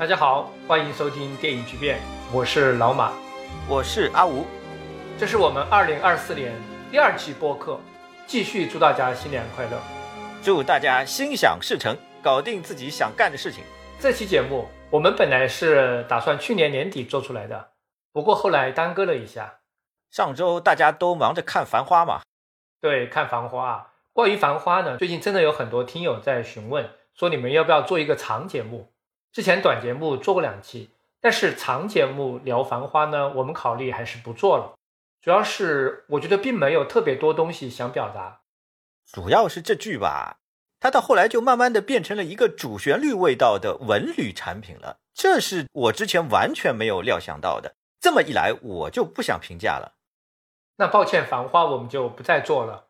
大家好，欢迎收听电影巨变，我是老马，我是阿吴，这是我们二零二四年第二期播客，继续祝大家新年快乐，祝大家心想事成，搞定自己想干的事情。这期节目我们本来是打算去年年底做出来的，不过后来耽搁了一下。上周大家都忙着看《繁花》嘛，对，看《繁花》。关于《繁花》呢，最近真的有很多听友在询问，说你们要不要做一个长节目？之前短节目做过两期，但是长节目聊《繁花》呢，我们考虑还是不做了。主要是我觉得并没有特别多东西想表达。主要是这剧吧，它到后来就慢慢的变成了一个主旋律味道的文旅产品了，这是我之前完全没有料想到的。这么一来，我就不想评价了。那抱歉，《繁花》我们就不再做了。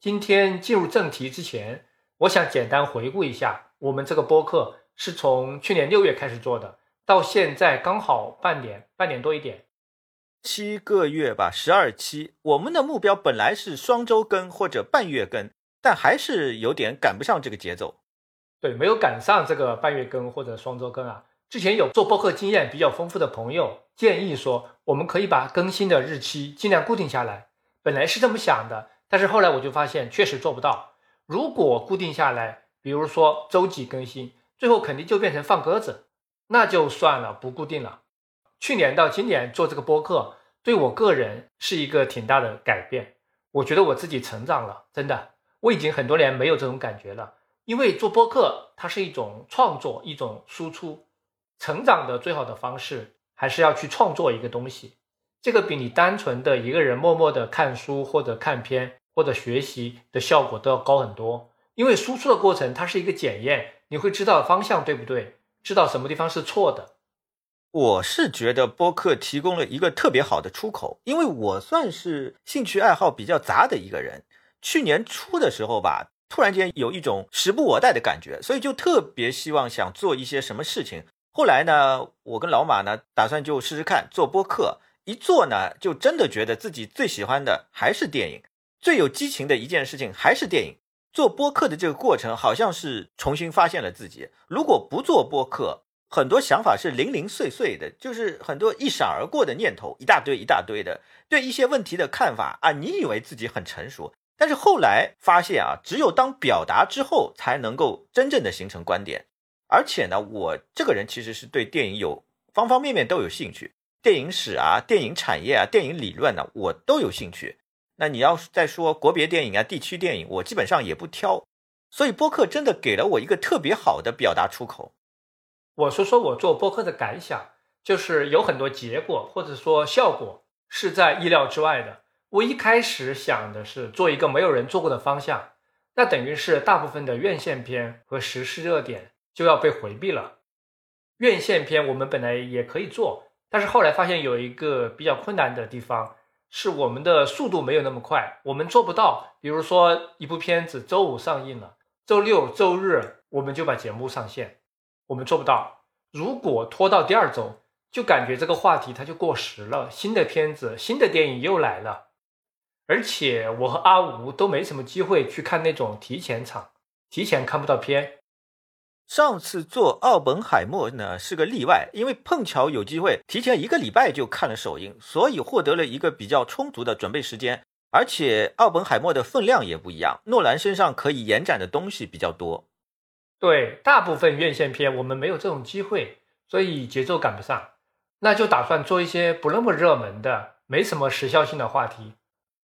今天进入正题之前，我想简单回顾一下我们这个播客。是从去年六月开始做的，到现在刚好半年，半年多一点，七个月吧，十二期。我们的目标本来是双周更或者半月更，但还是有点赶不上这个节奏。对，没有赶上这个半月更或者双周更啊。之前有做播客经验比较丰富的朋友建议说，我们可以把更新的日期尽量固定下来。本来是这么想的，但是后来我就发现确实做不到。如果固定下来，比如说周几更新。最后肯定就变成放鸽子，那就算了，不固定了。去年到今年做这个播客，对我个人是一个挺大的改变。我觉得我自己成长了，真的，我已经很多年没有这种感觉了。因为做播客，它是一种创作，一种输出。成长的最好的方式，还是要去创作一个东西。这个比你单纯的一个人默默的看书或者看片或者学习的效果都要高很多。因为输出的过程，它是一个检验。你会知道方向对不对？知道什么地方是错的。我是觉得播客提供了一个特别好的出口，因为我算是兴趣爱好比较杂的一个人。去年初的时候吧，突然间有一种时不我待的感觉，所以就特别希望想做一些什么事情。后来呢，我跟老马呢打算就试试看做播客，一做呢就真的觉得自己最喜欢的还是电影，最有激情的一件事情还是电影。做播客的这个过程，好像是重新发现了自己。如果不做播客，很多想法是零零碎碎的，就是很多一闪而过的念头，一大堆一大堆的，对一些问题的看法啊，你以为自己很成熟，但是后来发现啊，只有当表达之后，才能够真正的形成观点。而且呢，我这个人其实是对电影有方方面面都有兴趣，电影史啊、电影产业啊、电影理论呢，我都有兴趣。那你要再说国别电影啊、地区电影，我基本上也不挑，所以播客真的给了我一个特别好的表达出口。我说说我做播客的感想，就是有很多结果或者说效果是在意料之外的。我一开始想的是做一个没有人做过的方向，那等于是大部分的院线片和时事热点就要被回避了。院线片我们本来也可以做，但是后来发现有一个比较困难的地方。是我们的速度没有那么快，我们做不到。比如说，一部片子周五上映了，周六、周日我们就把节目上线，我们做不到。如果拖到第二周，就感觉这个话题它就过时了，新的片子、新的电影又来了。而且我和阿吴都没什么机会去看那种提前场，提前看不到片。上次做奥本海默呢是个例外，因为碰巧有机会提前一个礼拜就看了首映，所以获得了一个比较充足的准备时间。而且奥本海默的分量也不一样，诺兰身上可以延展的东西比较多。对，大部分院线片我们没有这种机会，所以节奏赶不上。那就打算做一些不那么热门的、没什么时效性的话题。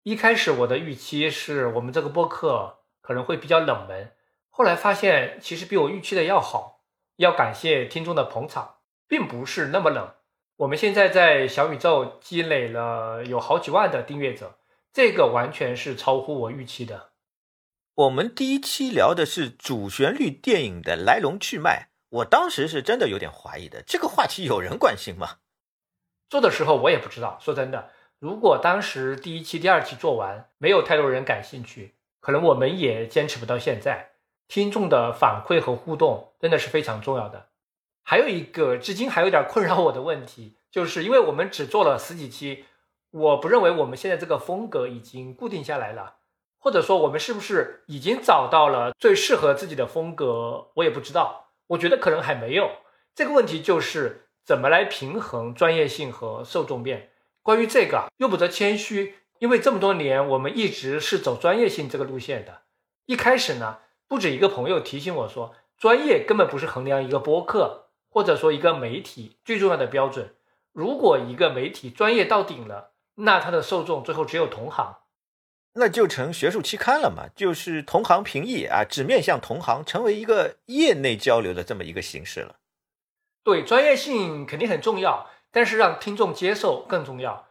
一开始我的预期是我们这个播客可能会比较冷门。后来发现，其实比我预期的要好。要感谢听众的捧场，并不是那么冷。我们现在在小宇宙积累了有好几万的订阅者，这个完全是超乎我预期的。我们第一期聊的是主旋律电影的来龙去脉，我当时是真的有点怀疑的。这个话题有人关心吗？做的时候我也不知道。说真的，如果当时第一期、第二期做完，没有太多人感兴趣，可能我们也坚持不到现在。听众的反馈和互动真的是非常重要的。还有一个至今还有点困扰我的问题，就是因为我们只做了十几期，我不认为我们现在这个风格已经固定下来了，或者说我们是不是已经找到了最适合自己的风格，我也不知道。我觉得可能还没有，这个问题就是怎么来平衡专业性和受众面。关于这个，又不得谦虚，因为这么多年我们一直是走专业性这个路线的。一开始呢，不止一个朋友提醒我说，专业根本不是衡量一个播客或者说一个媒体最重要的标准。如果一个媒体专业到顶了，那它的受众最后只有同行。那就成学术期刊了嘛，就是同行评议啊，只面向同行，成为一个业内交流的这么一个形式了。对，专业性肯定很重要，但是让听众接受更重要。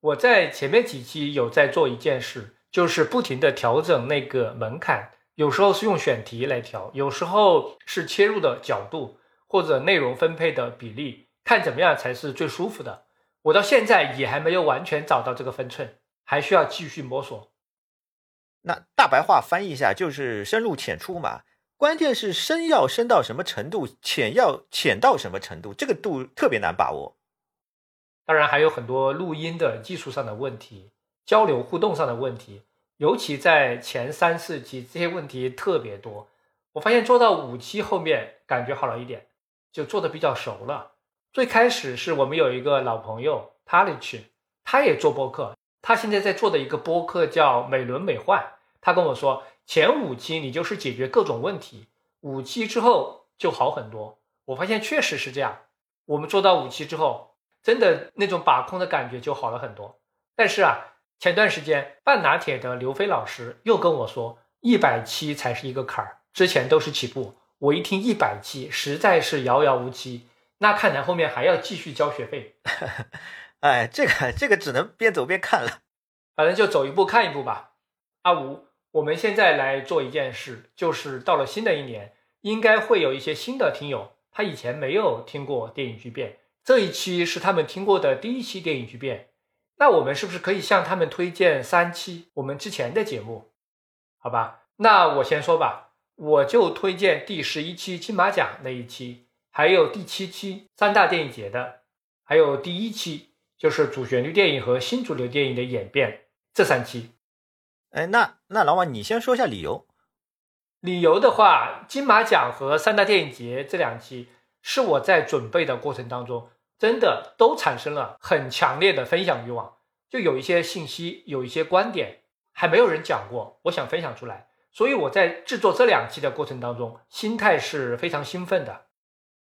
我在前面几期有在做一件事，就是不停的调整那个门槛，有时候是用选题来调，有时候是切入的角度或者内容分配的比例，看怎么样才是最舒服的。我到现在也还没有完全找到这个分寸，还需要继续摸索。那大白话翻译一下，就是深入浅出嘛。关键是深要深到什么程度，浅要浅到什么程度，这个度特别难把握。当然还有很多录音的技术上的问题，交流互动上的问题，尤其在前三四期这些问题特别多。我发现做到五期后面感觉好了一点，就做的比较熟了。最开始是我们有一个老朋友 t a l i c h 他也做播客。他现在在做的一个播客叫“美轮美奂”。他跟我说，前五期你就是解决各种问题，五期之后就好很多。我发现确实是这样。我们做到五期之后，真的那种把控的感觉就好了很多。但是啊，前段时间半拿铁的刘飞老师又跟我说，一百期才是一个坎儿，之前都是起步。我一听一百期，实在是遥遥无期。那看来后面还要继续交学费。哎，这个这个只能边走边看了，反正就走一步看一步吧。阿吴，我们现在来做一件事，就是到了新的一年，应该会有一些新的听友，他以前没有听过电影巨变，这一期是他们听过的第一期电影巨变。那我们是不是可以向他们推荐三期我们之前的节目？好吧，那我先说吧，我就推荐第十一期金马奖那一期，还有第七期三大电影节的，还有第一期。就是主旋律电影和新主流电影的演变这三期，哎，那那老王你先说一下理由。理由的话，金马奖和三大电影节这两期是我在准备的过程当中，真的都产生了很强烈的分享欲望。就有一些信息，有一些观点还没有人讲过，我想分享出来。所以我在制作这两期的过程当中，心态是非常兴奋的。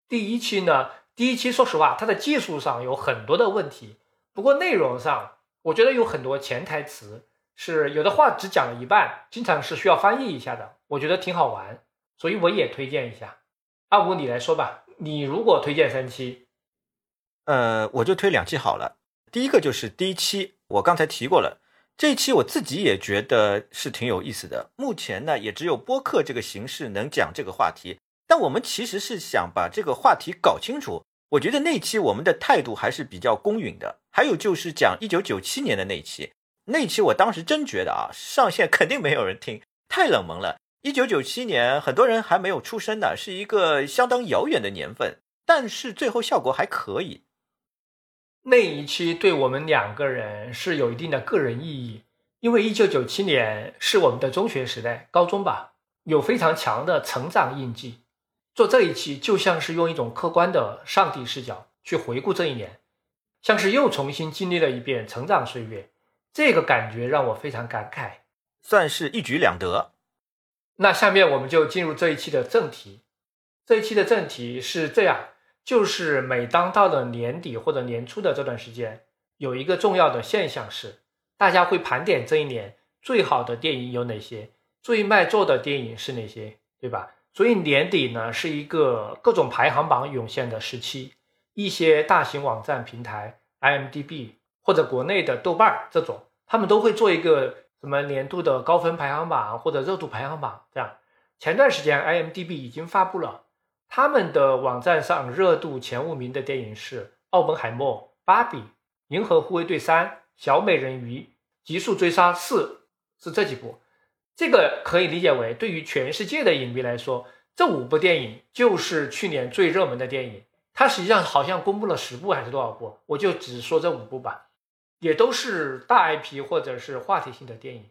第一期呢，第一期说实话，它的技术上有很多的问题。不过内容上，我觉得有很多潜台词是有的话只讲了一半，经常是需要翻译一下的，我觉得挺好玩，所以我也推荐一下。阿五，你来说吧，你如果推荐三期，呃，我就推两期好了。第一个就是第一期，我刚才提过了，这一期我自己也觉得是挺有意思的。目前呢，也只有播客这个形式能讲这个话题，但我们其实是想把这个话题搞清楚。我觉得那期我们的态度还是比较公允的。还有就是讲一九九七年的那期，那期我当时真觉得啊，上线肯定没有人听，太冷门了。一九九七年很多人还没有出生呢，是一个相当遥远的年份。但是最后效果还可以。那一期对我们两个人是有一定的个人意义，因为一九九七年是我们的中学时代，高中吧，有非常强的成长印记。做这一期就像是用一种客观的上帝视角去回顾这一年，像是又重新经历了一遍成长岁月，这个感觉让我非常感慨，算是一举两得。那下面我们就进入这一期的正题。这一期的正题是这样，就是每当到了年底或者年初的这段时间，有一个重要的现象是，大家会盘点这一年最好的电影有哪些，最卖座的电影是哪些，对吧？所以年底呢，是一个各种排行榜涌现的时期，一些大型网站平台，IMDB 或者国内的豆瓣儿这种，他们都会做一个什么年度的高分排行榜或者热度排行榜。这样，前段时间 IMDB 已经发布了，他们的网站上热度前五名的电影是《奥本海默》《芭比》《银河护卫队三》《小美人鱼》《极速追杀四》，是这几部。这个可以理解为，对于全世界的影迷来说，这五部电影就是去年最热门的电影。它实际上好像公布了十部还是多少部，我就只说这五部吧，也都是大 IP 或者是话题性的电影。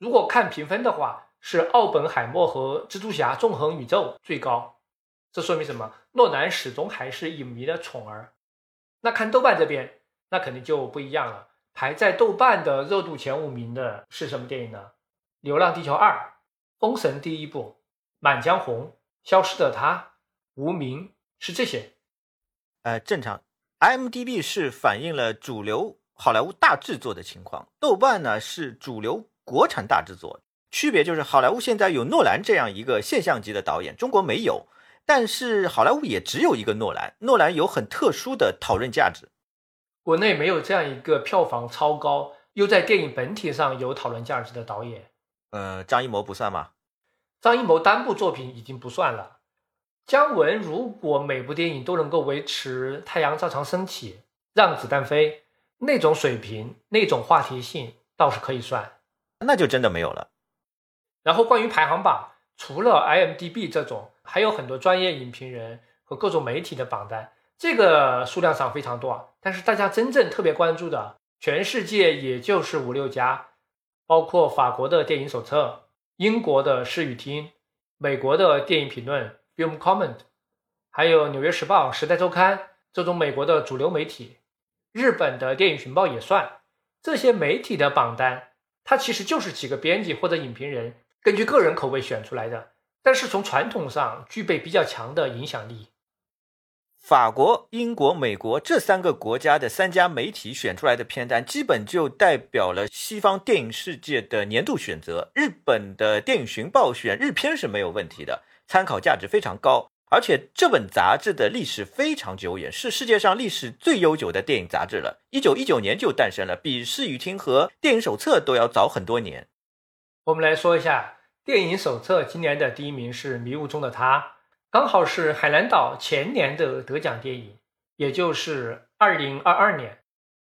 如果看评分的话，是《奥本海默》和《蜘蛛侠：纵横宇宙》最高，这说明什么？诺兰始终还是影迷的宠儿。那看豆瓣这边，那肯定就不一样了。排在豆瓣的热度前五名的是什么电影呢？《流浪地球二》、《封神》第一部、《满江红》、《消失的她》、《无名》是这些。呃，正常。IMDB 是反映了主流好莱坞大制作的情况，豆瓣呢是主流国产大制作。区别就是好莱坞现在有诺兰这样一个现象级的导演，中国没有。但是好莱坞也只有一个诺兰，诺兰有很特殊的讨论价值。国内没有这样一个票房超高又在电影本体上有讨论价值的导演。呃，张艺谋不算吗？张艺谋单部作品已经不算了。姜文如果每部电影都能够维持“太阳照常升起，让子弹飞”那种水平、那种话题性，倒是可以算。那就真的没有了。然后关于排行榜，除了 IMDB 这种，还有很多专业影评人和各种媒体的榜单。这个数量上非常多，但是大家真正特别关注的，全世界也就是五六家，包括法国的电影手册、英国的视语听、美国的电影评论 （Film Comment），还有《纽约时报》《时代周刊》这种美国的主流媒体，日本的电影寻报也算。这些媒体的榜单，它其实就是几个编辑或者影评人根据个人口味选出来的，但是从传统上具备比较强的影响力。法国、英国、美国这三个国家的三家媒体选出来的片单，基本就代表了西方电影世界的年度选择。日本的电影寻报选日片是没有问题的，参考价值非常高。而且这本杂志的历史非常久远，是世界上历史最悠久的电影杂志了。一九一九年就诞生了，比《视与听》和《电影手册》都要早很多年。我们来说一下《电影手册》今年的第一名是《迷雾中的他》。刚好是海南岛前年的得奖电影，也就是二零二二年，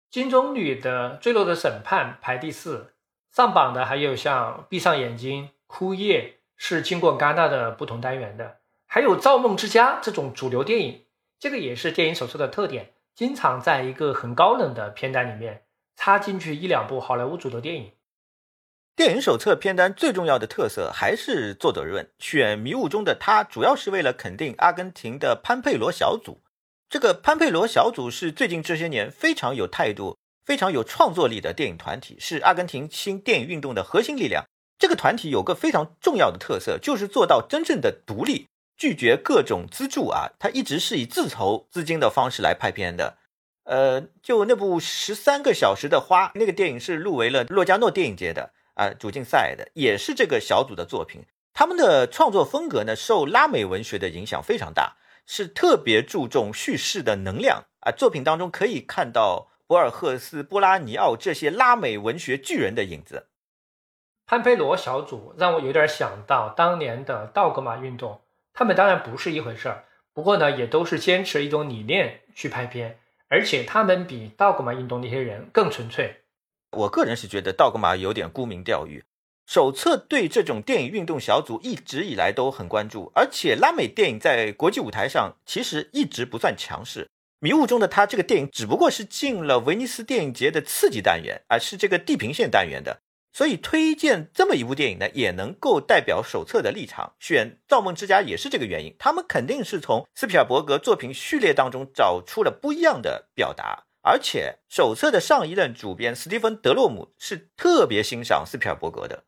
金棕榈的《坠落的审判》排第四，上榜的还有像《闭上眼睛》《枯叶》，是经过戛纳的不同单元的，还有《造梦之家》这种主流电影，这个也是电影手册的特点，经常在一个很高冷的片单里面插进去一两部好莱坞主流电影。电影手册片单最重要的特色还是作者润，选《迷雾中的他》主要是为了肯定阿根廷的潘佩罗小组。这个潘佩罗小组是最近这些年非常有态度、非常有创作力的电影团体，是阿根廷新电影运动的核心力量。这个团体有个非常重要的特色，就是做到真正的独立，拒绝各种资助啊，他一直是以自筹资金的方式来拍片的。呃，就那部《十三个小时的花》，那个电影是入围了洛迦诺电影节的。啊，主竞赛的也是这个小组的作品。他们的创作风格呢，受拉美文学的影响非常大，是特别注重叙事的能量啊。作品当中可以看到博尔赫斯、波拉尼奥这些拉美文学巨人的影子。潘佩罗小组让我有点想到当年的道格玛运动，他们当然不是一回事儿，不过呢，也都是坚持一种理念去拍片，而且他们比道格玛运动那些人更纯粹。我个人是觉得道格玛有点沽名钓誉。手册对这种电影运动小组一直以来都很关注，而且拉美电影在国际舞台上其实一直不算强势。迷雾中的他这个电影只不过是进了威尼斯电影节的刺激单元，而是这个地平线单元的，所以推荐这么一部电影呢，也能够代表手册的立场。选《造梦之家》也是这个原因，他们肯定是从斯皮尔伯格作品序列当中找出了不一样的表达。而且手册的上一任主编斯蒂芬·德洛姆是特别欣赏斯皮尔伯格的。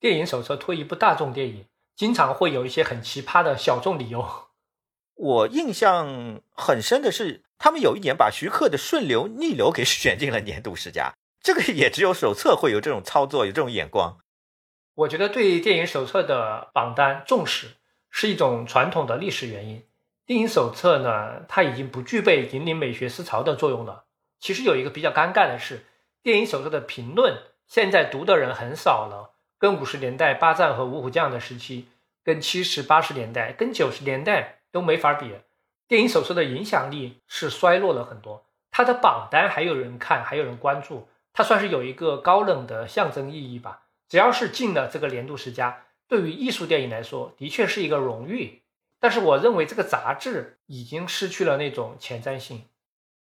电影手册推一部大众电影，经常会有一些很奇葩的小众理由。我印象很深的是，他们有一年把徐克的《顺流逆流》给选进了年度十佳，这个也只有手册会有这种操作，有这种眼光。我觉得对电影手册的榜单重视是一种传统的历史原因。电影手册呢，它已经不具备引领美学思潮的作用了。其实有一个比较尴尬的是，电影手册的评论现在读的人很少了，跟五十年代八战和五虎将的时期，跟七十八十年代、跟九十年代都没法比。电影手册的影响力是衰落了很多，它的榜单还有人看，还有人关注，它算是有一个高冷的象征意义吧。只要是进了这个年度十佳，对于艺术电影来说，的确是一个荣誉。但是我认为这个杂志已经失去了那种前瞻性，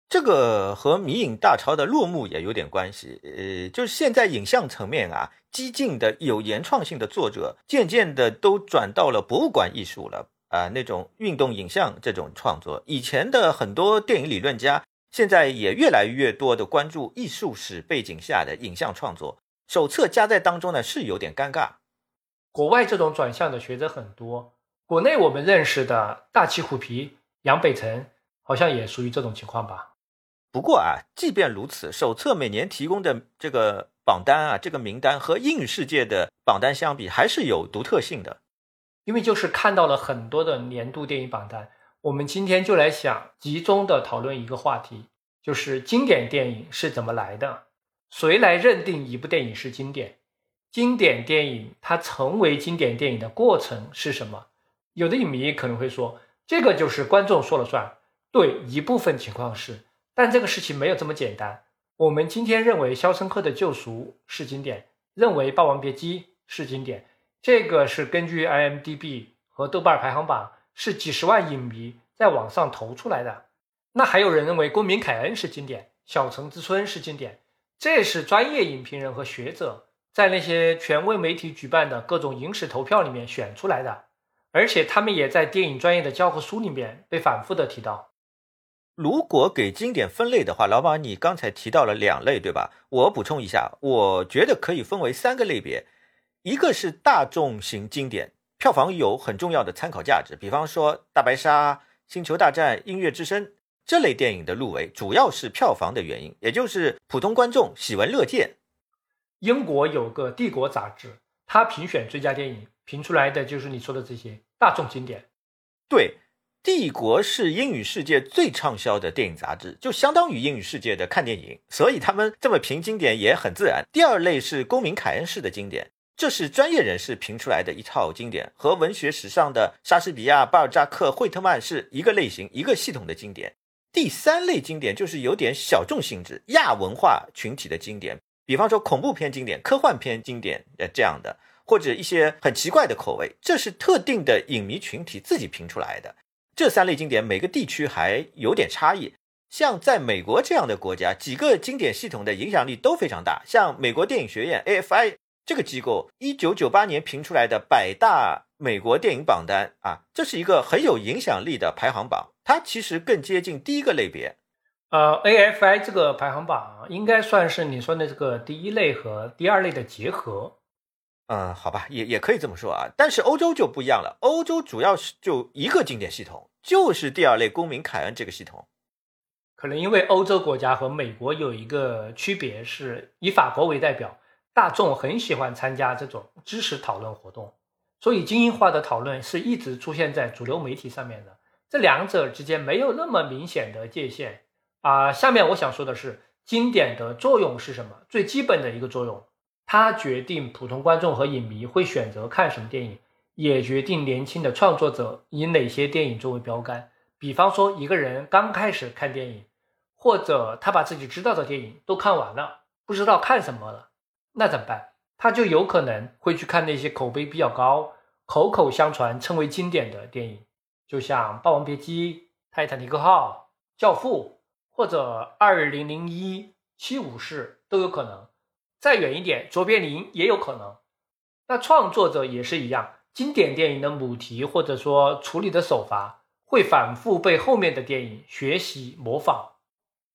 这个和迷影大潮的落幕也有点关系。呃，就是现在影像层面啊，激进的有原创性的作者渐渐的都转到了博物馆艺术了，啊那种运动影像这种创作。以前的很多电影理论家现在也越来越多的关注艺术史背景下的影像创作。手册加在当中呢，是有点尴尬。国外这种转向的学者很多，国内我们认识的大旗虎皮、杨北辰，好像也属于这种情况吧。不过啊，即便如此，手册每年提供的这个榜单啊，这个名单和英语世界的榜单相比，还是有独特性的。因为就是看到了很多的年度电影榜单，我们今天就来想集中的讨论一个话题，就是经典电影是怎么来的。谁来认定一部电影是经典？经典电影它成为经典电影的过程是什么？有的影迷可能会说，这个就是观众说了算。对，一部分情况是，但这个事情没有这么简单。我们今天认为《肖申克的救赎》是经典，认为《霸王别姬》是经典，这个是根据 IMDB 和豆瓣排行榜，是几十万影迷在网上投出来的。那还有人认为《公民凯恩》是经典，《小城之春》是经典。这是专业影评人和学者在那些权威媒体举办的各种影史投票里面选出来的，而且他们也在电影专业的教科书里面被反复的提到。如果给经典分类的话，老马，你刚才提到了两类，对吧？我补充一下，我觉得可以分为三个类别，一个是大众型经典，票房有很重要的参考价值，比方说《大白鲨》《星球大战》《音乐之声》。这类电影的入围主要是票房的原因，也就是普通观众喜闻乐见。英国有个《帝国》杂志，它评选最佳电影，评出来的就是你说的这些大众经典。对，《帝国》是英语世界最畅销的电影杂志，就相当于英语世界的看电影，所以他们这么评经典也很自然。第二类是公民凯恩式的经典，这是专业人士评出来的一套经典，和文学史上的莎士比亚、巴尔扎克、惠特曼是一个类型、一个系统的经典。第三类经典就是有点小众性质、亚文化群体的经典，比方说恐怖片经典、科幻片经典呃这样的，或者一些很奇怪的口味，这是特定的影迷群体自己评出来的。这三类经典每个地区还有点差异，像在美国这样的国家，几个经典系统的影响力都非常大，像美国电影学院 AFI。这个机构一九九八年评出来的百大美国电影榜单啊，这是一个很有影响力的排行榜。它其实更接近第一个类别，呃，AFI 这个排行榜应该算是你说的这个第一类和第二类的结合。嗯，好吧，也也可以这么说啊。但是欧洲就不一样了，欧洲主要是就一个经典系统，就是第二类公民凯恩这个系统。可能因为欧洲国家和美国有一个区别，是以法国为代表。大众很喜欢参加这种知识讨论活动，所以精英化的讨论是一直出现在主流媒体上面的。这两者之间没有那么明显的界限啊。下面我想说的是，经典的作用是什么？最基本的一个作用，它决定普通观众和影迷会选择看什么电影，也决定年轻的创作者以哪些电影作为标杆。比方说，一个人刚开始看电影，或者他把自己知道的电影都看完了，不知道看什么了。那怎么办？他就有可能会去看那些口碑比较高、口口相传、称为经典的电影，就像《霸王别姬》《泰坦尼克号》《教父》或者《二零零一》《七武士》都有可能。再远一点，《卓别林》也有可能。那创作者也是一样，经典电影的母题或者说处理的手法，会反复被后面的电影学习模仿。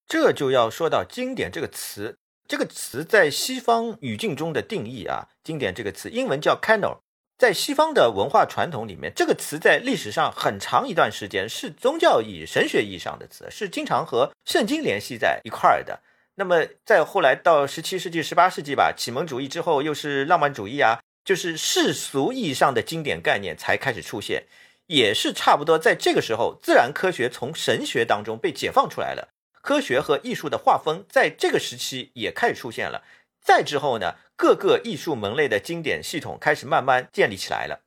这就要说到“经典”这个词。这个词在西方语境中的定义啊，经典这个词，英文叫 canon，在西方的文化传统里面，这个词在历史上很长一段时间是宗教意义、神学意义上的词，是经常和圣经联系在一块儿的。那么再后来到十七世纪、十八世纪吧，启蒙主义之后又是浪漫主义啊，就是世俗意义上的经典概念才开始出现，也是差不多在这个时候，自然科学从神学当中被解放出来了。科学和艺术的划分在这个时期也开始出现了。再之后呢，各个艺术门类的经典系统开始慢慢建立起来了。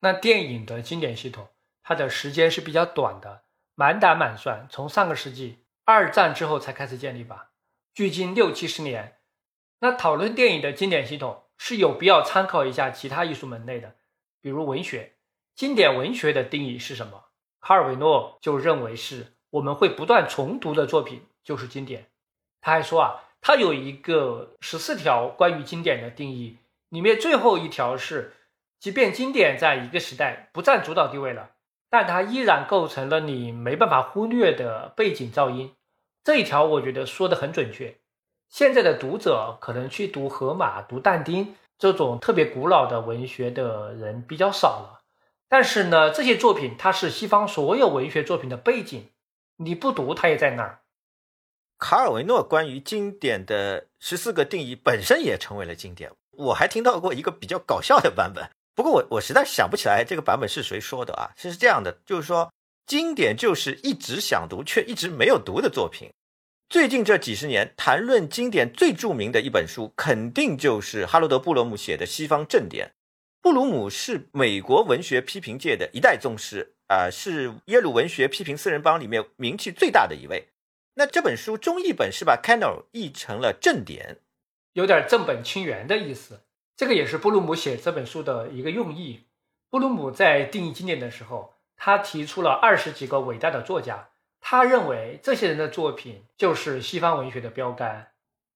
那电影的经典系统，它的时间是比较短的，满打满算，从上个世纪二战之后才开始建立吧，距今六七十年。那讨论电影的经典系统是有必要参考一下其他艺术门类的，比如文学。经典文学的定义是什么？卡尔维诺就认为是。我们会不断重读的作品就是经典。他还说啊，他有一个十四条关于经典的定义，里面最后一条是，即便经典在一个时代不占主导地位了，但它依然构成了你没办法忽略的背景噪音。这一条我觉得说的很准确。现在的读者可能去读荷马、读但丁这种特别古老的文学的人比较少了。但是呢，这些作品它是西方所有文学作品的背景，你不读它也在那儿。卡尔维诺关于经典的十四个定义本身也成为了经典。我还听到过一个比较搞笑的版本，不过我我实在想不起来这个版本是谁说的啊？是这样的，就是说经典就是一直想读却一直没有读的作品。最近这几十年谈论经典最著名的一本书，肯定就是哈罗德·布鲁姆写的《西方正典》。布鲁姆是美国文学批评界的一代宗师啊，是耶鲁文学批评四人帮里面名气最大的一位。那这本书中译本是把 Canon 译成了正典，有点正本清源的意思。这个也是布鲁姆写这本书的一个用意。布鲁姆在定义经典的时候，他提出了二十几个伟大的作家，他认为这些人的作品就是西方文学的标杆。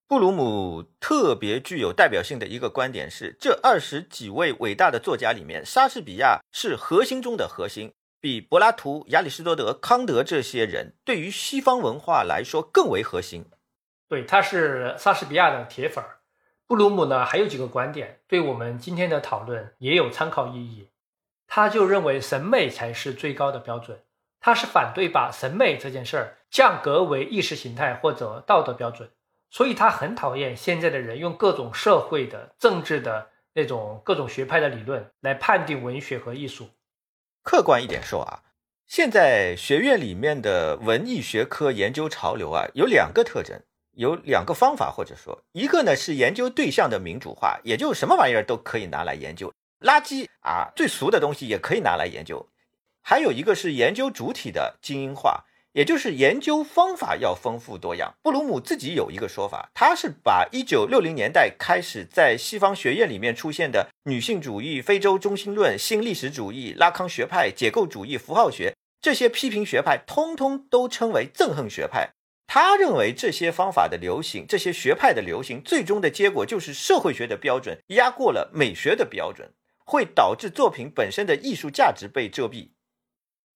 布鲁姆特别具有代表性的一个观点是，这二十几位伟大的作家里面，莎士比亚是核心中的核心。比柏拉图、亚里士多德、康德这些人对于西方文化来说更为核心。对，他是莎士比亚的铁粉。布鲁姆呢，还有几个观点，对我们今天的讨论也有参考意义。他就认为审美才是最高的标准，他是反对把审美这件事儿降格为意识形态或者道德标准，所以他很讨厌现在的人用各种社会的、政治的那种各种学派的理论来判定文学和艺术。客观一点说啊，现在学院里面的文艺学科研究潮流啊，有两个特征，有两个方法，或者说一个呢是研究对象的民主化，也就什么玩意儿都可以拿来研究，垃圾啊最俗的东西也可以拿来研究；还有一个是研究主体的精英化。也就是研究方法要丰富多样。布鲁姆自己有一个说法，他是把一九六零年代开始在西方学院里面出现的女性主义、非洲中心论、新历史主义、拉康学派、解构主义、符号学这些批评学派，通通都称为憎恨学派。他认为这些方法的流行，这些学派的流行，最终的结果就是社会学的标准压过了美学的标准，会导致作品本身的艺术价值被遮蔽。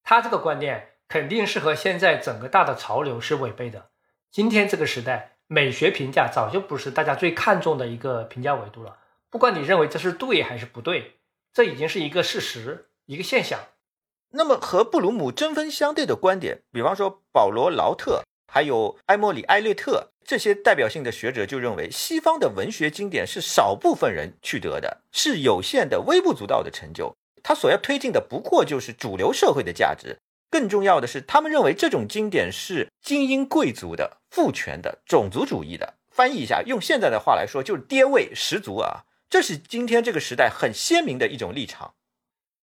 他这个观念。肯定是和现在整个大的潮流是违背的。今天这个时代，美学评价早就不是大家最看重的一个评价维度了。不管你认为这是对还是不对，这已经是一个事实，一个现象。那么和布鲁姆针锋相对的观点，比方说保罗·劳特，还有埃莫里·埃略特这些代表性的学者就认为，西方的文学经典是少部分人取得的，是有限的、微不足道的成就。他所要推进的不过就是主流社会的价值。更重要的是，他们认为这种经典是精英贵族的、父权的、种族主义的。翻译一下，用现在的话来说，就是爹味十足啊！这是今天这个时代很鲜明的一种立场。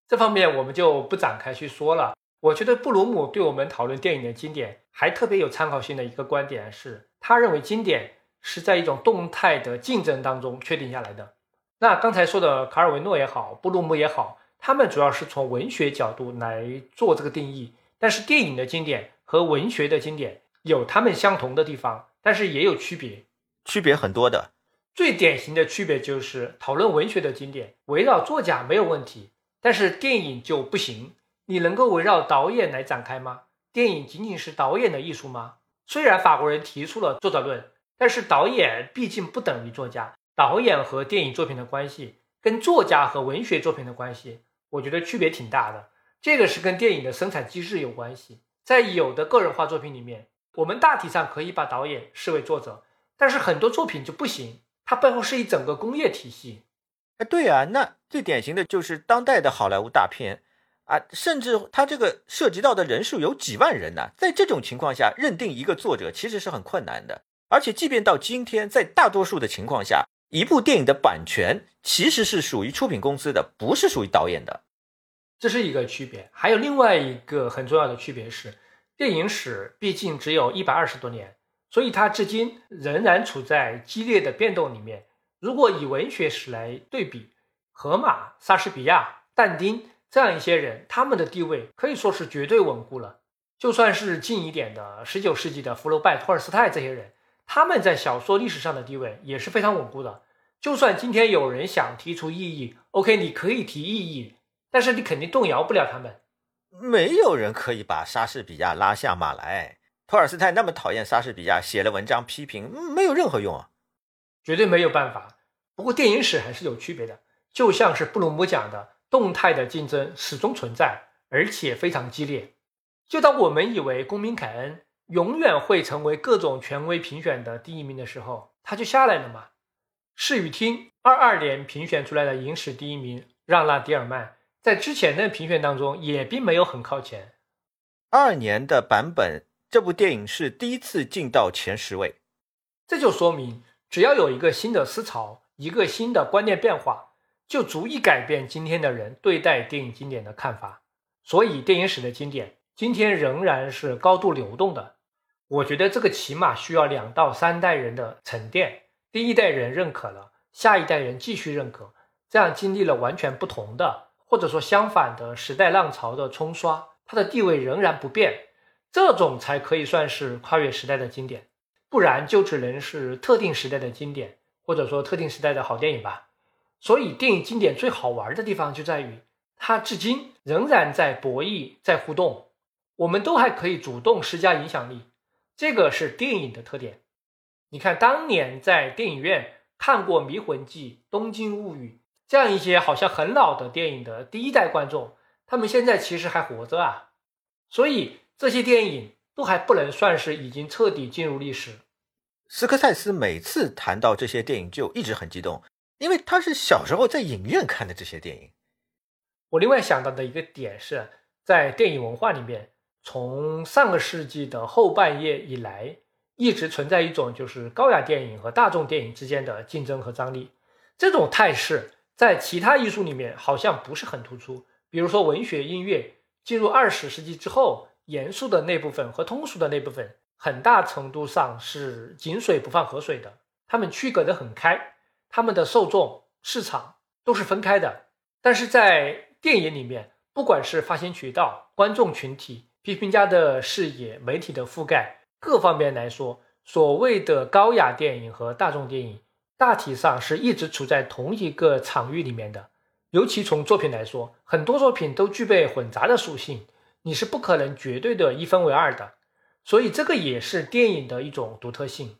这方面我们就不展开去说了。我觉得布鲁姆对我们讨论电影的经典还特别有参考性的一个观点是，他认为经典是在一种动态的竞争当中确定下来的。那刚才说的卡尔维诺也好，布鲁姆也好，他们主要是从文学角度来做这个定义。但是电影的经典和文学的经典有他们相同的地方，但是也有区别，区别很多的。最典型的区别就是讨论文学的经典，围绕作家没有问题，但是电影就不行。你能够围绕导演来展开吗？电影仅仅是导演的艺术吗？虽然法国人提出了作者论，但是导演毕竟不等于作家。导演和电影作品的关系，跟作家和文学作品的关系，我觉得区别挺大的。这个是跟电影的生产机制有关系。在有的个人化作品里面，我们大体上可以把导演视为作者，但是很多作品就不行，它背后是一整个工业体系。哎，对啊，那最典型的就是当代的好莱坞大片啊，甚至它这个涉及到的人数有几万人呢。在这种情况下，认定一个作者其实是很困难的。而且，即便到今天，在大多数的情况下，一部电影的版权其实是属于出品公司的，不是属于导演的。这是一个区别，还有另外一个很重要的区别是，电影史毕竟只有一百二十多年，所以它至今仍然处在激烈的变动里面。如果以文学史来对比，荷马、莎士比亚、但丁这样一些人，他们的地位可以说是绝对稳固了。就算是近一点的十九世纪的福楼拜、托尔斯泰这些人，他们在小说历史上的地位也是非常稳固的。就算今天有人想提出异议，OK，你可以提异议。但是你肯定动摇不了他们。没有人可以把莎士比亚拉下马来。托尔斯泰那么讨厌莎士比亚，写了文章批评，没有任何用啊，绝对没有办法。不过电影史还是有区别的，就像是布鲁姆讲的，动态的竞争始终存在，而且非常激烈。就当我们以为公民凯恩永远会成为各种权威评选的第一名的时候，他就下来了嘛。视与听二二年评选出来的影史第一名让·拉迪尔曼，在之前的评选当中也并没有很靠前。二年的版本，这部电影是第一次进到前十位，这就说明只要有一个新的思潮，一个新的观念变化，就足以改变今天的人对待电影经典的看法。所以，电影史的经典今天仍然是高度流动的。我觉得这个起码需要两到三代人的沉淀。第一代人认可了，下一代人继续认可，这样经历了完全不同的，或者说相反的时代浪潮的冲刷，它的地位仍然不变，这种才可以算是跨越时代的经典，不然就只能是特定时代的经典，或者说特定时代的好电影吧。所以，电影经典最好玩的地方就在于，它至今仍然在博弈，在互动，我们都还可以主动施加影响力，这个是电影的特点。你看，当年在电影院看过《迷魂记》《东京物语》这样一些好像很老的电影的第一代观众，他们现在其实还活着啊。所以这些电影都还不能算是已经彻底进入历史。斯科塞斯每次谈到这些电影就一直很激动，因为他是小时候在影院看的这些电影。我另外想到的一个点是在电影文化里面，从上个世纪的后半叶以来。一直存在一种就是高雅电影和大众电影之间的竞争和张力，这种态势在其他艺术里面好像不是很突出。比如说文学、音乐，进入二十世纪之后，严肃的那部分和通俗的那部分，很大程度上是井水不犯河水的，他们区隔得很开，他们的受众市场都是分开的。但是在电影里面，不管是发行渠道、观众群体、批评家的视野、媒体的覆盖。各方面来说，所谓的高雅电影和大众电影大体上是一直处在同一个场域里面的。尤其从作品来说，很多作品都具备混杂的属性，你是不可能绝对的一分为二的。所以这个也是电影的一种独特性，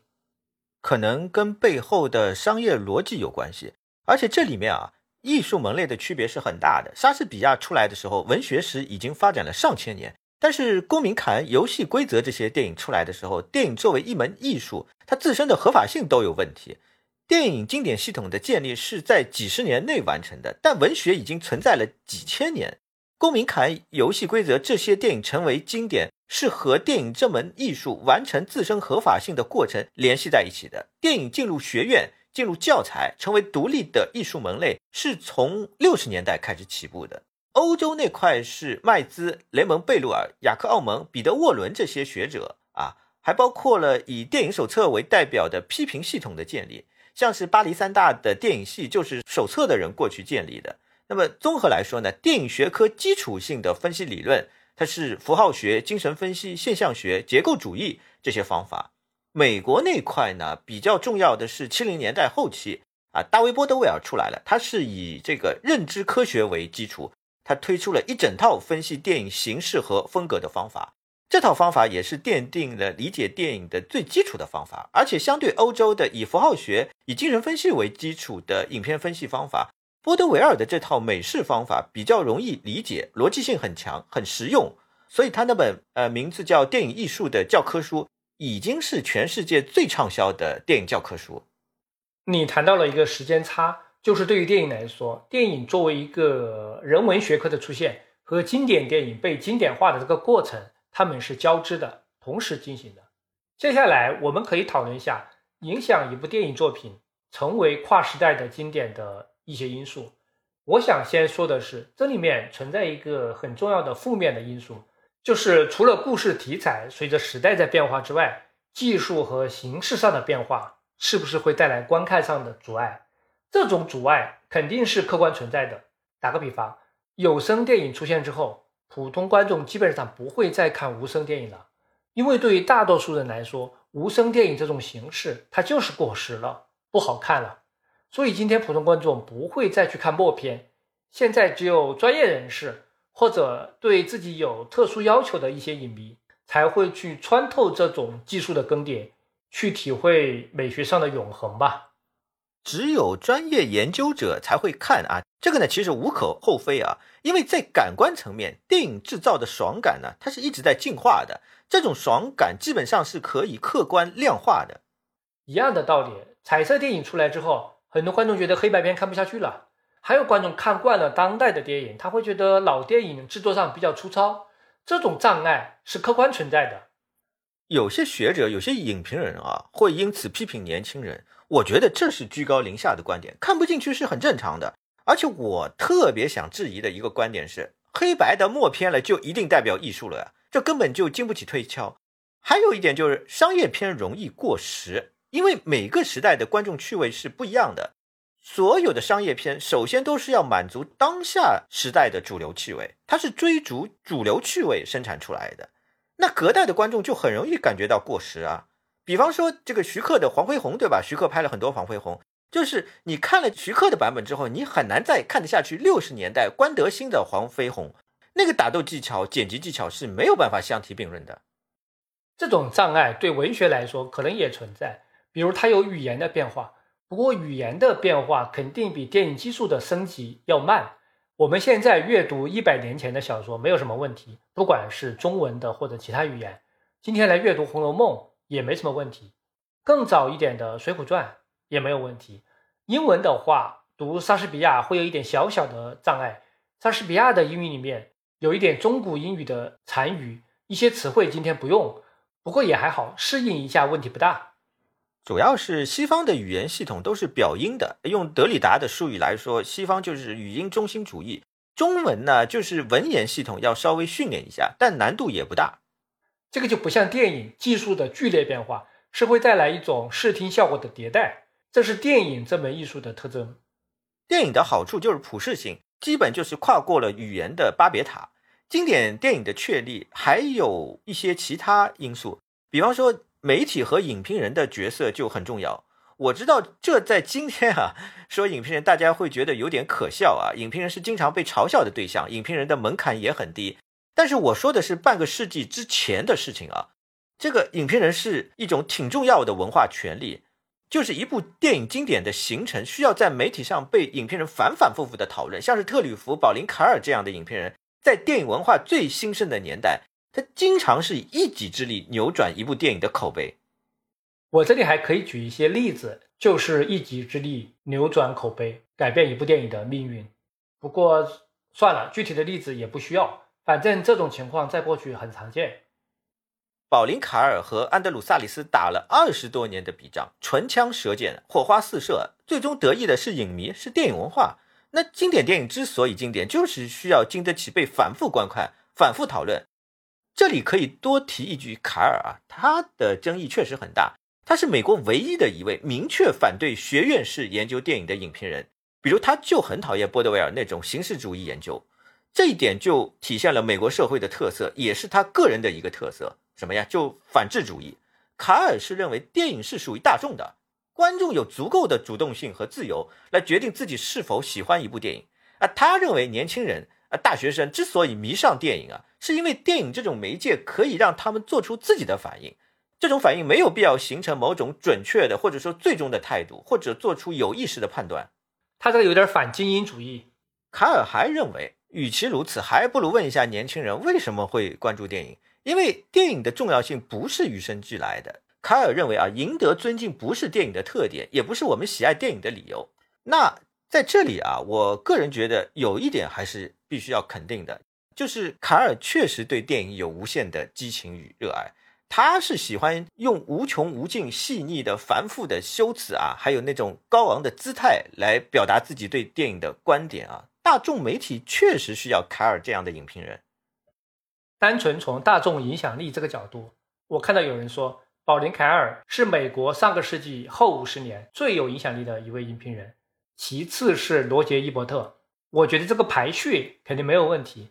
可能跟背后的商业逻辑有关系。而且这里面啊，艺术门类的区别是很大的。莎士比亚出来的时候，文学史已经发展了上千年。但是，公民凯恩、游戏规则这些电影出来的时候，电影作为一门艺术，它自身的合法性都有问题。电影经典系统的建立是在几十年内完成的，但文学已经存在了几千年。公民凯恩、游戏规则这些电影成为经典，是和电影这门艺术完成自身合法性的过程联系在一起的。电影进入学院、进入教材，成为独立的艺术门类，是从六十年代开始起步的。欧洲那块是麦兹、雷蒙·贝鲁尔、雅克·奥蒙、彼得·沃伦这些学者啊，还包括了以电影手册为代表的批评系统的建立，像是巴黎三大的电影系就是手册的人过去建立的。那么综合来说呢，电影学科基础性的分析理论，它是符号学、精神分析、现象学、结构主义这些方法。美国那块呢，比较重要的是七零年代后期啊，大卫·波德威尔出来了，他是以这个认知科学为基础。他推出了一整套分析电影形式和风格的方法，这套方法也是奠定了理解电影的最基础的方法。而且，相对欧洲的以符号学、以精神分析为基础的影片分析方法，波德维尔的这套美式方法比较容易理解，逻辑性很强，很实用。所以，他那本呃名字叫《电影艺术》的教科书，已经是全世界最畅销的电影教科书。你谈到了一个时间差。就是对于电影来说，电影作为一个人文学科的出现和经典电影被经典化的这个过程，它们是交织的，同时进行的。接下来我们可以讨论一下影响一部电影作品成为跨时代的经典的一些因素。我想先说的是，这里面存在一个很重要的负面的因素，就是除了故事题材随着时代在变化之外，技术和形式上的变化是不是会带来观看上的阻碍？这种阻碍肯定是客观存在的。打个比方，有声电影出现之后，普通观众基本上不会再看无声电影了，因为对于大多数人来说，无声电影这种形式它就是过时了，不好看了。所以今天普通观众不会再去看默片。现在只有专业人士或者对自己有特殊要求的一些影迷，才会去穿透这种技术的更迭，去体会美学上的永恒吧。只有专业研究者才会看啊，这个呢其实无可厚非啊，因为在感官层面，电影制造的爽感呢，它是一直在进化的，这种爽感基本上是可以客观量化的。一样的道理，彩色电影出来之后，很多观众觉得黑白片看不下去了，还有观众看惯了当代的电影，他会觉得老电影制作上比较粗糙，这种障碍是客观存在的。有些学者、有些影评人啊，会因此批评年轻人。我觉得这是居高临下的观点，看不进去是很正常的。而且我特别想质疑的一个观点是，黑白的默片了就一定代表艺术了呀？这根本就经不起推敲。还有一点就是商业片容易过时，因为每个时代的观众趣味是不一样的。所有的商业片首先都是要满足当下时代的主流趣味，它是追逐主流趣味生产出来的。那隔代的观众就很容易感觉到过时啊。比方说这个徐克的黄飞鸿，对吧？徐克拍了很多黄飞鸿，就是你看了徐克的版本之后，你很难再看得下去六十年代关德兴的黄飞鸿，那个打斗技巧、剪辑技巧是没有办法相提并论的。这种障碍对文学来说可能也存在，比如它有语言的变化，不过语言的变化肯定比电影技术的升级要慢。我们现在阅读一百年前的小说没有什么问题，不管是中文的或者其他语言，今天来阅读《红楼梦》。也没什么问题，更早一点的《水浒传》也没有问题。英文的话，读莎士比亚会有一点小小的障碍。莎士比亚的英语里面有一点中古英语的残余，一些词汇今天不用，不过也还好，适应一下问题不大。主要是西方的语言系统都是表音的，用德里达的术语来说，西方就是语音中心主义。中文呢，就是文言系统要稍微训练一下，但难度也不大。这个就不像电影技术的剧烈变化，是会带来一种视听效果的迭代，这是电影这门艺术的特征。电影的好处就是普适性，基本就是跨过了语言的巴别塔。经典电影的确立还有一些其他因素，比方说媒体和影评人的角色就很重要。我知道这在今天啊，说影评人大家会觉得有点可笑啊，影评人是经常被嘲笑的对象，影评人的门槛也很低。但是我说的是半个世纪之前的事情啊，这个影评人是一种挺重要的文化权利，就是一部电影经典的形成需要在媒体上被影评人反反复复的讨论，像是特吕弗、保林·卡尔这样的影评人，在电影文化最兴盛的年代，他经常是以一己之力扭转一部电影的口碑。我这里还可以举一些例子，就是一己之力扭转口碑，改变一部电影的命运。不过算了，具体的例子也不需要。反正这种情况在过去很常见。保林·卡尔和安德鲁·萨里斯打了二十多年的笔仗，唇枪舌剑，火花四射，最终得益的是影迷，是电影文化。那经典电影之所以经典，就是需要经得起被反复观看、反复讨论。这里可以多提一句，卡尔啊，他的争议确实很大。他是美国唯一的一位明确反对学院式研究电影的影评人，比如他就很讨厌波德维尔那种形式主义研究。这一点就体现了美国社会的特色，也是他个人的一个特色。什么呀？就反智主义。卡尔是认为电影是属于大众的，观众有足够的主动性和自由来决定自己是否喜欢一部电影。啊，他认为年轻人啊，大学生之所以迷上电影啊，是因为电影这种媒介可以让他们做出自己的反应。这种反应没有必要形成某种准确的或者说最终的态度，或者做出有意识的判断。他这个有点反精英主义。卡尔还认为。与其如此，还不如问一下年轻人为什么会关注电影？因为电影的重要性不是与生俱来的。卡尔认为啊，赢得尊敬不是电影的特点，也不是我们喜爱电影的理由。那在这里啊，我个人觉得有一点还是必须要肯定的，就是卡尔确实对电影有无限的激情与热爱。他是喜欢用无穷无尽、细腻的、繁复的修辞啊，还有那种高昂的姿态来表达自己对电影的观点啊。大众媒体确实需要卡尔这样的影评人。单纯从大众影响力这个角度，我看到有人说，保林·凯尔是美国上个世纪后五十年最有影响力的一位影评人，其次是罗杰·伊伯特。我觉得这个排序肯定没有问题。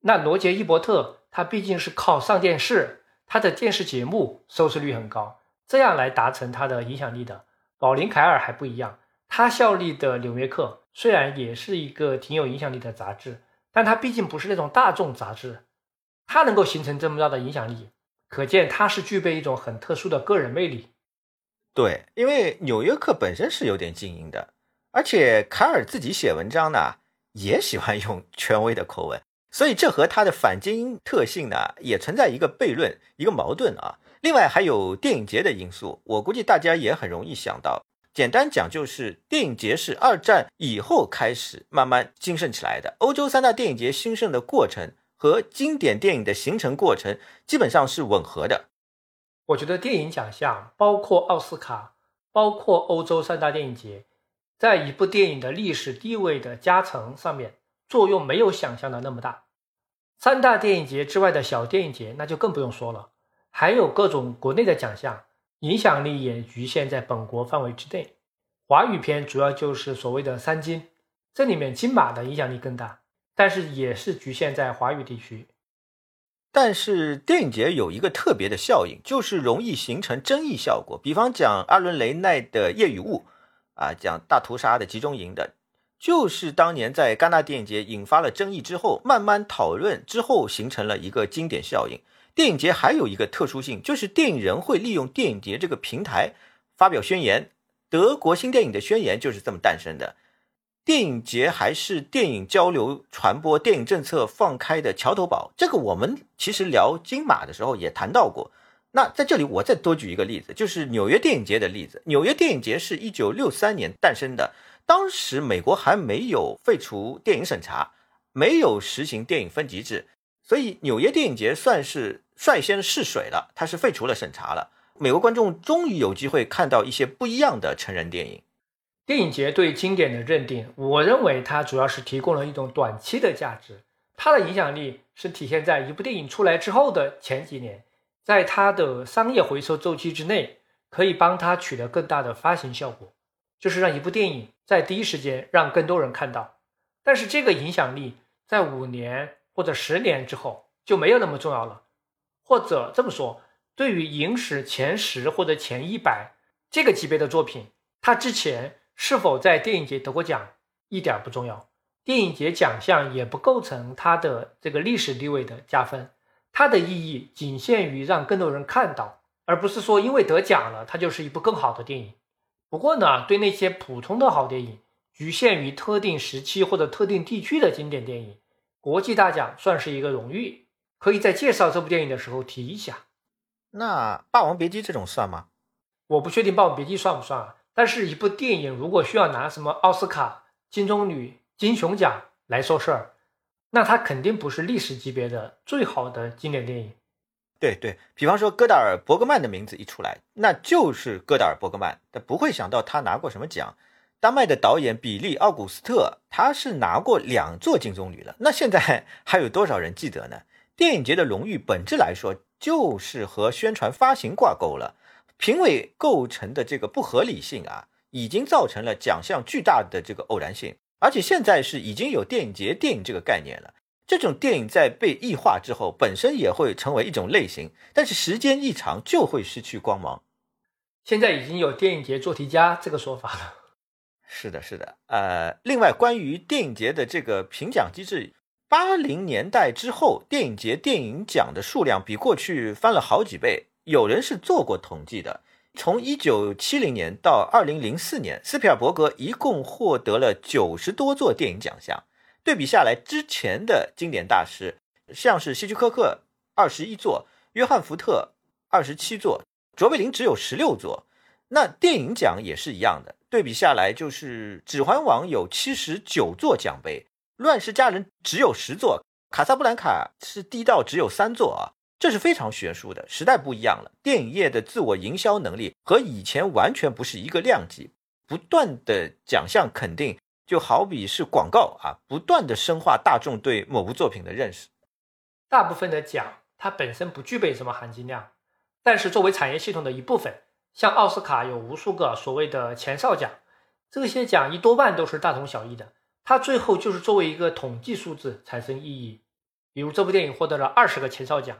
那罗杰·伊伯特他毕竟是靠上电视，他的电视节目收视率很高，这样来达成他的影响力的。保林·凯尔还不一样，他效力的《纽约客》。虽然也是一个挺有影响力的杂志，但它毕竟不是那种大众杂志，它能够形成这么大的影响力，可见它是具备一种很特殊的个人魅力。对，因为《纽约客》本身是有点精英的，而且卡尔自己写文章呢，也喜欢用权威的口吻，所以这和他的反精英特性呢，也存在一个悖论，一个矛盾啊。另外还有电影节的因素，我估计大家也很容易想到。简单讲，就是电影节是二战以后开始慢慢兴盛起来的。欧洲三大电影节兴盛的过程和经典电影的形成过程基本上是吻合的。我觉得电影奖项，包括奥斯卡，包括欧洲三大电影节，在一部电影的历史地位的加成上面，作用没有想象的那么大。三大电影节之外的小电影节，那就更不用说了。还有各种国内的奖项，影响力也局限在本国范围之内。华语片主要就是所谓的三金，这里面金马的影响力更大，但是也是局限在华语地区。但是电影节有一个特别的效应，就是容易形成争议效果。比方讲阿伦雷奈的《夜与雾》，啊，讲大屠杀的集中营的，就是当年在戛纳电影节引发了争议之后，慢慢讨论之后形成了一个经典效应。电影节还有一个特殊性，就是电影人会利用电影节这个平台发表宣言。德国新电影的宣言就是这么诞生的。电影节还是电影交流传播、电影政策放开的桥头堡。这个我们其实聊金马的时候也谈到过。那在这里我再多举一个例子，就是纽约电影节的例子。纽约电影节是一九六三年诞生的，当时美国还没有废除电影审查，没有实行电影分级制。所以纽约电影节算是率先试水了，它是废除了审查了。美国观众终于有机会看到一些不一样的成人电影。电影节对经典的认定，我认为它主要是提供了一种短期的价值，它的影响力是体现在一部电影出来之后的前几年，在它的商业回收周期之内，可以帮它取得更大的发行效果，就是让一部电影在第一时间让更多人看到。但是这个影响力在五年。或者十年之后就没有那么重要了，或者这么说，对于影史前十或者前一百这个级别的作品，它之前是否在电影节得过奖一点不重要，电影节奖项也不构成它的这个历史地位的加分，它的意义仅限于让更多人看到，而不是说因为得奖了它就是一部更好的电影。不过呢，对那些普通的好电影，局限于特定时期或者特定地区的经典电影。国际大奖算是一个荣誉，可以在介绍这部电影的时候提一下。那《霸王别姬》这种算吗？我不确定《霸王别姬》算不算啊。但是，一部电影如果需要拿什么奥斯卡、金棕榈、金熊奖来说事儿，那它肯定不是历史级别的最好的经典电影。对对，比方说戈达尔·伯格曼的名字一出来，那就是戈达尔·伯格曼，但不会想到他拿过什么奖。丹麦的导演比利·奥古斯特，他是拿过两座金棕榈了。那现在 还有多少人记得呢？电影节的荣誉本质来说，就是和宣传发行挂钩了。评委构成的这个不合理性啊，已经造成了奖项巨大的这个偶然性。而且现在是已经有电影节电影这个概念了。这种电影在被异化之后，本身也会成为一种类型，但是时间一长就会失去光芒。现在已经有电影节做题家这个说法了。是的，是的，呃，另外关于电影节的这个评奖机制，八零年代之后，电影节电影奖的数量比过去翻了好几倍。有人是做过统计的，从一九七零年到二零零四年，斯皮尔伯格一共获得了九十多座电影奖项。对比下来，之前的经典大师，像是希区柯克二十一座，约翰福特二十七座，卓别林只有十六座。那电影奖也是一样的。对比下来，就是《指环王》有七十九座奖杯，《乱世佳人》只有十座，《卡萨布兰卡》是低到只有三座啊，这是非常悬殊的。时代不一样了，电影业的自我营销能力和以前完全不是一个量级。不断的奖项肯定，就好比是广告啊，不断的深化大众对某部作品的认识。大部分的奖它本身不具备什么含金量，但是作为产业系统的一部分。像奥斯卡有无数个所谓的前哨奖，这些奖一多半都是大同小异的，它最后就是作为一个统计数字产生意义。比如这部电影获得了二十个前哨奖，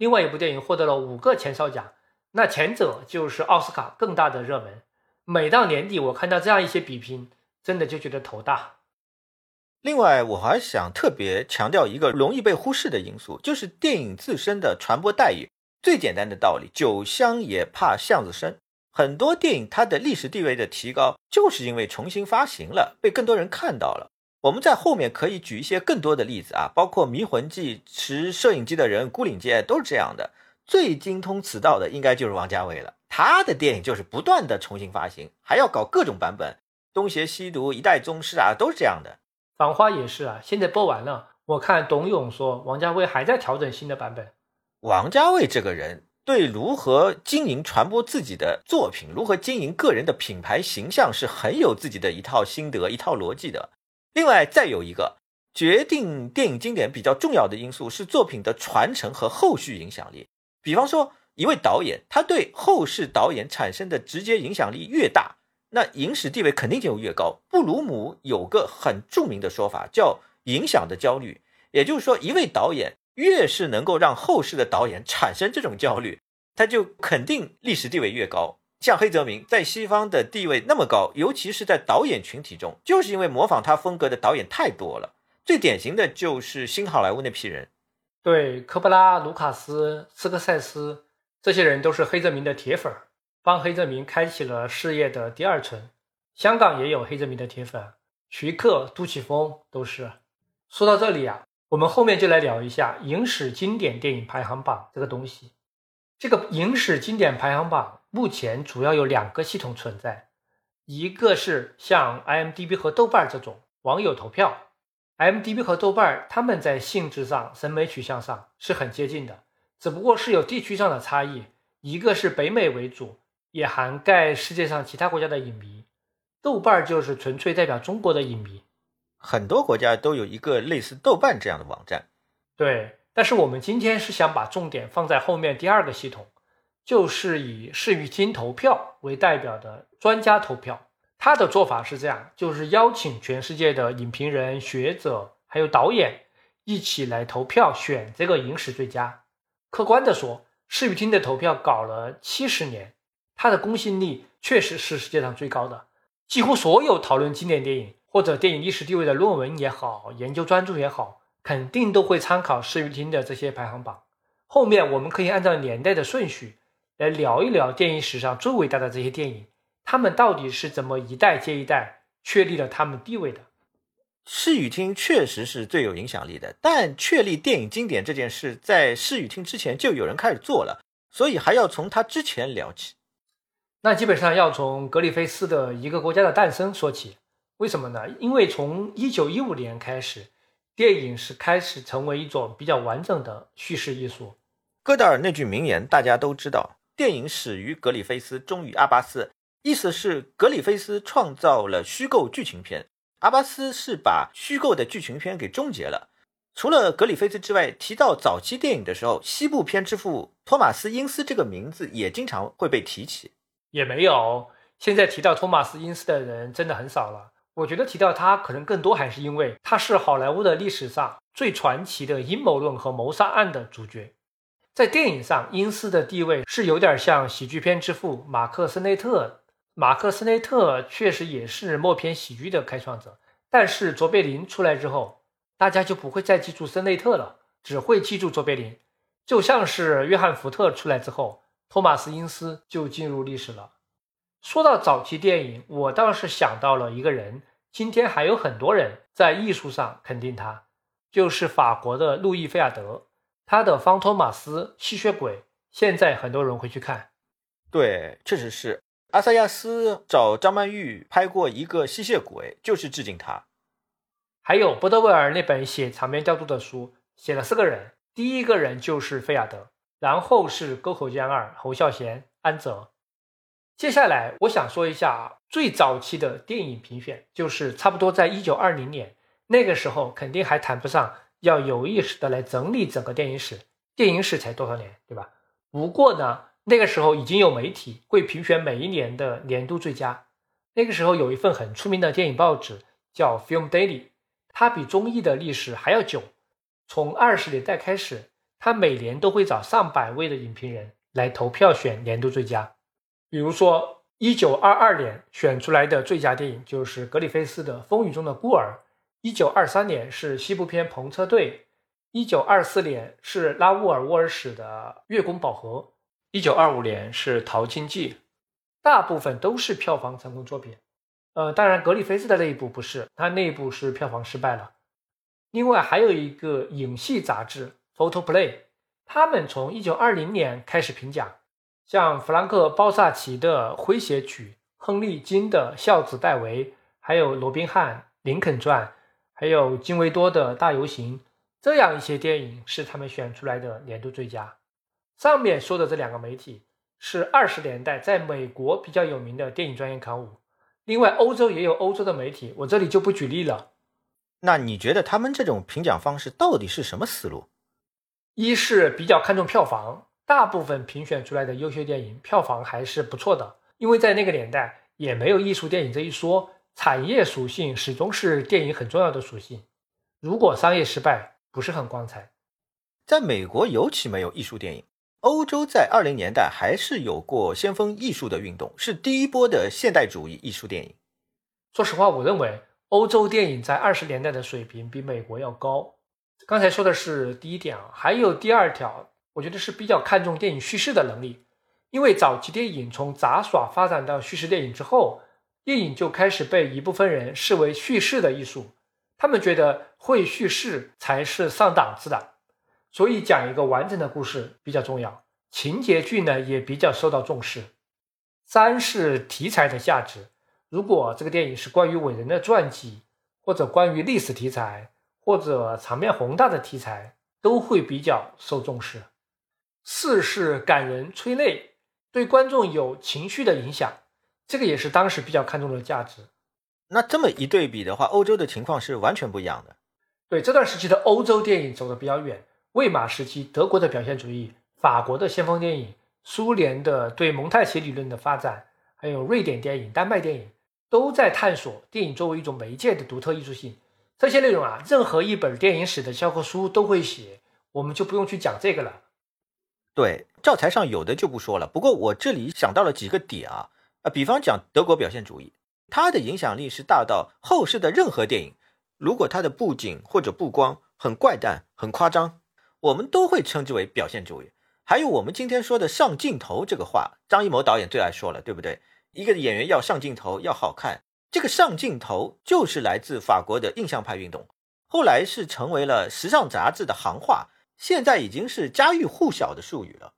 另外一部电影获得了五个前哨奖，那前者就是奥斯卡更大的热门。每到年底，我看到这样一些比拼，真的就觉得头大。另外，我还想特别强调一个容易被忽视的因素，就是电影自身的传播待遇。最简单的道理，酒香也怕巷子深。很多电影它的历史地位的提高，就是因为重新发行了，被更多人看到了。我们在后面可以举一些更多的例子啊，包括《迷魂记》、持摄影机的人、孤岭街都是这样的。最精通此道的应该就是王家卫了，他的电影就是不断的重新发行，还要搞各种版本，东邪西毒、一代宗师啊，都是这样的。繁花也是啊，现在播完了。我看董勇说，王家卫还在调整新的版本。王家卫这个人，对如何经营、传播自己的作品，如何经营个人的品牌形象，是很有自己的一套心得、一套逻辑的。另外，再有一个决定电影经典比较重要的因素是作品的传承和后续影响力。比方说，一位导演，他对后世导演产生的直接影响力越大。那影史地位肯定就越高。布鲁姆有个很著名的说法，叫“影响的焦虑”。也就是说，一位导演越是能够让后世的导演产生这种焦虑，他就肯定历史地位越高。像黑泽明在西方的地位那么高，尤其是在导演群体中，就是因为模仿他风格的导演太多了。最典型的就是新好莱坞那批人，对科布拉、卢卡斯、斯科塞斯这些人都是黑泽明的铁粉。帮黑泽明开启了事业的第二春。香港也有黑泽明的铁粉，徐克、杜琪峰都是。说到这里啊，我们后面就来聊一下影史经典电影排行榜这个东西。这个影史经典排行榜目前主要有两个系统存在，一个是像 IMDB 和豆瓣这种网友投票。IMDB 和豆瓣他们在性质上、审美取向上是很接近的，只不过是有地区上的差异，一个是北美为主。也涵盖世界上其他国家的影迷，豆瓣就是纯粹代表中国的影迷。很多国家都有一个类似豆瓣这样的网站。对，但是我们今天是想把重点放在后面第二个系统，就是以视域厅投票为代表的专家投票。他的做法是这样，就是邀请全世界的影评人、学者还有导演一起来投票选这个影史最佳。客观的说，视域厅的投票搞了七十年。它的公信力确实是世界上最高的，几乎所有讨论经典电影或者电影历史地位的论文也好，研究专著也好，肯定都会参考视域厅的这些排行榜。后面我们可以按照年代的顺序来聊一聊电影史上最伟大的这些电影，他们到底是怎么一代接一代确立了他们地位的。视与听确实是最有影响力的，但确立电影经典这件事，在视与听之前就有人开始做了，所以还要从他之前聊起。那基本上要从格里菲斯的一个国家的诞生说起，为什么呢？因为从一九一五年开始，电影是开始成为一种比较完整的叙事艺术。戈达尔那句名言大家都知道：“电影始于格里菲斯，终于阿巴斯。”意思是格里菲斯创造了虚构剧情片，阿巴斯是把虚构的剧情片给终结了。除了格里菲斯之外，提到早期电影的时候，西部片之父托马斯·因斯这个名字也经常会被提起。也没有，现在提到托马斯·因斯的人真的很少了。我觉得提到他，可能更多还是因为他是好莱坞的历史上最传奇的阴谋论和谋杀案的主角。在电影上，因斯的地位是有点像喜剧片之父马克·斯内特。马克·斯内特确实也是默片喜剧的开创者，但是卓别林出来之后，大家就不会再记住斯内特了，只会记住卓别林。就像是约翰·福特出来之后。托马斯·因斯就进入历史了。说到早期电影，我倒是想到了一个人，今天还有很多人在艺术上肯定他，就是法国的路易·菲亚德。他的《方托马斯吸血鬼》现在很多人会去看。对，确实是。阿萨亚斯找张曼玉拍过一个吸血鬼，就是致敬他。还有伯德威尔那本写场面调度的书，写了四个人，第一个人就是菲亚德。然后是沟口健二、侯孝贤、安泽。接下来我想说一下最早期的电影评选，就是差不多在一九二零年那个时候，肯定还谈不上要有意识的来整理整个电影史。电影史才多少年，对吧？不过呢，那个时候已经有媒体会评选每一年的年度最佳。那个时候有一份很出名的电影报纸叫《Film Daily》，它比综艺的历史还要久，从二十年代开始。他每年都会找上百位的影评人来投票选年度最佳。比如说，一九二二年选出来的最佳电影就是格里菲斯的《风雨中的孤儿》，一九二三年是西部片《篷车队》，一九二四年是拉乌尔·沃尔史的《月宫宝盒》，一九二五年是《淘金记》，大部分都是票房成功作品。呃，当然，格里菲斯的那一部不是，他那一部是票房失败了。另外还有一个影戏杂志《Photo Play》，他们从一九二零年开始评奖，像弗兰克·鲍萨奇的《诙谐曲》，亨利·金的《孝子戴维》，还有罗宾汉《林肯传》，还有金维多的《大游行》，这样一些电影是他们选出来的年度最佳。上面说的这两个媒体是二十年代在美国比较有名的电影专业刊物。另外，欧洲也有欧洲的媒体，我这里就不举例了。那你觉得他们这种评奖方式到底是什么思路？一是比较看重票房，大部分评选出来的优秀电影票房还是不错的，因为在那个年代也没有艺术电影这一说，产业属性始终是电影很重要的属性。如果商业失败，不是很光彩。在美国尤其没有艺术电影。欧洲在二零年代还是有过先锋艺术的运动，是第一波的现代主义艺术电影。说实话，我认为欧洲电影在二十年代的水平比美国要高。刚才说的是第一点啊，还有第二条，我觉得是比较看重电影叙事的能力。因为早期电影从杂耍发展到叙事电影之后，电影就开始被一部分人视为叙事的艺术，他们觉得会叙事才是上档次的。所以讲一个完整的故事比较重要，情节剧呢也比较受到重视。三是题材的价值，如果这个电影是关于伟人的传记，或者关于历史题材，或者场面宏大的题材，都会比较受重视。四是感人催泪，对观众有情绪的影响，这个也是当时比较看重的价值。那这么一对比的话，欧洲的情况是完全不一样的。对这段时期的欧洲电影走得比较远。魏玛时期，德国的表现主义，法国的先锋电影，苏联的对蒙太奇理论的发展，还有瑞典电影、丹麦电影，都在探索电影作为一种媒介的独特艺术性。这些内容啊，任何一本电影史的教科书都会写，我们就不用去讲这个了。对，教材上有的就不说了。不过我这里想到了几个点啊，啊，比方讲德国表现主义，它的影响力是大到后世的任何电影，如果它的布景或者布光很怪诞、很夸张。我们都会称之为表现主义。还有我们今天说的上镜头这个话，张艺谋导演最爱说了，对不对？一个演员要上镜头，要好看，这个上镜头就是来自法国的印象派运动，后来是成为了时尚杂志的行话，现在已经是家喻户晓的术语了。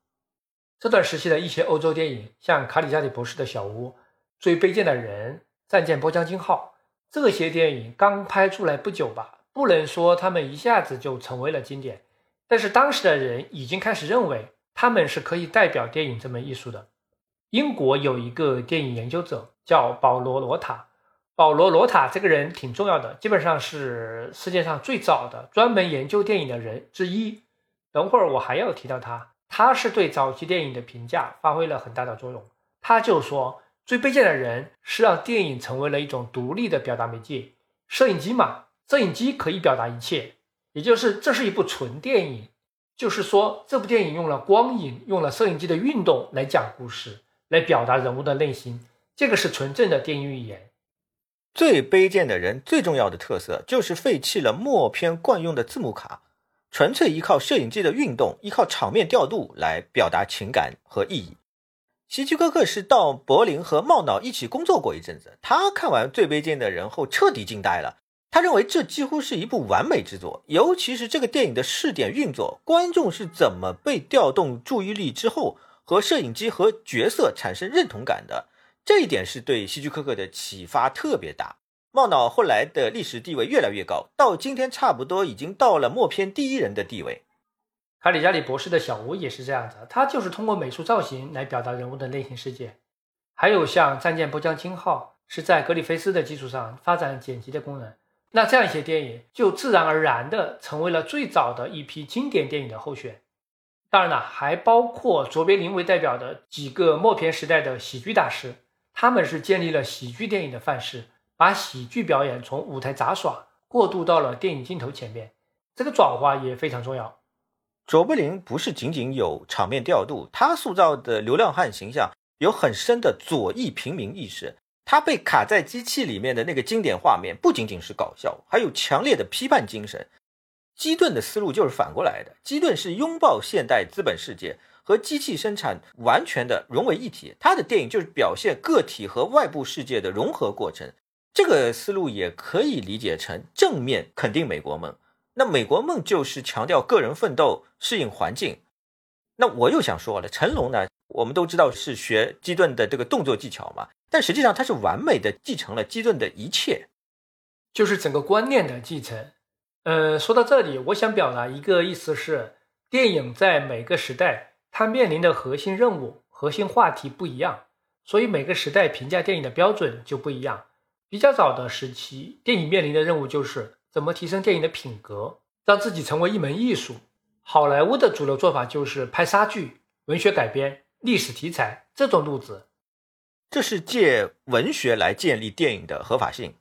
这段时期的一些欧洲电影，像卡里加里博士的《小屋》，《最卑贱的人》，《战舰波江金号》，这些电影刚拍出来不久吧，不能说他们一下子就成为了经典。但是当时的人已经开始认为他们是可以代表电影这门艺术的。英国有一个电影研究者叫保罗·罗塔，保罗·罗塔这个人挺重要的，基本上是世界上最早的专门研究电影的人之一。等会儿我还要提到他，他是对早期电影的评价发挥了很大的作用。他就说，最卑贱的人是让电影成为了一种独立的表达媒介，摄影机嘛，摄影机可以表达一切。也就是这是一部纯电影，就是说这部电影用了光影，用了摄影机的运动来讲故事，来表达人物的内心，这个是纯正的电影语言。最卑贱的人最重要的特色就是废弃了默片惯用的字幕卡，纯粹依靠摄影机的运动，依靠场面调度来表达情感和意义。希区柯克是到柏林和茂脑一起工作过一阵子，他看完《最卑贱的人》后彻底惊呆了。他认为这几乎是一部完美之作，尤其是这个电影的试点运作，观众是怎么被调动注意力之后，和摄影机和角色产生认同感的，这一点是对希区柯克的启发特别大。茂脑后来的历史地位越来越高，到今天差不多已经到了默片第一人的地位。卡里加里博士的小屋也是这样子，他就是通过美术造型来表达人物的内心世界。还有像《战舰波江金号》，是在格里菲斯的基础上发展剪辑的功能。那这样一些电影就自然而然的成为了最早的一批经典电影的候选。当然了，还包括卓别林为代表的几个默片时代的喜剧大师，他们是建立了喜剧电影的范式，把喜剧表演从舞台杂耍过渡到了电影镜头前面，这个转化也非常重要。卓别林不是仅仅有场面调度，他塑造的流浪汉形象有很深的左翼平民意识。他被卡在机器里面的那个经典画面，不仅仅是搞笑，还有强烈的批判精神。基顿的思路就是反过来的，基顿是拥抱现代资本世界和机器生产完全的融为一体。他的电影就是表现个体和外部世界的融合过程。这个思路也可以理解成正面肯定美国梦。那美国梦就是强调个人奋斗、适应环境。那我又想说了，成龙呢，我们都知道是学基顿的这个动作技巧嘛，但实际上他是完美的继承了基顿的一切，就是整个观念的继承。呃，说到这里，我想表达一个意思是，电影在每个时代，它面临的核心任务、核心话题不一样，所以每个时代评价电影的标准就不一样。比较早的时期，电影面临的任务就是怎么提升电影的品格，让自己成为一门艺术。好莱坞的主流做法就是拍杀剧、文学改编、历史题材这种路子，这是借文学来建立电影的合法性。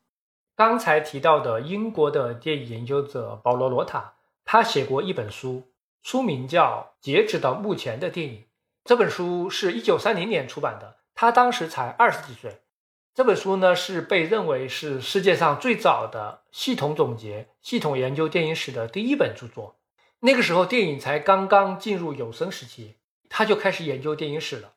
刚才提到的英国的电影研究者保罗·罗塔，他写过一本书，书名叫《截止到目前的电影》。这本书是一九三零年出版的，他当时才二十几岁。这本书呢，是被认为是世界上最早的系统总结、系统研究电影史的第一本著作。那个时候，电影才刚刚进入有声时期，他就开始研究电影史了。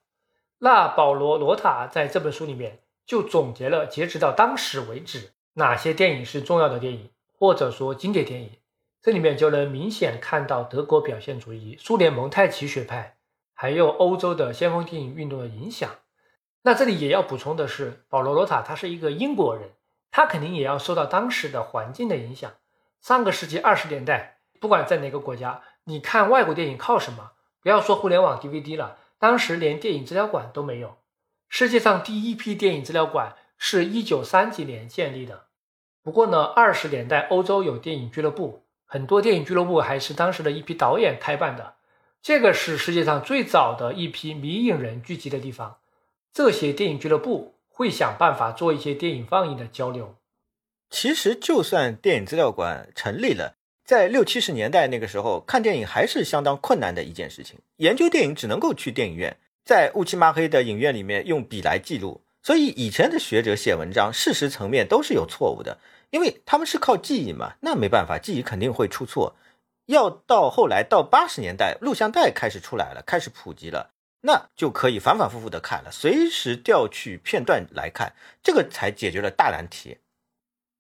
那保罗·罗塔在这本书里面就总结了，截止到当时为止，哪些电影是重要的电影，或者说经典电影。这里面就能明显看到德国表现主义、苏联蒙太奇学派，还有欧洲的先锋电影运动的影响。那这里也要补充的是，保罗·罗塔他是一个英国人，他肯定也要受到当时的环境的影响。上个世纪二十年代，不管在哪个国家，你看外国电影靠什么？不要说互联网 DVD 了，当时连电影资料馆都没有。世界上第一批电影资料馆是一九三几年建立的。不过呢，二十年代欧洲有电影俱乐部，很多电影俱乐部还是当时的一批导演开办的。这个是世界上最早的一批迷影人聚集的地方。这些电影俱乐部会想办法做一些电影放映的交流。其实，就算电影资料馆成立了，在六七十年代那个时候，看电影还是相当困难的一件事情。研究电影只能够去电影院，在乌漆抹黑的影院里面用笔来记录。所以，以前的学者写文章，事实层面都是有错误的，因为他们是靠记忆嘛。那没办法，记忆肯定会出错。要到后来，到八十年代，录像带开始出来了，开始普及了。那就可以反反复复的看了，随时调取片段来看，这个才解决了大难题。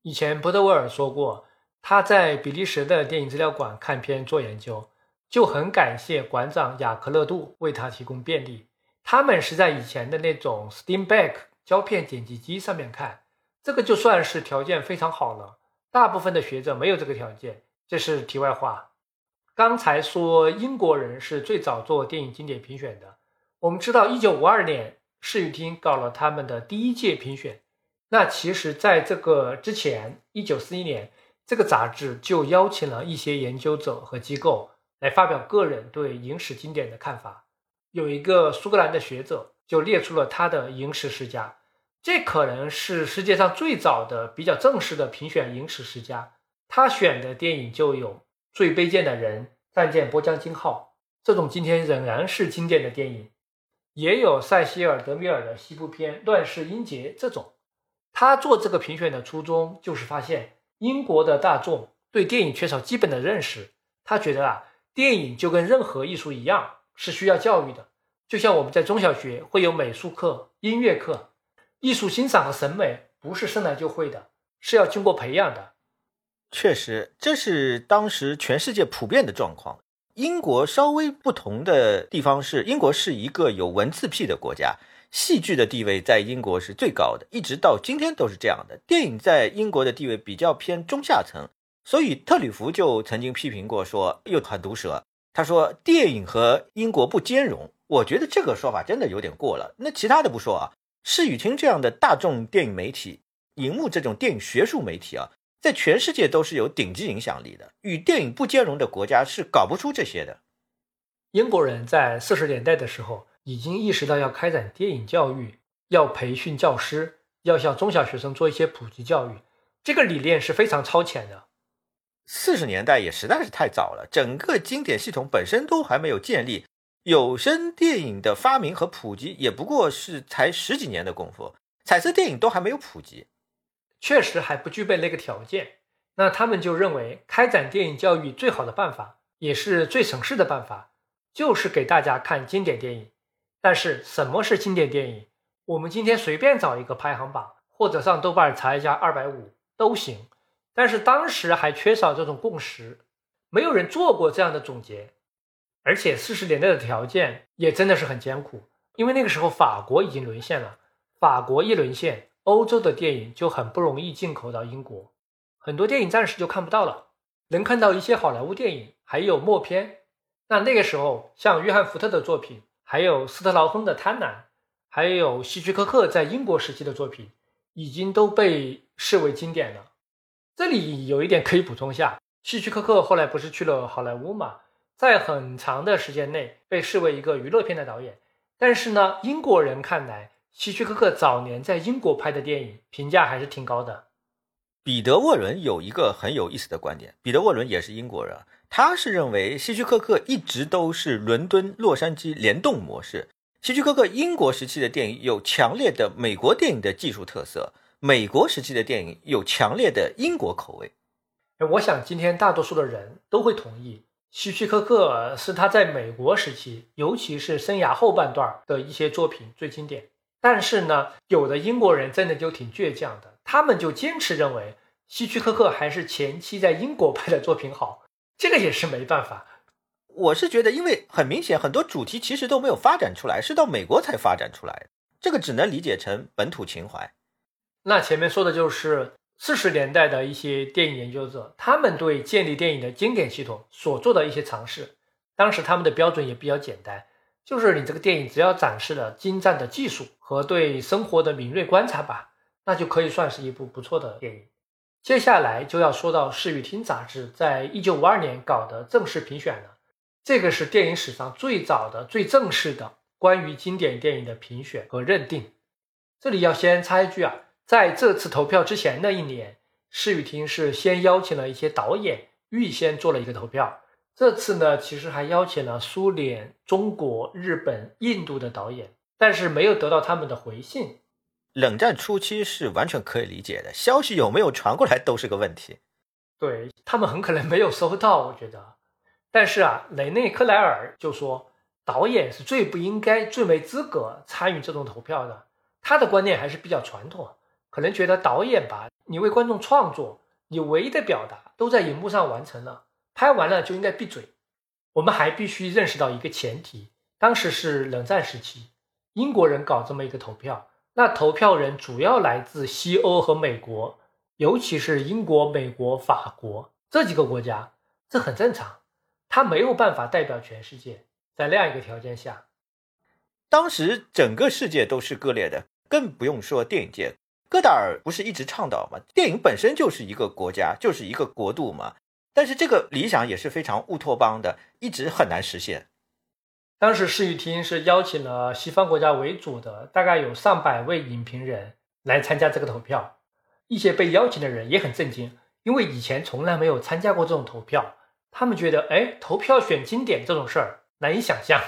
以前波德威尔说过，他在比利时的电影资料馆看片做研究，就很感谢馆长雅克勒杜为他提供便利。他们是在以前的那种 Steamback 胶片剪辑机上面看，这个就算是条件非常好了。大部分的学者没有这个条件，这是题外话。刚才说英国人是最早做电影经典评选的。我们知道，一九五二年市语厅搞了他们的第一届评选。那其实，在这个之前，一九四一年，这个杂志就邀请了一些研究者和机构来发表个人对影史经典的看法。有一个苏格兰的学者就列出了他的影史十佳，这可能是世界上最早的比较正式的评选影史十佳。他选的电影就有《最卑贱的人》《战舰波江金号》这种今天仍然是经典的电影。也有塞西尔·德米尔的西部片《乱世英杰》这种，他做这个评选的初衷就是发现英国的大众对电影缺少基本的认识。他觉得啊，电影就跟任何艺术一样是需要教育的，就像我们在中小学会有美术课、音乐课，艺术欣赏和审美不是生来就会的，是要经过培养的。确实，这是当时全世界普遍的状况。英国稍微不同的地方是，英国是一个有文字癖的国家，戏剧的地位在英国是最高的，一直到今天都是这样的。电影在英国的地位比较偏中下层，所以特吕弗就曾经批评过，说又很毒舌。他说电影和英国不兼容，我觉得这个说法真的有点过了。那其他的不说啊，视语听这样的大众电影媒体，荧幕这种电影学术媒体啊。在全世界都是有顶级影响力的，与电影不兼容的国家是搞不出这些的。英国人在四十年代的时候已经意识到要开展电影教育，要培训教师，要向中小学生做一些普及教育，这个理念是非常超前的。四十年代也实在是太早了，整个经典系统本身都还没有建立，有声电影的发明和普及也不过是才十几年的功夫。彩色电影都还没有普及，确实还不具备那个条件。那他们就认为，开展电影教育最好的办法，也是最省事的办法，就是给大家看经典电影。但是什么是经典电影？我们今天随便找一个排行榜，或者上豆瓣查一下二百五都行。但是当时还缺少这种共识，没有人做过这样的总结。而且四十年代的条件也真的是很艰苦，因为那个时候法国已经沦陷了，法国一沦陷，欧洲的电影就很不容易进口到英国，很多电影暂时就看不到了，能看到一些好莱坞电影，还有默片。那那个时候，像约翰福特的作品，还有斯特劳亨的《贪婪》，还有希区柯克在英国时期的作品，已经都被视为经典了。这里有一点可以补充下，希区柯克后来不是去了好莱坞嘛？在很长的时间内被视为一个娱乐片的导演，但是呢，英国人看来，希区柯克早年在英国拍的电影评价还是挺高的。彼得·沃伦有一个很有意思的观点，彼得·沃伦也是英国人，他是认为希区柯克一直都是伦敦洛杉矶联动模式。希区柯克英国时期的电影有强烈的美国电影的技术特色，美国时期的电影有强烈的英国口味。我想今天大多数的人都会同意。希区柯克是他在美国时期，尤其是生涯后半段的一些作品最经典。但是呢，有的英国人真的就挺倔强的，他们就坚持认为希区柯克还是前期在英国拍的作品好。这个也是没办法。我是觉得，因为很明显，很多主题其实都没有发展出来，是到美国才发展出来。这个只能理解成本土情怀。那前面说的就是。四十年代的一些电影研究者，他们对建立电影的经典系统所做的一些尝试，当时他们的标准也比较简单，就是你这个电影只要展示了精湛的技术和对生活的敏锐观察吧，那就可以算是一部不错的电影。接下来就要说到《视与听》杂志在一九五二年搞的正式评选了，这个是电影史上最早的、最正式的关于经典电影的评选和认定。这里要先插一句啊。在这次投票之前的一年，视与厅是先邀请了一些导演预先做了一个投票。这次呢，其实还邀请了苏联、中国、日本、印度的导演，但是没有得到他们的回信。冷战初期是完全可以理解的，消息有没有传过来都是个问题。对他们很可能没有收到，我觉得。但是啊，雷内克莱尔就说，导演是最不应该、最没资格参与这种投票的。他的观念还是比较传统。可能觉得导演吧，你为观众创作，你唯一的表达都在荧幕上完成了，拍完了就应该闭嘴。我们还必须认识到一个前提，当时是冷战时期，英国人搞这么一个投票，那投票人主要来自西欧和美国，尤其是英国、美国、法国这几个国家，这很正常。他没有办法代表全世界，在那样一个条件下，当时整个世界都是割裂的，更不用说电影界。戈达尔不是一直倡导吗？电影本身就是一个国家，就是一个国度嘛。但是这个理想也是非常乌托邦的，一直很难实现。当时视与厅是邀请了西方国家为主的，大概有上百位影评人来参加这个投票。一些被邀请的人也很震惊，因为以前从来没有参加过这种投票。他们觉得，哎，投票选经典这种事儿难以想象。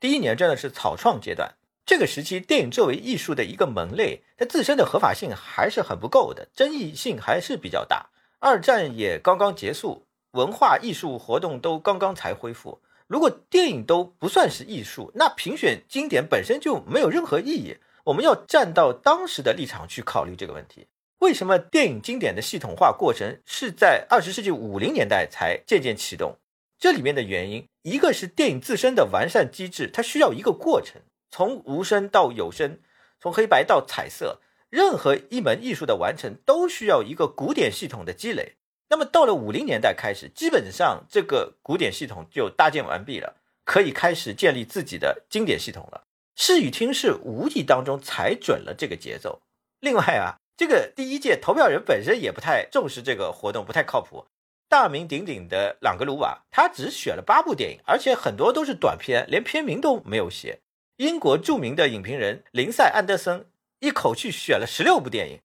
第一年真的是草创阶段。这个时期，电影作为艺术的一个门类，它自身的合法性还是很不够的，争议性还是比较大。二战也刚刚结束，文化艺术活动都刚刚才恢复。如果电影都不算是艺术，那评选经典本身就没有任何意义。我们要站到当时的立场去考虑这个问题：为什么电影经典的系统化过程是在二十世纪五零年代才渐渐启动？这里面的原因，一个是电影自身的完善机制，它需要一个过程。从无声到有声，从黑白到彩色，任何一门艺术的完成都需要一个古典系统的积累。那么到了五零年代开始，基本上这个古典系统就搭建完毕了，可以开始建立自己的经典系统了。视与听是无意当中踩准了这个节奏。另外啊，这个第一届投票人本身也不太重视这个活动，不太靠谱。大名鼎鼎的朗格鲁瓦，他只选了八部电影，而且很多都是短片，连片名都没有写。英国著名的影评人林赛·安德森一口气选了十六部电影，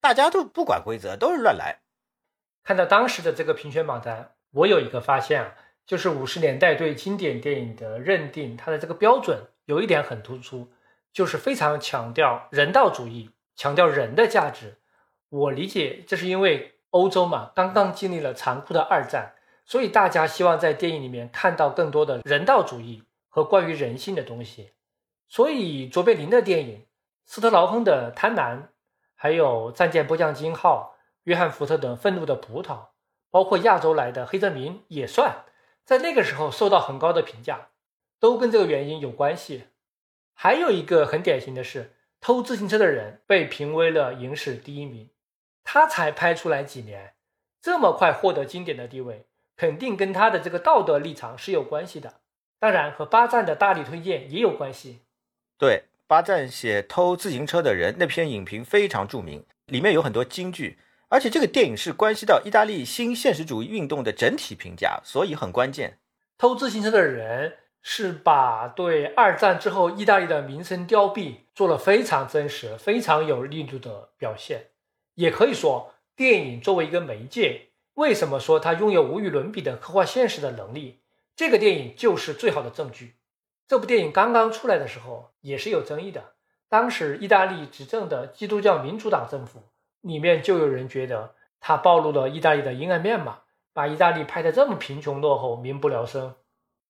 大家都不管规则，都是乱来。看到当时的这个评选榜单，我有一个发现啊，就是五十年代对经典电影的认定，它的这个标准有一点很突出，就是非常强调人道主义，强调人的价值。我理解，这是因为欧洲嘛，刚刚经历了残酷的二战，所以大家希望在电影里面看到更多的人道主义和关于人性的东西。所以卓别林的电影、斯特劳亨的《贪婪》，还有《战舰波将金号》、约翰福特的《愤怒的葡萄》，包括亚洲来的黑泽明也算，在那个时候受到很高的评价，都跟这个原因有关系。还有一个很典型的是，偷自行车的人被评为了影史第一名。他才拍出来几年，这么快获得经典的地位，肯定跟他的这个道德立场是有关系的。当然，和巴赞的大力推荐也有关系。对，巴赞写《偷自行车的人》那篇影评非常著名，里面有很多金句，而且这个电影是关系到意大利新现实主义运动的整体评价，所以很关键。偷自行车的人是把对二战之后意大利的民生凋敝做了非常真实、非常有力度的表现。也可以说，电影作为一个媒介，为什么说它拥有无与伦比的刻画现实的能力？这个电影就是最好的证据。这部电影刚刚出来的时候也是有争议的，当时意大利执政的基督教民主党政府里面就有人觉得他暴露了意大利的阴暗面嘛，把意大利拍得这么贫穷落后、民不聊生。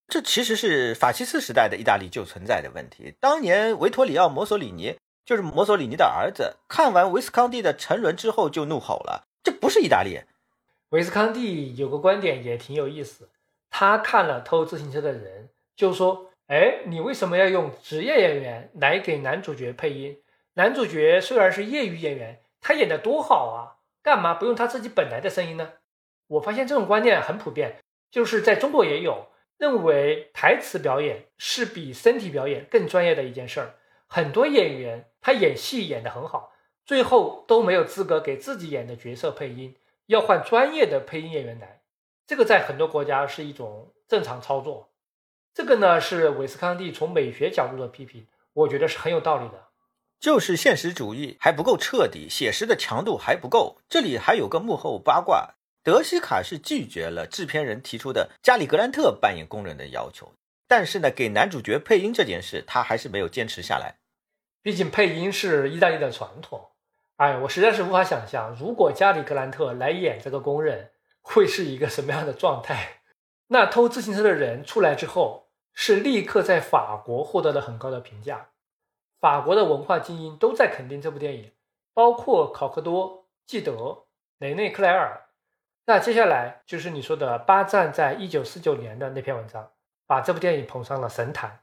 这其实是法西斯时代的意大利就存在的问题。当年维托里奥·墨索里尼。就是墨索里尼的儿子，看完维斯康蒂的沉沦之后就怒吼了：“这不是意大利！”维斯康蒂有个观点也挺有意思，他看了偷自行车的人，就说：“哎，你为什么要用职业演员来给男主角配音？男主角虽然是业余演员，他演的多好啊，干嘛不用他自己本来的声音呢？”我发现这种观念很普遍，就是在中国也有认为台词表演是比身体表演更专业的一件事儿。很多演员他演戏演得很好，最后都没有资格给自己演的角色配音，要换专业的配音演员来。这个在很多国家是一种正常操作。这个呢是韦斯康蒂从美学角度的批评，我觉得是很有道理的。就是现实主义还不够彻底，写实的强度还不够。这里还有个幕后八卦：德西卡是拒绝了制片人提出的加里格兰特扮演工人的要求，但是呢，给男主角配音这件事，他还是没有坚持下来。毕竟配音是意大利的传统，哎，我实在是无法想象，如果加里格兰特来演这个工人，会是一个什么样的状态。那偷自行车的人出来之后，是立刻在法国获得了很高的评价，法国的文化精英都在肯定这部电影，包括考克多、纪德、雷内克莱尔。那接下来就是你说的巴赞在一九四九年的那篇文章，把这部电影捧上了神坛。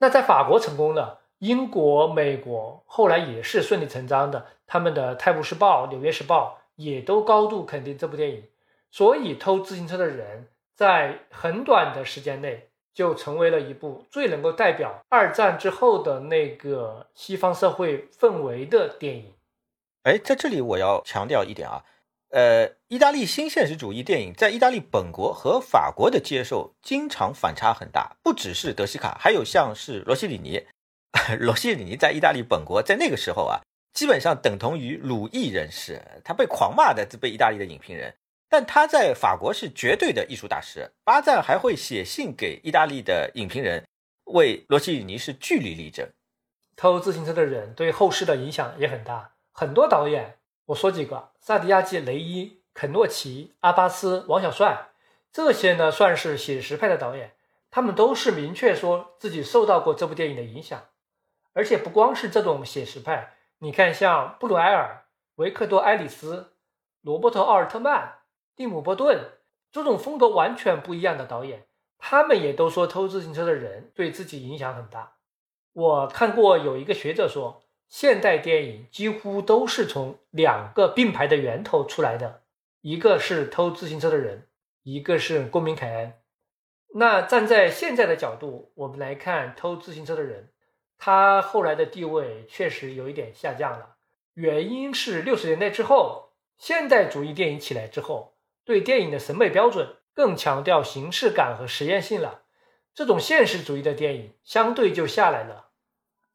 那在法国成功了。英国、美国后来也是顺理成章的，他们的《泰晤士报》《纽约时报》也都高度肯定这部电影，所以偷自行车的人在很短的时间内就成为了一部最能够代表二战之后的那个西方社会氛围的电影。哎，在这里我要强调一点啊，呃，意大利新现实主义电影在意大利本国和法国的接受经常反差很大，不只是德西卡，还有像是罗西里尼。罗西里尼在意大利本国，在那个时候啊，基本上等同于鲁艺人士，他被狂骂的，被意大利的影评人。但他在法国是绝对的艺术大师。巴赞还会写信给意大利的影评人，为罗西里尼是据理力争。偷自行车的人对后世的影响也很大，很多导演，我说几个：萨迪亚季、雷伊、肯诺奇、阿巴斯、王小帅，这些呢算是写实派的导演，他们都是明确说自己受到过这部电影的影响。而且不光是这种写实派，你看像布鲁埃尔、维克多·埃里斯、罗伯特·奥尔特曼、蒂姆·波顿这种风格完全不一样的导演，他们也都说偷自行车的人对自己影响很大。我看过有一个学者说，现代电影几乎都是从两个并排的源头出来的，一个是偷自行车的人，一个是公民凯恩。那站在现在的角度，我们来看偷自行车的人。他后来的地位确实有一点下降了，原因是六十年代之后，现代主义电影起来之后，对电影的审美标准更强调形式感和实验性了，这种现实主义的电影相对就下来了。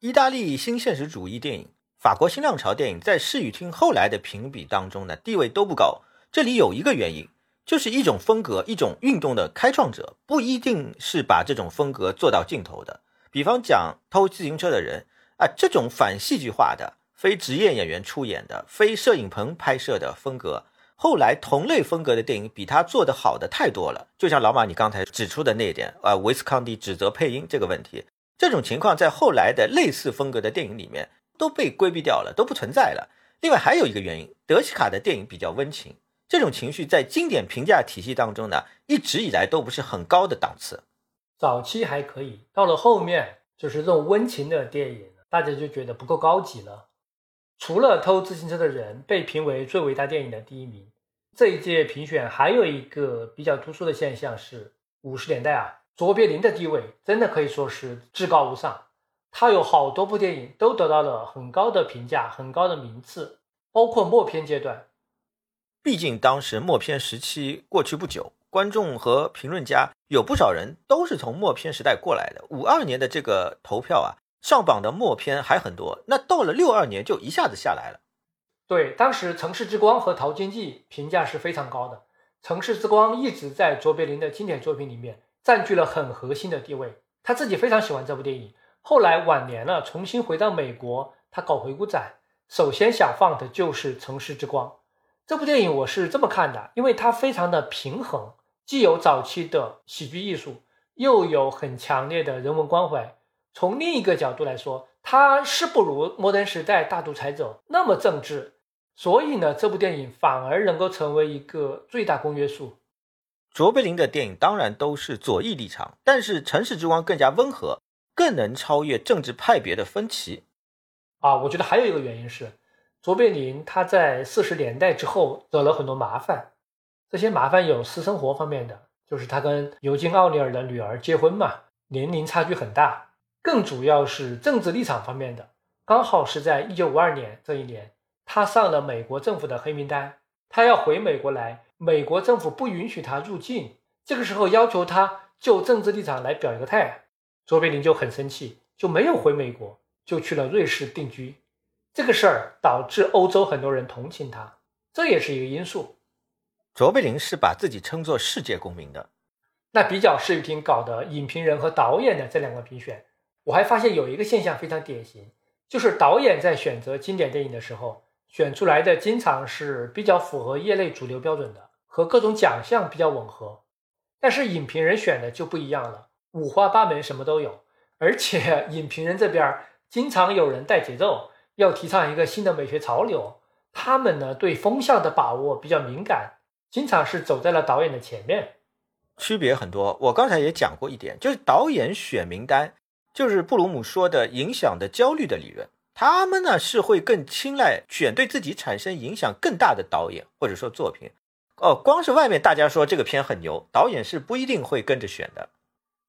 意大利新现实主义电影、法国新浪潮电影在视与听后来的评比当中呢，地位都不高。这里有一个原因，就是一种风格、一种运动的开创者不一定是把这种风格做到尽头的。比方讲偷自行车的人啊，这种反戏剧化的、非职业演员出演的、非摄影棚拍摄的风格。后来同类风格的电影比他做的好的太多了。就像老马你刚才指出的那一点啊，维斯康蒂指责配音这个问题，这种情况在后来的类似风格的电影里面都被规避掉了，都不存在了。另外还有一个原因，德西卡的电影比较温情，这种情绪在经典评价体系当中呢，一直以来都不是很高的档次。早期还可以，到了后面就是这种温情的电影，大家就觉得不够高级了。除了偷自行车的人被评为最伟大电影的第一名，这一届评选还有一个比较突出的现象是，五十年代啊，卓别林的地位真的可以说是至高无上。他有好多部电影都得到了很高的评价、很高的名次，包括默片阶段。毕竟当时默片时期过去不久，观众和评论家有不少人都是从默片时代过来的。五二年的这个投票啊，上榜的默片还很多，那到了六二年就一下子下来了。对，当时《城市之光》和《淘金记》评价是非常高的，《城市之光》一直在卓别林的经典作品里面占据了很核心的地位，他自己非常喜欢这部电影。后来晚年了，重新回到美国，他搞回顾展，首先想放的就是《城市之光》这部电影。我是这么看的，因为它非常的平衡，既有早期的喜剧艺术，又有很强烈的人文关怀。从另一个角度来说，它是不如《摩登时代》大独裁者那么政治，所以呢，这部电影反而能够成为一个最大公约数。卓别林的电影当然都是左翼立场，但是《城市之光》更加温和。更能超越政治派别的分歧，啊，我觉得还有一个原因是，卓别林他在四十年代之后惹了很多麻烦，这些麻烦有私生活方面的，就是他跟尤金·奥尼尔的女儿结婚嘛，年龄差距很大，更主要是政治立场方面的，刚好是在一九五二年这一年，他上了美国政府的黑名单，他要回美国来，美国政府不允许他入境，这个时候要求他就政治立场来表一个态。卓别林就很生气，就没有回美国，就去了瑞士定居。这个事儿导致欧洲很多人同情他，这也是一个因素。卓别林是把自己称作世界公民的。那比较视频搞的影评人和导演的这两个评选，我还发现有一个现象非常典型，就是导演在选择经典电影的时候，选出来的经常是比较符合业内主流标准的，和各种奖项比较吻合。但是影评人选的就不一样了。五花八门，什么都有，而且 影评人这边经常有人带节奏，要提倡一个新的美学潮流。他们呢对风向的把握比较敏感，经常是走在了导演的前面。区别很多，我刚才也讲过一点，就是导演选名单，就是布鲁姆说的影响的焦虑的理论。他们呢是会更青睐选对自己产生影响更大的导演或者说作品。哦，光是外面大家说这个片很牛，导演是不一定会跟着选的。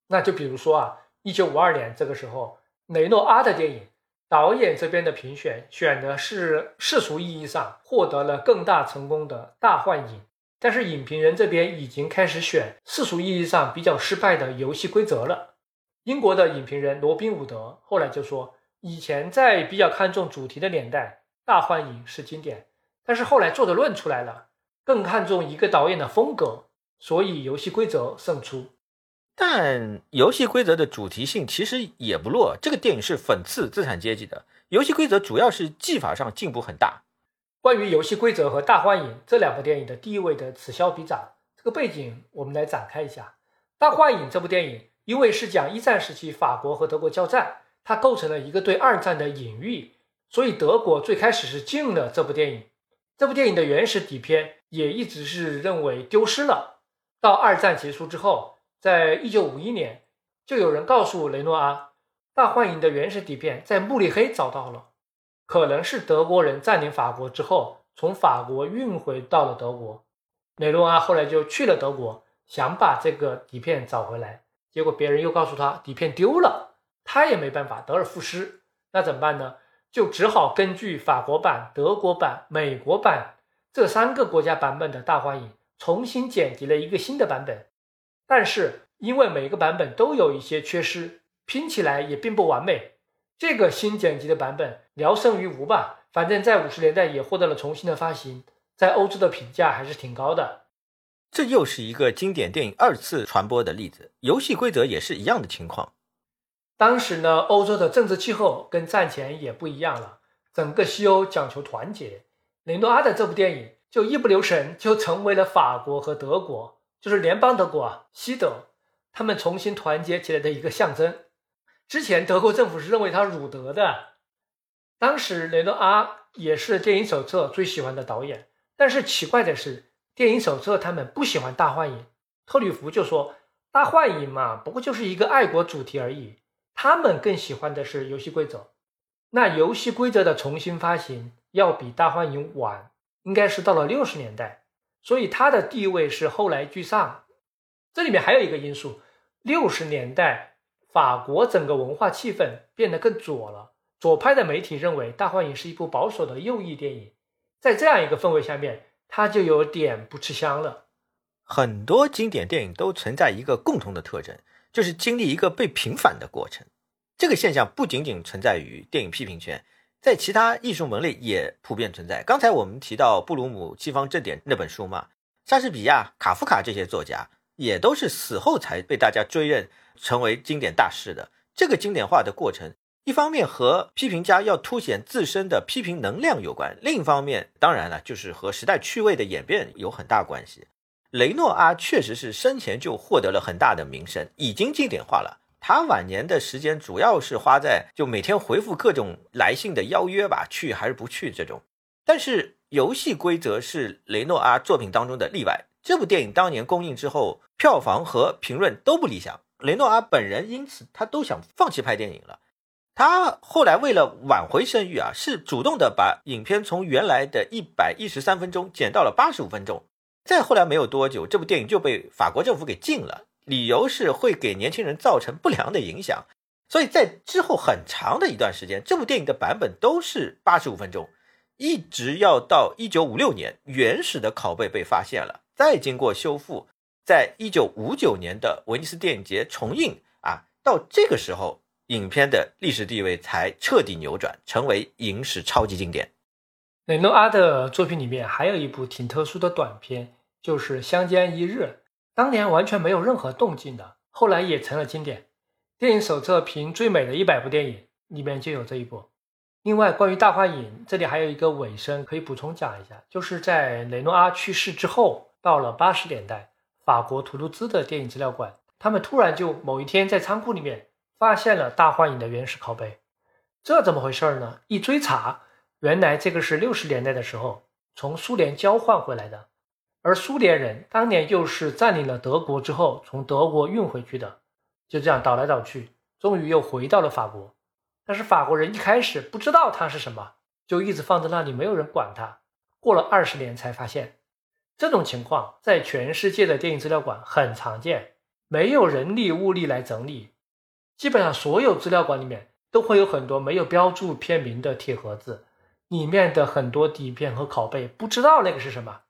那就比如说啊，一九五二年这个时候，雷诺阿的电影导演这边的评选选的是世俗意义上获得了更大成功的《大幻影》，但是影评人这边已经开始选世俗意义上比较失败的《游戏规则》了。英国的影评人罗宾伍德后来就说，以前在比较看重主题的年代，《大幻影》是经典，但是后来作者论出来了，更看重一个导演的风格，所以《游戏规则》胜出。但游戏规则的主题性其实也不弱。这个电影是讽刺资产阶级的。游戏规则主要是技法上进步很大。关于游戏规则和大幻影这两部电影的地位的此消彼长，这个背景我们来展开一下。大幻影这部电影因为是讲一战时期法国和德国交战，它构成了一个对二战的隐喻，所以德国最开始是禁了这部电影。这部电影的原始底片也一直是认为丢失了。到二战结束之后。在一九五一年，就有人告诉雷诺阿，《大幻影》的原始底片在慕尼黑找到了，可能是德国人占领法国之后，从法国运回到了德国。雷诺阿后来就去了德国，想把这个底片找回来，结果别人又告诉他底片丢了，他也没办法，得而复失。那怎么办呢？就只好根据法国版、德国版、美国版这三个国家版本的《大幻影》，重新剪辑了一个新的版本。但是因为每个版本都有一些缺失，拼起来也并不完美。这个新剪辑的版本聊胜于无吧，反正在五十年代也获得了重新的发行，在欧洲的评价还是挺高的。这又是一个经典电影二次传播的例子。游戏规则也是一样的情况。当时呢，欧洲的政治气候跟战前也不一样了，整个西欧讲求团结。雷诺阿的这部电影就一不留神就成为了法国和德国，就是联邦德国啊，西德，他们重新团结起来的一个象征。之前德国政府是认为他辱德的，当时雷诺阿也是电影手册最喜欢的导演，但是奇怪的是，电影手册他们不喜欢大幻影，特吕弗就说大幻影嘛，不过就是一个爱国主题而已，他们更喜欢的是游戏规则。那游戏规则的重新发行要比大幻影晚，应该是到了六十年代，所以它的地位是后来居上。这里面还有一个因素，六十年代法国整个文化气氛变得更左了，左派的媒体认为大幻影是一部保守的右翼电影，在这样一个氛围下面，它就有点不吃香了。很多经典电影都存在一个共同的特征，就是经历一个被平反的过程。这个现象不仅仅存在于电影批评圈，在其他艺术门类也普遍存在。刚才我们提到布鲁姆《西方正典》那本书嘛，莎士比亚、卡夫卡这些作家也都是死后才被大家追认成为经典大师的。这个经典化的过程，一方面和批评家要凸显自身的批评能量有关，另一方面，当然了，就是和时代趣味的演变有很大关系。雷诺阿确实是生前就获得了很大的名声，已经经典化了。他晚年的时间主要是花在就每天回复各种来信的邀约吧，去还是不去这种。但是游戏规则是雷诺阿作品当中的例外。这部电影当年公映之后，票房和评论都不理想。雷诺阿本人因此他都想放弃拍电影了。他后来为了挽回声誉啊，是主动的把影片从原来的一百一十三分钟减到了八十五分钟。再后来没有多久，这部电影就被法国政府给禁了。理由是会给年轻人造成不良的影响，所以在之后很长的一段时间，这部电影的版本都是八十五分钟，一直要到一九五六年原始的拷贝被发现了，再经过修复，在一九五九年的威尼斯电影节重映啊，到这个时候，影片的历史地位才彻底扭转，成为影史超级经典。雷诺阿的作品里面还有一部挺特殊的短片，就是《相见一日》。当年完全没有任何动静的，后来也成了经典。电影手册评最美的一百部电影里面就有这一部。另外，关于大幻影，这里还有一个尾声可以补充讲一下，就是在雷诺阿去世之后，到了八十年代，法国图卢兹的电影资料馆，他们突然就某一天在仓库里面发现了大幻影的原始拷贝。这怎么回事呢？一追查，原来这个是六十年代的时候从苏联交换回来的。而苏联人当年又是占领了德国之后，从德国运回去的，就这样倒来倒去，终于又回到了法国。但是法国人一开始不知道它是什么，就一直放在那里，没有人管它。过了二十年才发现，这种情况在全世界的电影资料馆很常见，没有人力物力来整理，基本上所有资料馆里面都会有很多没有标注片名的铁盒子，里面的很多底片和拷贝，不知道那个是什么。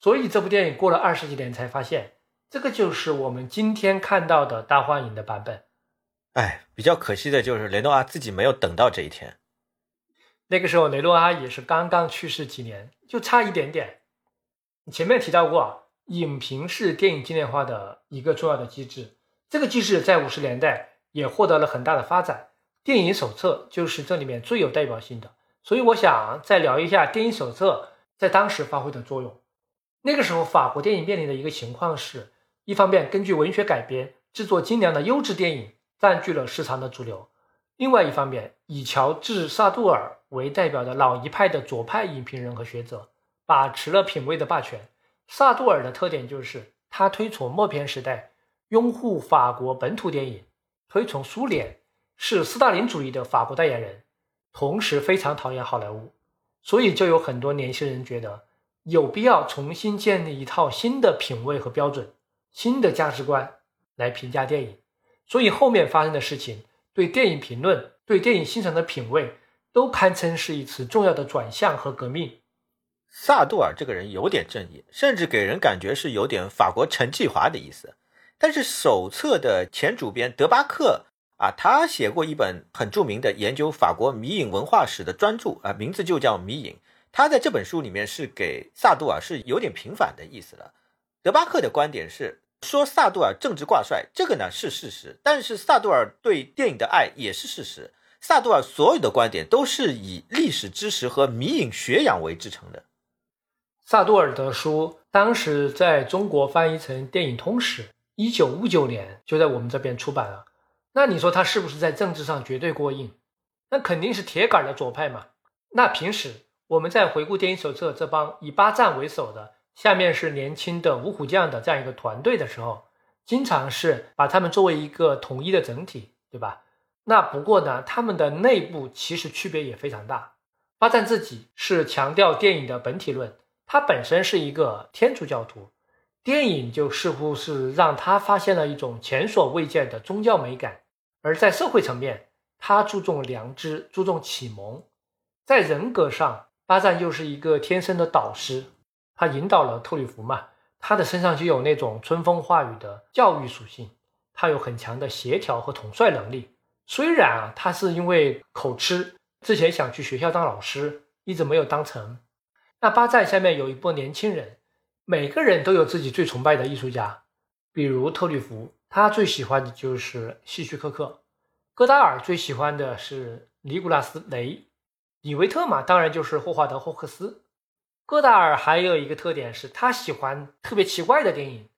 所以这部电影过了二十几年才发现，这个就是我们今天看到的大幻影的版本。哎，比较可惜的就是雷诺阿自己没有等到这一天。那个时候雷诺阿也是刚刚去世几年，就差一点点。前面提到过，影评是电影经典化的一个重要的机制，这个机制在五十年代也获得了很大的发展。电影手册就是这里面最有代表性的，所以我想再聊一下电影手册在当时发挥的作用。那个时候，法国电影面临的一个情况是，一方面根据文学改编制作精良的优质电影占据了市场的主流；另外一方面，以乔治·萨杜尔为代表的老一派的左派影评人和学者把持了品味的霸权。萨杜尔的特点就是他推崇默片时代，拥护法国本土电影，推崇苏联，是斯大林主义的法国代言人，同时非常讨厌好莱坞，所以就有很多年轻人觉得。有必要重新建立一套新的品味和标准、新的价值观来评价电影，所以后面发生的事情对电影评论、对电影欣赏的品味都堪称是一次重要的转向和革命。萨杜尔这个人有点正义，甚至给人感觉是有点法国陈继华的意思。但是手册的前主编德巴克啊，他写过一本很著名的研究法国迷影文化史的专著啊，名字就叫《迷影》。他在这本书里面是给萨杜尔是有点平反的意思了。德巴克的观点是说萨杜尔政治挂帅，这个呢是事实，但是萨杜尔对电影的爱也是事实。萨杜尔所有的观点都是以历史知识和迷影学养为制成的。萨杜尔的书当时在中国翻译成电影通史，一九五九年就在我们这边出版了。那你说他是不是在政治上绝对过硬？那肯定是铁杆的左派嘛。那平时我们在回顾电影手册这帮以巴赞为首的，下面是年轻的五虎将的这样一个团队的时候，经常是把他们作为一个统一的整体，对吧？那不过呢，他们的内部其实区别也非常大。巴赞自己是强调电影的本体论，他本身是一个天主教徒，电影就似乎是让他发现了一种前所未见的宗教美感。而在社会层面，他注重良知，注重启蒙；在人格上，巴赞又是一个天生的导师，他引导了特吕弗嘛，他的身上就有那种春风化雨的教育属性，他有很强的协调和统帅能力。虽然啊，他是因为口吃，之前想去学校当老师，一直没有当成。那巴赞下面有一波年轻人，每个人都有自己最崇拜的艺术家，比如特吕弗。他最喜欢的就是希区柯克，戈达尔最喜欢的是尼古拉斯雷，李维特嘛，当然就是霍华德霍克斯。戈达尔还有一个特点是他喜欢特别奇怪的电影，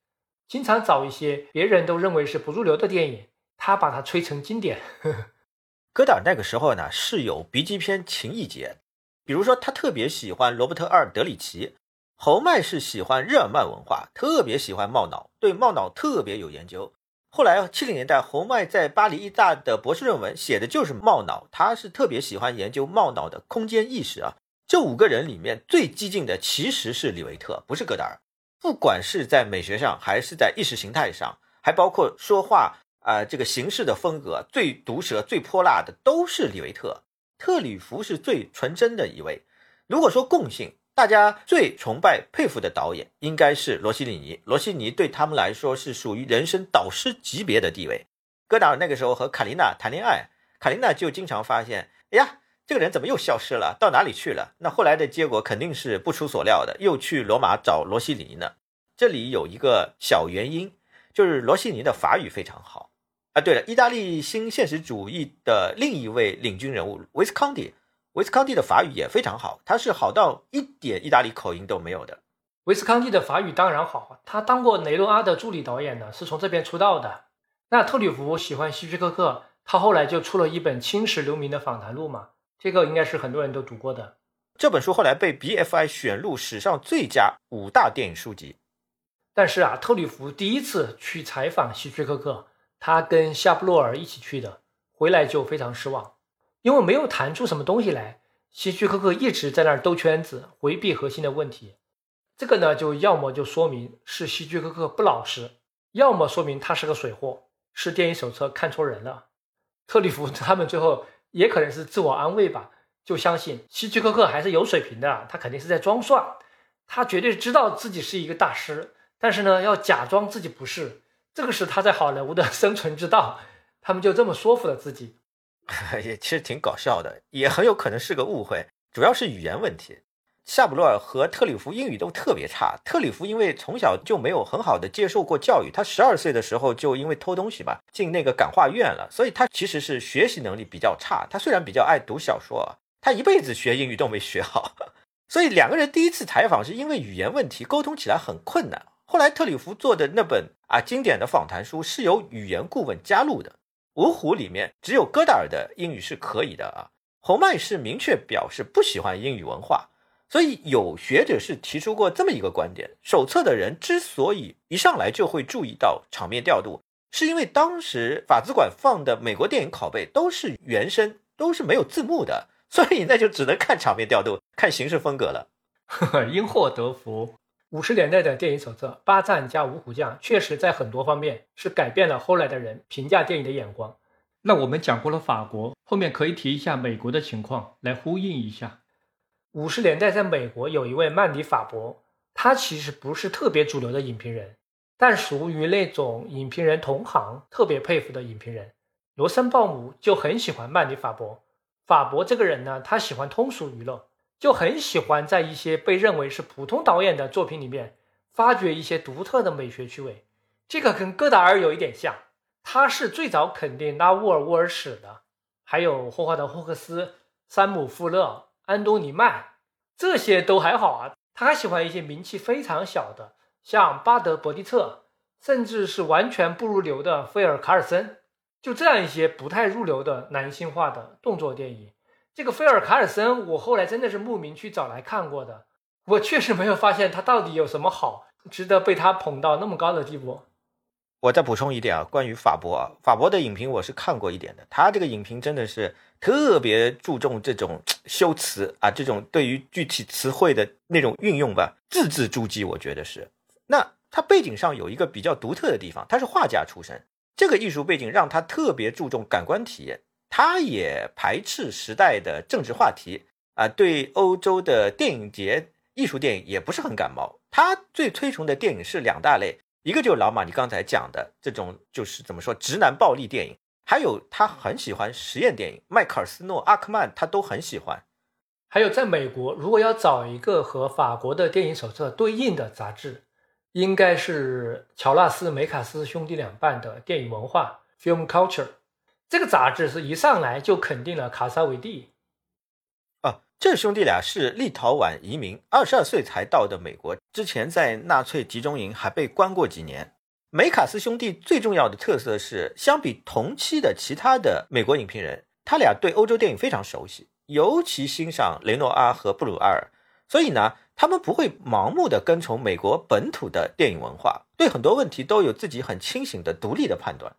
经常找一些别人都认为是不入流的电影，他把它吹成经典。戈达尔那个时候呢是有 B 级片情意结，比如说他特别喜欢罗伯特·二德里奇。侯麦是喜欢日耳曼文化，特别喜欢茂脑，对茂脑特别有研究。后来七零年代，侯麦在巴黎一大的博士论文写的就是茂脑，他是特别喜欢研究茂脑的空间意识啊。这五个人里面最激进的其实是李维特，不是戈达尔。不管是在美学上，还是在意识形态上，还包括说话啊这个形式的风格，最毒舌、最泼辣的都是李维特。特吕弗是最纯真的一位。如果说共性，大家最崇拜、佩服的导演应该是罗西里尼。罗西尼对他们来说是属于人生导师级别的地位。戈达尔那个时候和卡琳娜谈恋爱，卡琳娜就经常发现：“哎呀，这个人怎么又消失了？到哪里去了？”那后来的结果肯定是不出所料的，又去罗马找罗西里尼呢。这里有一个小原因，就是罗西尼的法语非常好啊。对了，意大利新现实主义的另一位领军人物维斯康蒂。维斯康蒂的法语也非常好，他是好到一点意大利口音都没有的。维斯康蒂的法语当然好，他当过雷诺阿的助理导演呢，是从这边出道的。那特吕弗喜欢希区柯克，他后来就出了一本青史留名的访谈录嘛，这个应该是很多人都读过的。这本书后来被 BFI 选入史上最佳五大电影书籍。但是啊，特吕弗第一次去采访希区柯克，他跟夏布洛尔一起去的，回来就非常失望。因为没有谈出什么东西来，希区柯克一直在那儿兜圈子，回避核心的问题。这个呢，就要么就说明是希区柯克不老实，要么说明他是个水货，是电影手册看错人了。特里弗他们最后也可能是自我安慰吧，就相信希区柯克还是有水平的，他肯定是在装蒜，他绝对知道自己是一个大师，但是呢，要假装自己不是，这个是他在好莱坞的 生存之道。他们就这么说服了自己。也其实挺搞笑的，也很有可能是个误会，主要是语言问题。夏普洛尔和特里弗英语都特别差，特里弗因为从小就没有很好的接受过教育，他十二岁的时候就因为偷东西吧进那个感化院了，所以他其实是学习能力比较差。他虽然比较爱读小说，他一辈子学英语都没学好，所以两个人第一次采访是因为语言问题沟通起来很困难。后来特里弗做的那本啊经典的访谈书是由语言顾问加入的。五虎里面只有戈达尔的英语是可以的啊，侯麦是明确表示不喜欢英语文化，所以有学者是提出过这么一个观点：手册的人之所以一上来就会注意到场面调度，是因为当时法资馆放的美国电影拷贝都是原声，都是没有字幕的，所以那就只能看场面调度，看形式风格了。呵 呵因祸得福。五十年代的电影手册《八战加五虎将》确实在很多方面是改变了后来的人评价电影的眼光。那我们讲过了法国，后面可以提一下美国的情况来呼应一下。五十年代在美国有一位曼迪法伯，他其实不是特别主流的影评人，但属于那种影评人同行特别佩服的影评人。罗森鲍姆就很喜欢曼迪法伯。法伯这个人呢，他喜欢通俗娱乐。就很喜欢在一些被认为是普通导演的作品里面发掘一些独特的美学趣味，这个跟戈达尔有一点像，他是最早肯定拉沃尔沃尔史的，还有霍华德·霍克斯、山姆·富勒、安东尼·曼，这些都还好啊。他还喜欢一些名气非常小的，像巴德·伯蒂特，甚至是完全不入流的菲尔·卡尔森。就这样一些不太入流的男性化的动作电影，这个菲尔·卡尔森，我后来真的是慕名去找来看过的。我确实没有发现他到底有什么好，值得被他捧到那么高的地步。我再补充一点啊，关于法博啊，法博的影评我是看过一点的，他这个影评真的是特别注重这种修辞啊，这种对于具体词汇的那种运用吧，字字珠玑，我觉得是。那他背景上有一个比较独特的地方，他是画家出身，这个艺术背景让他特别注重感官体验，他也排斥时代的政治话题啊，对欧洲的电影节。艺术电影也不是很感冒，他最推崇的电影是两大类，一个就是老马你刚才讲的这种，就是怎么说直男暴力电影，还有他很喜欢实验电影，迈克尔斯诺、阿克曼他都很喜欢。还有在美国，如果要找一个和法国的电影手册对应的杂志，应该是乔纳斯·梅卡斯兄弟两办的电影文化 （Film Culture）。这个杂志是一上来就肯定了卡萨维蒂。啊这兄弟俩是立陶宛移民，二十二岁才到的美国，之前在纳粹集中营还被关过几年。梅卡斯兄弟最重要的特色是，相比同期的其他的美国影评人，他俩对欧洲电影非常熟悉，尤其欣赏雷诺阿和布鲁埃尔，所以呢，他们不会盲目的跟从美国本土的电影文化，对很多问题都有自己很清醒的独立的判断。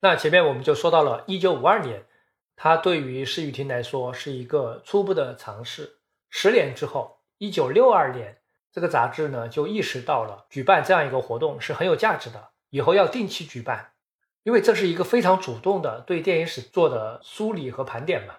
那前面我们就说到了一九五二年。它对于施雨婷来说是一个初步的尝试。十年之后，一九六二年，这个杂志呢就意识到了举办这样一个活动是很有价值的，以后要定期举办，因为这是一个非常主动的对电影史做的梳理和盘点嘛。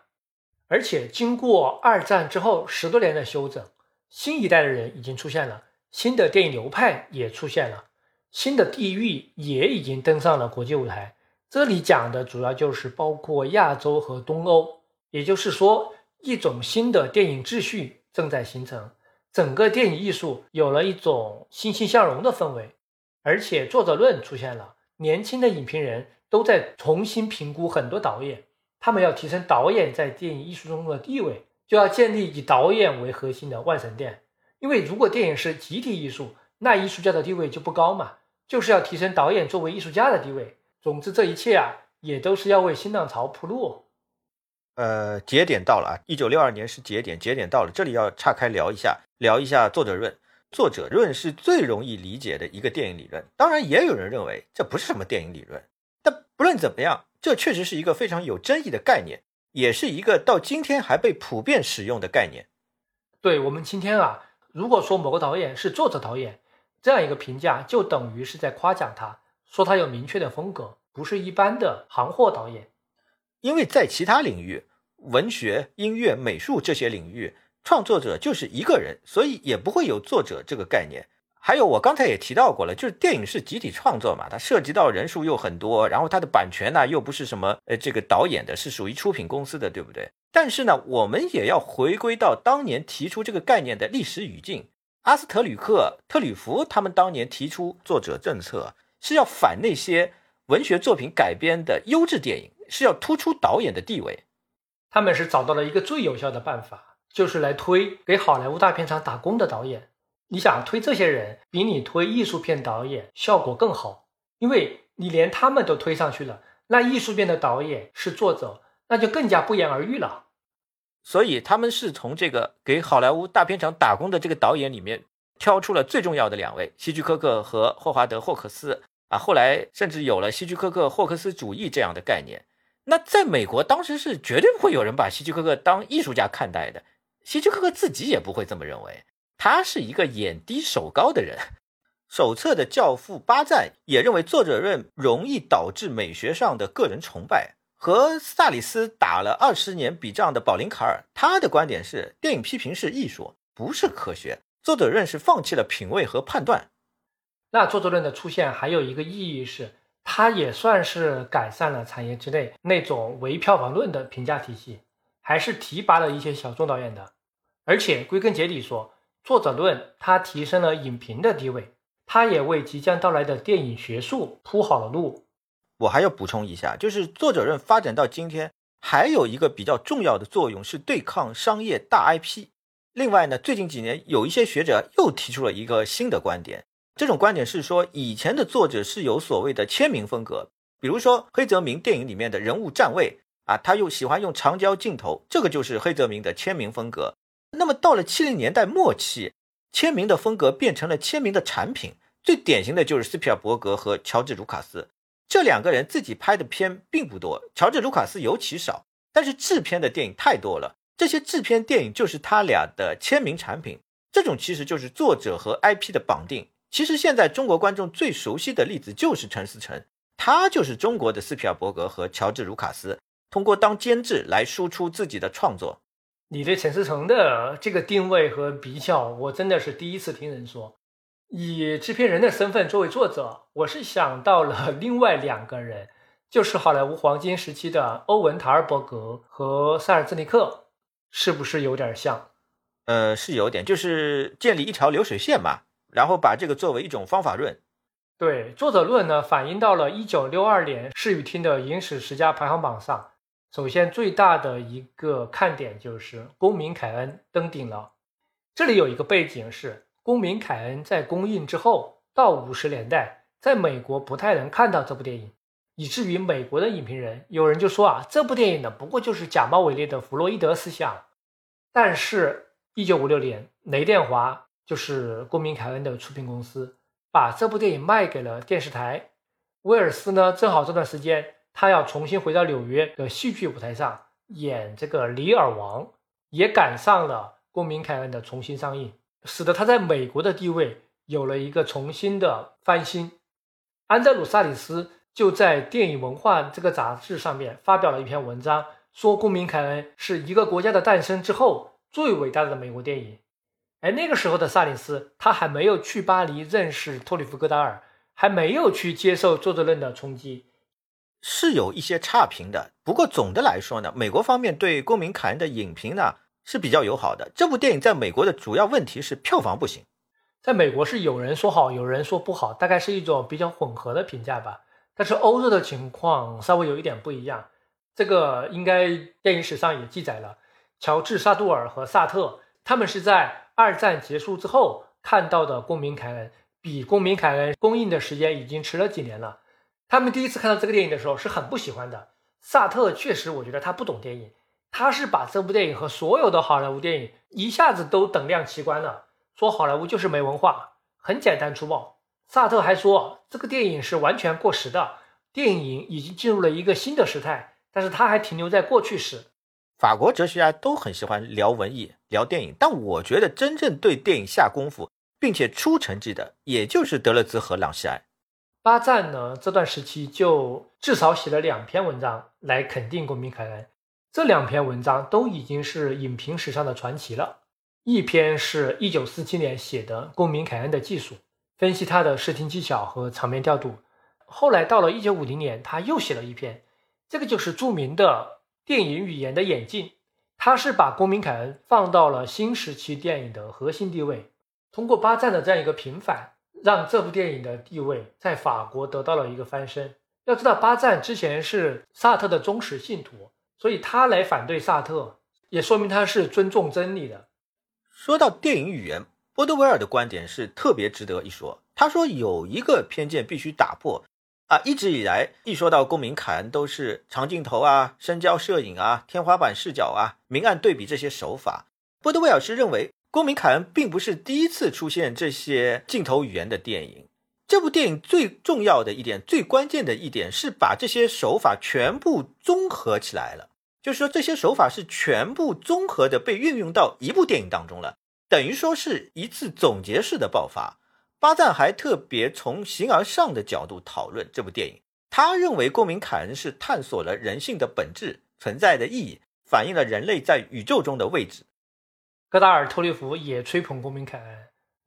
而且经过二战之后十多年的修整，新一代的人已经出现了，新的电影流派也出现了，新的地域也已经登上了国际舞台。这里讲的主要就是包括亚洲和东欧，也就是说，一种新的电影秩序正在形成，整个电影艺术有了一种欣欣向荣的氛围，而且作者论出现了，年轻的影评人都在重新评估很多导演，他们要提升导演在电影艺术中的地位，就要建立以导演为核心的万神殿，因为如果电影是集体艺术，那艺术家的地位就不高嘛，就是要提升导演作为艺术家的地位。总之，这一切啊，也都是要为新浪潮铺路。呃，节点到了啊，一九六二年是节点，节点到了。这里要岔开聊一下，聊一下作者论。作者论是最容易理解的一个电影理论。当然，也有人认为这不是什么电影理论。但不论怎么样，这确实是一个非常有争议的概念，也是一个到今天还被普遍使用的概念。对我们今天啊，如果说某个导演是作者导演，这样一个评价，就等于是在夸奖他。说他有明确的风格，不是一般的行货导演，因为在其他领域，文学、音乐、美术这些领域，创作者就是一个人，所以也不会有作者这个概念。还有我刚才也提到过了，就是电影是集体创作嘛，它涉及到人数又很多，然后它的版权呢又不是什么呃这个导演的，是属于出品公司的，对不对？但是呢，我们也要回归到当年提出这个概念的历史语境，阿斯特吕克、特吕弗他们当年提出作者政策。是要反那些文学作品改编的优质电影，是要突出导演的地位。他们是找到了一个最有效的办法，就是来推给好莱坞大片厂打工的导演。你想推这些人，比你推艺术片导演效果更好，因为你连他们都推上去了，那艺术片的导演是作者，那就更加不言而喻了。所以他们是从这个给好莱坞大片厂打工的这个导演里面挑出了最重要的两位：希区柯克和霍华德·霍克斯。啊，后来甚至有了希区柯克霍克斯主义这样的概念。那在美国，当时是绝对不会有人把希区柯克当艺术家看待的。希区柯克自己也不会这么认为，他是一个眼低手高的人。手册的教父巴赞也认为，作者论容易导致美学上的个人崇拜。和萨里斯打了二十年笔仗的保林卡尔，他的观点是，电影批评是艺术，不是科学。作者论是放弃了品味和判断。那作者论的出现还有一个意义是，它也算是改善了产业之内那种唯票房论的评价体系，还是提拔了一些小众导演的。而且归根结底说，作者论它提升了影评的地位，它也为即将到来的电影学术铺好了路。我还要补充一下，就是作者论发展到今天，还有一个比较重要的作用是对抗商业大 IP。另外呢，最近几年有一些学者又提出了一个新的观点，这种观点是说，以前的作者是有所谓的签名风格，比如说黑泽明电影里面的人物站位啊，他又喜欢用长焦镜头，这个就是黑泽明的签名风格。那么到了七零年代末期，签名的风格变成了签名的产品，最典型的就是斯皮尔伯格和乔治卢卡斯。这两个人自己拍的片并不多，乔治·卢卡斯尤其少，但是制片的电影太多了。这些制片电影就是他俩的签名产品，这种其实就是作者和 IP 的绑定。其实现在中国观众最熟悉的例子就是陈思诚，他就是中国的斯皮尔伯格和乔治·卢卡斯，通过当监制来输出自己的创作。你对陈思诚的这个定位和比较，我真的是第一次听人说。以制片人的身份作为作者，我是想到了 另外两个人，就是好莱坞黄金时期的欧文·塔尔伯格和塞尔兹尼克，是不是有点像？呃，是有点，就是建立一条流水线嘛，然后把这个作为一种方法论。对，作者论呢，反映到了一九六二年视与厅的影史十佳排行榜上。首先，最大的一个看点就是公民凯恩登顶了。这里有一个背景是。公民凯恩在公映之后，到五十年代，在美国不太能看到这部电影，以至于美国的影评人有人就说啊，这部电影呢不过就是假冒伪劣的弗洛伊德思想。但是，一九五六年，雷电华就是公民凯恩的出品公司，把这部电影卖给了电视台。威尔斯呢，正好这段时间他要重新回到纽约的戏剧舞台上演这个《李尔王》，也赶上了公民凯恩的重新上映。使得他在美国的地位有了一个重新的翻新。安德鲁·萨里斯就在《电影文化》这个杂志上面发表了一篇文章，说《公民凯恩》是一个国家的诞生之后最伟大的美国电影。而那个时候的萨里斯，他还没有去巴黎认识托里夫·戈达尔，还没有去接受作者论的冲击，是有一些差评的。不过总的来说呢，美国方面对《公民凯恩》的影评呢。是比较友好的。这部电影在美国的主要问题是票房不行，在美国是有人说好，有人说不好，大概是一种比较混合的评价吧。但是欧洲的情况稍微有一点不一样，这个应该电影史上也记载了。乔治·萨杜尔和萨特他们是在二战结束之后看到的《公民凯恩》，比《公民凯恩》公映的时间已经迟了几年了。他们第一次看到这个电影的时候是很不喜欢的。萨特确实，我觉得他不懂电影。他是把这部电影和所有的好莱坞电影一下子都等量齐观了，说好莱坞就是没文化，很简单粗暴。萨特还说这个电影是完全过时的，电影已经进入了一个新的时态，但是他还停留在过去时。法国哲学家都很喜欢聊文艺、聊电影，但我觉得真正对电影下功夫并且出成绩的，也就是德勒兹和朗西埃。巴赞呢这段时期就至少写了两篇文章来肯定公民凯恩。这两篇文章都已经是影评史上的传奇了。一篇是一九四七年写的《公民凯恩的技术》，分析他的视听技巧和场面调度。后来到了一九五零年，他又写了一篇，这个就是著名的电影语言的演进。他是把公民凯恩放到了新时期电影的核心地位。通过巴赞的这样一个平反，让这部电影的地位在法国得到了一个翻身。要知道，巴赞之前是萨特的忠实信徒。所以他来反对萨特，也说明他是尊重真理的。说到电影语言，波德维尔的观点是特别值得一说。他说有一个偏见必须打破啊！一直以来，一说到公民凯恩，都是长镜头啊、深焦摄影啊、天花板视角啊、明暗对比这些手法。波德维尔是认为，公民凯恩并不是第一次出现这些镜头语言的电影。这部电影最重要的一点、最关键的一点是把这些手法全部综合起来了。就是说，这些手法是全部综合的被运用到一部电影当中了，等于说是一次总结式的爆发。巴赞还特别从形而上的角度讨论这部电影，他认为《公民凯恩》是探索了人性的本质、存在的意义，反映了人类在宇宙中的位置。戈达尔、托利弗也吹捧《公民凯恩》，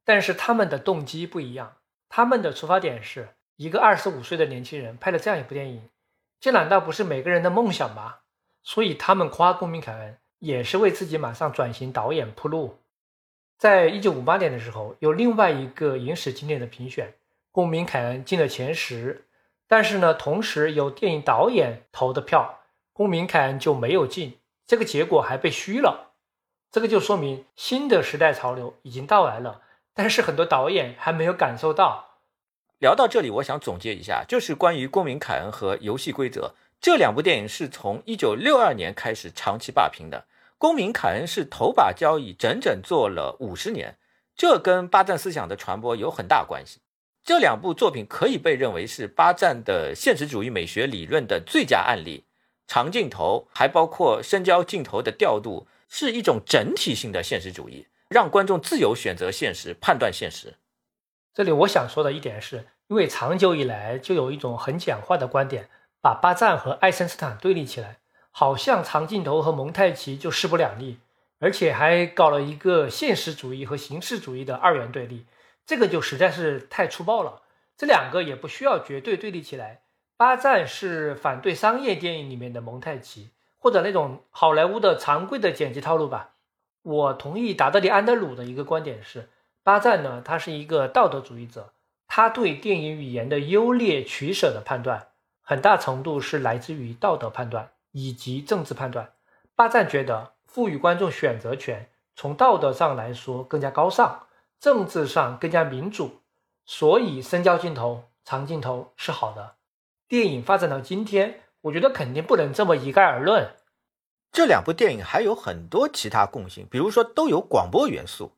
但是他们的动机不一样，他们的出发点是一个二十五岁的年轻人拍了这样一部电影，这难道不是每个人的梦想吗？所以他们夸公民凯恩，也是为自己马上转型导演铺路。在一九五八年的时候，有另外一个影史经典的评选，公民凯恩进了前十。但是呢，同时有电影导演投的票，公民凯恩就没有进，这个结果还被虚了。这个就说明新的时代潮流已经到来了，但是很多导演还没有感受到。聊到这里，我想总结一下，就是关于《公民凯恩》和《游戏规则》这两部电影是从一九六二年开始长期霸屏的，《公民凯恩》是头把交椅，整整做了五十年，这跟巴赞思想的传播有很大关系。这两部作品可以被认为是巴赞的现实主义美学理论的最佳案例。长镜头还包括深焦镜头的调度，是一种整体性的现实主义，让观众自由选择现实、判断现实。这里我想说的一点是，因为长久以来就有一种很简化的观点，把巴赞和爱森斯坦对立起来，好像长镜头和蒙太奇就势不两立，而且还搞了一个现实主义和形式主义的二元对立。这个就实在是太粗暴了，这两个也不需要绝对对立起来。巴赞是反对商业电影里面的蒙太奇，或者那种好莱坞的常规的剪辑套路吧。我同意达德里安德鲁的一个观点是，巴赞呢，他是一个道德主义者，他对电影语言的优劣取舍的判断，很大程度是来自于道德判断以及政治判断。巴赞觉得赋予观众选择权，从道德上来说更加高尚。政治上更加民主，所以深焦镜头、长镜头是好的。电影发展到今天，我觉得肯定不能这么一概而论。这两部电影还有很多其他共性，比如说都有广播元素。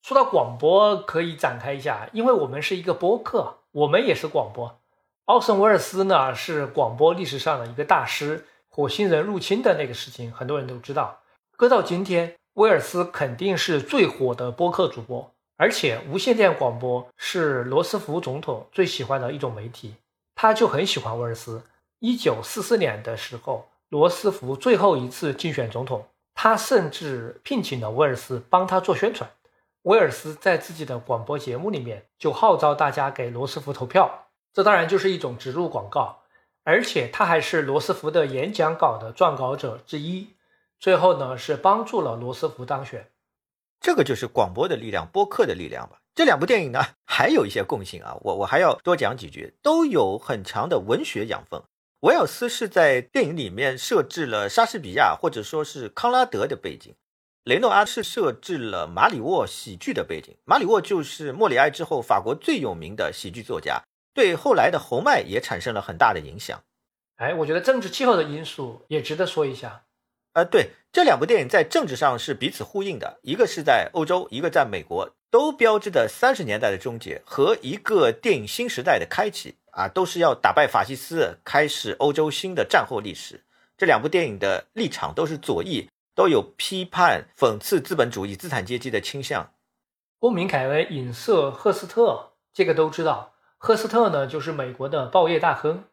说到广播，可以展开一下，因为我们是一个播客，我们也是广播。奥森·威尔斯呢是广播历史上的一个大师，火星人入侵的那个事情很多人都知道。搁到今天。威尔斯肯定是最火的播客主播，而且无线电广播是罗斯福总统最喜欢的一种媒体，他就很喜欢威尔斯。一九四四年的时候，罗斯福最后一次竞选总统，他甚至聘请了威尔斯帮他做宣传。威尔斯在自己的广播节目里面就号召大家给罗斯福投票，这当然就是一种植入广告，而且他还是罗斯福的演讲稿的撰稿者之一。最后呢，是帮助了罗斯福当选，这个就是广播的力量，播客的力量吧。这两部电影呢，还有一些共性啊，我我还要多讲几句，都有很强的文学养分。维尔斯是在电影里面设置了莎士比亚或者说是康拉德的背景，雷诺阿是设置了马里沃喜剧的背景。马里沃就是莫里埃之后法国最有名的喜剧作家，对后来的侯麦也产生了很大的影响。哎，我觉得政治气候的因素也值得说一下。呃，对，这两部电影在政治上是彼此呼应的，一个是在欧洲，一个在美国，都标志着三十年代的终结和一个电影新时代的开启啊，都是要打败法西斯，开始欧洲新的战后历史。这两部电影的立场都是左翼，都有批判、讽刺资本主义、资产阶级的倾向。公民凯恩影射赫斯特，这个都知道。赫斯特呢，就是美国的报业大亨。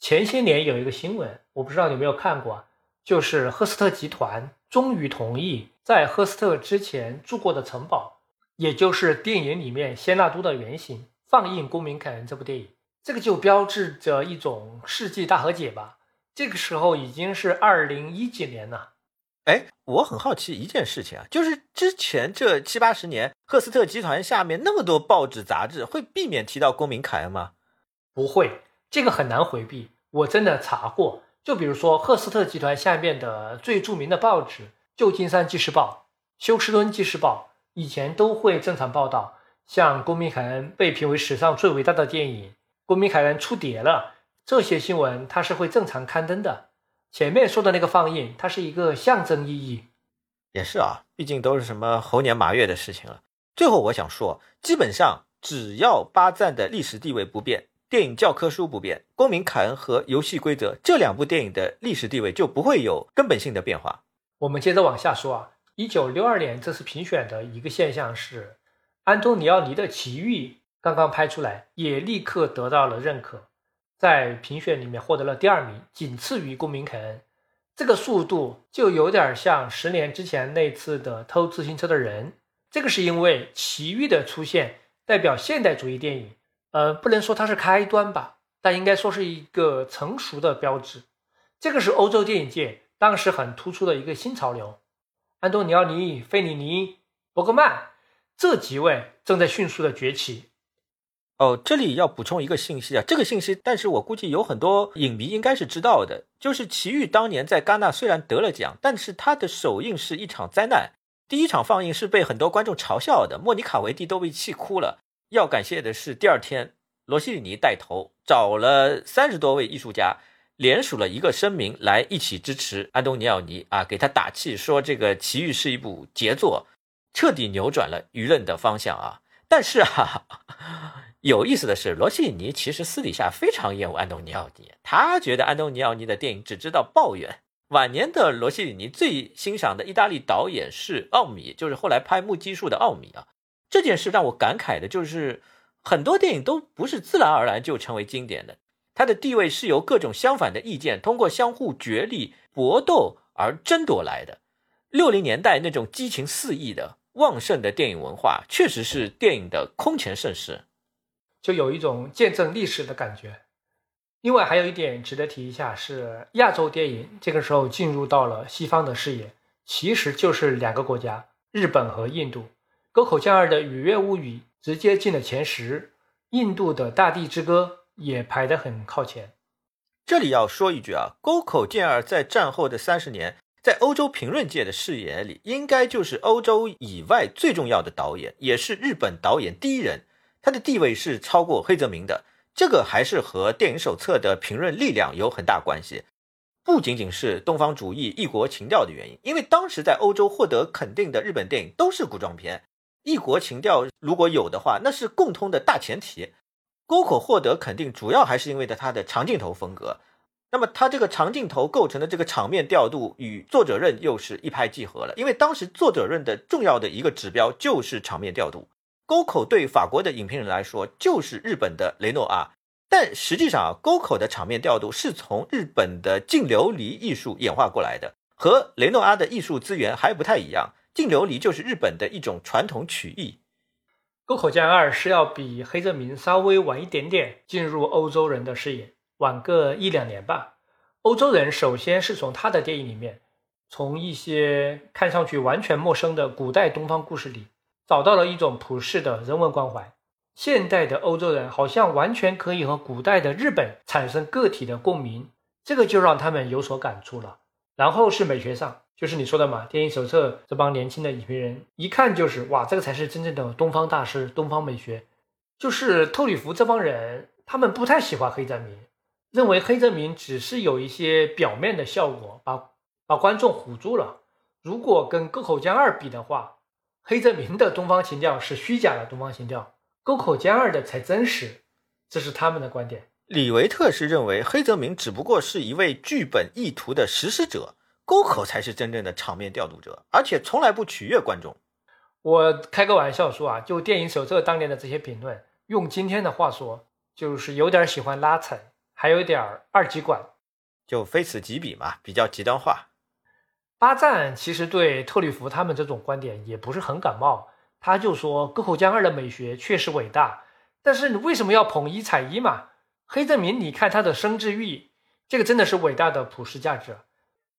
前些年有一个新闻，我不知道你有没有看过。就是赫斯特集团终于同意在赫斯特之前住过的城堡，也就是电影里面仙纳都的原型，放映《公民凯恩》这部电影。这个就标志着一种世纪大和解吧。这个时候已经是二零一几年了。哎，我很好奇一件事情啊，就是之前这七八十年，赫斯特集团下面那么多报纸杂志，会避免提到公民凯恩吗？不会，这个很难回避。我真的查过。就比如说，赫斯特集团下面的最著名的报纸《旧金山纪事报》《休斯敦纪事报》，以前都会正常报道，像《公民凯恩》被评为史上最伟大的电影，《公民凯恩》出碟了，这些新闻它是会正常刊登的。前面说的那个放映，它是一个象征意义。也是啊，毕竟都是什么猴年马月的事情了。最后我想说，基本上只要巴赞的历史地位不变。电影教科书不变，《公民凯恩》和《游戏规则》这两部电影的历史地位就不会有根本性的变化。我们接着往下说啊，一九六二年这次评选的一个现象是，安东尼奥尼的《奇遇》刚刚拍出来，也立刻得到了认可，在评选里面获得了第二名，仅次于《公民凯恩》。这个速度就有点像十年之前那次的偷自行车的人。这个是因为《奇遇》的出现代表现代主义电影。呃，不能说它是开端吧，但应该说是一个成熟的标志。这个是欧洲电影界当时很突出的一个新潮流。安东尼奥尼、费里尼、伯格曼这几位正在迅速的崛起。哦，这里要补充一个信息啊，这个信息，但是我估计有很多影迷应该是知道的，就是奇遇当年在戛纳虽然得了奖，但是他的首映是一场灾难，第一场放映是被很多观众嘲笑的，莫妮卡维蒂都被气哭了。要感谢的是，第二天罗西里尼带头找了三十多位艺术家，联署了一个声明来一起支持安东尼奥尼啊，给他打气，说这个奇遇是一部杰作，彻底扭转了舆论的方向啊。但是啊。有意思的是，罗西里尼其实私底下非常厌恶安东尼奥尼，他觉得安东尼奥尼的电影只知道抱怨。晚年的罗西里尼最欣赏的意大利导演是奥米，就是后来拍《目击术》的奥米啊。这件事让我感慨的就是，很多电影都不是自然而然就成为经典的，它的地位是由各种相反的意见通过相互角力、搏斗而争夺来的。六零年代那种激情四溢的旺盛的电影文化，确实是电影的空前盛世。就有一种见证历史的感觉。另外还有一点值得提一下，是亚洲电影这个时候进入到了西方的视野，其实就是两个国家，日本和印度。沟口健二的《雨月物语》直接进了前十，印度的《大地之歌》也排得很靠前。这里要说一句啊，沟口健二在战后的三十年，在欧洲评论界的视野里，应该就是欧洲以外最重要的导演，也是日本导演第一人。他的地位是超过黑泽明的，这个还是和电影手册的评论力量有很大关系，不仅仅是东方主义、异国情调的原因。因为当时在欧洲获得肯定的日本电影都是古装片，异国情调如果有的话，那是共通的大前提。沟口获得肯定，主要还是因为的他的长镜头风格。那么他这个长镜头构成的这个场面调度与作者任又是一拍即合了，因为当时作者任的重要的一个指标就是场面调度。沟口对法国的影评人来说就是日本的雷诺阿，但实际上啊，沟口的场面调度是从日本的净琉璃艺术演化过来的，和雷诺阿的艺术资源还不太一样。净琉璃就是日本的一种传统曲艺。沟口健二是要比黑泽明稍微晚一点点进入欧洲人的视野，晚个一两年吧。欧洲人首先是从他的电影里面，从一些看上去完全陌生的古代东方故事里。找到了一种普世的人文关怀。现代的欧洲人好像完全可以和古代的日本产生个体的共鸣，这个就让他们有所感触了。然后是美学上，就是你说的嘛，电影手册这帮年轻的影评人一看就是哇，这个才是真正的东方大师，东方美学。就是特吕弗这帮人，他们不太喜欢黑泽明，认为黑泽明只是有一些表面的效果，把把观众唬住了。如果跟沟口江二比的话，黑泽明的东方情调是虚假的东方情调，沟口健二的才真实，这是他们的观点。李维特是认为黑泽明只不过是一位剧本意图的实施者，沟口才是真正的场面调度者，而且从来不取悦观众。我开个玩笑说啊，就电影手册当年的这些评论，用今天的话说，就是有点喜欢拉踩，还有点二极管，就非此即彼嘛，比较极端化。巴赞其实对特吕弗他们这种观点也不是很感冒，他就说沟口江二的美学确实伟大，但是你为什么要捧一踩一嘛？黑泽明，你看他的生之欲，这个真的是伟大的普世价值。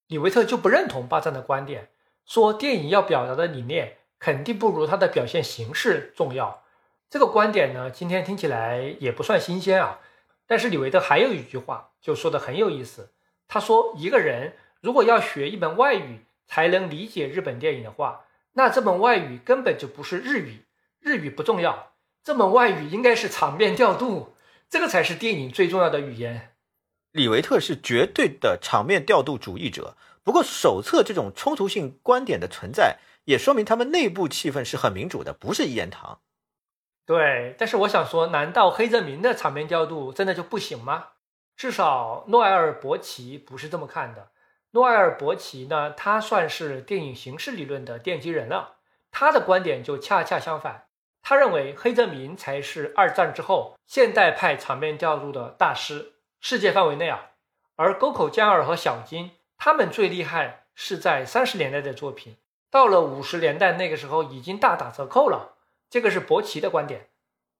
李维特就不认同巴赞的观点，说电影要表达的理念肯定不如它的表现形式重要。这个观点呢，今天听起来也不算新鲜啊。但是李维特还有一句话就说的很有意思，他说一个人。如果要学一门外语才能理解日本电影的话，那这门外语根本就不是日语，日语不重要，这门外语应该是场面调度，这个才是电影最重要的语言。李维特是绝对的场面调度主义者，不过手册这种冲突性观点的存在，也说明他们内部气氛是很民主的，不是一言堂。对，但是我想说，难道黑泽明的场面调度真的就不行吗？至少诺埃尔·伯奇不是这么看的。诺埃尔·伯奇呢，他算是电影形式理论的奠基人了。他的观点就恰恰相反，他认为黑泽明才是二战之后现代派场面调度的大师，世界范围内啊。而沟口健二和小津他们最厉害是在三十年代的作品，到了五十年代那个时候已经大打折扣了。这个是伯奇的观点。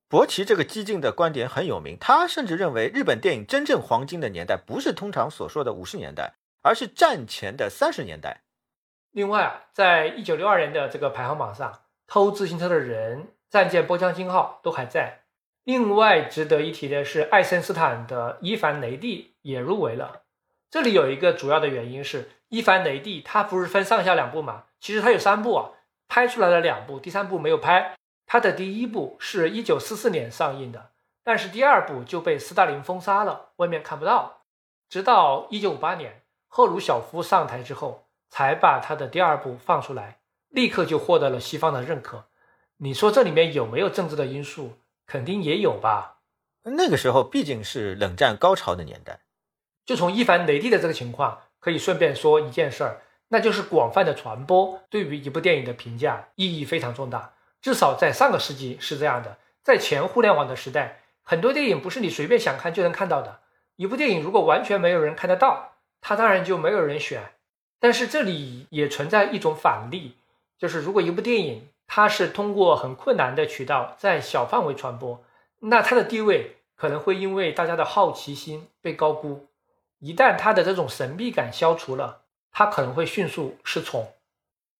伯奇这个激进的观点很有名，他甚至认为日本电影真正黄金的年代不是通常所说的五十年代。而是战前的三十年代。另外啊，在一九六二年的这个排行榜上，偷自行车的人、战舰波江金号都还在。另外值得一提的是，爱森斯坦的《伊凡雷帝》也入围了。这里有一个主要的原因是，《伊凡雷帝》它不是分上下两部嘛？其实它有三部啊，拍出来了两部，第三部没有拍。它的第一部是一九四四年上映的，但是第二部就被斯大林封杀了，外面看不到。直到一九五八年，赫鲁晓夫上台之后，才把他的第二部放出来，立刻就获得了西方的认可。你说这里面有没有政治的因素？肯定也有吧。那个时候毕竟是冷战高潮的年代。就从伊凡雷帝的这个情况，可以顺便说一件事儿，那就是广泛的传播对于一部电影的评价意义非常重大。至少在上个世纪是这样的，在前互联网的时代，很多电影不是你随便想看就能看到的。一部电影如果完全没有人看得到，它当然就没有人选。但是这里也存在一种反例，就是如果一部电影它是通过很困难的渠道在小范围传播，那它的地位可能会因为大家的好奇心被高估。一旦它的这种神秘感消除了，它可能会迅速失宠。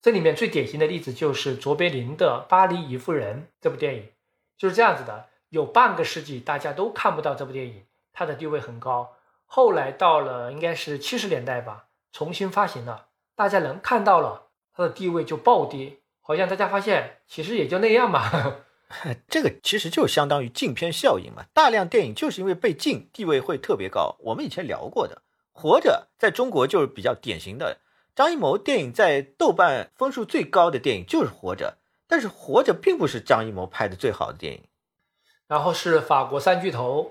这里面最典型的例子就是卓别林的《巴黎一妇人》这部电影，就是这样子的。有半个世纪大家都看不到这部电影，它的地位很高。后来到了应该是七十年代吧，重新发行了，大家能看到了，它的地位就暴跌。好像大家发现其实也就那样嘛。这个其实就相当于禁片效应嘛。大量电影就是因为被禁，地位会特别高。我们以前聊过的，《活着》在中国就是比较典型的。张艺谋电影在豆瓣分数最高的电影就是《活着》，但是《活着》并不是张艺谋拍的最好的电影。然后是法国三巨头，《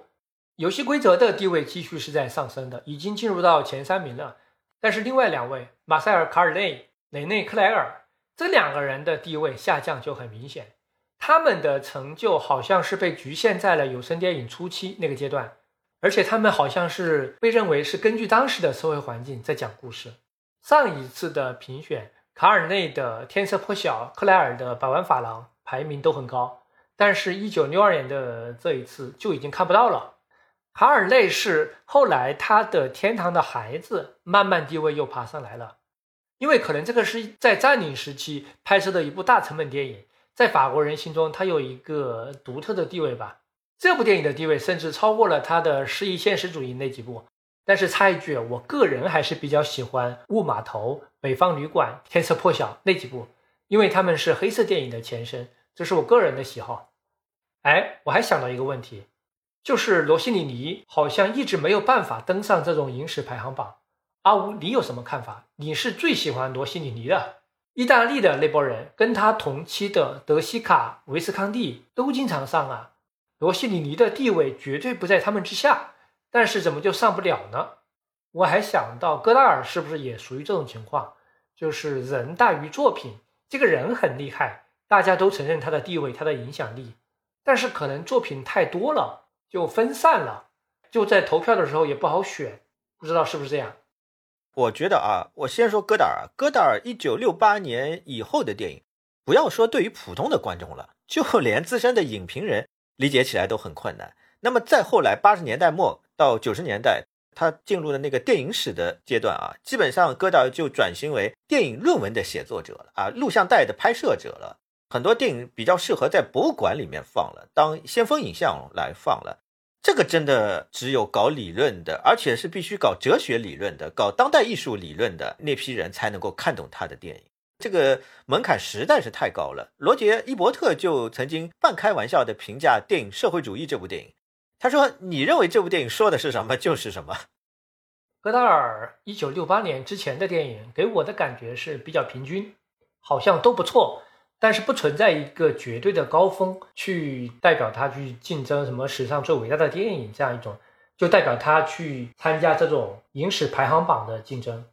游戏规则》的地位继续是在上升的，已经进入到前三名了。但是另外两位，马塞尔·卡尔内、雷内·克莱尔。这两个人的地位下降就很明显，他们的成就好像是被局限在了有声电影初期那个阶段，而且他们好像是被认为是根据当时的社会环境在讲故事。上一次的评选，卡尔内的《天色颇小》，克莱尔的《百万法郎》排名都很高，但是1962年的这一次就已经看不到了。卡尔内是后来他的《天堂的孩子》慢慢地位又爬上来了。因为可能这个是在占领时期拍摄的一部大成本电影，在法国人心中它有一个独特的地位吧。这部电影的地位甚至超过了他的诗意现实主义那几部。但是插一句，我个人还是比较喜欢《雾码头》《北方旅馆》《天色破晓》那几部，因为他们是黑色电影的前身，这是我个人的喜好。哎，我还想到一个问题，就是罗西里尼好像一直没有办法登上这种影史排行榜。阿吴，你有什么看法？你是最喜欢罗西里尼的？意大利的那波人跟他同期的德西卡、维斯康蒂都经常上啊。罗西里尼的地位绝对不在他们之下，但是怎么就上不了呢？我还想到戈达尔是不是也属于这种情况？就是人大于作品，这个人很厉害，大家都承认他的地位、他的影响力，但是可能作品太多了，就分散了，就在投票的时候也不好选，不知道是不是这样？我觉得啊，我先说戈达尔。戈达尔一九六八年以后的电影，不要说对于普通的观众了，就 连资深的影评人理解起来都很困难。那么再后来，八十年代末到九十年代，他进入了那个电影史的阶段啊，基本上戈达尔就转型为电影论文的写作者了啊，录像带的拍摄者了。很多电影比较适合在博物馆里面放了，当先锋影像来放了。这个真的只有搞理论的，而且是必须搞哲学理论的、搞当代艺术理论的那批人才能够看懂他的电影。这个门槛实在是太高了。罗杰·伊伯特就曾经半开玩笑的评价电影《社会主义》这部电影，他说：“你认为这部电影说的是什么就是什么。”戈达尔一九六八年之前的电影给我的感觉是比较平均，好像都不错。但是不存在一个绝对的高峰，去代表他去竞争什么史上最伟大的电影这样一种，就代表他去参加这种影史排行榜的竞争。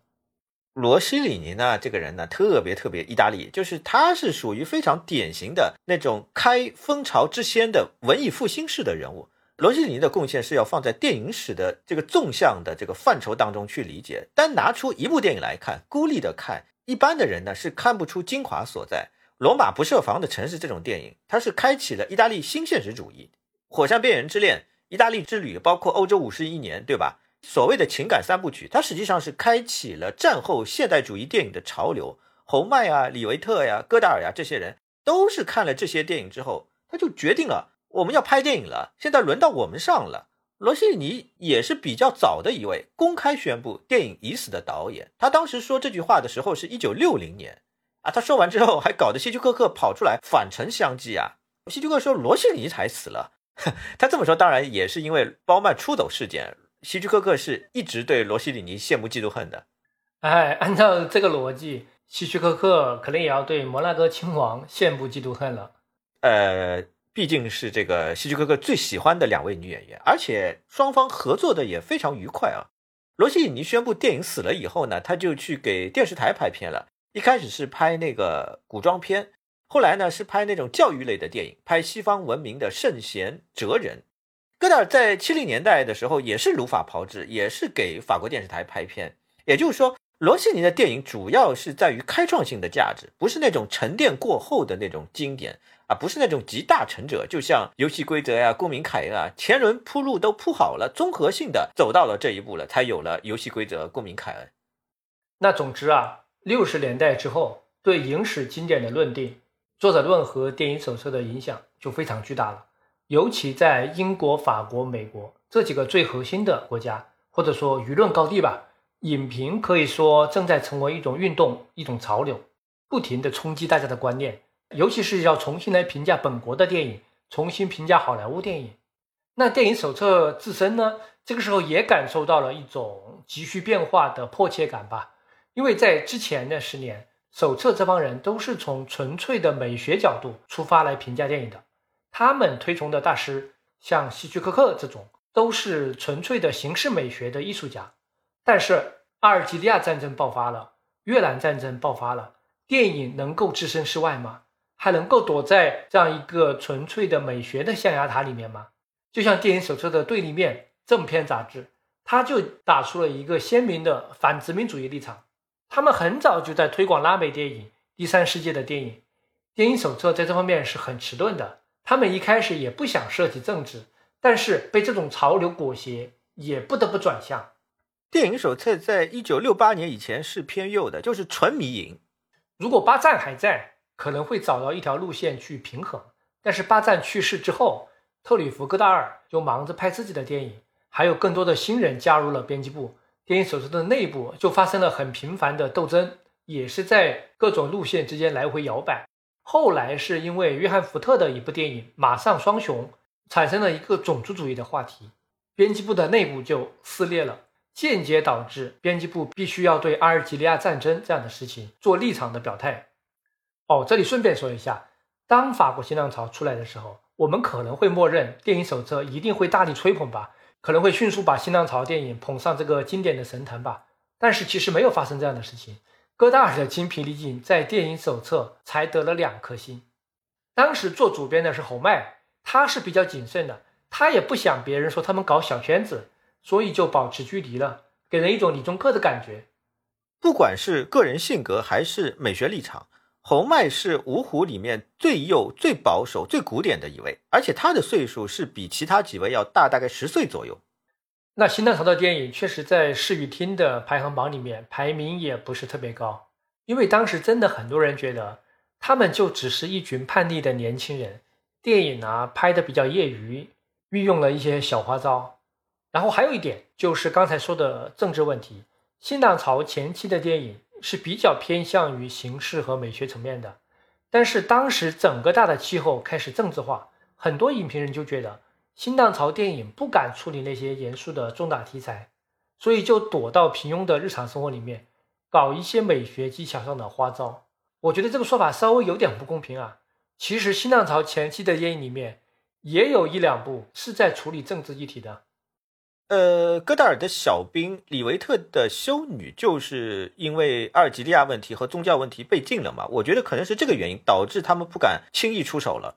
罗西里尼呢，这个人呢特别特别意大利，就是他是属于非常典型的那种开风潮之先的文艺复兴式的人物。罗西里尼的贡献是要放在电影史的这个纵向的这个范畴当中去理解，单拿出一部电影来看，孤立的看，一般的人呢是看不出精华所在。罗马不设防的城市这种电影，它是开启了意大利新现实主义，《火山边缘之恋》、意大利之旅，包括欧洲五十一年，对吧？所谓的情感三部曲，它实际上是开启了战后现代主义电影的潮流。侯麦啊、李维特呀、戈达尔呀，这些人都是看了这些电影之后，他就决定了，我们要拍电影了，现在轮到我们上了。罗西尼也是比较早的一位公开宣布电影已死的导演。他当时说这句话的时候是一九六零年啊。他说完之后，还搞得希区柯克跑出来反唇相讥啊。希区柯克说罗西里尼才死了。他这么说，当然也是因为包曼出走事件。希区柯克是一直对罗西里尼羡慕嫉妒恨的。哎，按照这个逻辑，希区柯克可能也要对摩纳哥亲王羡慕嫉妒恨了。呃。毕竟是这个希区柯克最喜欢的两位女演员，而且双方合作的也非常愉快啊。罗西里尼宣布电影死了以后呢，他就去给电视台拍片了。一开始是拍那个古装片，后来呢是拍那种教育类的电影，拍西方文明的圣贤哲人。戈达尔在七零年代的时候也是如法炮制，也是给法国电视台拍片。也就是说，罗西尼的电影主要是在于开创性的价值，不是那种沉淀过后的那种经典。啊，不是那种集大成者，就像游戏规则呀、公民凯恩啊，前轮铺路都铺好了，综合性的走到了这一步了，才有了游戏规则、公民凯恩。那总之啊，六十年代之后，对影史经典的论定、作者论和电影手册的影响就非常巨大了。尤其在英国、法国、美国这几个最核心的国家，或者说舆论高地吧，影评可以说正在成为一种运动、一种潮流，不停的冲击大家的观念。尤其是要重新来评价本国的电影，重新评价好莱坞电影。那电影手册自身呢？这个时候也感受到了一种急需变化的迫切感吧。因为在之前的十年，手册这帮人都是从纯粹的美学角度出发来评价电影的。他们推崇的大师，像希区柯克这种，都是纯粹的形式美学的艺术家。但是阿尔及利亚战争爆发了，越南战争爆发了，电影能够置身事外吗？还能够躲在这样一个纯粹的美学的象牙塔里面吗？就像电影手册的对立面《正片》杂志，它就打出了一个鲜明的反殖民主义立场。他们很早就在推广拉美电影、第三世界的电影。电影手册在这方面是很迟钝的。他们一开始也不想涉及政治，但是被这种潮流裹挟，也不得不转向。电影手册在一九六八年以前是偏右的，就是纯迷影。如果巴赞还在。可能会找到一条路线去平衡，但是巴赞去世之后，特里弗·戈达尔就忙着拍自己的电影，还有更多的新人加入了编辑部，电影手册的内部就发生了很频繁的斗争，也是在各种路线之间来回摇摆。后来是因为约翰·福特的一部电影《马上双雄》产生了一个种族主义的话题，编辑部的内部就撕裂了，间接导致编辑部必须要对阿尔及利亚战争这样的事情做立场的表态。哦，这里顺便说一下，当法国新浪潮出来的时候，我们可能会默认电影手册一定会大力吹捧吧，可能会迅速把新浪潮电影捧上这个经典的神坛吧。但是其实没有发生这样的事情。戈达尔的精疲力尽，在电影手册才得了两颗星。当时做主编的是侯麦，他是比较谨慎的，他也不想别人说他们搞小圈子，所以就保持距离了，给人一种理中客的感觉。不管是个人性格还是美学立场。侯麦是五虎里面最幼、最保守、最古典的一位，而且他的岁数是比其他几位要大大概十岁左右。那新浪潮的电影确实在视与听的排行榜里面排名也不是特别高，因为当时真的很多人觉得他们就只是一群叛逆的年轻人，电影啊拍的比较业余，运用了一些小花招。然后还有一点就是刚才说的政治问题，新浪潮前期的电影。是比较偏向于形式和美学层面的，但是当时整个大的气候开始政治化，很多影评人就觉得新浪潮电影不敢处理那些严肃的重大题材，所以就躲到平庸的日常生活里面，搞一些美学技巧上的花招。我觉得这个说法稍微有点不公平啊。其实新浪潮前期的电影里面，也有一两部是在处理政治议题的。呃，戈达尔的小兵李维特的修女，就是因为阿尔及利亚问题和宗教问题被禁了嘛？我觉得可能是这个原因导致他们不敢轻易出手了。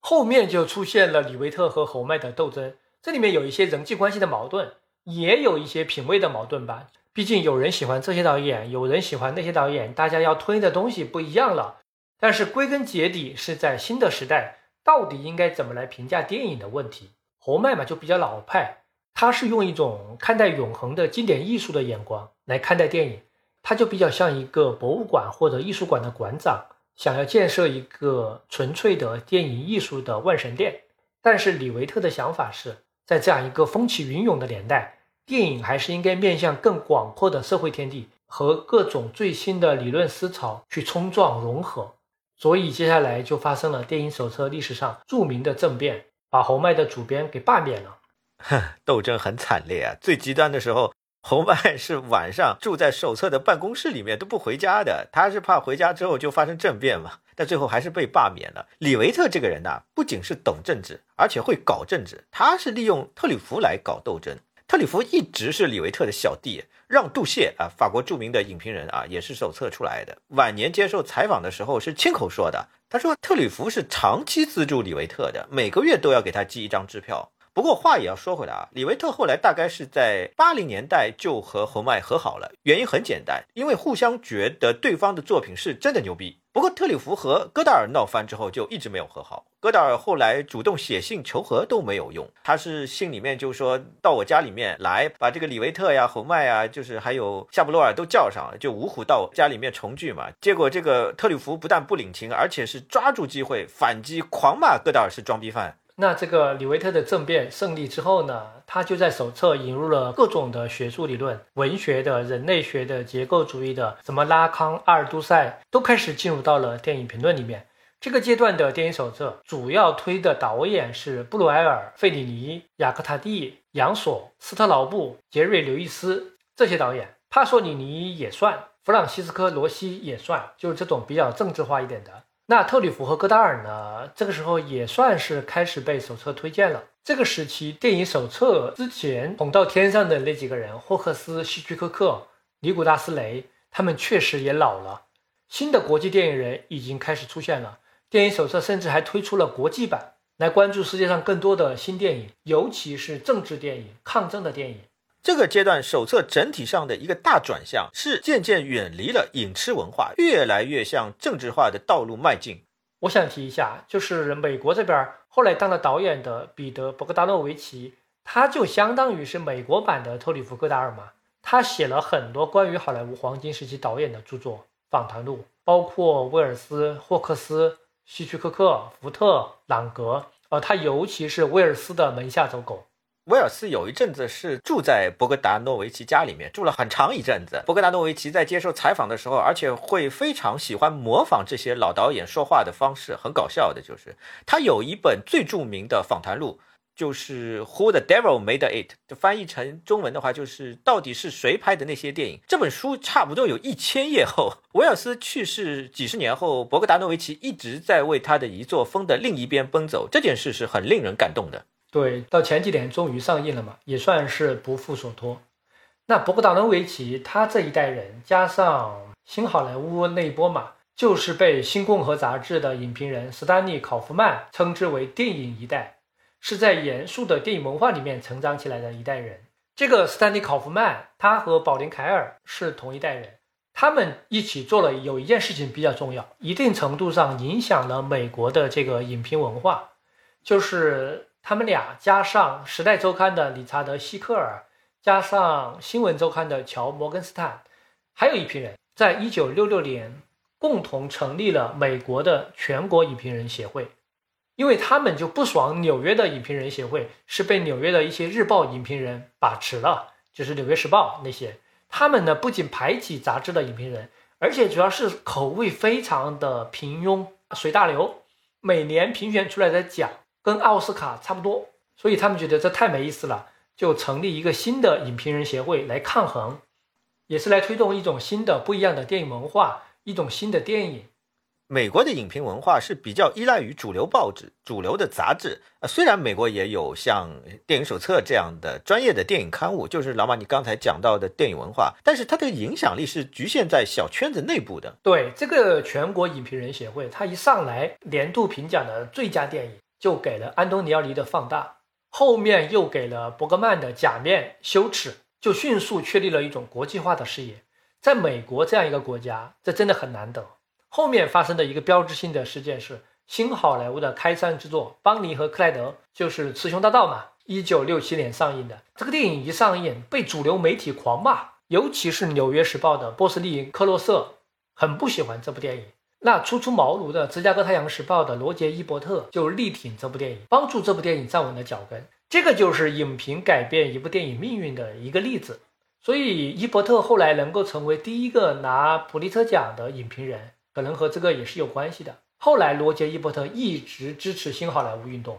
后面就出现了李维特和侯麦的斗争，这里面有一些人际关系的矛盾，也有一些品味的矛盾吧。毕竟有人喜欢这些导演，有人喜欢那些导演，大家要推的东西不一样了。但是归根结底是在新的时代，到底应该怎么来评价电影的问题。侯麦嘛，就比较老派。他是用一种看待永恒的经典艺术的眼光来看待电影，他就比较像一个博物馆或者艺术馆的馆长，想要建设一个纯粹的电影艺术的万神殿。但是李维特的想法是在这样一个风起云涌的年代，电影还是应该面向更广阔的社会天地和各种最新的理论思潮去冲撞融合。所以接下来就发生了电影手册历史上著名的政变，把侯麦的主编给罢免了。哼，斗争很惨烈啊！最极端的时候，侯曼 是晚上住在手册的办公室里面都不回家的，他是怕回家之后就发生政变嘛。但最后还是被罢免了。李维特这个人呐，不仅是懂政治，而且会搞政治。他是利用特里弗来搞斗争。特里弗一直是李维特的小弟，让·杜谢啊，法国著名的影评人啊，也是手册出来的。晚年接受采访的时候是亲口说的，他说特里弗是长期资助李维特的，每个月都要给他寄一张支票。不过话也要说回来啊，李维特后来大概是在八零年代就和侯麦和好了，原因很简单，因为互相觉得对方的作品是真的牛逼。不过特里弗和戈达尔闹翻之后就一直没有和好，戈达尔后来主动写信求和都没有用，他是信里面就说到我家里面来，把这个李维特呀、侯麦啊，就是还有夏布洛尔都叫上，就五虎到家里面重聚嘛。结果这个特里弗不但不领情，而且是抓住机会反击，狂骂戈达尔是装逼犯。那这个李维特的政变胜利之后呢，他就在手册引入了各种的学术理论，文学的、人类学的、结构主义的，什么拉康、阿尔都塞都开始进入到了电影评论里面。这个阶段的电影手册主要推的导演是布鲁埃尔、费里尼、雅克塔蒂、杨索、斯特劳布、杰瑞·刘易斯这些导演，帕索里尼也算，弗朗西斯科·罗西也算，就是这种比较政治化一点的。那特里弗和戈达尔呢？这个时候也算是开始被手册推荐了。这个时期，电影手册之前捧到天上的那几个人，霍克斯、希区柯克、尼古拉斯雷，他们确实也老了。新的国际电影人已经开始出现了。电影手册甚至还推出了国际版，来关注世界上更多的新电影，尤其是政治电影、抗争的电影。这个阶段手册整体上的一个大转向是渐渐远离了影痴文化，越来越向政治化的道路迈进。我想提一下，就是美国这边后来当了导演的彼得·博格达诺维奇，他就相当于是美国版的托里弗·戈达尔嘛。他写了很多关于好莱坞黄金时期导演的著作、访谈录，包括威尔斯、霍克斯、希区柯克、福特、朗格，呃，他尤其是威尔斯的门下走狗。威尔斯有一阵子是住在博格达诺维奇家里面，住了很长一阵子。博格达诺维奇在接受采访的时候，而且会非常喜欢模仿这些老导演说话的方式，很搞笑的。就是他有一本最著名的访谈录，就是《Who the Devil Made It》，翻译成中文的话就是到底是谁拍的那些电影。这本书差不多有一千页厚。威尔斯去世几十年后，博格达诺维奇一直在为他的遗作风的另一边奔走，这件事是很令人感动的。对，到前几年终于上映了嘛，也算是不负所托。那博格达诺维奇他这一代人，加上新好莱坞那一波嘛，就是被《新共和》杂志的影评人斯丹利·考夫曼称之为“电影一代”，是在严肃的电影文化里面成长起来的一代人。这个斯丹利·考夫曼，他和保林·凯尔是同一代人，他们一起做了有一件事情比较重要，一定程度上影响了美国的这个影评文化，就是。他们俩加上《时代周刊》的理查德·希克尔，加上《新闻周刊》的乔·摩根斯坦，还有一批人，在一九六六年共同成立了美国的全国影评人协会。因为他们就不爽纽约的影评人协会是被纽约的一些日报影评人把持了，就是《纽约时报》那些。他们呢不仅排挤杂志的影评人，而且主要是口味非常的平庸、随大流。每年评选出来的奖。跟奥斯卡差不多，所以他们觉得这太没意思了，就成立一个新的影评人协会来抗衡，也是来推动一种新的不一样的电影文化，一种新的电影。美国的影评文化是比较依赖于主流报纸、主流的杂志啊。虽然美国也有像《电影手册》这样的专业的电影刊物，就是老马你刚才讲到的电影文化，但是它的影响力是局限在小圈子内部的。对这个全国影评人协会，它一上来年度评奖的最佳电影。就给了安东尼奥尼的《放大》，后面又给了伯格曼的《假面羞耻》，就迅速确立了一种国际化的视野。在美国这样一个国家，这真的很难得。后面发生的一个标志性的事件是新好莱坞的开山之作《邦尼和克莱德》，就是《雌雄大盗》嘛，一九六七年上映的。这个电影一上映，被主流媒体狂骂，尤其是《纽约时报》的波斯利·克洛瑟很不喜欢这部电影。那初出茅庐的芝加哥太阳时报的罗杰·伊伯特就力挺这部电影，帮助这部电影站稳了脚跟。这个就是影评改变一部电影命运的一个例子。所以伊伯特后来能够成为第一个拿普利策奖的影评人，可能和这个也是有关系的。后来罗杰·伊伯特一直支持新好莱坞运动，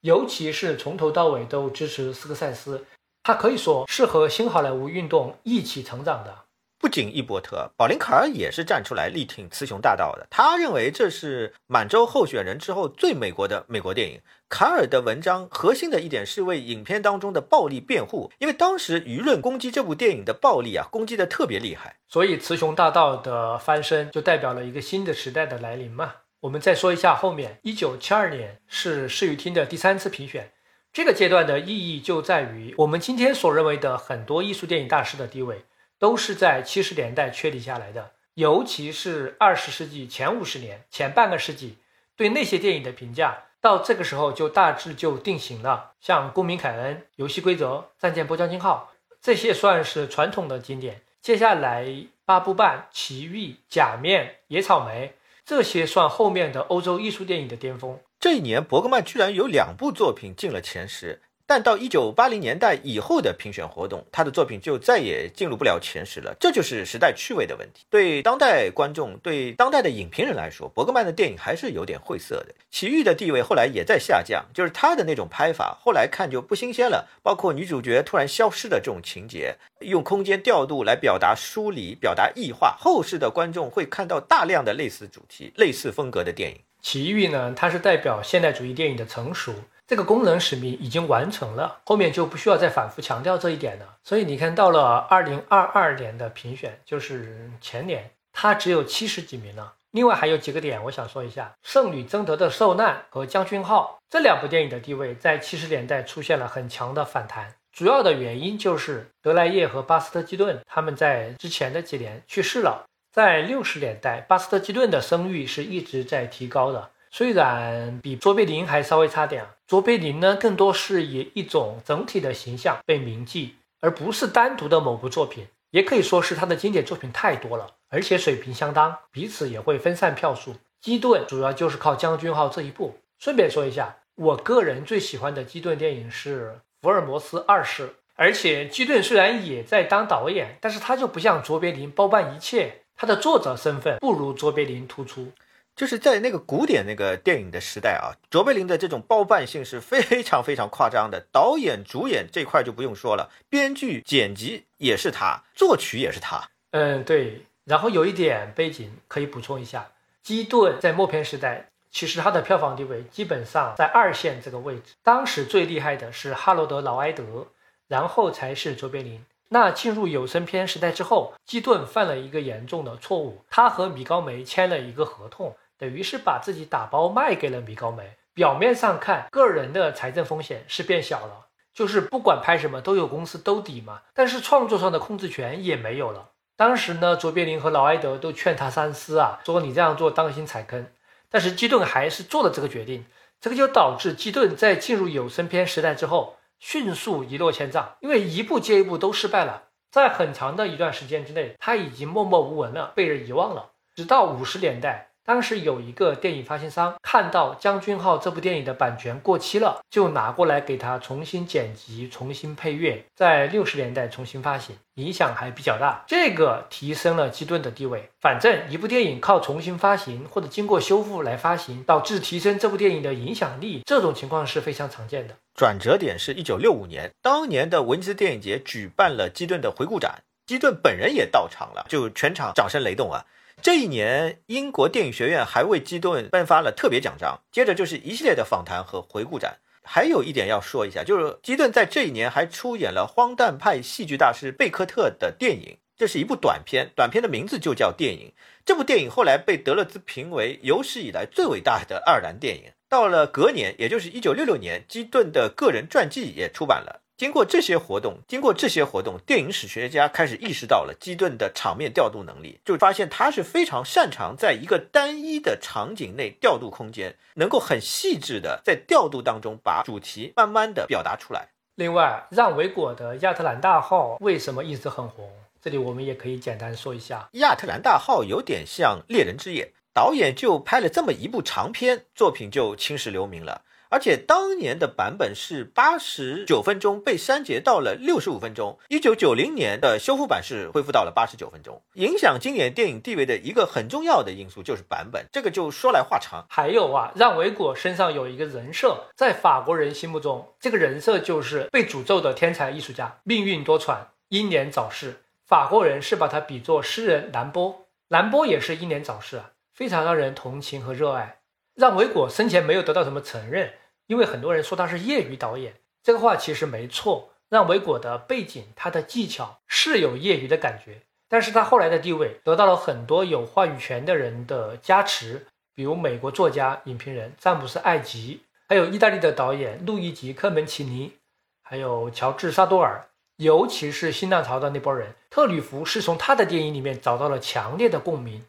尤其是从头到尾都支持斯科塞斯，他可以说是和新好莱坞运动一起成长的。不仅伊伯特，保林卡尔也是站出来力挺《雌雄大盗》的。他认为这是满洲候选人之后最美国的美国电影。卡尔的文章核心的一点是为影片当中的暴力辩护，因为当时舆论攻击这部电影的暴力啊，攻击的特别厉害。所以《雌雄大盗》的翻身就代表了一个新的时代的来临嘛。我们再说一下后面，一九七二年是视语厅的第三次评选，这个阶段的意义就在于我们今天所认为的很多艺术电影大师的地位。都是在七十年代确立下来的，尤其是二十世纪前五十年、前半个世纪，对那些电影的评价，到这个时候就大致就定型了。像《公民凯恩》《游戏规则》《战舰波将军号》这些算是传统的经典。接下来，《八部半》《奇遇》《假面》《野草莓》这些算后面的欧洲艺术电影的巅峰。这一年，伯格曼居然有两部作品进了前十。但到一九八零年代以后的评选活动，他的作品就再也进入不了前十了。这就是时代趣味的问题。对当代观众、对当代的影评人来说，伯格曼的电影还是有点晦涩的。奇遇的地位后来也在下降，就是他的那种拍法，后来看就不新鲜了。包括女主角突然消失的这种情节，用空间调度来表达疏离、表达异化，后世的观众会看到大量的类似主题、类似风格的电影。奇遇呢，它是代表现代主义电影的成熟。这个功能使命已经完成了，后面就不需要再反复强调这一点了。所以你看到了二零二二年的评选，就是前年，它只有七十几名了。另外还有几个点，我想说一下：圣女贞德的受难和将军号这两部电影的地位，在七十年代出现了很强的反弹。主要的原因就是德莱叶和巴斯特基顿他们在之前的几年去世了。在六十年代，巴斯特基顿的声誉是一直在提高的。虽然比卓别林还稍微差点，卓别林呢更多是以一种整体的形象被铭记，而不是单独的某部作品。也可以说是他的经典作品太多了，而且水平相当，彼此也会分散票数。基顿主要就是靠《将军号》这一部。顺便说一下，我个人最喜欢的基顿电影是《福尔摩斯二世》，而且基顿虽然也在当导演，但是他就不像卓别林包办一切，他的作者身份不如卓别林突出。就是在那个古典那个电影的时代啊，卓别林的这种包办性是非常非常夸张的。导演、主演这块就不用说了，编剧、剪辑也是他，作曲也是他。嗯，对。然后有一点背景可以补充一下，基顿在默片时代，其实他的票房地位基本上在二线这个位置。当时最厉害的是哈罗德·劳埃德，然后才是卓别林。那进入有声片时代之后，基顿犯了一个严重的错误，他和米高梅签了一个合同。等于是把自己打包卖给了米高梅。表面上看，个人的财政风险是变小了，就是不管拍什么都有公司兜底嘛。但是创作上的控制权也没有了。当时呢，卓别林和劳埃德都劝他三思啊，说你这样做当心踩坑。但是基顿还是做了这个决定，这个就导致基顿在进入有声片时代之后，迅速一落千丈，因为一部接一部都失败了。在很长的一段时间之内，他已经默默无闻了，被人遗忘了。直到五十年代。当时有一个电影发行商看到《将军号》这部电影的版权过期了，就拿过来给他重新剪辑、重新配乐，在六十年代重新发行，影响还比较大。这个提升了基顿的地位。反正一部电影靠重新发行或者经过修复来发行，导致提升这部电影的影响力，这种情况是非常常见的。转折点是一九六五年，当年的威尼斯电影节举办了基顿的回顾展，基顿本人也到场了，就全场掌声雷动啊。这一年，英国电影学院还为基顿颁发了特别奖章。接着就是一系列的访谈和回顾展。还有一点要说一下，就是基顿在这一年还出演了荒诞派戏剧大师贝克特的电影，这是一部短片，短片的名字就叫《电影》。这部电影后来被德勒兹评为有史以来最伟大的爱尔兰电影。到了隔年，也就是一九六六年，基顿的个人传记也出版了。经过这些活动，经过这些活动，电影史学家开始意识到了基顿的场面调度能力，就发现他是非常擅长在一个单一的场景内调度空间，能够很细致的在调度当中把主题慢慢的表达出来。另外，让维果的亚特兰大号为什么一直很红？这里我们也可以简单说一下，亚特兰大号有点像猎人之夜。导演就拍了这么一部长片，作品就青史留名了。而且当年的版本是八十九分钟，被删节到了六十五分钟。一九九零年的修复版是恢复到了八十九分钟。影响经典电影地位的一个很重要的因素就是版本，这个就说来话长。还有啊，让维果身上有一个人设，在法国人心目中，这个人设就是被诅咒的天才艺术家，命运多舛，英年早逝。法国人是把他比作诗人兰波，兰波也是英年早逝啊，非常让人同情和热爱。让维果生前没有得到什么承认。因为很多人说他是业余导演，这个话其实没错。让维果的背景，他的技巧是有业余的感觉，但是他后来的地位得到了很多有话语权的人的加持，比如美国作家、影评人詹姆斯·艾吉，还有意大利的导演路易吉·科门奇尼，还有乔治·萨多尔，尤其是新浪潮的那波人，特吕弗是从他的电影里面找到了强烈的共鸣，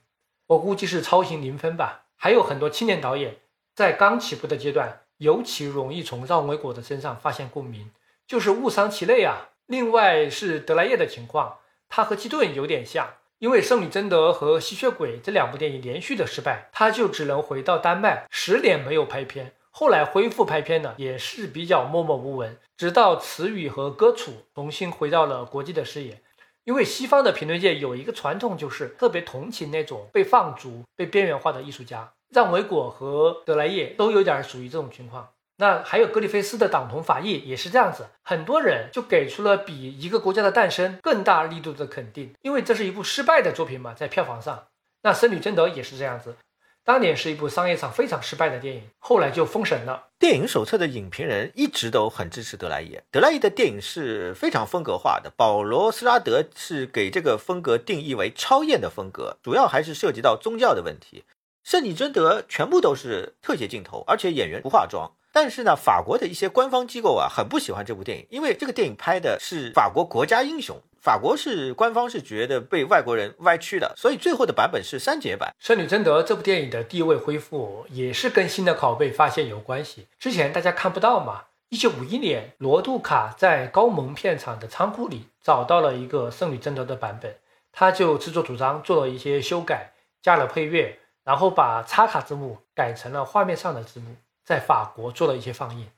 我估计是超型零分吧。还有很多青年导演在刚起步的阶段。尤其容易从让维果的身上发现共鸣，就是误伤其类啊。另外是德莱叶的情况，他和基顿有点像，因为《圣女贞德》和《吸血鬼》这两部电影连续的失败，他就只能回到丹麦，十年没有拍片。后来恢复拍片呢，也是比较默默无闻，直到《词语》和《歌楚》重新回到了国际的视野。因为西方的评论界有一个传统，就是特别同情那种被放逐、被边缘化的艺术家。让维果和德莱叶都有点属于这种情况。那还有格里菲斯的党同法异也是这样子，很多人就给出了比一个国家的诞生更大力度的肯定，因为这是一部失败的作品嘛，在票房上。那《圣女贞德》也是这样子，当年是一部商业上非常失败的电影，后来就封神了。电影手册的影评人一直都很支持德莱叶，德莱叶的电影是非常风格化的。保罗斯拉德是给这个风格定义为超验的风格，主要还是涉及到宗教的问题。圣女贞德全部都是特写镜头，而且演员不化妆。但是呢，法国的一些官方机构啊，很不喜欢这部电影，因为这个电影拍的是法国国家英雄，法国是官方是觉得被外国人歪曲的，所以最后的版本是删节版。圣女贞德这部电影的地位恢复也是跟新的拷贝发现有关系。之前大家看不到嘛，一九五一年，罗杜卡在高蒙片场的仓库里找到了一个圣女贞德的版本，他就自作主张做了一些修改，加了配乐。然后把插卡字幕改成了画面上的字幕，在法国做了一些放映。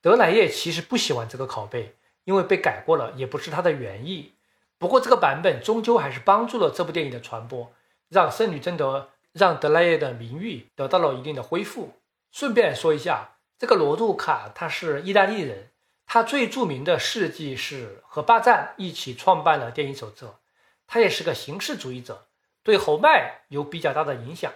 德莱叶其实不喜欢这个拷贝，因为被改过了，也不是他的原意。不过这个版本终究还是帮助了这部电影的传播，让圣女贞德让德莱叶的名誉得到了一定的恢复。顺便说一下，这个罗杜卡他是意大利人，他最著名的事迹是和巴赞一起创办了电影手册，他也是个形式主义者，对侯麦有比较大的影响。《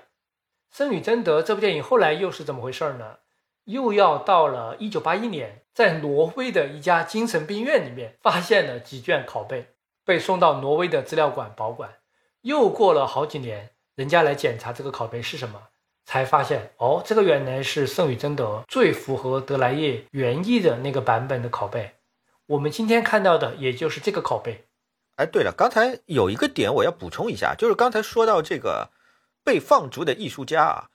圣女贞德》这部电影后来又是怎么回事呢？又要到了一九八一年，在挪威的一家精神病院里面发现了几卷拷贝，被送到挪威的资料馆保管。又过了好几年，人家来检查这个拷贝是什么，才发现哦，这个原来是《圣女贞德》最符合德莱叶原意的那个版本的拷贝。我们今天看到的也就是这个拷贝。哎，对了，刚才有一个点我要补充一下，就是刚才说到这个。被放逐的艺术家啊，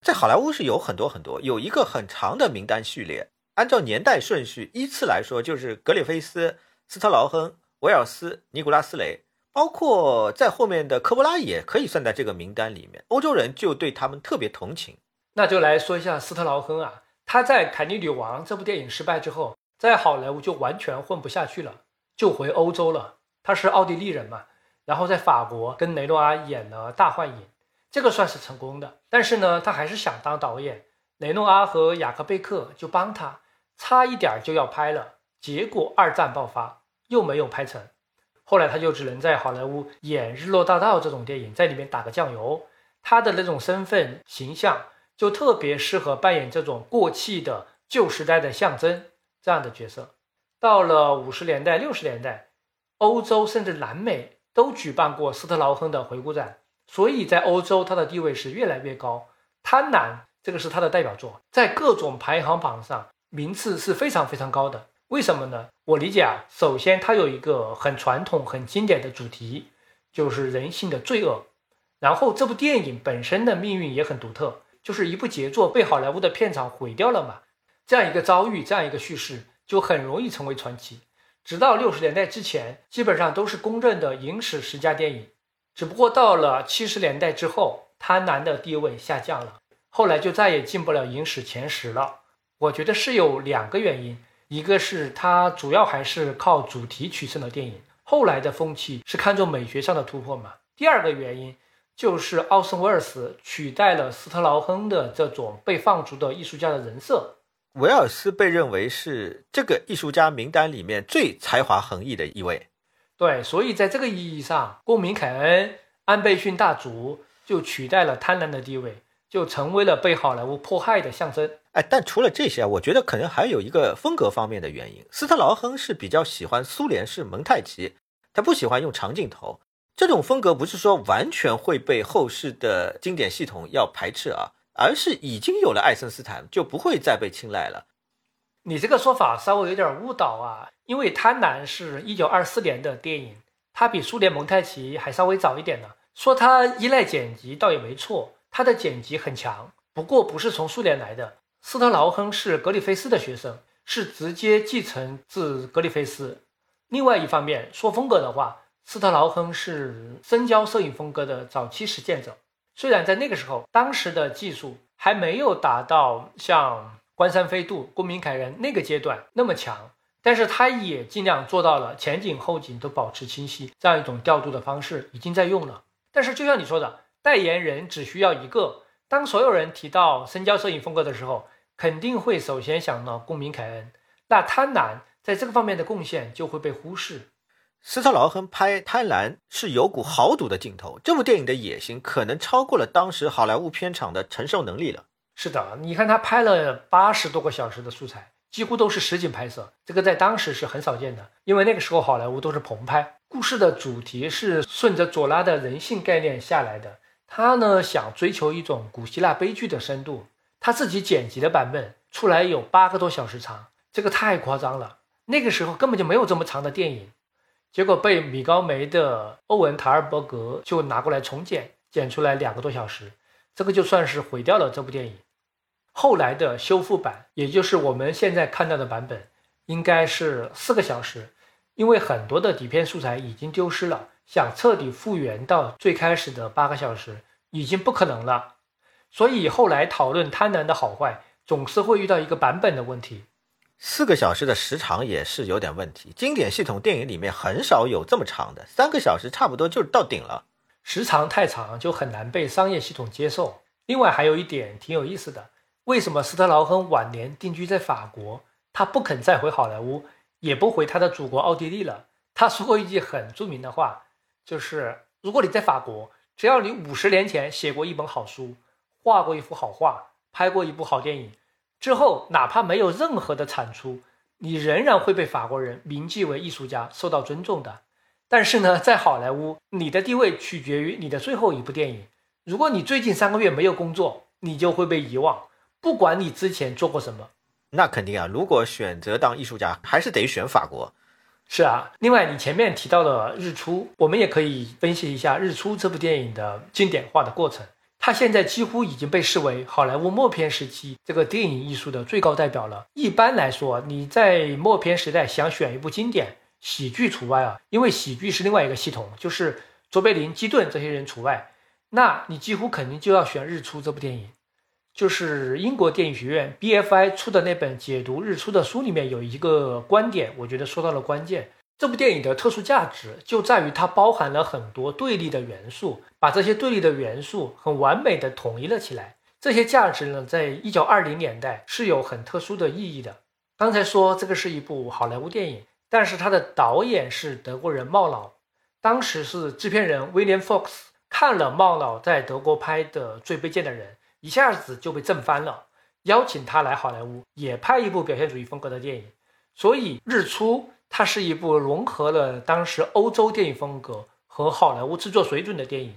在好莱坞是有很多很多，有一个很长的名单序列。按照年代顺序依次来说，就是格里菲斯、斯特劳亨、威尔斯、尼古拉斯雷，包括在后面的科波拉也可以算在这个名单里面。欧洲人就对他们特别同情。那就来说一下斯特劳亨啊，他在《凯尼女王》这部电影失败之后，在好莱坞就完全混不下去了，就回欧洲了。他是奥地利人嘛，然后在法国跟雷诺阿演了《大幻影》。这个算是成功的，但是呢，他还是想当导演。雷诺阿和雅克贝克就帮他，差一点就要拍了，结果二战爆发，又没有拍成。后来他就只能在好莱坞演《日落大道》这种电影，在里面打个酱油。他的那种身份形象就特别适合扮演这种过气的旧时代的象征这样的角色。到了五十年代、六十年代，欧洲甚至南美都举办过斯特劳亨的回顾展。所以在欧洲，他的地位是越来越高。《贪婪》这个是他的代表作，在各种排行榜上名次是非常非常高的。为什么呢？我理解啊，首先它有一个很传统、很经典的主题，就是人性的罪恶。然后这部电影本身的命运也很独特，就是一部杰作被好莱坞的片场毁掉了嘛。这样一个遭遇，这样一个叙事，就很容易成为传奇。直到六十年代之前，基本上都是公认的影史十佳电影。只不过到了七十年代之后，贪婪的地位下降了，后来就再也进不了影史前十了。我觉得是有两个原因，一个是它主要还是靠主题取胜的电影，后来的风气是看重美学上的突破嘛。第二个原因就是奥森威尔斯取代了斯特劳亨的这种被放逐的艺术家的人设。威尔斯被认为是这个艺术家名单里面最才华横溢的一位。对，所以在这个意义上，公民凯恩、安倍逊大族就取代了贪婪的地位，就成为了被好莱坞迫害的象征。哎，但除了这些，我觉得可能还有一个风格方面的原因。斯特劳亨是比较喜欢苏联式蒙太奇，他不喜欢用长镜头。这种风格不是说完全会被后世的经典系统要排斥啊，而是已经有了爱森斯坦，就不会再被青睐了。你这个说法稍微有点误导啊，因为《贪婪》是一九二四年的电影，它比苏联蒙太奇还稍微早一点呢。说它依赖剪辑倒也没错，它的剪辑很强，不过不是从苏联来的。斯特劳亨是格里菲斯的学生，是直接继承自格里菲斯。另外一方面说风格的话，斯特劳亨是深焦摄影风格的早期实践者。虽然在那个时候，当时的技术还没有达到像。关山飞渡、公民凯人那个阶段那么强，但是他也尽量做到了前景后景都保持清晰，这样一种调度的方式已经在用了。但是就像你说的，代言人只需要一个。当所有人提到深焦摄影风格的时候，肯定会首先想到公民凯恩。那贪婪在这个方面的贡献就会被忽视。斯特劳亨拍《贪婪》是有股豪赌的镜头，这部电影的野心可能超过了当时好莱坞片场的承受能力了。是的，你看他拍了八十多个小时的素材，几乎都是实景拍摄，这个在当时是很少见的。因为那个时候好莱坞都是棚拍，故事的主题是顺着左拉的人性概念下来的。他呢想追求一种古希腊悲剧的深度，他自己剪辑的版本出来有八个多小时长，这个太夸张了。那个时候根本就没有这么长的电影，结果被米高梅的欧文塔尔伯格就拿过来重剪，剪出来两个多小时，这个就算是毁掉了这部电影。后来的修复版，也就是我们现在看到的版本，应该是四个小时，因为很多的底片素材已经丢失了，想彻底复原到最开始的八个小时已经不可能了。所以后来讨论《贪婪》的好坏，总是会遇到一个版本的问题。四个小时的时长也是有点问题，经典系统电影里面很少有这么长的，三个小时差不多就到顶了。时长太长就很难被商业系统接受。另外还有一点挺有意思的。为什么斯特劳亨晚年定居在法国？他不肯再回好莱坞，也不回他的祖国奥地利了。他说过一句很著名的话，就是如果你在法国，只要你五十年前写过一本好书，画过一幅好画，拍过一部好电影，之后哪怕没有任何的产出，你仍然会被法国人铭记为艺术家，受到尊重的。但是呢，在好莱坞，你的地位取决于你的最后一部电影。如果你最近三个月没有工作，你就会被遗忘。不管你之前做过什么，那肯定啊。如果选择当艺术家，还是得选法国。是啊。另外，你前面提到的《日出》，我们也可以分析一下《日出》这部电影的经典化的过程。它现在几乎已经被视为好莱坞默片时期这个电影艺术的最高代表了。一般来说，你在默片时代想选一部经典喜剧除外啊，因为喜剧是另外一个系统，就是卓别林、基顿这些人除外，那你几乎肯定就要选《日出》这部电影。就是英国电影学院 BFI 出的那本解读日出的书里面有一个观点，我觉得说到了关键。这部电影的特殊价值就在于它包含了很多对立的元素，把这些对立的元素很完美的统一了起来。这些价值呢，在一九二零年代是有很特殊的意义的。刚才说这个是一部好莱坞电影，但是它的导演是德国人茂老，当时是制片人 William Fox 看了茂老在德国拍的《最卑贱的人》。一下子就被震翻了，邀请他来好莱坞也拍一部表现主义风格的电影。所以《日出》它是一部融合了当时欧洲电影风格和好莱坞制作水准的电影。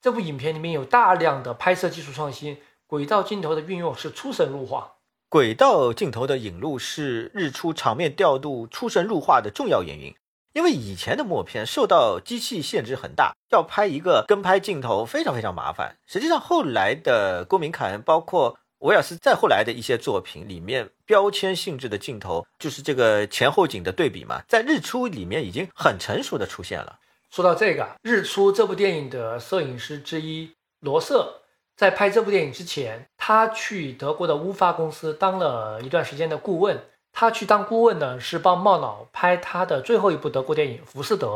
这部影片里面有大量的拍摄技术创新，轨道镜头的运用是出神入化。轨道镜头的引入是《日出》场面调度出神入化的重要原因。因为以前的默片受到机器限制很大，要拍一个跟拍镜头非常非常麻烦。实际上，后来的公民凯恩，包括威尔斯再后来的一些作品里面，标签性质的镜头，就是这个前后景的对比嘛，在《日出》里面已经很成熟的出现了。说到这个，《日出》这部电影的摄影师之一罗瑟在拍这部电影之前，他去德国的乌发公司当了一段时间的顾问。他去当顾问呢，是帮茂脑拍他的最后一部德国电影《浮士德》。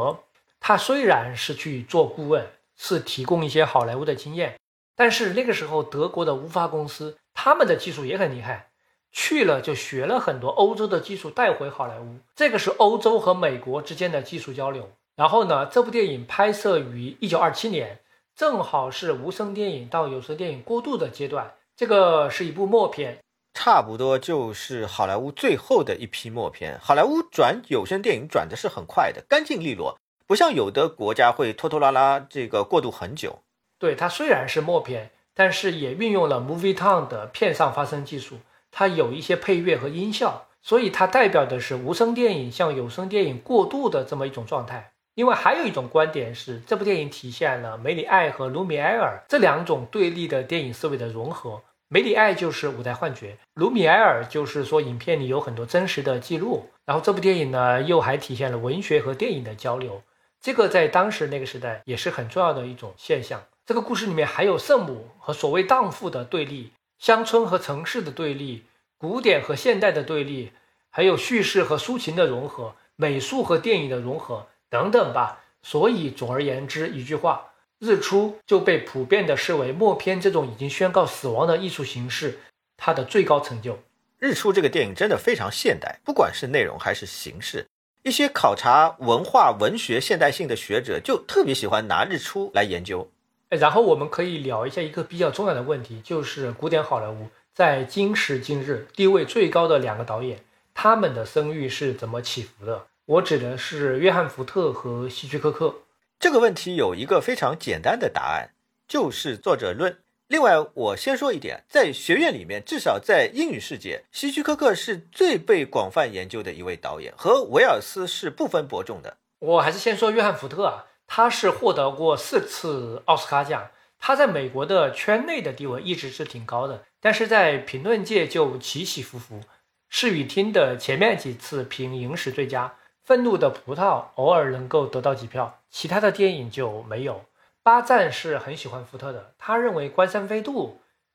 他虽然是去做顾问，是提供一些好莱坞的经验，但是那个时候德国的乌发公司他们的技术也很厉害，去了就学了很多欧洲的技术带回好莱坞。这个是欧洲和美国之间的技术交流。然后呢，这部电影拍摄于一九二七年，正好是无声电影到有声电影过渡的阶段。这个是一部默片。差不多就是好莱坞最后的一批默片。好莱坞转有声电影转的是很快的，干净利落，不像有的国家会拖拖拉拉，这个过渡很久。对它虽然是默片，但是也运用了 Movietown 的片上发声技术，它有一些配乐和音效，所以它代表的是无声电影向有声电影过渡的这么一种状态。另外还有一种观点是，这部电影体现了梅里爱和卢米埃尔这两种对立的电影思维的融合。梅里爱就是舞台幻觉，卢米埃尔就是说影片里有很多真实的记录，然后这部电影呢又还体现了文学和电影的交流，这个在当时那个时代也是很重要的一种现象。这个故事里面还有圣母和所谓荡妇的对立，乡村和城市的对立，古典和现代的对立，还有叙事和抒情的融合，美术和电影的融合等等吧。所以总而言之一句话。日出就被普遍的视为默片这种已经宣告死亡的艺术形式，它的最高成就。日出这个电影真的非常现代，不管是内容还是形式，一些考察文化文学现代性的学者就特别喜欢拿日出来研究。然后我们可以聊一下一个比较重要的问题，就是古典好莱坞在今时今日地位最高的两个导演，他们的声誉是怎么起伏的？我指的是约翰·福特和希区柯克。这个问题有一个非常简单的答案，就是作者论。另外，我先说一点，在学院里面，至少在英语世界，希区柯克是最被广泛研究的一位导演，和维尔斯是不分伯仲的。我还是先说约翰福特啊，他是获得过四次奥斯卡奖，他在美国的圈内的地位一直是挺高的，但是在评论界就起起伏伏。视与听的前面几次评影史最佳。愤怒的葡萄偶尔能够得到几票，其他的电影就没有。巴赞是很喜欢福特的，他认为《关山飞渡》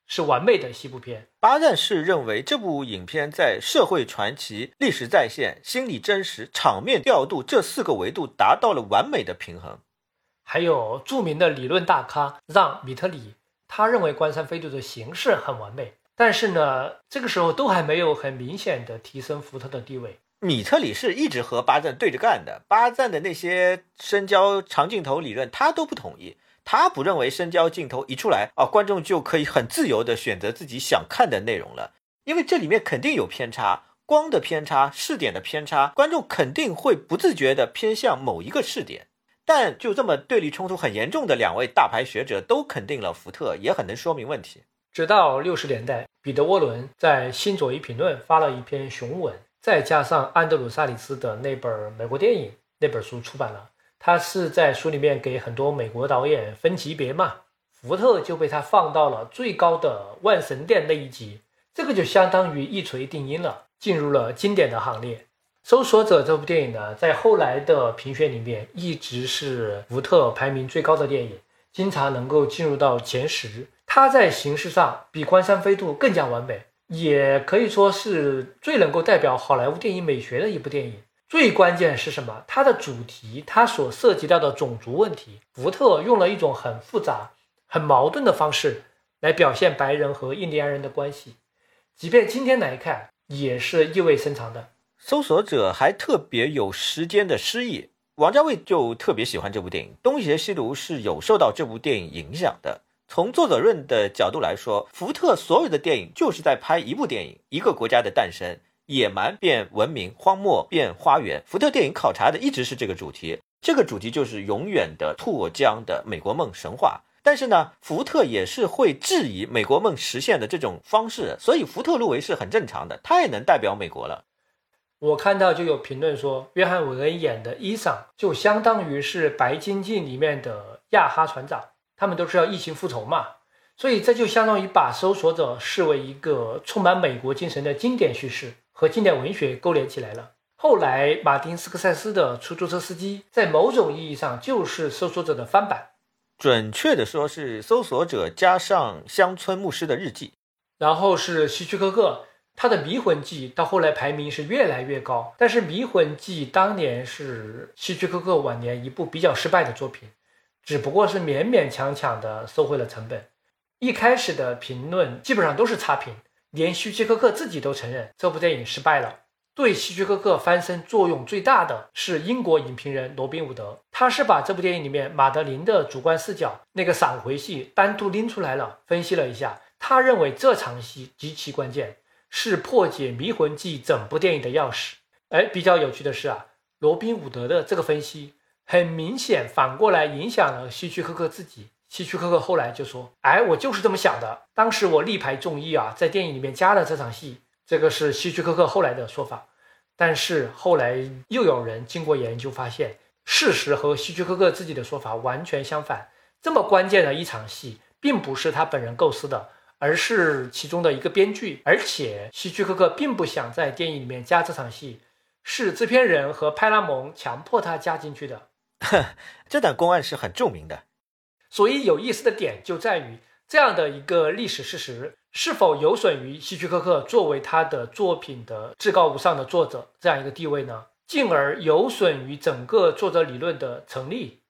是完美的西部片。巴赞是认为这部影片在社会传奇、历史再现、心理真实、场面调度这四个维度达到了完美的平衡。还有著名的理论大咖让·米特里，他认为《关山飞渡》的形式很完美，但是呢，这个时候都还没有很明显的提升福特的地位。米特里是一直和巴赞对着干的，巴赞的那些深焦长镜头理论他都不同意，他不认为深焦镜头一出来啊，观众就可以很自由的选择自己想看的内容了，因为这里面肯定有偏差，光的偏差、视点的偏差，观众肯定会不自觉的偏向某一个视点。但就这么对立冲突很严重的两位大牌学者都肯定了福特，也很能说明问题。直到六十年代，彼得沃伦在《新左翼评论》发了一篇雄文。再加上安德鲁·萨里斯的那本美国电影那本书出版了，他是在书里面给很多美国导演分级别嘛，福特就被他放到了最高的万神殿那一级，这个就相当于一锤定音了，进入了经典的行列。搜索者这部电影呢，在后来的评选里面一直是福特排名最高的电影，经常能够进入到前十。它在形式上比《关山飞渡》更加完美。也可以说是最能够代表好莱坞电影美学的一部电影。最关键是什么？它的主题，它所涉及到的种族问题，福特用了一种很复杂、很矛盾的方式来表现白人和印第安人的关系。即便今天来看，也是意味深长的。搜索者还特别有时间的诗意。王家卫就特别喜欢这部电影，《东邪西毒》是有受到这部电影影响的。从作者论的角度来说，福特所有的电影就是在拍一部电影，一个国家的诞生，野蛮变文明，荒漠变花园。福特电影考察的一直是这个主题，这个主题就是永远的脱缰的美国梦神话。但是呢，福特也是会质疑美国梦实现的这种方式，所以福特入围是很正常的，他也能代表美国了。我看到就有评论说，约翰韦恩演的伊桑就相当于是白金镜里面的亚哈船长。他们都是要异情复仇嘛，所以这就相当于把搜索者视为一个充满美国精神的经典叙事，和经典文学勾连起来了。后来，马丁斯科塞斯的出租车司机在某种意义上就是搜索者的翻版。准确的说是搜索者加上乡村牧师的日记，然后是希区柯克，他的《迷魂记》到后来排名是越来越高。但是《迷魂记》当年是希区柯克晚年一部比较失败的作品，只不过是勉勉强强的收回了成本。一开始的评论基本上都是差评，连希区柯克自己都承认这部电影失败了。对希区柯克翻身作用最大的是英国影评人罗宾伍德，他是把这部电影里面马德琳的主观视角那个闪回戏单独拎出来了，分析了一下，他认为这场戏极其关键，是破解《迷魂记》整部电影的钥匙。哎，比较有趣的是啊，罗宾伍德的这个分析很明显反过来影响了希区柯克自己。希区柯克后来就说：“哎，我就是这么想的，当时我力排众议啊，在电影里面加了这场戏。”这个是希区柯克后来的说法，但是后来又有人经过研究发现，事实和希区柯克自己的说法完全相反。这么关键的一场戏，并不是他本人构思的，而是其中的一个编剧。而且希区柯克并不想在电影里面加这场戏，是制片人和派拉蒙强迫他加进去的。这段公案是很著名的。所以有意思的点就在于这样的一个历史事实。是否有损于希区柯克作为他的作品的至高无上的作者这样一个地位呢？进而有损于整个作者理论的成立？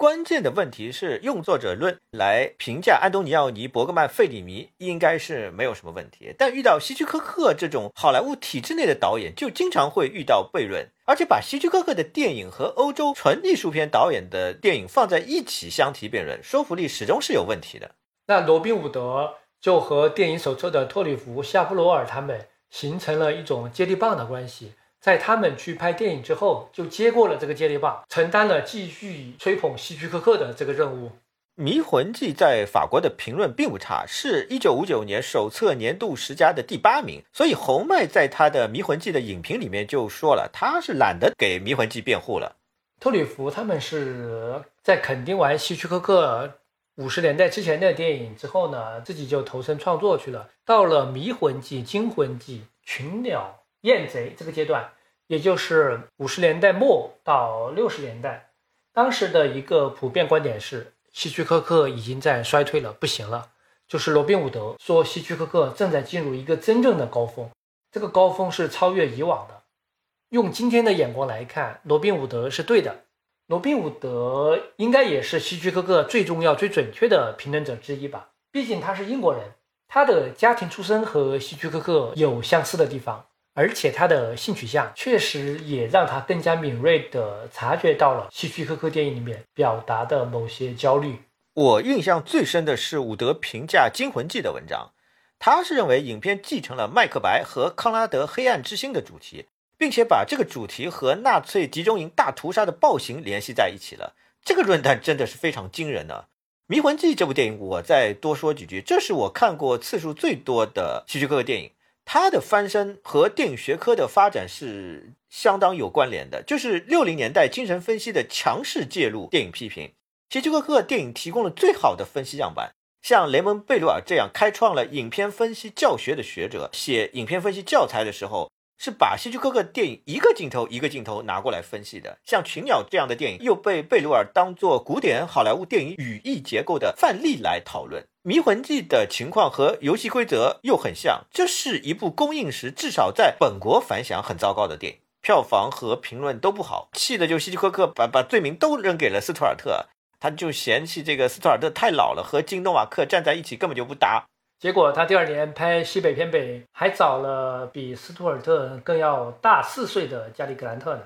关键的问题是，用作者论来评价安东尼奥尼、伯格曼、费里尼，应该是没有什么问题。但遇到希区柯克这种好莱坞体制内的导演，就经常会遇到悖论。而且把希区柯克的电影和欧洲纯艺术片导演的电影放在一起相提并论，说服力始终是有问题的。那罗宾伍德。就和电影手册的托里弗、夏布罗尔他们形成了一种接力棒的关系。在他们去拍电影之后，就接过了这个接力棒，承担了继续吹捧希区柯克的这个任务。《迷魂记》在法国的评论并不差，是一九五九年手册年度十佳的第八名。所以侯麦在他的《迷魂记》的影评里面就说了，他是懒得给《迷魂记》辩护了。托里弗他们是在肯定完希区柯克。五十年代之前的电影之后呢，自己就投身创作去了。到了《迷魂记》《惊魂记》《群鸟》《燕贼》这个阶段，也就是五十年代末到六十年代，当时的一个普遍观点是，希区柯克已经在衰退了，不行了。就是罗宾伍德说，希区柯克正在进入一个真正的高峰，这个高峰是超越以往的。用今天的眼光来看，罗宾伍德是对的。罗宾伍德应该也是希区柯克最重要、最准确的评论者之一吧？毕竟他是英国人，他的家庭出身和希区柯克有相似的地方，而且他的性取向确实也让他更加敏锐地察觉到了希区柯克电影里面表达的某些焦虑。我印象最深的是伍德评价《惊魂记》的文章，他是认为影片继承了麦克白和康拉德黑暗之心的主题。并且把这个主题和纳粹集中营大屠杀的暴行联系在一起了。这个论断真的是非常惊人呢。《迷魂记》这部电影，我再多说几句，这是我看过次数最多的希区柯克电影。他的翻身和电影学科的发展是相当有关联的。就是六零年代精神分析的强势介入电影批评，希区柯克电影提供了最好的分析样板。像雷蒙·贝鲁尔这样开创了影片分析教学的学者，写影片分析教材的时候。是把希区柯克电影一个镜头一个镜头拿过来分析的，像《群鸟》这样的电影又被贝鲁尔当做古典好莱坞电影语义结构的范例来讨论。《迷魂记》的情况和游戏规则又很像，这是一部公映时至少在本国反响很糟糕的电影，票房和评论都不好，气的就希区柯克把把罪名都扔给了斯图尔特，他就嫌弃这个斯图尔特太老了，和金诺瓦克站在一起根本就不搭。结果他第二年拍《西北偏北》，还找了比斯图尔特更要大四岁的加里·格兰特呢。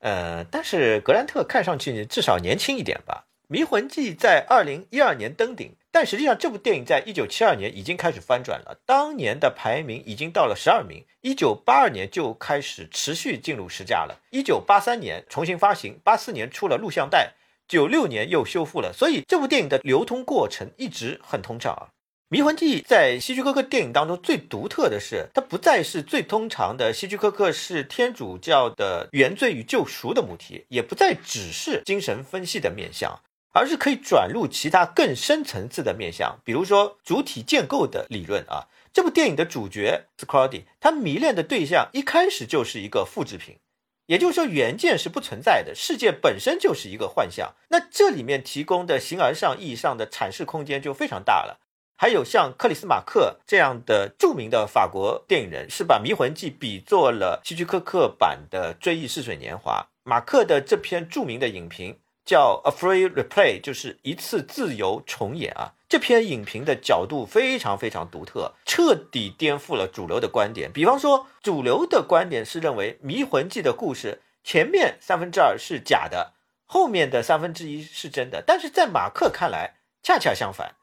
呃，但是格兰特看上去至少年轻一点吧。《迷魂记》在二零一二年登顶，但实际上这部电影在一九七二年已经开始翻转了，当年的排名已经到了十二名。一九八二年就开始持续进入十佳了。一九八三年重新发行，八四年出了录像带，九六年又修复了，所以这部电影的流通过程一直很通畅啊。《迷魂记》在希区柯克电影当中最独特的是，它不再是最通常的希区柯克是天主教的原罪与救赎的母题，也不再只是精神分析的面向，而是可以转入其他更深层次的面向，比如说主体建构的理论啊。这部电影的主角 s c r o d y 他迷恋的对象一开始就是一个复制品，也就是说，原件是不存在的，世界本身就是一个幻象。那这里面提供的形而上意义上的阐释空间就非常大了。还有像克里斯马克这样的著名的法国电影人，是把《迷魂记》比作了希区柯克版的《追忆似水年华》。马克的这篇著名的影评叫《A Free Replay》，就是一次自由重演啊。这篇影评的角度非常非常独特，彻底颠覆了主流的观点。比方说，主流的观点是认为《迷魂记》的故事前面三分之二是假的，后面的三分之一是真的。但是在马克看来，恰恰相反。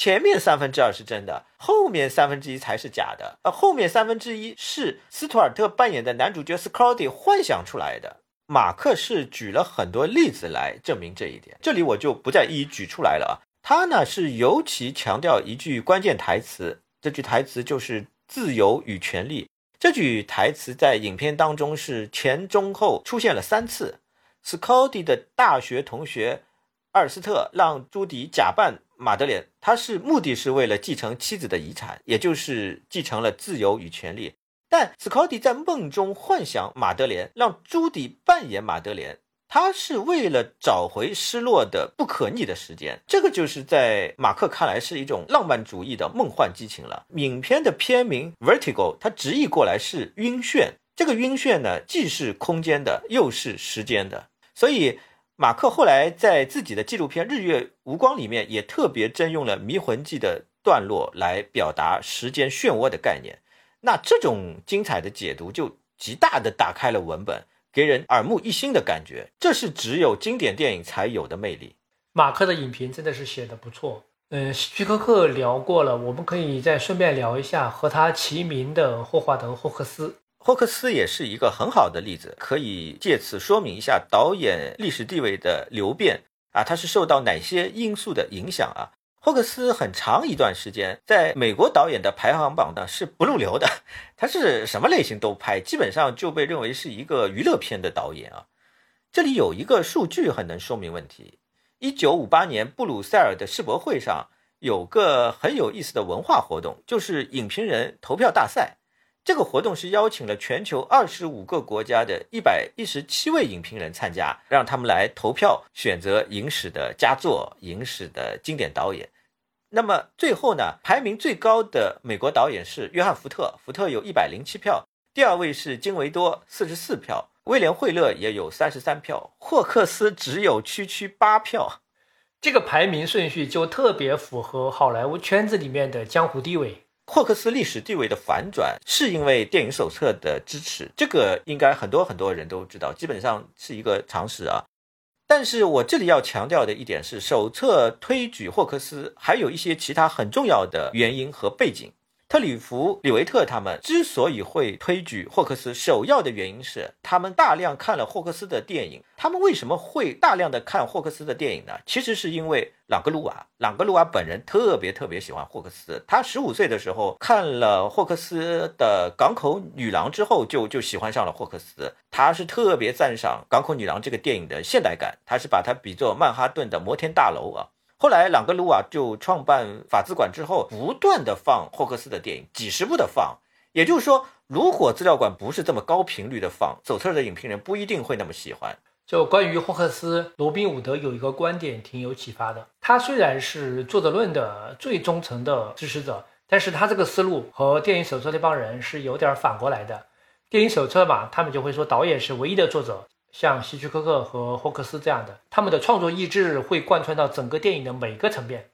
前面三分之二是真的，后面三分之一才是假的。呃，后面三分之一是斯图尔特扮演的男主角斯科迪幻想出来的。马克是举了很多例子来证明这一点，这里我就不再一一举出来了啊。他呢是尤其强调一句关键台词，这句台词就是“自由与权利”。这句台词在影片当中是前中后出现了三次。斯科迪的大学同学阿尔斯特让朱迪假扮。马德莲，他是目的是为了继承妻子的遗产，也就是继承了自由与权利。但斯考蒂在梦中幻想马德莲，让朱迪扮演马德莲，他是为了找回失落的不可逆的时间。这个就是在马克看来是一种浪漫主义的梦幻激情了。影片的片名 Vertigo，它直译过来是晕眩。这个晕眩呢，既是空间的，又是时间的，所以。马克后来在自己的纪录片《日月无光》里面也特别征用了《迷魂记》的段落来表达时间漩涡的概念。那这种精彩的解读就极大的打开了文本，给人耳目一新的感觉。这是只有经典电影才有的魅力。马克的影评真的是写的不错。嗯，徐克克聊过了，我们可以再顺便聊一下和他齐名的霍华德·霍克斯。霍克斯也是一个很好的例子，可以借此说明一下导演历史地位的流变啊，他是受到哪些因素的影响啊？霍克斯很长一段时间在美国导演的排行榜呢是不入流的，他是什么类型都拍，基本上就被认为是一个娱乐片的导演啊。这里有一个数据很能说明问题：一九五八年布鲁塞尔的世博会上有个很有意思的文化活动，就是影评人投票大赛。这个活动是邀请了全球二十五个国家的一百一十七位影评人参加，让他们来投票选择影史的佳作、影史的经典导演。那么最后呢，排名最高的美国导演是约翰·福特，福特有一百零七票；第二位是金维多，四十四票；威廉·惠勒也有三十三票；霍克斯只有区区八票。这个排名顺序就特别符合好莱坞圈子里面的江湖地位。霍克斯历史地位的反转是因为电影手册的支持，这个应该很多很多人都知道，基本上是一个常识啊。但是我这里要强调的一点是，手册推举霍克斯还有一些其他很重要的原因和背景。特里弗、李维特他们之所以会推举霍克斯，首要的原因是他们大量看了霍克斯的电影。他们为什么会大量的看霍克斯的电影呢？其实是因为朗格鲁瓦，朗格鲁瓦本人特别特别喜欢霍克斯。他十五岁的时候看了霍克斯的《港口女郎》之后，就就喜欢上了霍克斯。他是特别赞赏《港口女郎》这个电影的现代感，他是把它比作曼哈顿的摩天大楼啊。后来，朗格鲁瓦就创办法资馆之后，不断的放霍克斯的电影，几十部的放。也就是说，如果资料馆不是这么高频率的放，走册的影评人不一定会那么喜欢。就关于霍克斯，罗宾伍德有一个观点挺有启发的。他虽然是作者论的最忠诚的支持者，但是他这个思路和电影手册那帮人是有点反过来的。电影手册嘛，他们就会说导演是唯一的作者。像希区柯克和霍克斯这样的，他们的创作意志会贯穿到整个电影的每个层面。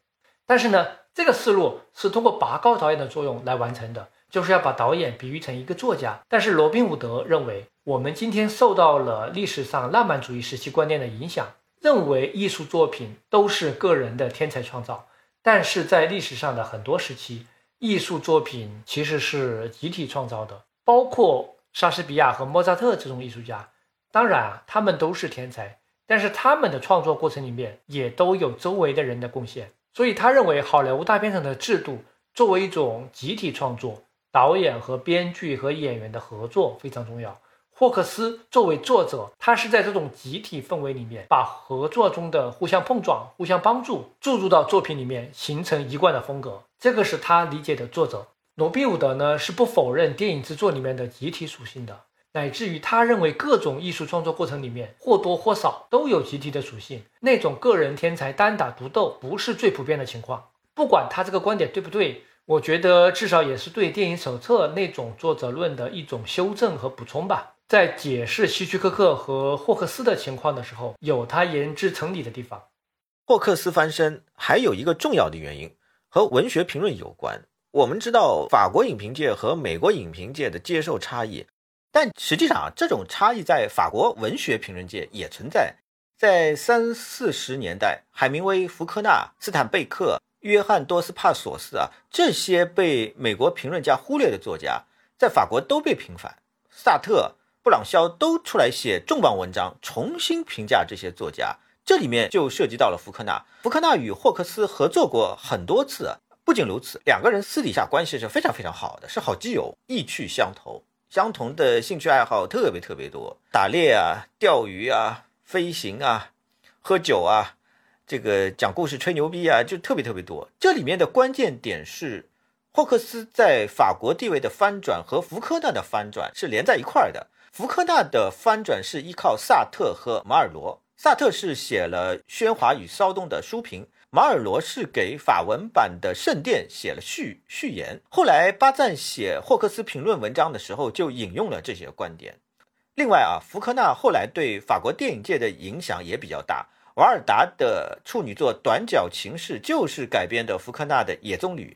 但是呢，这个思路是通过拔高导演的作用来完成的，就是要把导演比喻成一个作家。但是罗宾伍德认为，我们今天受到了历史上浪漫主义时期观念的影响，认为艺术作品都是个人的天才创造。但是在历史上的很多时期，艺术作品其实是集体创造的，包括莎士比亚和莫扎特这种艺术家。当然啊，他们都是天才，但是他们的创作过程里面也都有周围的人的贡献。所以他认为好莱坞大片场的制度作为一种集体创作，导演和编剧和演员的合作非常重要。霍克斯作为作者，他是在这种集体氛围里面，把合作中的互相碰撞、互相帮助注入到作品里面，形成一贯的风格。这个是他理解的作者。罗宾伍德呢是不否认电影制作里面的集体属性的。乃至于他认为各种艺术创作过程里面或多或少都有集体的属性，那种个人天才单打独斗不是最普遍的情况。不管他这个观点对不对，我觉得至少也是对电影手册那种作者论的一种修正和补充吧。在解释希区柯克和霍克斯的情况的时候，有他言之成理的地方。霍克斯翻身还有一个重要的原因和文学评论有关。我们知道法国影评界和美国影评界的接受差异，但实际上啊，这种差异在法国文学评论界也存在。在三四十年代，海明威、福克纳、斯坦贝克、约翰多斯帕索斯啊，这些被美国评论家忽略的作家，在法国都被平反。萨特。布朗肖都出来写重磅文章，重新评价这些作家。这里面就涉及到了福克纳。福克纳与霍克斯合作过很多次，不仅如此，两个人私底下关系是非常非常好的，是好基友，意趣相投，相同的兴趣爱好特别特别多，打猎啊、钓鱼啊、飞行啊、喝酒啊，这个讲故事、吹牛逼啊，就特别特别多。这里面的关键点是，霍克斯在法国地位的翻转和福克纳的翻转是连在一块儿的。福克纳的翻转是依靠萨特和马尔罗。萨特是写了《喧哗与骚动》的书评，马尔罗是给法文版的《圣殿》写了序序言。后来巴赞写霍克斯评论文章的时候，就引用了这些观点。另外啊，福克纳后来对法国电影界的影响也比较大。瓦尔达的处女作《短脚情事》就是改编的福克纳的《野棕榈》。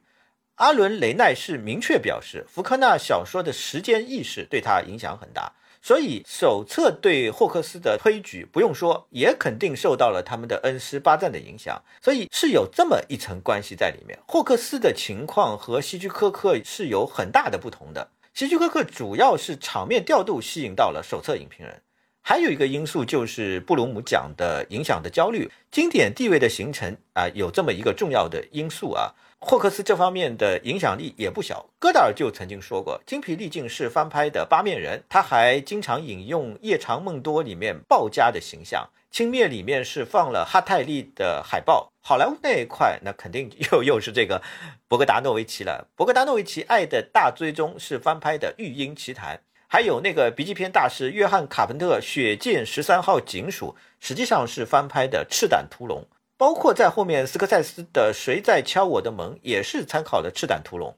阿伦雷奈是明确表示，福克纳小说的时间意识对他影响很大。所以手册对霍克斯的推举，不用说，也肯定受到了他们的恩师巴赞的影响。所以是有这么一层关系在里面。霍克斯的情况和希区柯克是有很大的不同的。希区柯克主要是场面调度吸引到了手册影评人，还有一个因素就是布鲁姆奖的影响的焦虑，经典地位的形成啊，有这么一个重要的因素啊。霍克斯这方面的影响力也不小。戈达尔就曾经说过，《精疲力尽》是翻拍的《八面人》，他还经常引用《夜长梦多》里面鲍家的形象，《轻蔑》里面是放了哈泰利的海报。好莱坞那一块，那肯定 又又是这个博格达诺维奇了。博格达诺维奇《爱的大追踪》是翻拍的《育婴奇谈》，还有那个 B 级片大师约翰卡彭特《血溅十三号警署》，实际上是翻拍的《赤胆屠龙》。包括在后面斯科塞斯的《谁在敲我的门》也是参考的《赤胆屠龙》，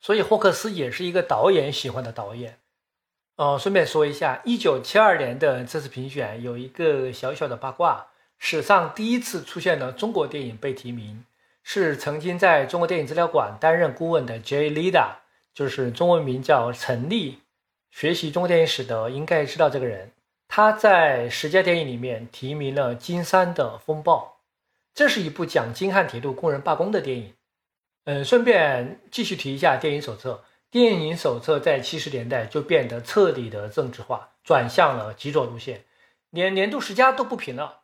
所以霍克斯也是一个导演喜欢的导演。哦，顺便说一下，一九七二年的这次评选有一个小小的八卦：史上第一次出现了中国电影被提名，是曾经在中国电影资料馆担任顾问的 J. Lida，就是中文名叫陈立，学习中国电影史的应该知道这个人。他在十佳电影里面提名了《金山的风暴》。这是一部讲京汉铁路工人罢工的电影。嗯，顺便继续提一下电影手册。电影手册在七十年代就变得彻底的政治化，转向了极左路线，连年度十佳都不评了。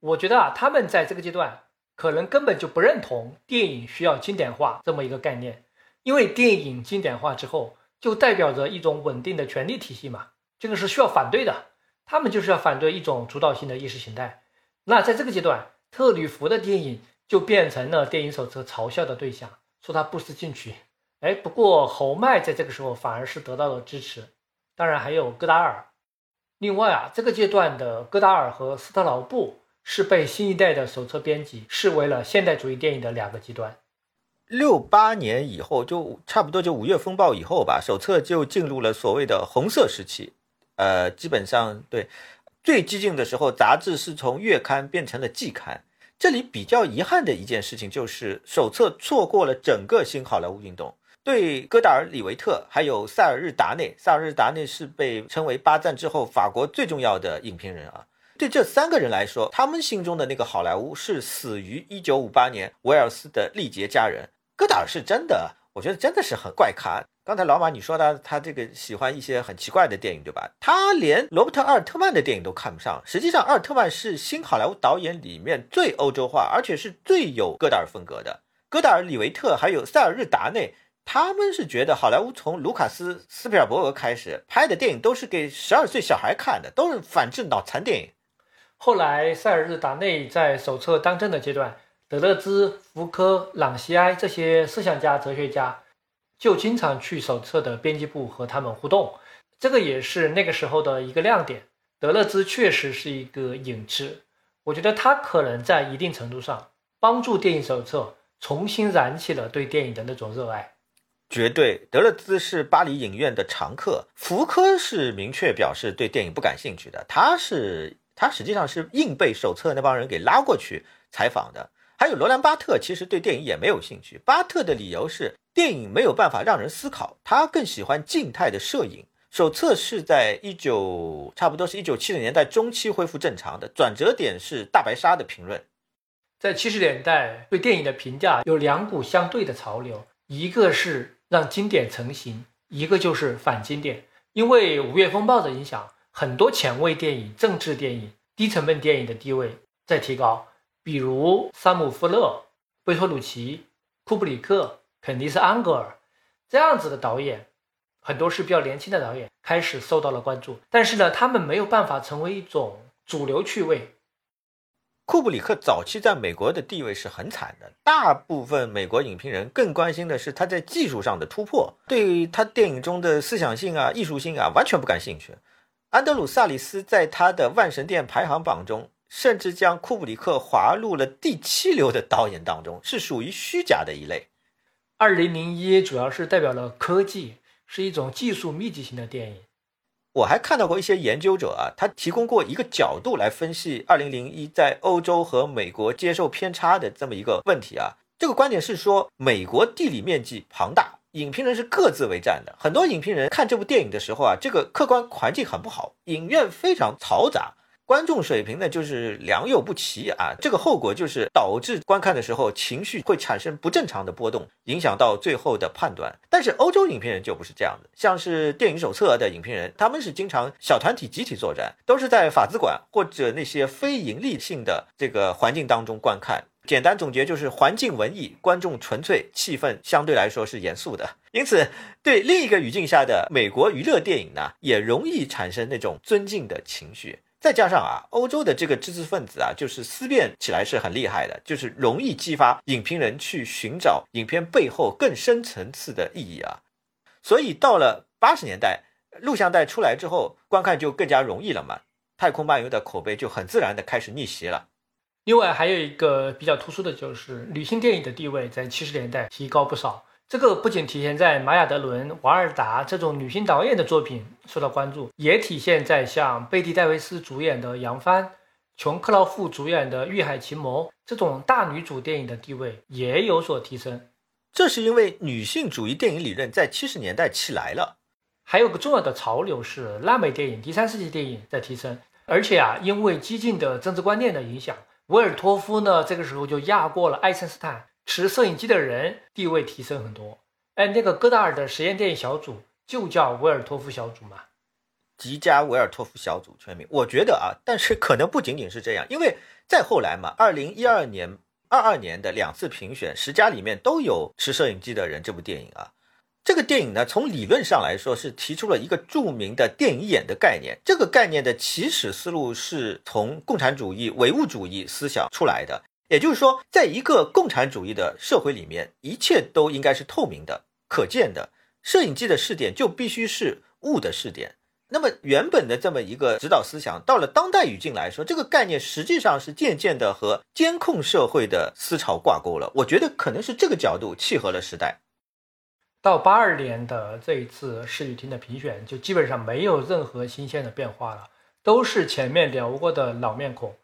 我觉得啊，他们在这个阶段可能根本就不认同电影需要经典化这么一个概念，因为电影经典化之后就代表着一种稳定的权力体系嘛，这个是需要反对的。他们就是要反对一种主导性的意识形态。那在这个阶段。特吕弗的电影就变成了电影手册嘲笑的对象，说他不思进取。哎，不过侯麦在这个时候反而是得到了支持，当然还有戈达尔。另外啊，这个阶段的戈达尔和斯特劳布是被新一代的手册编辑视为了现代主义电影的两个极端。六八年以后，就差不多就五月风暴以后吧，手册就进入了所谓的红色时期。呃，基本上对。最激进的时候，杂志是从月刊变成了季刊。这里比较遗憾的一件事情就是，手册错过了整个新好莱坞运动。对戈达尔、李维特还有塞尔日达内，塞尔日达内是被称为八战之后法国最重要的影评人啊。对这三个人来说，他们心中的那个好莱坞是死于一九五八年威尔斯的历劫家人。戈达尔是真的，我觉得真的是很怪咖。刚才老马你说他他这个喜欢一些很奇怪的电影，对吧？他连罗伯特阿尔特曼的电影都看不上。实际上，阿尔特曼是新好莱坞导演里面最欧洲化，而且是最有戈达尔风格的。戈达尔、李维特还有塞尔日达内，他们是觉得好莱坞从卢卡斯斯皮尔伯格开始拍的电影都是给十二岁小孩看的，都是反制脑残电影。后来塞尔日达内在手册当政的阶段，德勒兹、福柯、朗西埃这些思想家、哲学家。就经常去手册的编辑部和他们互动，这个也是那个时候的一个亮点。德勒兹确实是一个影痴，我觉得他可能在一定程度上帮助电影手册重新燃起了对电影的那种热爱。绝对，德勒兹是巴黎影院的常客，福柯是明确表示对电影不感兴趣的。他是他实际上是硬被手册那帮人给拉过去采访的。还有罗兰巴特，其实对电影也没有兴趣。巴特的理由是电影没有办法让人思考，他更喜欢静态的摄影。手册是在一九差不多是一九七零年代中期恢复正常的，转折点是大白鲨的评论。在七十年代，对电影的评价有两股相对的潮流，一个是让经典成型，一个就是反经典。因为《五月风暴》的影响，很多前卫电影、政治电影、低成本电影的地位在提高，比如山姆·富勒、贝托鲁奇、库布里克、肯尼斯·安格尔这样子的导演。很多是比较年轻的导演开始受到了关注，但是呢，他们没有办法成为一种主流趣味。库布里克早期在美国的地位是很惨的，大部分美国影评人更关心的是他在技术上的突破，对于他电影中的思想性啊、艺术性啊完全不感兴趣。安德鲁·萨里斯在他的万神殿排行榜中，甚至将库布里克划入了第七流的导演当中，是属于虚假的一类。二零零一主要是代表了科技。是一种技术密集型的电影。我还看到过一些研究者啊，他提供过一个角度来分析《二零零一》在欧洲和美国接受偏差的这么一个问题啊。这个观点是说，美国地理面积庞大，影评人是各自为战的。很多影评人看这部电影的时候啊，这个客观环境很不好，影院非常嘈杂。观众水平呢，就是良莠不齐啊，这个后果就是导致观看的时候情绪会产生不正常的波动，影响到最后的判断。但是欧洲影评人就不是这样的，像是电影手册的影评人，他们是经常小团体集体作战，都是在法资馆或者那些非盈利性的这个环境当中观看。简单总结就是，环境文艺，观众纯粹，气氛相对来说是严肃的。因此，对另一个语境下的美国娱乐电影呢，也容易产生那种尊敬的情绪。再加上啊，欧洲的这个知识分子啊，就是思辨起来是很厉害的，就是容易激发影评人去寻找影片背后更深层次的意义啊。所以到了八十年代，录像带出来之后，观看就更加容易了嘛。太空漫游的口碑就很自然的开始逆袭了。另外还有一个比较突出的就是，女性电影的地位在七十年代提高不少。这个不仅体现在玛雅·德伦、瓦尔达这种女性导演的作品受到关注，也体现在像贝蒂·戴维斯主演的《扬帆》、琼·克劳夫主演的《遇海奇谋》这种大女主电影的地位也有所提升。这是因为女性主义电影理论在七十年代起来了。还有个重要的潮流是拉美电影、第三世界电影在提升，而且啊，因为激进的政治观念的影响，维尔托夫呢这个时候就压过了爱森斯坦。持摄影机的人地位提升很多。哎，那个戈达尔的实验电影小组就叫维尔托夫小组嘛，吉加维尔托夫小组全名。我觉得啊，但是可能不仅仅是这样，因为再后来嘛，二零一二年、二二年的两次评选十佳里面都有持摄影机的人。这部电影啊，这个电影呢，从理论上来说是提出了一个著名的电影眼的概念。这个概念的起始思路是从共产主义唯物主义思想出来的。也就是说，在一个共产主义的社会里面，一切都应该是透明的、可见的。摄影机的视点就必须是物的视点。那么，原本的这么一个指导思想，到了当代语境来说，这个概念实际上是渐渐的和监控社会的思潮挂钩了。我觉得可能是这个角度契合了时代。到八二年的这一次视语厅的评选，就基本上没有任何新鲜的变化了，都是前面聊过的老面孔。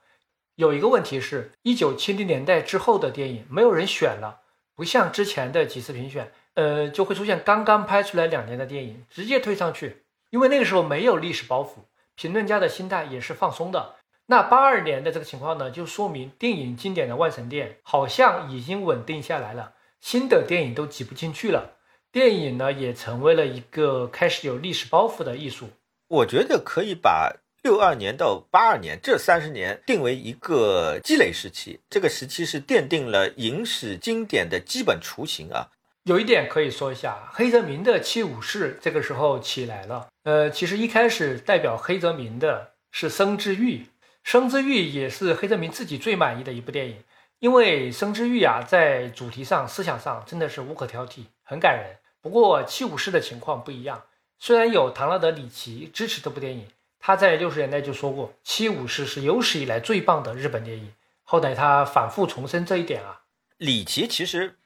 有一个问题是，一九七零年代之后的电影没有人选了，不像之前的几次评选，呃，就会出现刚刚拍出来两年的电影直接推上去，因为那个时候没有历史包袱，评论家的心态也是放松的。那八二年的这个情况呢，就说明电影经典的万神殿好像已经稳定下来了，新的电影都挤不进去了，电影呢也成为了一个开始有历史包袱的艺术。我觉得可以把。六二年到八二年这三十年定为一个积累时期，这个时期是奠定了影史经典的基本雏形啊。有一点可以说一下，黑泽明的《七武士》这个时候起来了。呃，其实一开始代表黑泽明的是《生之欲》，《生之欲》也是黑泽明自己最满意的一部电影，因为《生之欲》啊，在主题上、思想上真的是无可挑剔，很感人。不过《七武士》的情况不一样，《虽然有唐纳德·里奇支持这部电影，他在六十年代就说过，《七武士》是有史以来最棒的日本电影。后来他反复重申这一点啊。李奇其实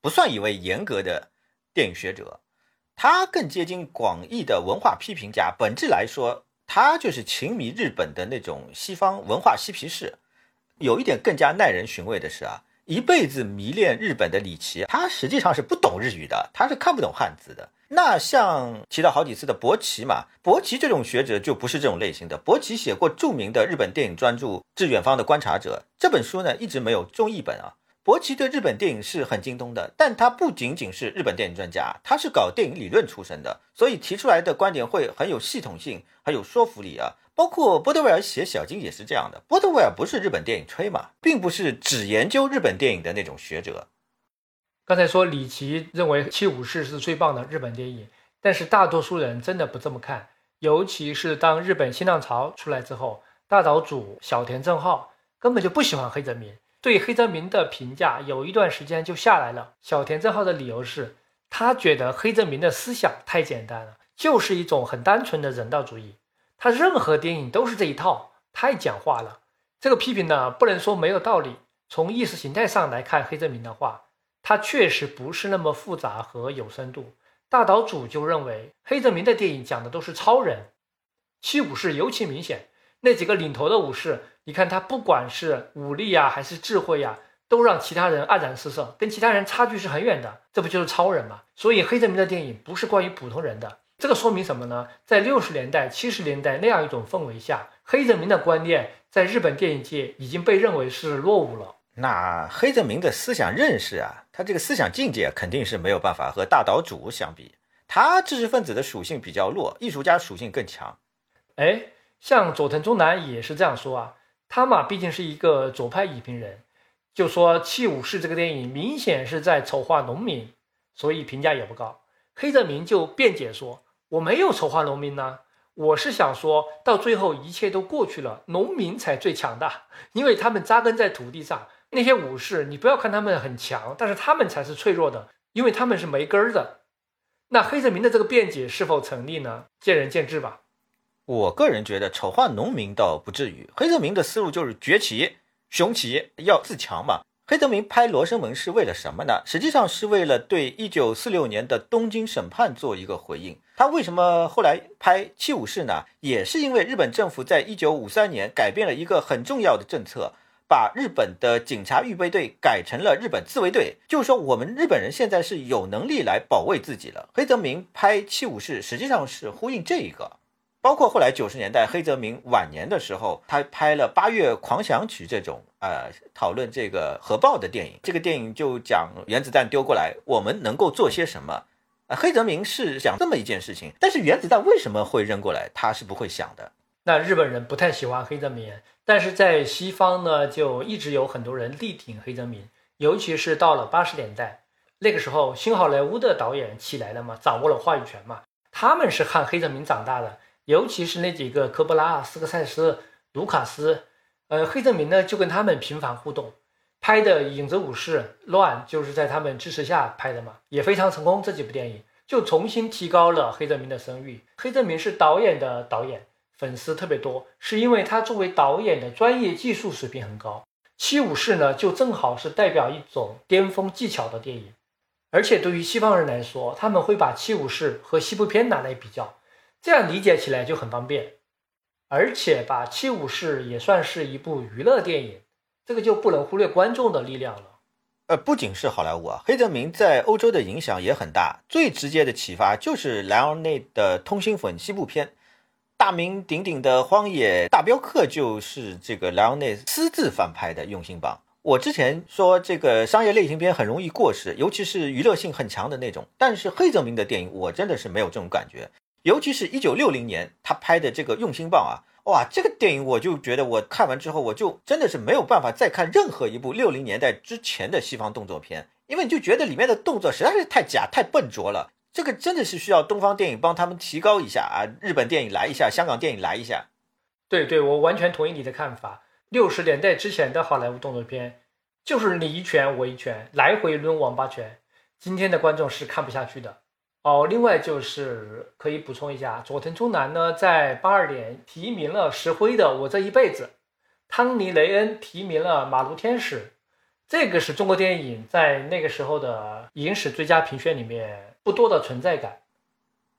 不算一位严格的电影学者，他更接近广义的文化批评家。本质来说，他就是情迷日本的那种西方文化嬉皮士。有一点更加耐人寻味的是啊。一辈子迷恋日本的李琦，他实际上是不懂日语的，他是看不懂汉字的。那像提到好几次的博奇嘛，博奇这种学者就不是这种类型的。博奇写过著名的日本电影专著《致远方的观察者》这本书呢，一直没有中译本啊。博奇对日本电影是很精通的，但他不仅仅是日本电影专家，他是搞电影理论出身的，所以提出来的观点会很有系统性，很有说服力啊。包括波德维尔写小金也是这样的。波德维尔不是日本电影吹嘛，并不是只研究日本电影的那种学者。刚才说李琦认为《七武士》是最棒的日本电影，但是大多数人真的不这么看。尤其是当日本新浪潮出来之后，大岛主小田正浩根本就不喜欢黑泽明，对黑泽明的评价有一段时间就下来了。小田正浩的理由是，他觉得黑泽明的思想太简单了，就是一种很单纯的人道主义。他任何电影都是这一套，太讲话了。这个批评呢，不能说没有道理。从意识形态上来看，黑泽明的话，他确实不是那么复杂和有深度。大岛主就认为，黑泽明的电影讲的都是超人。七武士尤其明显，那几个领头的武士，你看他不管是武力呀，还是智慧呀，都让其他人黯然失色，跟其他人差距是很远的。这不就是超人吗？所以黑泽明的电影不是关于普通人的。这个说明什么呢？在六十年代、七十年代那样一种氛围下，黑泽明的观念在日本电影界已经被认为是落伍了。那黑泽明的思想认识啊，他这个思想境界肯定是没有办法和大岛主相比。他知识分子的属性比较弱，艺术家属性更强。哎，像佐藤忠男也是这样说啊。他嘛，毕竟是一个左派影评人，就说《七武士》这个电影明显是在丑化农民，所以评价也不高。黑泽明就辩解说。我没有丑化农民呢，我是想说到最后一切都过去了，农民才最强大，因为他们扎根在土地上。那些武士，你不要看他们很强，但是他们才是脆弱的，因为他们是没根儿的。那黑泽明的这个辩解是否成立呢？见仁见智吧。我个人觉得丑化农民倒不至于，黑泽明的思路就是崛起、雄起，要自强嘛。黑泽明拍《罗生门》是为了什么呢？实际上是为了对一九四六年的东京审判做一个回应。他为什么后来拍《七武士》呢？也是因为日本政府在一九五三年改变了一个很重要的政策，把日本的警察预备队改成了日本自卫队。就是说，我们日本人现在是有能力来保卫自己了。黑泽明拍《七武士》实际上是呼应这一个。包括后来九十年代黑泽明晚年的时候，他拍了《八月狂想曲》这种呃讨论这个核爆的电影。这个电影就讲原子弹丢过来，我们能够做些什么？啊，黑泽明是讲这么一件事情。但是原子弹为什么会扔过来，他是不会想的。那日本人不太喜欢黑泽明，但是在西方呢，就一直有很多人力挺黑泽明。尤其是到了八十年代，那个时候新好莱坞的导演起来了嘛，掌握了话语权嘛，他们是看黑泽明长大的。尤其是那几个科波拉、斯科塞斯、卢卡斯，呃，黑泽明呢就跟他们频繁互动，拍的《影子武士》乱就是在他们支持下拍的嘛，也非常成功。这几部电影就重新提高了黑泽明的声誉。黑泽明是导演的导演，粉丝特别多，是因为他作为导演的专业技术水平很高。《七武士》呢就正好是代表一种巅峰技巧的电影，而且对于西方人来说，他们会把《七武士》和西部片拿来比较。这样理解起来就很方便，而且把《七武士》也算是一部娱乐电影，这个就不能忽略观众的力量了。呃，不仅是好莱坞啊，黑泽明在欧洲的影响也很大。最直接的启发就是莱昂内的《通心粉》西部片，大名鼎鼎的《荒野大镖客》就是这个莱昂内私自翻拍的用心榜。我之前说这个商业类型片很容易过时，尤其是娱乐性很强的那种，但是黑泽明的电影我真的是没有这种感觉。尤其是一九六零年他拍的这个《用心棒》啊，哇，这个电影我就觉得我看完之后，我就真的是没有办法再看任何一部六零年代之前的西方动作片，因为你就觉得里面的动作实在是太假、太笨拙了。这个真的是需要东方电影帮他们提高一下啊，日本电影来一下，香港电影来一下。对对，我完全同意你的看法。六十年代之前的好莱坞动作片，就是你一拳我一拳，来回抡王八拳，今天的观众是看不下去的。哦，另外就是可以补充一下，佐藤忠男呢在八二年提名了石灰的《我这一辈子》，汤尼雷恩提名了《马路天使》，这个是中国电影在那个时候的影史最佳评选里面不多的存在感。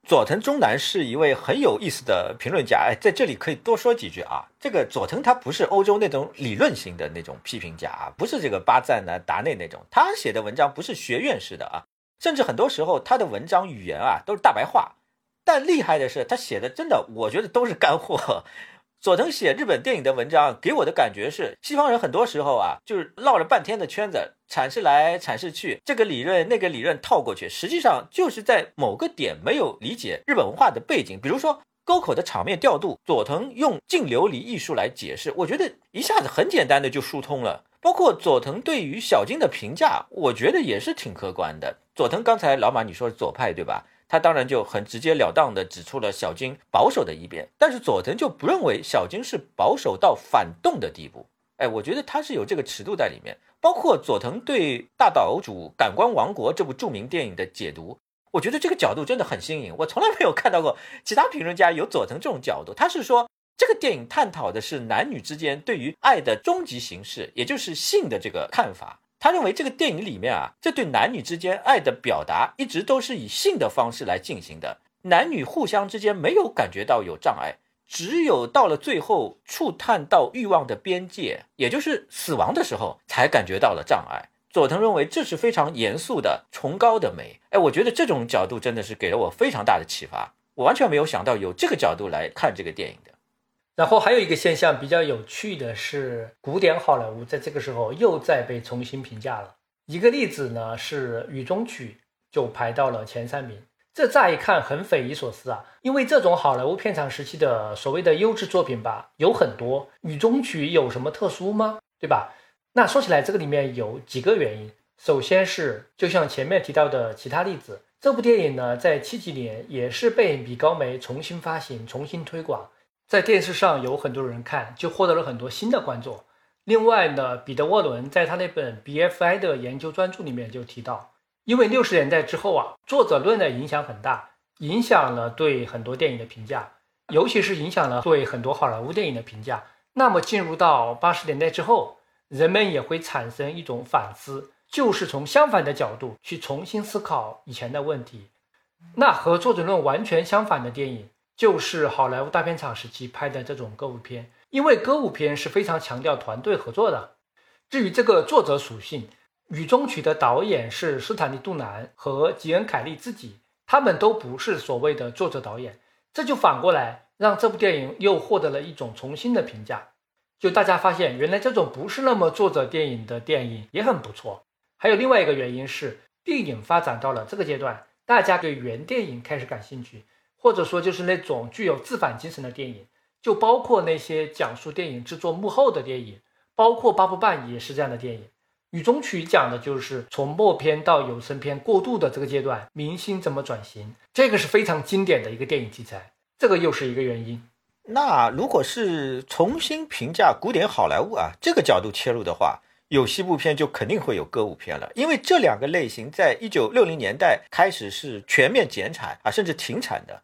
佐藤忠男是一位很有意思的评论家，哎，在这里可以多说几句啊。这个佐藤他不是欧洲那种理论型的那种批评家啊，不是这个巴赞呢、达内那种，他写的文章不是学院式的啊，甚至很多时候他的文章语言啊都是大白话，但厉害的是他写的真的，我觉得都是干货。佐藤写日本电影的文章，给我的感觉是，西方人很多时候啊，就是绕了半天的圈子，阐释来阐释去，这个理论那个理论套过去，实际上就是在某个点没有理解日本文化的背景。比如说沟口的场面调度，佐藤用净琉璃艺术来解释，我觉得一下子很简单的就疏通了。包括佐藤对于小金的评价，我觉得也是挺客观的。佐藤刚才老马你说是左派对吧？他当然就很直截了当地指出了小金保守的一边，但是佐藤就不认为小金是保守到反动的地步。哎，我觉得他是有这个尺度在里面。包括佐藤对大岛主《感官王国》这部著名电影的解读，我觉得这个角度真的很新颖，我从来没有看到过其他评论家有佐藤这种角度。他是说这个电影探讨的是男女之间对于爱的终极形式，也就是性的这个看法。他认为这个电影里面啊，这对男女之间爱的表达一直都是以性的方式来进行的，男女互相之间没有感觉到有障碍，只有到了最后触探到欲望的边界，也就是死亡的时候，才感觉到了障碍。佐藤认为这是非常严肃的、崇高的美。哎，我觉得这种角度真的是给了我非常大的启发，我完全没有想到有这个角度来看这个电影的。然后还有一个现象比较有趣的是，古典好莱坞在这个时候又在被重新评价了。一个例子呢是《雨中曲》就排到了前三名，这乍一看很匪夷所思啊，因为这种好莱坞片场时期的所谓的优质作品吧有很多，《雨中曲》有什么特殊吗？对吧？那说起来，这个里面有几个原因。首先是就像前面提到的其他例子，这部电影呢在七几年也是被米高梅重新发行、重新推广。在电视上有很多人看，就获得了很多新的观众。另外呢，彼得沃伦在他那本 BFI 的研究专著里面就提到，因为六十年代之后啊，作者论的影响很大，影响了对很多电影的评价，尤其是影响了对很多好莱坞电影的评价。那么进入到八十年代之后，人们也会产生一种反思，就是从相反的角度去重新思考以前的问题。那和作者论完全相反的电影。就是好莱坞大片厂时期拍的这种歌舞片，因为歌舞片是非常强调团队合作的。至于这个作者属性，《雨中曲》的导演是斯坦利·杜南和吉恩·凯利自己，他们都不是所谓的作者导演，这就反过来让这部电影又获得了一种重新的评价。就大家发现，原来这种不是那么作者电影的电影也很不错。还有另外一个原因是，电影发展到了这个阶段，大家对原电影开始感兴趣。或者说，就是那种具有自反精神的电影，就包括那些讲述电影制作幕后的电影，包括八部半也是这样的电影。《雨中曲》讲的就是从默片到有声片过渡的这个阶段，明星怎么转型，这个是非常经典的一个电影题材。这个又是一个原因。那如果是重新评价古典好莱坞啊，这个角度切入的话，有西部片就肯定会有歌舞片了，因为这两个类型在一九六零年代开始是全面减产啊，甚至停产的。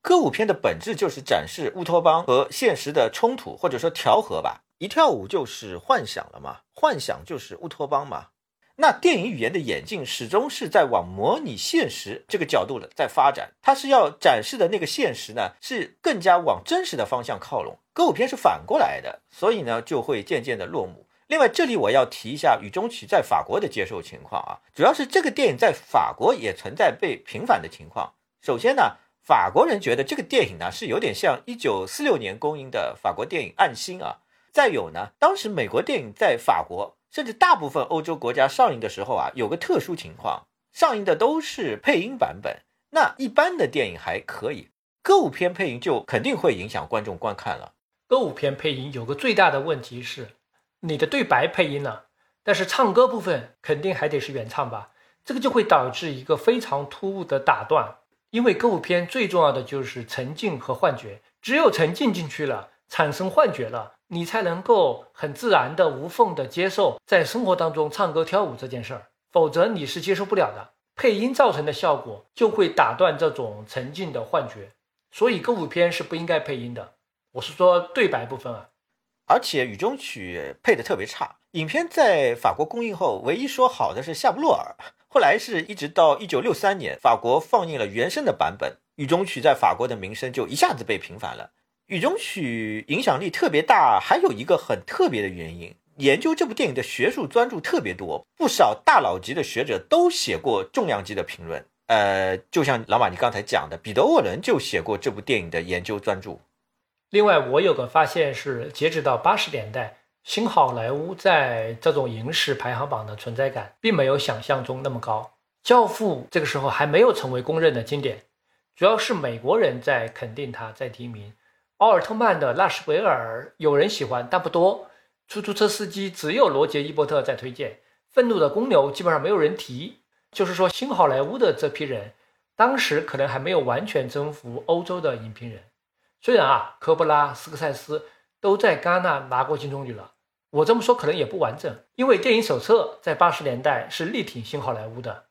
歌舞片的本质就是展示乌托邦和现实的冲突，或者说调和吧。一跳舞就是幻想了嘛，幻想就是乌托邦嘛。那电影语言的演进始终是在往模拟现实这个角度的在发展，它是要展示的那个现实呢，是更加往真实的方向靠拢。歌舞片是反过来的，所以呢就会渐渐的落幕。另外，这里我要提一下《雨中曲》在法国的接受情况啊，主要是这个电影在法国也存在被平反的情况。首先呢。法国人觉得这个电影呢是有点像一九四六年公映的法国电影《暗星》啊。再有呢，当时美国电影在法国甚至大部分欧洲国家上映的时候啊，有个特殊情况，上映的都是配音版本。那一般的电影还可以，歌舞片配音就肯定会影响观众观看了。歌舞片配音有个最大的问题是，你的对白配音了，但是唱歌部分肯定还得是原唱吧？这个就会导致一个非常突兀的打断。因为歌舞片最重要的就是沉浸和幻觉，只有沉浸进去了，产生幻觉了，你才能够很自然的、无缝的接受在生活当中唱歌跳舞这件事儿，否则你是接受不了的。配音造成的效果就会打断这种沉浸的幻觉，所以歌舞片是不应该配音的。我是说对白部分啊。而且雨中曲配的特别差。影片在法国公映后，唯一说好的是夏布洛尔。后来是一直到一九六三年，法国放映了原声的版本，雨中曲在法国的名声就一下子被平反了。雨中曲影响力特别大，还有一个很特别的原因，研究这部电影的学术专著特别多，不少大佬级的学者都写过重量级的评论。呃，就像老马你刚才讲的，彼得沃伦就写过这部电影的研究专著。另外，我有个发现是，截止到八十年代。新好莱坞在这种影史排行榜的存在感，并没有想象中那么高。《教父》这个时候还没有成为公认的经典，主要是美国人在肯定他，在提名。奥尔特曼的《纳什维尔》有人喜欢，但不多。出租车司机只有罗杰·伊伯特在推荐。愤怒的公牛基本上没有人提。就是说，新好莱坞的这批人，当时可能还没有完全征服欧洲的影评人。虽然啊，科波拉、斯科塞斯都在戛纳拿过金棕榈了。我这么说可能也不完整，因为电影手册在八十年代是力挺新好莱坞的。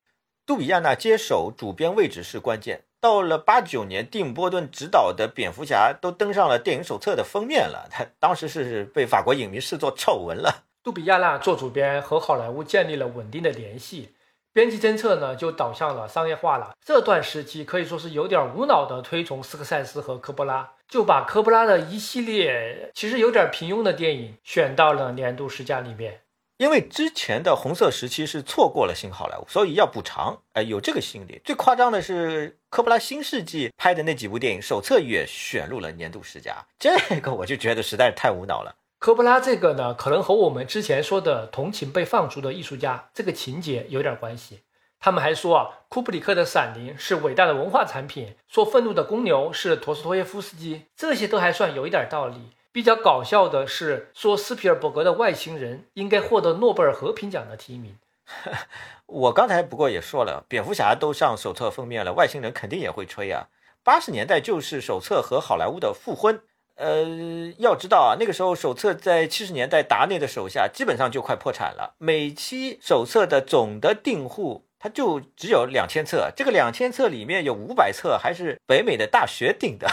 杜比亚纳接手主编位置是关键。到了八九年，蒂姆·波顿执导的《蝙蝠侠》都登上了电影手册的封面了，他当时是被法国影迷视作丑闻了。杜比亚纳做主编和好莱坞建立了稳定的联系。编辑政策呢，就导向了商业化了。这段时期可以说是有点无脑的推崇斯科塞斯和科波拉，就把科波拉的一系列其实有点平庸的电影选到了年度十佳里面。因为之前的红色时期是错过了新好莱坞，所以要补偿。哎，有这个心理。最夸张的是科波拉新世纪拍的那几部电影，手册也选入了年度十佳。这个我就觉得实在是太无脑了。科波拉这个呢，可能和我们之前说的同情被放逐的艺术家这个情节有点关系。他们还说啊，库布里克的《闪灵》是伟大的文化产品，说《愤怒的公牛》是陀思妥耶夫斯基，这些都还算有一点道理。比较搞笑的是说斯皮尔伯格的《外星人》应该获得诺贝尔和平奖的提名。我刚才不过也说了，蝙蝠侠都上手册封面了，外星人肯定也会吹啊。八十年代就是手册和好莱坞的复婚。呃，要知道啊，那个时候手册在七十年代达内的手下基本上就快破产了。每期手册的总的订户，它就只有两千册。这个两千册里面有五百册还是北美的大学订的，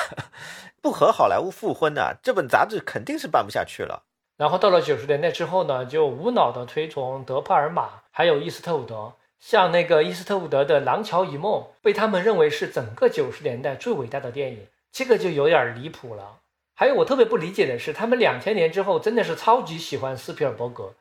不和好莱坞复婚呢，这本杂志肯定是办不下去了。然后到了九十年代之后呢，就无脑的推崇德帕尔玛，还有伊斯特伍德。像那个伊斯特伍德的《廊桥遗梦》，被他们认为是整个九十年代最伟大的电影，这个就有点离谱了。还有我特别不理解的是，他们两千年之后真的是超级喜欢斯皮尔伯格，《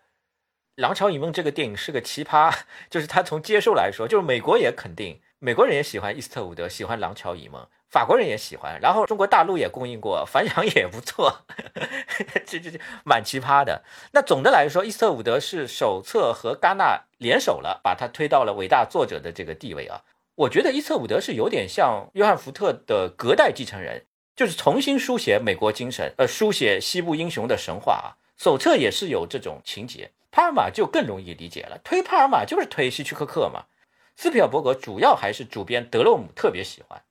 廊桥遗梦》这个电影是个奇葩，就是他从接受来说，就是美国也肯定，美国人也喜欢伊斯特伍德，喜欢《廊桥遗梦》，法国人也喜欢，然后中国大陆也供应过，反响也不错，这这这蛮奇葩的。那总的来说，伊斯特伍德是手册和戛纳联手了，把他推到了伟大作者的这个地位啊。我觉得伊斯特伍德是有点像约翰福特的隔代继承人。就是重新书写美国精神，呃，书写西部英雄的神话啊。手册也是有这种情节，帕尔玛就更容易理解了。推帕尔玛就是推希区柯克嘛。斯皮尔伯格主要还是主编德洛姆特别喜欢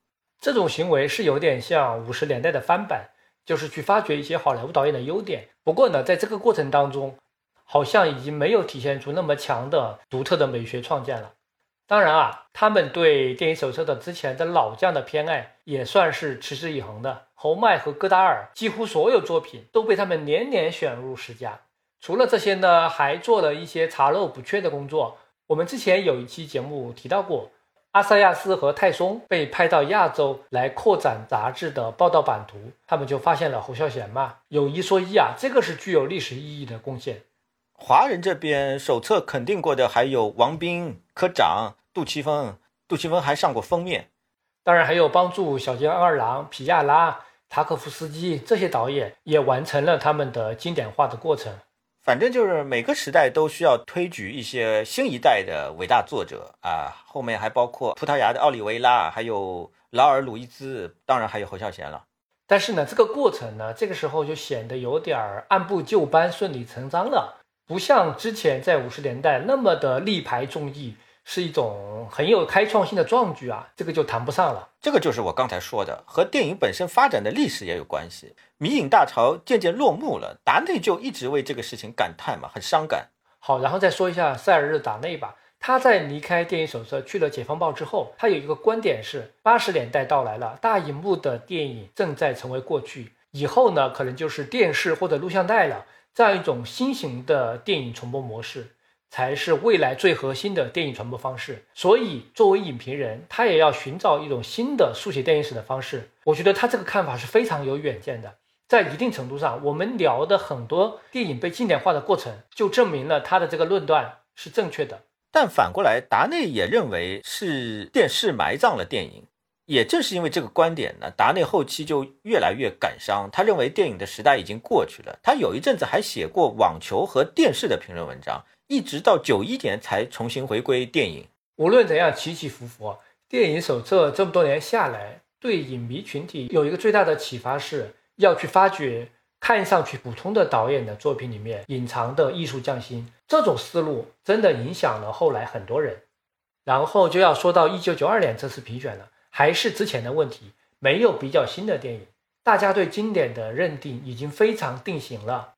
这种行为，是有点像五十年代的翻版，就是去发掘一些好莱坞导演的优点。不过呢，在这个过程当中，好像已经没有体现出那么强的独特的美学创建了。当然啊，他们对电影手册的之前的老将的偏爱也算是持之以恒的。侯麦和戈达尔几乎所有作品都被他们年年选入十佳。除了这些呢，还做了一些查漏补缺的工作。我们之前有一期节目提到过，阿萨亚斯和泰松被派到亚洲来扩展杂志的报道版图，他们就发现了侯孝贤嘛。有一说一啊，这个是具有历史意义的贡献。华人这边手册肯定过的还有王斌科长。杜琪峰，杜琪峰还上过封面，当然还有帮助小津安二郎、皮亚拉、塔可夫斯基这些导演也完成了他们的经典化的过程。反正就是每个时代都需要推举一些新一代的伟大作者啊，后面还包括葡萄牙的奥利维拉，还有劳尔·鲁伊兹，当然还有侯孝贤了。但是呢，这个过程呢，这个时候就显得有点儿按部就班、顺理成章了，不像之前在五十年代那么的力排众议。是一种很有开创性的壮举啊，这个就谈不上了。这个就是我刚才说的，和电影本身发展的历史也有关系。迷影大潮渐渐落幕了，达内就一直为这个事情感叹嘛，很伤感。好，然后再说一下塞尔日达内吧。他在离开电影手册去了解放报之后，他有一个观点是：八十年代到来了，大荧幕的电影正在成为过去，以后呢，可能就是电视或者录像带了，这样一种新型的电影传播模式，才是未来最核心的电影传播方式。所以，作为影评人，他也要寻找一种新的书写电影史的方式。我觉得他这个看法是非常有远见的。在一定程度上，我们聊的很多电影被经典化的过程，就证明了他的这个论断是正确的。但反过来，达内也认为是电视埋葬了电影。也正是因为这个观点呢，达内后期就越来越感伤。他认为电影的时代已经过去了。他有一阵子还写过网球和电视的评论文章，一直到九一年才重新回归电影。无论怎样起起伏伏，电影手册这么多年下来，对影迷群体有一个最大的启发是，要去发掘。看上去普通的导演的作品里面隐藏的艺术匠心，这种思路真的影响了后来很多人。然后就要说到一九九二年这次评选了，还是之前的问题，没有比较新的电影，大家对经典的认定已经非常定型了。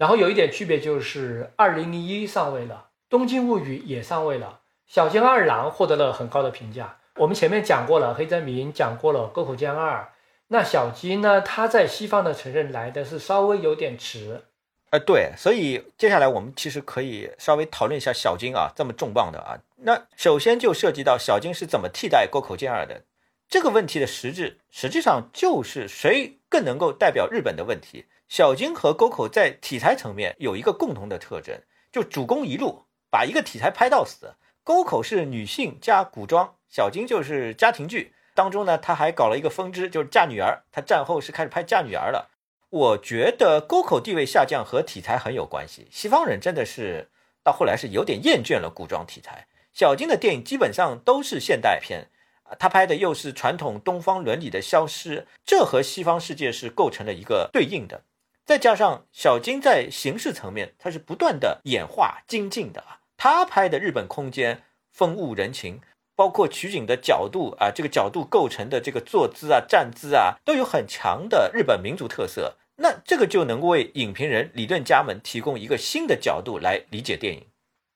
然后有一点区别就是二零零一上位了，东京物语也上位了，小津二郎获得了很高的评价。我们前面讲过了黑泽明，讲过了沟口健二。那小金呢？他在西方的承认来的是稍微有点迟，呃，对，所以接下来我们其实可以稍微讨论一下小金啊，这么重磅的啊。那首先就涉及到小金是怎么替代沟口健二的这个问题的实质，实际上就是谁更能够代表日本的问题。小金和沟口在题材层面有一个共同的特征，就主攻一路，把一个题材拍到死。沟口是女性加古装，小金就是家庭剧。当中呢，他还搞了一个分支，就是嫁女儿。他战后是开始拍嫁女儿了。我觉得沟口地位下降和题材很有关系。西方人真的是到后来是有点厌倦了古装题材。小金的电影基本上都是现代片，啊，他拍的又是传统东方伦理的消失，这和西方世界是构成了一个对应的。再加上小金在形式层面，他是不断的演化精进的啊。他拍的日本空间风物人情。包括取景的角度啊，这个角度构成的这个坐姿啊、站姿啊，都有很强的日本民族特色。那这个就能够为影评人、理论家们提供一个新的角度来理解电影。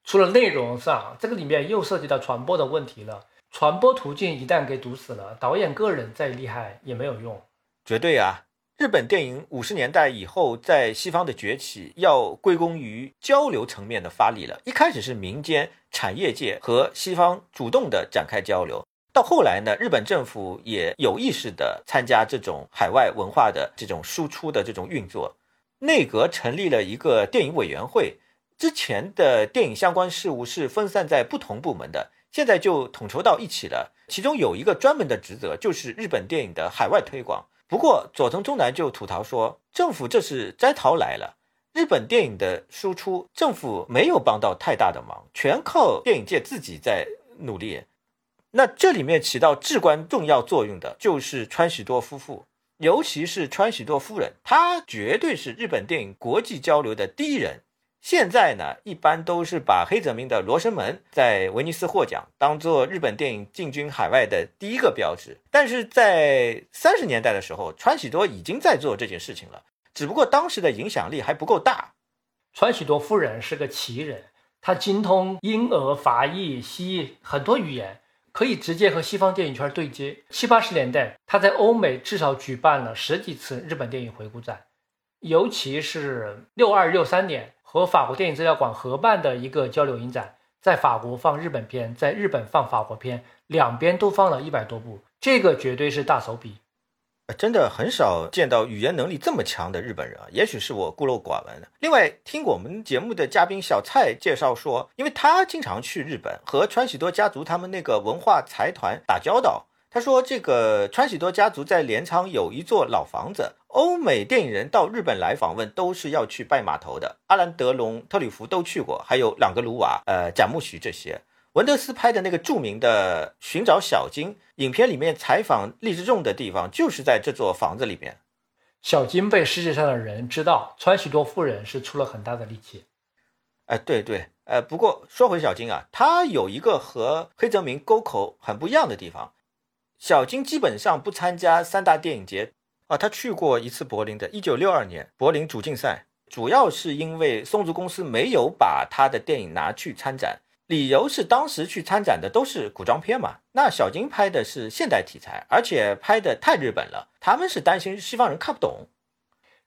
除了内容上，这个里面又涉及到传播的问题了。传播途径一旦给堵死了，导演个人再厉害也没有用。绝对啊。日本电影五十年代以后在西方的崛起，要归功于交流层面的发力了。一开始是民间产业界和西方主动的展开交流，到后来呢，日本政府也有意识的参加这种海外文化的这种输出的这种运作。内阁成立了一个电影委员会，之前的电影相关事务是分散在不同部门的，现在就统筹到一起了。其中有一个专门的职责，就是日本电影的海外推广。不过，佐藤忠男就吐槽说，政府这是摘桃来了。日本电影的输出，政府没有帮到太大的忙，全靠电影界自己在努力。那这里面起到至关重要作用的，就是川喜多夫妇，尤其是川喜多夫人，她绝对是日本电影国际交流的第一人。现在呢，一般都是把黑泽明的《罗生门》在威尼斯获奖，当做日本电影进军海外的第一个标志。但是在三十年代的时候，川喜多已经在做这件事情了，只不过当时的影响力还不够大。川喜多夫人是个奇人，她精通英、俄、法、意、西很多语言，可以直接和西方电影圈对接。七八十年代，她在欧美至少举办了十几次日本电影回顾展，尤其是六二六三年。和法国电影资料馆合办的一个交流影展，在法国放日本片，在日本放法国片，两边都放了一百多部，这个绝对是大手笔。真的很少见到语言能力这么强的日本人啊，也许是我孤陋寡闻了。另外，听我们节目的嘉宾小蔡介绍说，因为他经常去日本，和川喜多家族他们那个文化财团打交道。他说：“这个川喜多家族在镰仓有一座老房子，欧美电影人到日本来访问都是要去拜码头的。阿兰德龙、特里弗都去过，还有朗格鲁瓦、呃贾木许这些。文德斯拍的那个著名的《寻找小金》影片里面采访厉之重的地方，就是在这座房子里面。小金被世界上的人知道，川喜多夫人是出了很大的力气。哎，对对，呃，不过说回小金啊，他有一个和黑泽明沟口很不一样的地方。”小金基本上不参加三大电影节啊，他去过一次柏林的，一九六二年柏林主竞赛，主要是因为松竹公司没有把他的电影拿去参展。理由是当时去参展的都是古装片嘛，那小金拍的是现代题材，而且拍的太日本了，他们是担心西方人看不懂。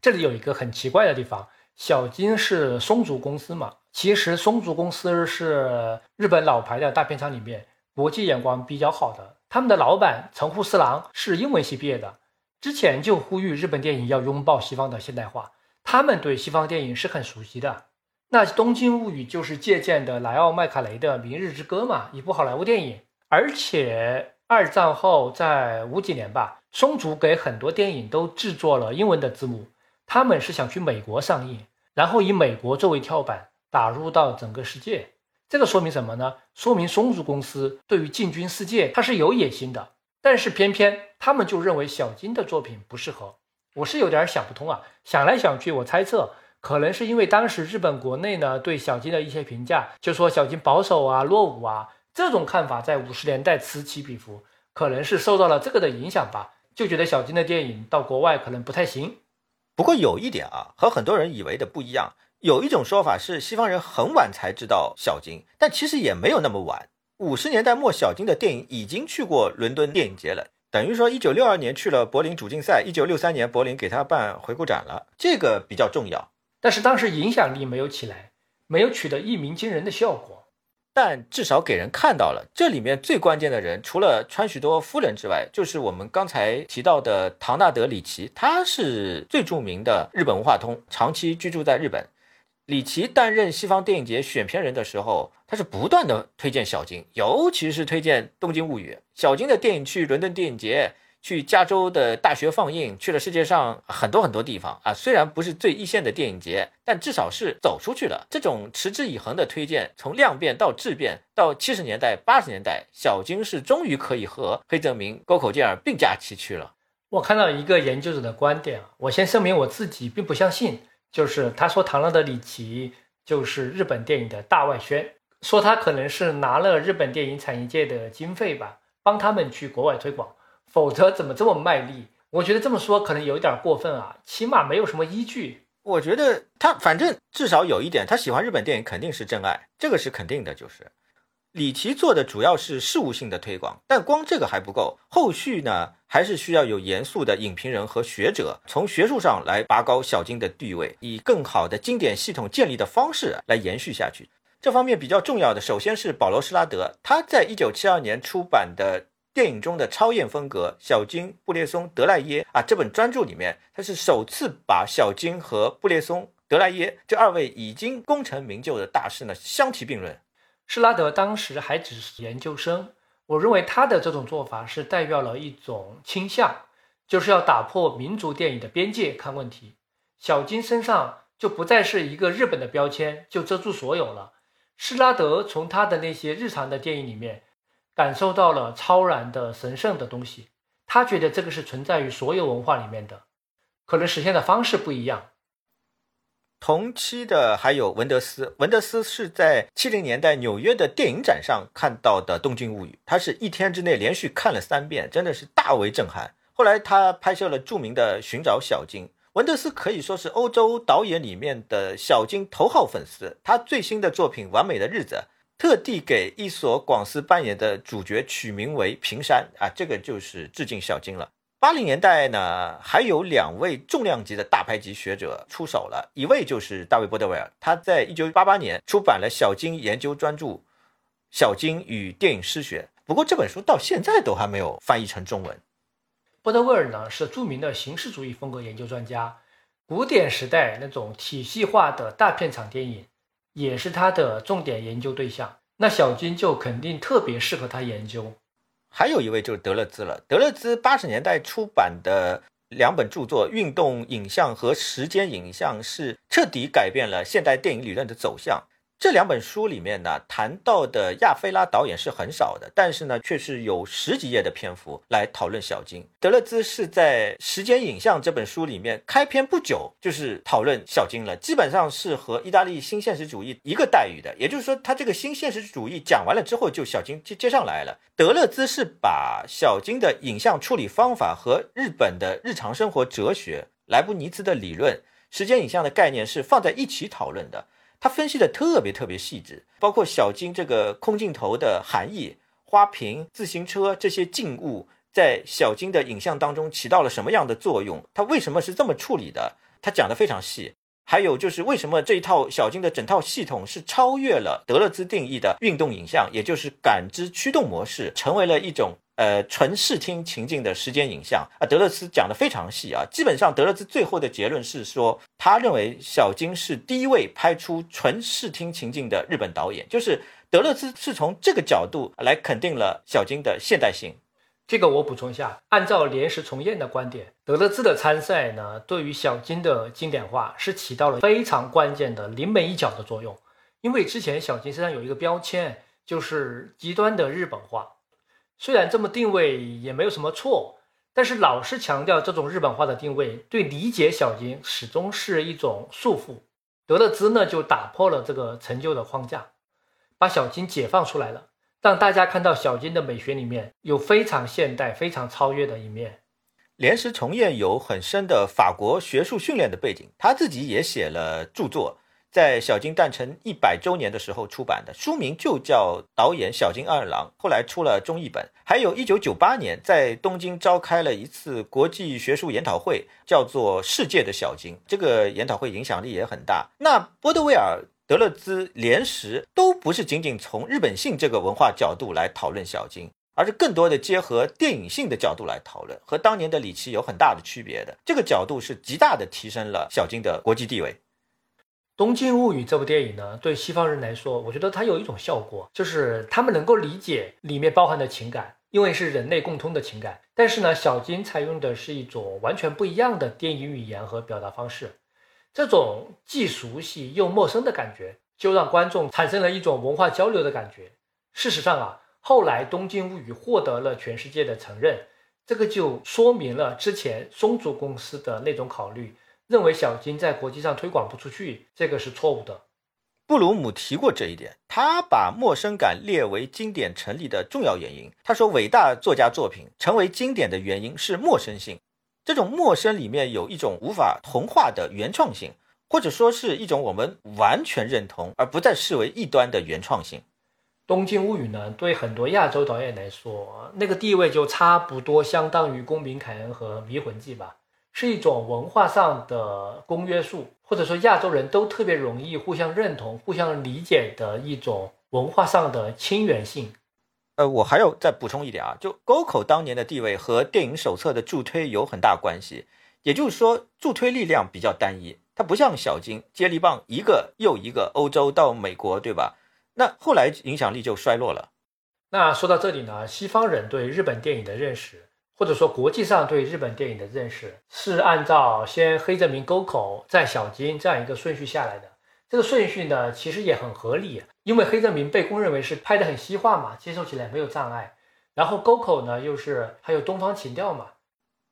这里有一个很奇怪的地方，小金是松竹公司嘛，其实松竹公司是日本老牌的大片厂里面国际眼光比较好的，他们的老板城户四郎是英文系毕业的，之前就呼吁日本电影要拥抱西方的现代化，他们对西方电影是很熟悉的。那《东京物语》就是借鉴的莱奥麦卡雷的《明日之歌》嘛，一部好莱坞电影，而且二战后在五几年吧，松竹给很多电影都制作了英文的字幕。他们是想去美国上映，然后以美国作为跳板打入到整个世界。这个说明什么呢？说明松竹公司对于进军世界它是有野心的。但是偏偏他们就认为小金的作品不适合。我是有点想不通啊。想来想去，我猜测可能是因为当时日本国内呢对小金的一些评价，就说小金保守啊、落伍啊，这种看法在五十年代此起彼伏，可能是受到了这个的影响吧，就觉得小金的电影到国外可能不太行。不过有一点啊，和很多人以为的不一样。有一种说法是西方人很晚才知道小金，但其实也没有那么晚。五十年代末，小金的电影已经去过伦敦电影节了，等于说一九六二年去了柏林主竞赛，一九六三年柏林给他办回顾展了，这个比较重要。但是当时影响力没有起来，没有取得一鸣惊人的效果。但至少给人看到了，这里面最关键的人，除了川许多夫人之外，就是我们刚才提到的唐纳德里奇，他是最著名的日本文化通，长期居住在日本。李奇担任西方电影节选片人的时候，他是不断的推荐小金，尤其是推荐《东京物语》。小金的电影去伦敦电影节。去加州的大学放映，去了世界上很多很多地方啊。虽然不是最一线的电影节，但至少是走出去了。这种持之以恒的推荐，从量变到质变，到七十年代、八十年代，小金是终于可以和黑泽明、沟口健二并驾齐驱了。我看到一个研究者的观点啊，我先声明我自己并不相信，就是他说唐纳德·里奇就是日本电影的大外宣，说他可能是拿了日本电影产业界的经费吧，帮他们去国外推广。否则怎么这么卖力？我觉得这么说可能有点过分啊，起码没有什么依据。我觉得他反正至少有一点，他喜欢日本电影肯定是真爱，这个是肯定的。就是李琦做的主要是事务性的推广，但光这个还不够，后续呢还是需要有严肃的影评人和学者从学术上来拔高小金的地位，以更好的经典系统建立的方式来延续下去。这方面比较重要的，首先是保罗·施拉德，他在一九七二年出版的。电影中的超验风格，小金、布列松、德莱耶啊，这本专著里面，他是首次把小金和布列松、德莱耶这二位已经功成名就的大师呢相提并论。施拉德当时还只是研究生，我认为他的这种做法是代表了一种倾向，就是要打破民族电影的边界看问题。小金身上就不再是一个日本的标签，就遮住所有了。施拉德从他的那些日常的电影里面。感受到了超然的神圣的东西，他觉得这个是存在于所有文化里面的，可能实现的方式不一样。同期的还有文德斯，文德斯是在七零年代纽约的电影展上看到的《东京物语》，他是一天之内连续看了三遍，真的是大为震撼。后来他拍摄了著名的《寻找小金》，文德斯可以说是欧洲导演里面的小金头号粉丝，他最新的作品《完美的日子》。特地给伊索广司扮演的主角取名为平山啊，这个就是致敬小金了。八零年代呢，还有两位重量级的大牌级学者出手了，一位就是大卫·波德维尔，他在一九八八年出版了小金研究专著《小金与电影诗学》，不过这本书到现在都还没有翻译成中文。波德维尔呢是著名的形式主义风格研究专家，古典时代那种体系化的大片场电影。也是他的重点研究对象，那小金就肯定特别适合他研究。还有一位就是德勒兹了，德勒兹八十年代出版的两本著作《运动影像》和《时间影像》是彻底改变了现代电影理论的走向。这两本书里面呢，谈到的亚非拉导演是很少的，但是呢，却是有十几页的篇幅来讨论小金。德勒兹是在《时间影像》这本书里面开篇不久就是讨论小金了，基本上是和意大利新现实主义一个待遇的。也就是说，他这个新现实主义讲完了之后，就小金接接上来了。德勒兹是把小金的影像处理方法和日本的日常生活哲学、莱布尼兹的理论、时间影像的概念是放在一起讨论的。他分析的特别特别细致，包括小金这个空镜头的含义、花瓶、自行车这些静物在小金的影像当中起到了什么样的作用，他为什么是这么处理的，他讲的非常细。还有就是为什么这一套小金的整套系统是超越了德勒兹定义的运动影像，也就是感知驱动模式，成为了一种呃纯视听情境的时间影像啊。德勒兹讲的非常细啊，基本上德勒兹最后的结论是说，他认为小金是第一位拍出纯视听情境的日本导演，就是德勒兹是从这个角度来肯定了小金的现代性。这个我补充一下，按照连石重彦的观点，德勒兹的参赛呢，对于小金的经典化是起到了非常关键的临门一脚的作用。因为之前小金身上有一个标签，就是极端的日本化。虽然这么定位也没有什么错，但是老是强调这种日本化的定位，对理解小金始终是一种束缚。德勒兹呢，就打破了这个陈旧的框架，把小金解放出来了。让大家看到小金的美学里面有非常现代、非常超越的一面。连石重彦有很深的法国学术训练的背景，他自己也写了著作，在小金诞辰一百周年的时候出版的，书名就叫《导演小金二郎》，后来出了中译本。还有一九九八年在东京召开了一次国际学术研讨会，叫做《世界的小金》，这个研讨会影响力也很大。那波德威尔。德勒兹、连石都不是仅仅从日本性这个文化角度来讨论小金，而是更多的结合电影性的角度来讨论，和当年的李琦有很大的区别的。这个角度是极大的提升了小金的国际地位。《东京物语》这部电影呢，对西方人来说，我觉得它有一种效果，就是他们能够理解里面包含的情感，因为是人类共通的情感。但是呢，小金采用的是一种完全不一样的电影语言和表达方式。这种既熟悉又陌生的感觉，就让观众产生了一种文化交流的感觉。事实上啊，后来《东京物语》获得了全世界的承认，这个就说明了之前松竹公司的那种考虑，认为小金在国际上推广不出去，这个是错误的。布鲁姆提过这一点，他把陌生感列为经典成立的重要原因。他说，伟大作家作品成为经典的原因是陌生性。这种陌生里面有一种无法同化的原创性，或者说是一种我们完全认同而不再视为异端的原创性。《东京物语》呢，对很多亚洲导演来说，那个地位就差不多相当于《公民凯恩》和《迷魂记》吧，是一种文化上的公约数，或者说亚洲人都特别容易互相认同、互相理解的一种文化上的亲缘性。呃，我还要再补充一点啊，就沟口当年的地位和电影手册的助推有很大关系，也就是说助推力量比较单一，它不像小金接力棒一个又一个欧洲到美国，对吧？那后来影响力就衰落了。那说到这里呢，西方人对日本电影的认识，或者说国际上对日本电影的认识，是按照先黑泽明、沟口，再小金这样一个顺序下来的。这个顺序呢，其实也很合理，因为黑泽明被公认为是拍的很西化嘛，接受起来没有障碍。然后沟口呢，又是还有东方情调嘛。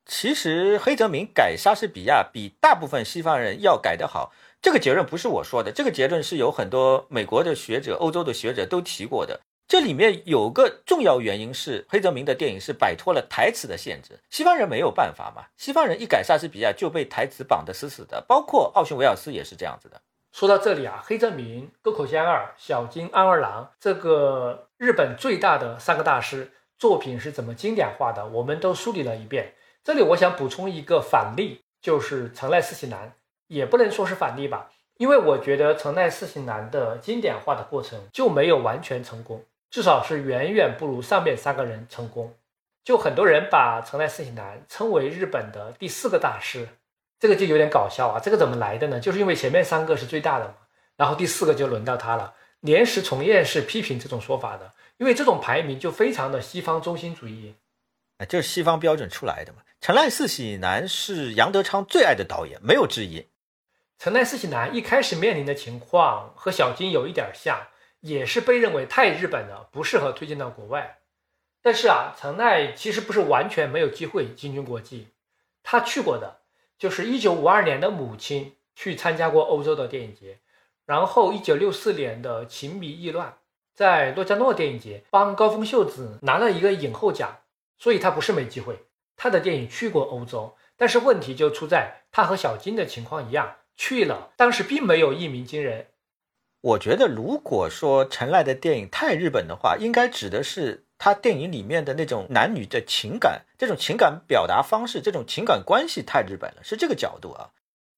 其实黑泽明改莎士比亚比大部分西方人要改得好，这个结论不是我说的，这个结论是有很多美国的学者、欧洲的学者都提过的。这里面有个重要原因是黑泽明的电影是摆脱了台词的限制，西方人没有办法嘛，西方人一改莎士比亚就被台词绑得死死的，包括奥逊·威尔斯也是这样子的。说到这里啊，黑泽明、沟口健二、小津安二郎这个日本最大的三个大师作品是怎么经典化的，我们都梳理了一遍。这里我想补充一个反例，就是城濑四喜男，也不能说是反例吧，因为我觉得城濑四喜男的经典化的过程就没有完全成功，至少是远远不如上面三个人成功。就很多人把城濑四喜男称为日本的第四个大师。这个就有点搞笑啊！这个怎么来的呢？就是因为前面三个是最大的嘛，然后第四个就轮到他了。年时重彦是批评这种说法的，因为这种排名就非常的西方中心主义，啊，就是西方标准出来的嘛。城濑四喜男是杨德昌最爱的导演，没有之一。城濑四喜男一开始面临的情况和小金有一点像，也是被认为太日本了，不适合推荐到国外。但是啊，城濑其实不是完全没有机会进军国际，他去过的。就是一九五二年的母亲去参加过欧洲的电影节，然后一九六四年的情迷意乱在洛迦诺电影节帮高峰秀子拿了一个影后奖，所以他不是没机会，他的电影去过欧洲，但是问题就出在他和小金的情况一样去了，当时并没有一鸣惊人。我觉得，如果说陈赖的电影太日本的话，应该指的是他电影里面的那种男女的情感，这种情感表达方式，这种情感关系太日本了，是这个角度啊。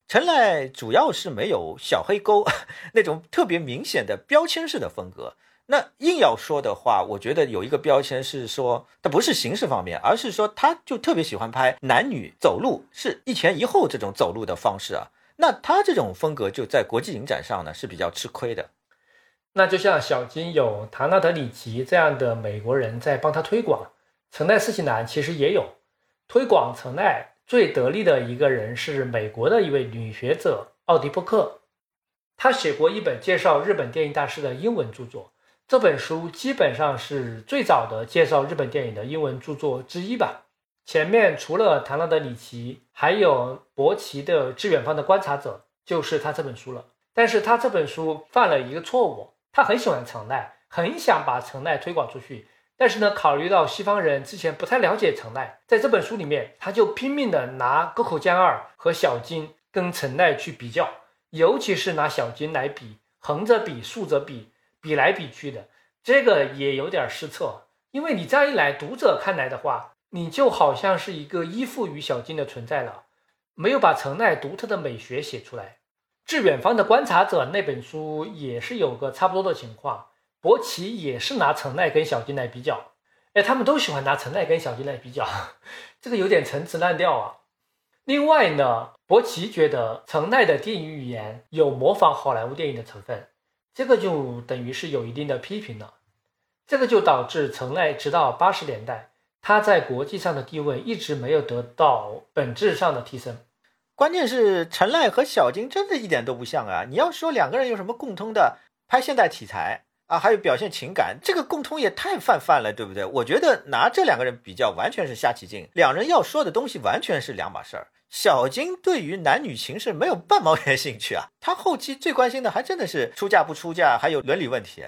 陈赖主要是没有小黑沟 那种特别明显的标签式的风格。那硬要说的话，我觉得有一个标签是说，他不是形式方面，而是说他就特别喜欢拍男女走路是一前一后这种走路的方式啊。那他这种风格就在国际影展上呢是比较吃亏的。那就像小金有唐纳德·里奇这样的美国人在帮他推广，城奈斯基南其实也有推广城奈最得力的一个人是美国的一位女学者奥迪波克，她写过一本介绍日本电影大师的英文著作，这本书基本上是最早的介绍日本电影的英文著作之一吧。前面除了唐纳德·里奇，还有伯奇的《致远方的观察者》，就是他这本书了。但是他这本书犯了一个错误，他很喜欢城奈，很想把城奈推广出去。但是呢，考虑到西方人之前不太了解城奈，在这本书里面，他就拼命的拿沟口健二和小金跟城奈去比较，尤其是拿小金来比，横着比，竖着比，比来比去的，这个也有点失策。因为你这样一来，读者看来的话。你就好像是一个依附于小金的存在了，没有把城奈独特的美学写出来。致远方的观察者那本书也是有个差不多的情况，伯奇也是拿城奈跟小金来比较，哎，他们都喜欢拿城奈跟小金来比较，这个有点陈词滥调啊。另外呢，伯奇觉得城奈的电影语言有模仿好莱坞电影的成分，这个就等于是有一定的批评了。这个就导致城奈直到八十年代。他在国际上的地位一直没有得到本质上的提升，关键是陈赖和小金真的一点都不像啊！你要说两个人有什么共通的，拍现代题材啊，还有表现情感，这个共通也太泛泛了，对不对？我觉得拿这两个人比较，完全是瞎起劲。两人要说的东西完全是两码事儿。小金对于男女情事没有半毛钱兴趣啊，他后期最关心的还真的是出嫁不出嫁，还有伦理问题。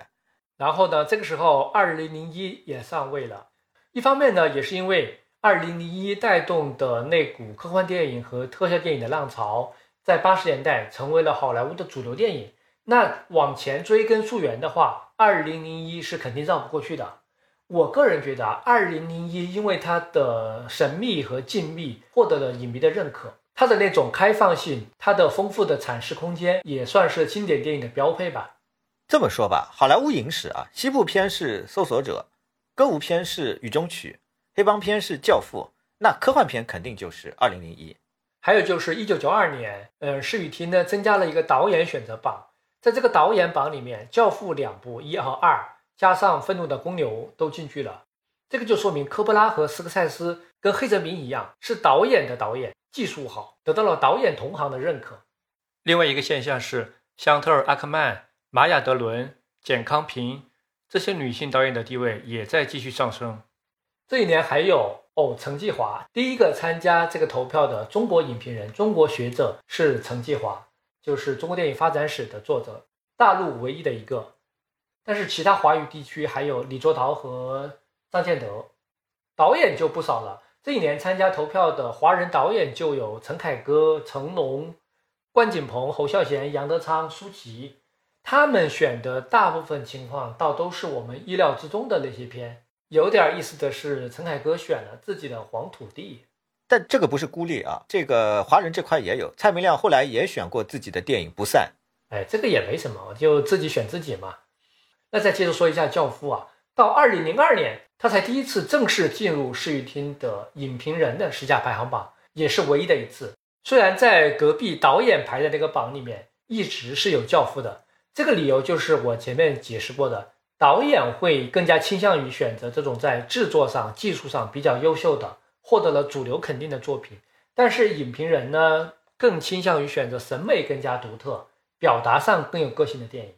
然后呢，这个时候二零零一也上位了。一方面呢，也是因为二零零一带动的那股科幻电影和特效电影的浪潮，在八十年代成为了好莱坞的主流电影。那往前追根溯源的话，二零零一是肯定绕不过去的。我个人觉得啊，二零零一因为它的神秘和静谧，获得了影迷的认可。它的那种开放性，它的丰富的阐释空间，也算是经典电影的标配吧。这么说吧，好莱坞影史啊，西部片是《搜索者》。歌舞片是《雨中曲》，黑帮片是《教父》，那科幻片肯定就是《二零零一》。还有就是一九九二年，呃，视语厅呢增加了一个导演选择榜，在这个导演榜里面，《教父》两部一和二，加上《愤怒的公牛》都进去了。这个就说明科波拉和斯科塞斯跟黑泽明一样，是导演的导演，技术好，得到了导演同行的认可。另外一个现象是，香特尔·阿克曼、玛雅·德伦、简·康平。这些女性导演的地位也在继续上升。这一年还有哦，陈继华第一个参加这个投票的中国影评人、中国学者是陈继华，就是中国电影发展史的作者，大陆唯一的一个。但是其他华语地区还有李卓陶和张建德，导演就不少了。这一年参加投票的华人导演就有陈凯歌、成龙、关锦鹏、侯孝贤、杨德昌、舒淇。他们选的大部分情况倒都是我们意料之中的那些片。有点意思的是，陈凯歌选了自己的黄土地，但这个不是孤立啊，这个华人这块也有。蔡明亮后来也选过自己的电影《不散》，哎，这个也没什么，就自己选自己嘛。那再接着说一下《教父》啊，到二零零二年，他才第一次正式进入视域厅的影评人的十佳排行榜，也是唯一的一次。虽然在隔壁导演排的那个榜里面一直是有《教父》的。这个理由就是我前面解释过的，导演会更加倾向于选择这种在制作上、技术上比较优秀的、获得了主流肯定的作品，但是影评人呢，更倾向于选择审美更加独特、表达上更有个性的电影。《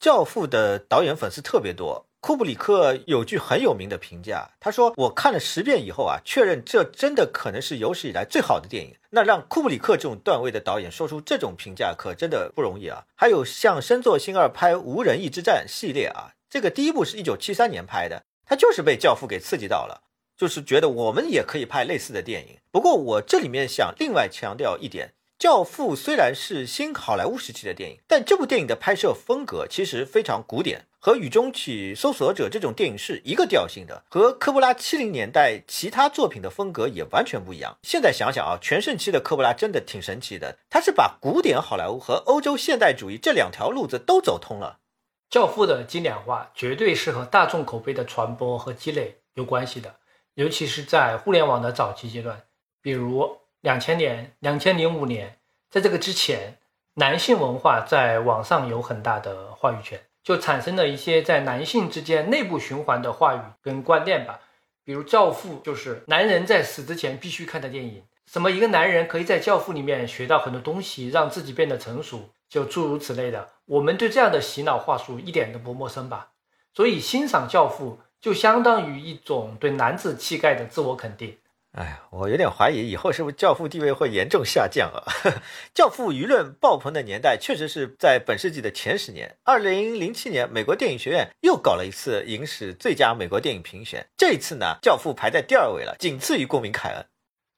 教父》的导演粉丝特别多。库布里克有句很有名的评价，他说：“我看了十遍以后啊，确认这真的可能是有史以来最好的电影。”那让库布里克这种段位的导演说出这种评价，可真的不容易啊。还有像深作星二拍《无人义之战》系列啊，这个第一部是一九七三年拍的，他就是被《教父》给刺激到了，就是觉得我们也可以拍类似的电影。不过我这里面想另外强调一点，教父》虽然是新好莱坞时期的电影，但这部电影的拍摄风格其实非常古典，和《雨中曲》《搜索者》这种电影是一个调性的，和科波拉七零年代其他作品的风格也完全不一样。现在想想啊，全盛期的科波拉真的挺神奇的，他是把古典好莱坞和欧洲现代主义这两条路子都走通了。《教父》的经典化绝对是和大众口碑的传播和积累有关系的，尤其是在互联网的早期阶段，比如。两千年、两千零五年，在这个之前，男性文化在网上有很大的话语权，就产生了一些在男性之间内部循环的话语跟观念吧。比如《教父》就是男人在死之前必须看的电影，什么一个男人可以在《教父》里面学到很多东西，让自己变得成熟，就诸如此类的。我们对这样的洗脑话术一点都不陌生吧？所以欣赏《教父》就相当于一种对男子气概的自我肯定。哎呀，我有点怀疑以后是不是教父地位会严重下降啊？教父舆论爆棚的年代确实是在本世纪的前十年。二零零七年，美国电影学院又搞了一次影史最佳美国电影评选，这一次呢，教父排在第二位了，仅次于《公民凯恩》。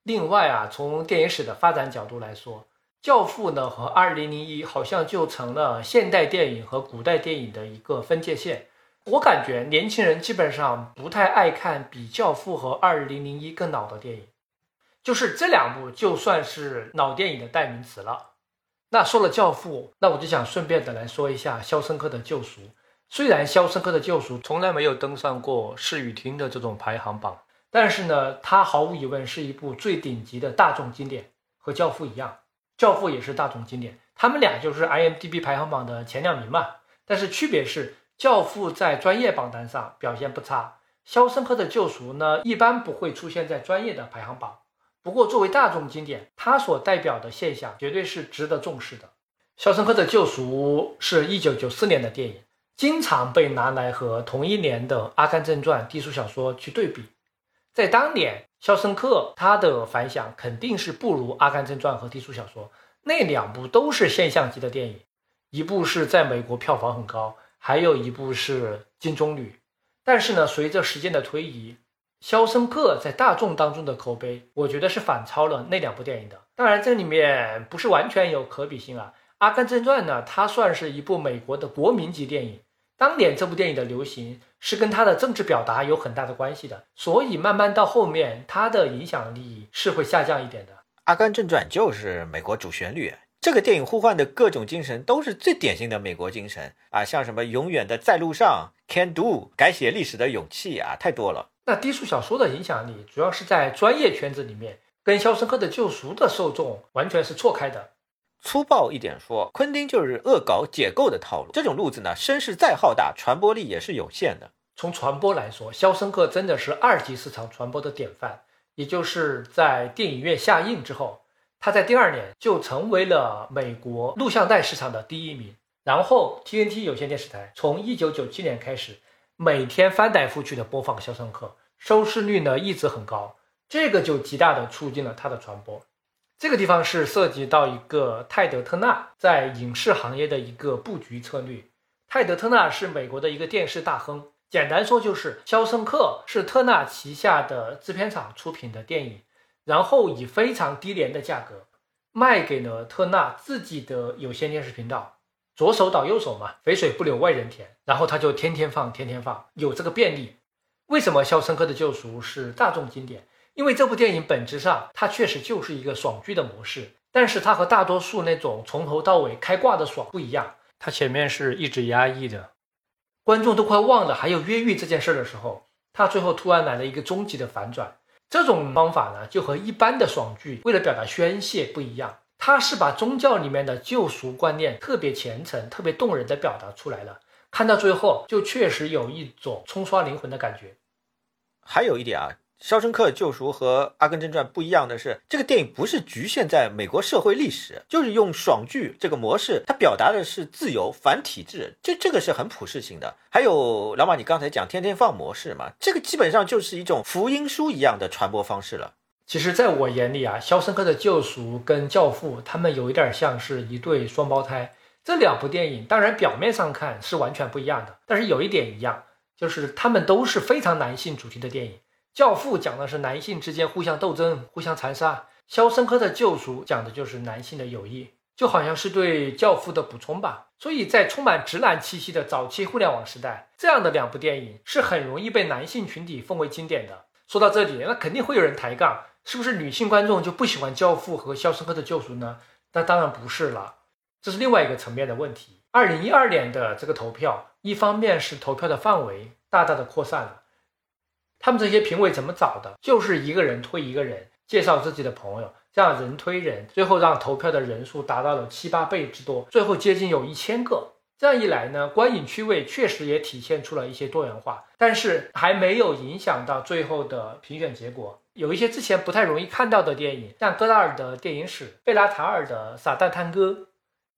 另外啊，从电影史的发展角度来说，教父呢和二零零一好像就成了现代电影和古代电影的一个分界线。我感觉年轻人基本上不太爱看比《教父》和《二零零一》更老的电影，就是这两部就算是老电影的代名词了。那说了《教父》，那我就想顺便的来说一下《肖申克的救赎》。虽然《肖申克的救赎》从来没有登上过视与听的这种排行榜，但是呢，它毫无疑问是一部最顶级的大众经典，和《教父》一样，《教父》也是大众经典，他们俩就是 IMDB 排行榜的前两名嘛。但是区别是。教父在专业榜单上表现不差，《肖申克的救赎》呢一般不会出现在专业的排行榜。不过作为大众经典，它所代表的现象绝对是值得重视的。《肖申克的救赎》是一九九四年的电影，经常被拿来和同一年的《阿甘正传》低俗小说去对比。在当年，《肖申克》它的反响肯定是不如《阿甘正传》和低俗小说，那两部都是现象级的电影，一部是在美国票房很高。还有一部是《金棕榈》，但是呢，随着时间的推移，《肖申克》在大众当中的口碑，我觉得是反超了那两部电影的。当然，这里面不是完全有可比性啊。《阿甘正传》呢，它算是一部美国的国民级电影，当年这部电影的流行是跟它的政治表达有很大的关系的，所以慢慢到后面，它的影响力是会下降一点的。《阿甘正传》就是美国主旋律。这个电影呼唤的各种精神都是最典型的美国精神啊，像什么永远的在路上，Can do，改写历史的勇气啊，太多了。那低俗小说的影响力主要是在专业圈子里面，跟《肖申克的救赎》的受众完全是错开的。粗暴一点说，昆汀就是恶搞解构的套路，这种路子呢，声势再浩大，传播力也是有限的。从传播来说，《肖申克》真的是二级市场传播的典范，也就是在电影院下映之后。他在第二年就成为了美国录像带市场的第一名。然后 TNT 有线电视台从1997年开始，每天翻来覆去的播放《肖申克》，收视率呢一直很高，这个就极大的促进了它的传播。这个地方是涉及到一个泰德特纳在影视行业的一个布局策略。泰德特纳是美国的一个电视大亨，简单说就是《肖申克》是特纳旗下的制片厂出品的电影。然后以非常低廉的价格卖给了特纳自己的有线电视频道，左手倒右手嘛，肥水不流外人田。然后他就天天放，天天放，有这个便利。为什么《肖申克的救赎》是大众经典？因为这部电影本质上它确实就是一个爽剧的模式，但是它和大多数那种从头到尾开挂的爽不一样，它前面是一直压抑的，观众都快忘了还有越狱这件事的时候，他最后突然来了一个终极的反转。这种方法呢，就和一般的爽剧为了表达宣泄不一样，它是把宗教里面的救赎观念特别虔诚、特别动人的表达出来了。看到最后，就确实有一种冲刷灵魂的感觉。还有一点啊。《肖申克救赎》和《阿甘正传》不一样的是，这个电影不是局限在美国社会历史，就是用爽剧这个模式，它表达的是自由反体制，这这个是很普世性的。还有老马，你刚才讲天天放模式嘛，这个基本上就是一种福音书一样的传播方式了。其实，在我眼里啊，《肖申克的救赎》跟《教父》他们有一点像是一对双胞胎。这两部电影当然表面上看是完全不一样的，但是有一点一样，就是他们都是非常男性主题的电影。教父讲的是男性之间互相斗争、互相残杀，《肖申克的救赎》讲的就是男性的友谊，就好像是对《教父》的补充吧。所以在充满直男气息的早期互联网时代，这样的两部电影是很容易被男性群体奉为经典的。说到这里，那肯定会有人抬杠，是不是女性观众就不喜欢《教父》和《肖申克的救赎》呢？那当然不是了，这是另外一个层面的问题。二零一二年的这个投票，一方面是投票的范围大大的扩散了，他们这些评委怎么找的？就是一个人推一个人。介绍自己的朋友，这样人推人，最后让投票的人数达到了七八倍之多，最后接近有一千个。这样一来呢，观影趣味确实也体现出了一些多元化，但是还没有影响到最后的评选结果。有一些之前不太容易看到的电影，像戈达尔的电影史、贝拉塔尔的撒旦探戈、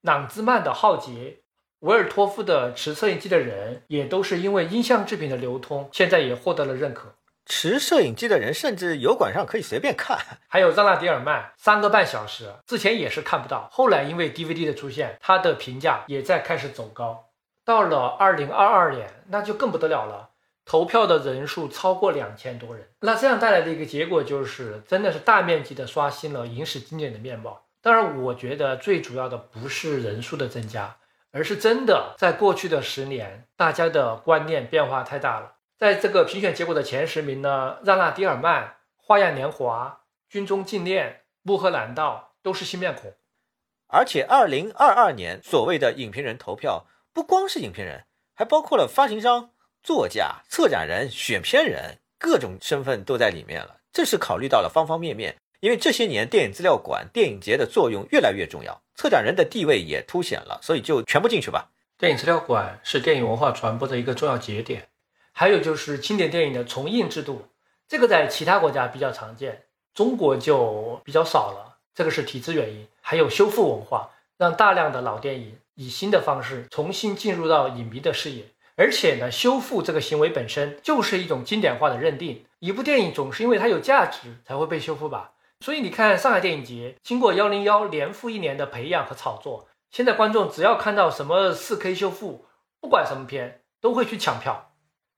朗兹曼的浩劫、维尔托夫的持摄影机的人，也都是因为音像制品的流通，现在也获得了认可。持摄影机的人甚至油管上可以随便看，还有让纳迪尔曼三个半小时，之前也是看不到，后来因为 DVD 的出现，他的评价也在开始走高。到了二零二二年，那就更不得了了，投票的人数超过两千多人。那这样带来的一个结果就是，真的是大面积的刷新了影史经典的面貌。当然，我觉得最主要的不是人数的增加，而是真的在过去的十年，大家的观念变化太大了。在这个评选结果的前十名呢，让娜迪尔曼、《花样年华》、《军中禁恋》、《穆赫兰道》都是新面孔。而且，二零二二年所谓的影评人投票，不光是影评人，还包括了发行商、作家、策展人、选片人，各种身份都在里面了。这是考虑到了方方面面，因为这些年电影资料馆、电影节的作用越来越重要，策展人的地位也凸显了，所以就全部进去吧。电影资料馆是电影文化传播的一个重要节点。还有就是经典电影的重映制度，这个在其他国家比较常见，中国就比较少了。这个是体制原因。还有修复文化，让大量的老电影以新的方式重新进入到影迷的视野。而且呢，修复这个行为本身就是一种经典化的认定。一部电影总是因为它有价值才会被修复吧？所以你看上海电影节，经过幺零幺年复一年的培养和炒作，现在观众只要看到什么四 K 修复，不管什么片，都会去抢票。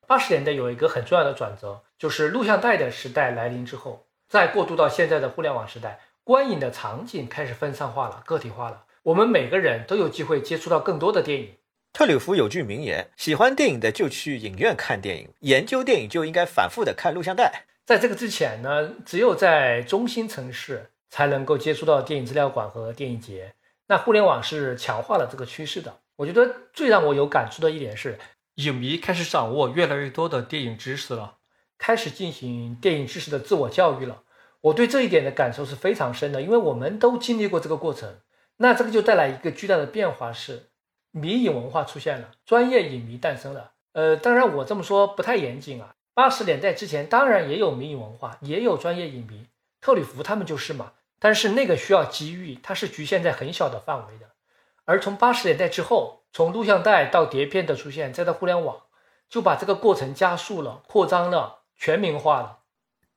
八十年代有一个很重要的转折，就是录像带的时代来临之后，再过渡到现在的互联网时代，观影的场景开始分散化了、个体化了。我们每个人都有机会接触到更多的电影。特里弗有句名言：喜欢电影的就去影院看电影，研究电影就应该反复的看录像带。在这个之前呢，只有在中心城市才能够接触到电影资料馆和电影节。那互联网是强化了这个趋势的。我觉得最让我有感触的一点是。影迷开始掌握越来越多的电影知识了，开始进行电影知识的自我教育了。我对这一点的感受是非常深的，因为我们都经历过这个过程。那这个就带来一个巨大的变化，是迷影文化出现了，专业影迷诞生了。呃，当然我这么说不太严谨啊。八十年代之前当然也有迷影文化，也有专业影迷，特里弗他们就是嘛。但是那个需要机遇，它是局限在很小的范围的。而从八十年代之后，从录像带到碟片的出现，再到互联网，就把这个过程加速了、扩张了、全民化了。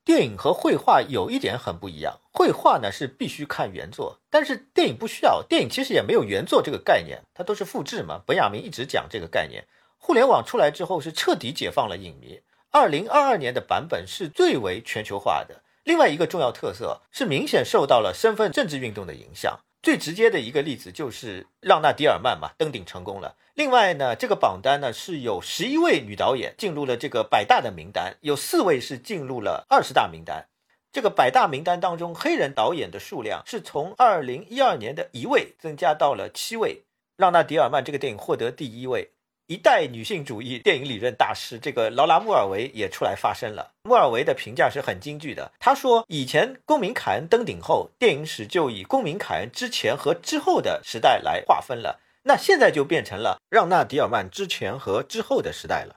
电影和绘画有一点很不一样，绘画呢是必须看原作，但是电影不需要。电影其实也没有原作这个概念，它都是复制嘛。本雅明一直讲这个概念。互联网出来之后，是彻底解放了影迷。二零二二年的版本是最为全球化的。另外一个重要特色是明显受到了身份政治运动的影响。最直接的一个例子就是让娜·迪尔曼嘛登顶成功了。另外呢，这个榜单呢是有十一位女导演进入了这个百大的名单，有四位是进入了二十大名单。这个百大名单当中，黑人导演的数量是从二零一二年的一位增加到了七位。让娜·迪尔曼这个电影获得第一位。一代女性主义电影理论大师，这个劳拉·穆尔维也出来发声了。穆尔维的评价是很京剧的。他说：“以前公民凯恩登顶后，电影史就以公民凯恩之前和之后的时代来划分了。那现在就变成了让纳迪尔曼之前和之后的时代了。”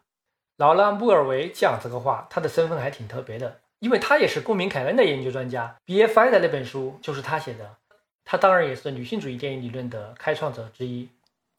劳拉·穆尔维讲这个话，他的身份还挺特别的，因为他也是公民凯恩的研究专家。BFI 的那本书就是他写的，他当然也是女性主义电影理论的开创者之一。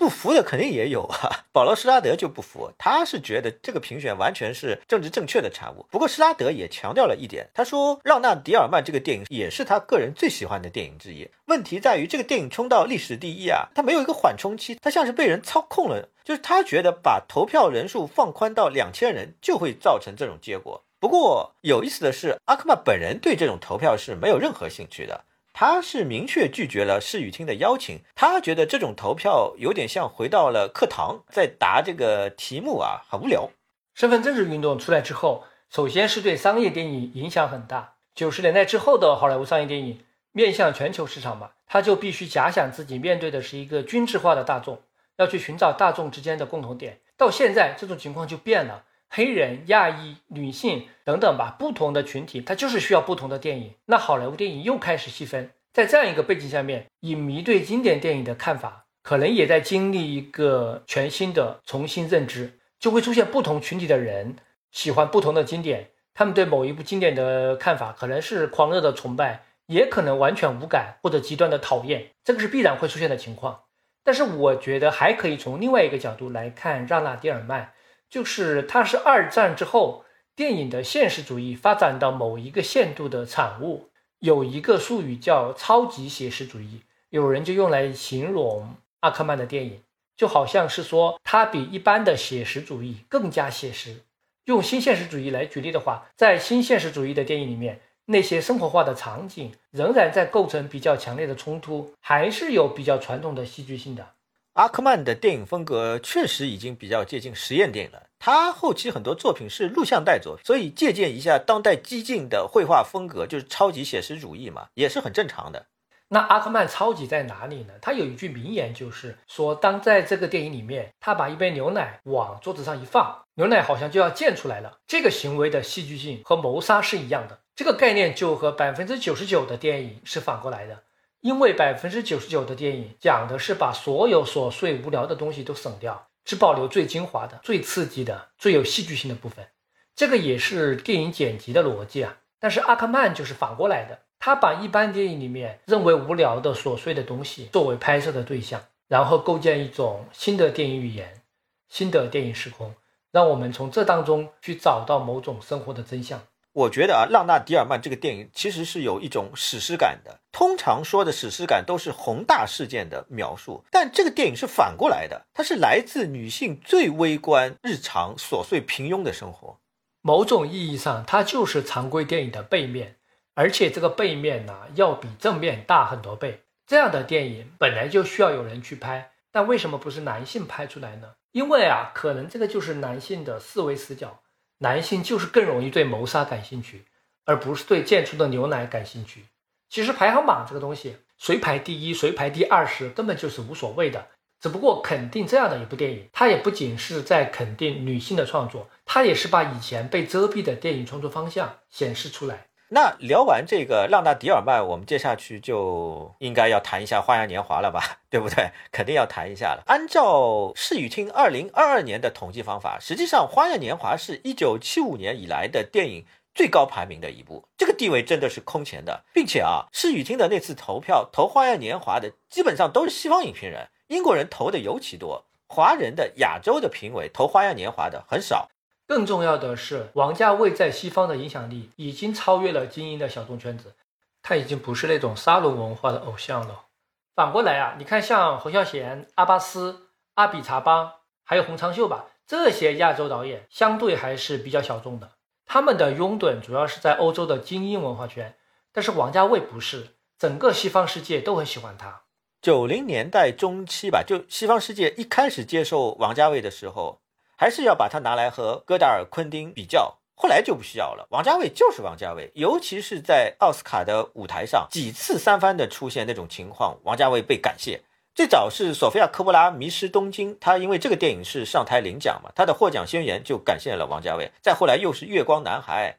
不服的肯定也有啊，保罗·施拉德就不服，他是觉得这个评选完全是政治正确的产物。不过施拉德也强调了一点，他说《让·纳迪尔曼》这个电影也是他个人最喜欢的电影之一。问题在于这个电影冲到历史第一啊，它没有一个缓冲期，它像是被人操控了，就是他觉得把投票人数放宽到两千人就会造成这种结果。不过有意思的是，阿克曼本人对这种投票是没有任何兴趣的。他是明确拒绝了施雨婷的邀请。他觉得这种投票有点像回到了课堂，在答这个题目啊，很无聊。身份政治运动出来之后，首先是对商业电影影响很大。九十年代之后的好莱坞商业电影面向全球市场嘛，他就必须假想自己面对的是一个均质化的大众，要去寻找大众之间的共同点。到现在，这种情况就变了。黑人、亚裔、女性等等吧，不同的群体，它就是需要不同的电影。那好莱坞电影又开始细分，在这样一个背景下面，影迷对经典电影的看法，可能也在经历一个全新的重新认知，就会出现不同群体的人喜欢不同的经典。他们对某一部经典的看法，可能是狂热的崇拜，也可能完全无感或者极端的讨厌，这个是必然会出现的情况。但是我觉得还可以从另外一个角度来看让娜·迪尔曼。就是它是二战之后电影的现实主义发展到某一个限度的产物。有一个术语叫超级写实主义，有人就用来形容阿克曼的电影，就好像是说它比一般的写实主义更加写实。用新现实主义来举例的话，在新现实主义的电影里面，那些生活化的场景仍然在构成比较强烈的冲突，还是有比较传统的戏剧性的。阿克曼的电影风格确实已经比较接近实验电影了。他后期很多作品是录像带作品，所以借鉴一下当代激进的绘画风格，就是超级写实主义嘛，也是很正常的。那阿克曼超级在哪里呢？他有一句名言，就是说，当在这个电影里面，他把一杯牛奶往桌子上一放，牛奶好像就要溅出来了。这个行为的戏剧性和谋杀是一样的。这个概念就和百分之九十九的电影是反过来的。因为百分之九十九的电影讲的是把所有琐碎无聊的东西都省掉，只保留最精华的、最刺激的、最有戏剧性的部分。这个也是电影剪辑的逻辑啊。但是阿克曼就是反过来的，他把一般电影里面认为无聊的琐碎的东西作为拍摄的对象，然后构建一种新的电影语言、新的电影时空，让我们从这当中去找到某种生活的真相。我觉得啊，《浪娜迪尔曼》这个电影其实是有一种史诗感的。通常说的史诗感都是宏大事件的描述，但这个电影是反过来的，它是来自女性最微观、日常、琐碎、平庸的生活。某种意义上，它就是常规电影的背面，而且这个背面呢，要比正面大很多倍。这样的电影本来就需要有人去拍，但为什么不是男性拍出来呢？因为啊，可能这个就是男性的思维死角。男性就是更容易对谋杀感兴趣，而不是对溅出的牛奶感兴趣。其实排行榜这个东西，谁排第一，谁排第二十，根本就是无所谓的。只不过肯定这样的一部电影，它也不仅是在肯定女性的创作，它也是把以前被遮蔽的电影创作方向显示出来。那聊完这个浪纳迪尔曼，我们接下去就应该要谈一下《花样年华》了吧，对不对？肯定要谈一下了。按照视语厅二零二二年的统计方法，实际上《花样年华》是一九七五年以来的电影最高排名的一部，这个地位真的是空前的。并且啊，视语厅的那次投票投《花样年华》的基本上都是西方影评人，英国人投的尤其多，华人的亚洲的评委投《花样年华》的很少。更重要的是，王家卫在西方的影响力已经超越了精英的小众圈子，他已经不是那种沙龙文化的偶像了。反过来啊，你看像侯孝贤、阿巴斯、阿比查邦，还有洪长秀吧，这些亚洲导演相对还是比较小众的，他们的拥趸主要是在欧洲的精英文化圈。但是王家卫不是，整个西方世界都很喜欢他。九零年代中期吧，就西方世界一开始接受王家卫的时候。还是要把它拿来和戈达尔、昆汀比较，后来就不需要了。王家卫就是王家卫，尤其是在奥斯卡的舞台上，几次三番的出现那种情况，王家卫被感谢。最早是索菲亚·科波拉《迷失东京》，他因为这个电影是上台领奖嘛，他的获奖宣言就感谢了王家卫。再后来又是《月光男孩》，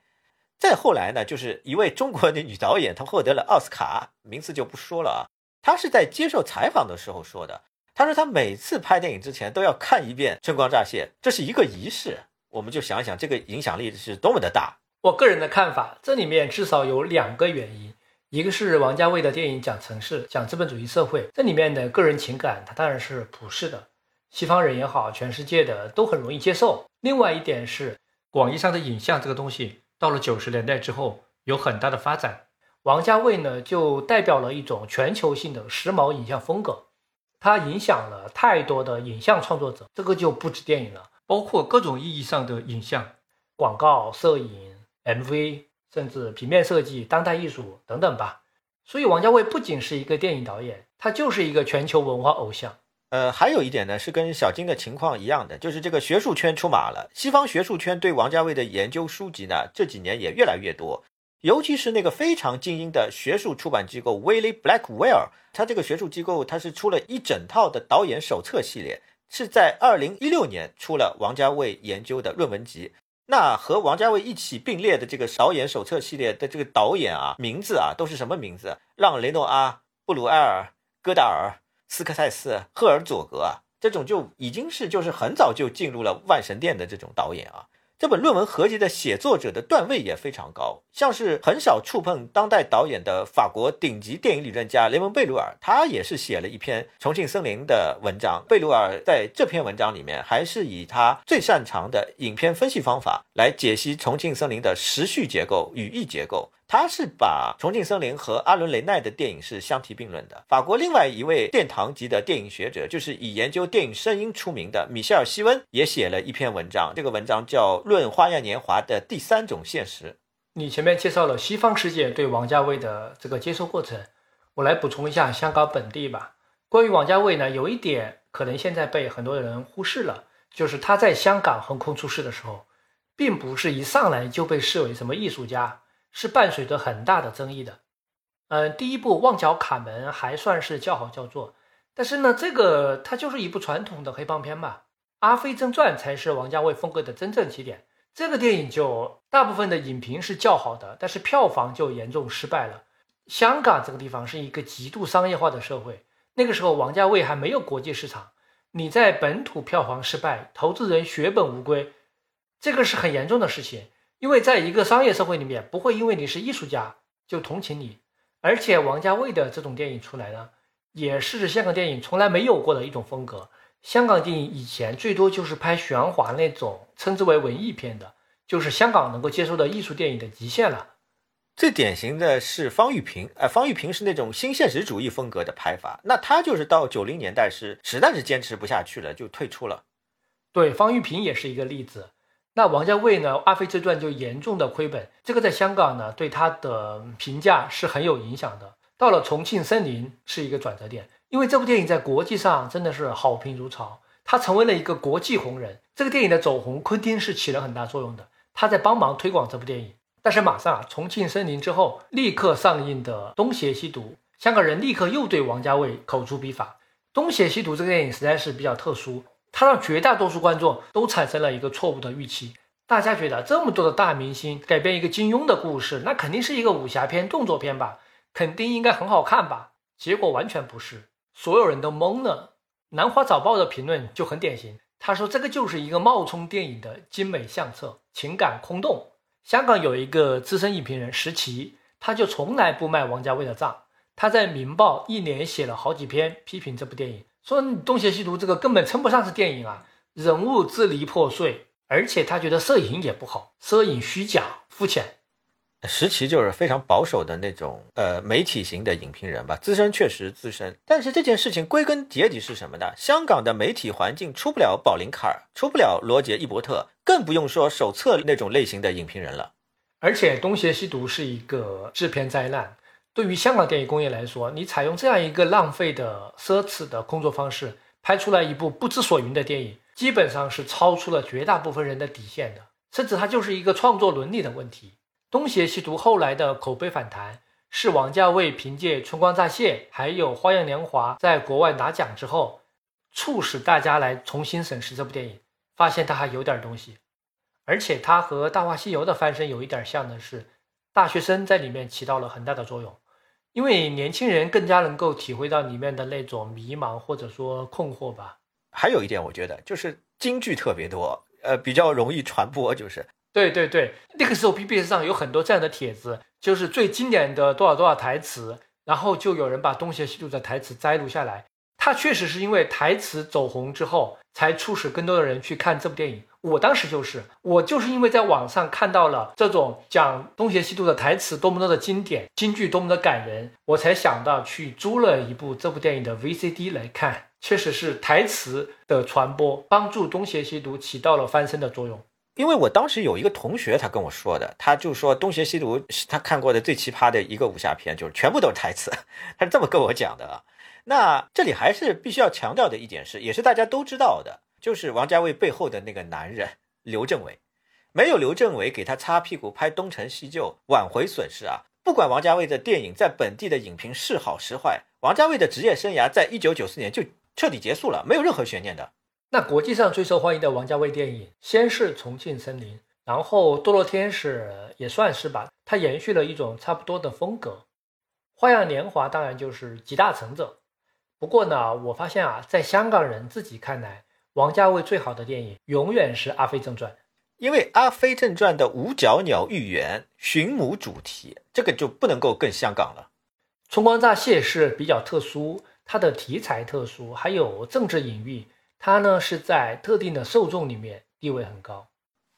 再后来呢，就是一位中国的女导演，她获得了奥斯卡，名字就不说了啊。她是在接受采访的时候说的。他说他每次拍电影之前都要看一遍《春光乍泄》，这是一个仪式。我们就想一想这个影响力是多么的大。我个人的看法，这里面至少有两个原因：一个是王家卫的电影讲城市、讲资本主义社会，这里面的个人情感，它当然是普世的，西方人也好，全世界的都很容易接受。另外一点是，广义上的影像这个东西，到了九十年代之后有很大的发展。王家卫呢，就代表了一种全球性的时髦影像风格。它影响了太多的影像创作者，这个就不止电影了，包括各种意义上的影像、广告、摄影、MV，甚至平面设计、当代艺术等等吧。所以王家卫不仅是一个电影导演，他就是一个全球文化偶像。呃，还有一点呢，是跟小金的情况一样的，就是这个学术圈出马了。西方学术圈对王家卫的研究书籍呢，这几年也越来越多。尤其是那个非常精英的学术出版机构 Willie Blackwell，它这个学术机构它是出了一整套的导演手册系列，是在二零一六年出了王家卫研究的论文集。那和王家卫一起并列的这个导演手册系列的这个导演啊，名字啊都是什么名字？让雷诺阿、布鲁埃尔、戈达尔、斯科塞斯、赫尔佐格啊，这种就已经是就是很早就进入了万神殿的这种导演啊。这本论文合集的写作者的段位也非常高，像是很少触碰当代导演的法国顶级电影理论家雷蒙贝鲁尔，他也是写了一篇《重庆森林》的文章。贝鲁尔在这篇文章里面，还是以他最擅长的影片分析方法来解析《重庆森林》的时序结构、语义结构。他是把《重庆森林》和阿伦·雷奈的电影是相提并论的。法国另外一位殿堂级的电影学者，就是以研究电影声音出名的米歇尔·希温，也写了一篇文章。这个文章叫《论花样年华的第三种现实》。你前面介绍了西方世界对王家卫的这个接受过程，我来补充一下香港本地吧。关于王家卫呢，有一点可能现在被很多人忽视了，就是他在香港横空出世的时候，并不是一上来就被视为什么艺术家。是伴随着很大的争议的，嗯，第一部《旺角卡门》还算是叫好叫座，但是呢，这个它就是一部传统的黑帮片嘛，《阿飞正传》才是王家卫风格的真正起点。这个电影就大部分的影评是较好的，但是票房就严重失败了。香港这个地方是一个极度商业化的社会，那个时候王家卫还没有国际市场，你在本土票房失败，投资人血本无归，这个是很严重的事情。因为在一个商业社会里面，不会因为你是艺术家就同情你，而且王家卫的这种电影出来呢，也是香港电影从来没有过的一种风格。香港电影以前最多就是拍玄幻那种称之为文艺片的，就是香港能够接受的艺术电影的极限了。最典型的是方玉萍，哎，方玉萍是那种新现实主义风格的拍法，那他就是到九零年代是实在是坚持不下去了，就退出了。对，方玉萍也是一个例子。那王家卫呢，《阿飞正传》就严重的亏本，这个在香港呢，对他的评价是很有影响的。到了《重庆森林》是一个转折点，因为这部电影在国际上真的是好评如潮，他成为了一个国际红人。这个电影的走红，昆汀是起了很大作用的，他在帮忙推广这部电影。但是马上啊，《重庆森林》之后立刻上映的《东邪西毒》，香港人立刻又对王家卫口诛笔伐。《东邪西毒》这个电影实在是比较特殊。它让绝大多数观众都产生了一个错误的预期，大家觉得这么多的大明星改编一个金庸的故事，那肯定是一个武侠片、动作片吧，肯定应该很好看吧？结果完全不是，所有人都懵了。南华早报的评论就很典型，他说这个就是一个冒充电影的精美相册，情感空洞。香港有一个资深影评人石奇，他就从来不卖王家卫的账，他在《明报》一连写了好几篇批评这部电影。说《东邪西毒》这个根本称不上是电影啊，人物支离破碎，而且他觉得摄影也不好，摄影虚假肤浅。石奇就是非常保守的那种呃媒体型的影评人吧，资深确实资深，但是这件事情归根结底是什么呢？香港的媒体环境出不了宝林卡尔，出不了罗杰·伊伯特，更不用说手册那种类型的影评人了。而且《东邪西毒》是一个制片灾难。对于香港电影工业来说，你采用这样一个浪费的、奢侈的工作方式，拍出来一部不知所云的电影，基本上是超出了绝大部分人的底线的，甚至它就是一个创作伦理的问题。《东邪西毒》后来的口碑反弹，是王家卫凭借《春光乍泄》还有《花样年华》在国外拿奖之后，促使大家来重新审视这部电影，发现它还有点东西。而且它和《大话西游》的翻身有一点像的是，大学生在里面起到了很大的作用。因为年轻人更加能够体会到里面的那种迷茫或者说困惑吧。还有一点，我觉得就是京剧特别多，呃，比较容易传播。就是对对对，那个时候 BBS 上有很多这样的帖子，就是最经典的多少多少台词，然后就有人把《东邪西毒》的台词摘录下来。它确实是因为台词走红之后，才促使更多的人去看这部电影。我当时就是，我就是因为在网上看到了这种讲东邪西毒的台词多么多的经典，京剧多么的感人，我才想到去租了一部这部电影的 VCD 来看。确实是台词的传播帮助东邪西毒起到了翻身的作用。因为我当时有一个同学，他跟我说的，他就说《东邪西毒》是他看过的最奇葩的一个武侠片，就是全部都是台词，他是这么跟我讲的啊。那这里还是必须要强调的一点是，也是大家都知道的，就是王家卫背后的那个男人刘镇伟，没有刘镇伟给他擦屁股、拍东成西就、挽回损失啊，不管王家卫的电影在本地的影评是好是坏，王家卫的职业生涯在一九九四年就彻底结束了，没有任何悬念的。那国际上最受欢迎的王家卫电影，先是《重庆森林》，然后《堕落天使》也算是吧，它延续了一种差不多的风格。《花样年华》当然就是集大成者。不过呢，我发现啊，在香港人自己看来，王家卫最好的电影永远是《阿飞正传》，因为《阿飞正传》的五角鸟寓言、寻母主题，这个就不能够更香港了。《春光乍泄》是比较特殊，它的题材特殊，还有政治隐喻。它呢是在特定的受众里面地位很高，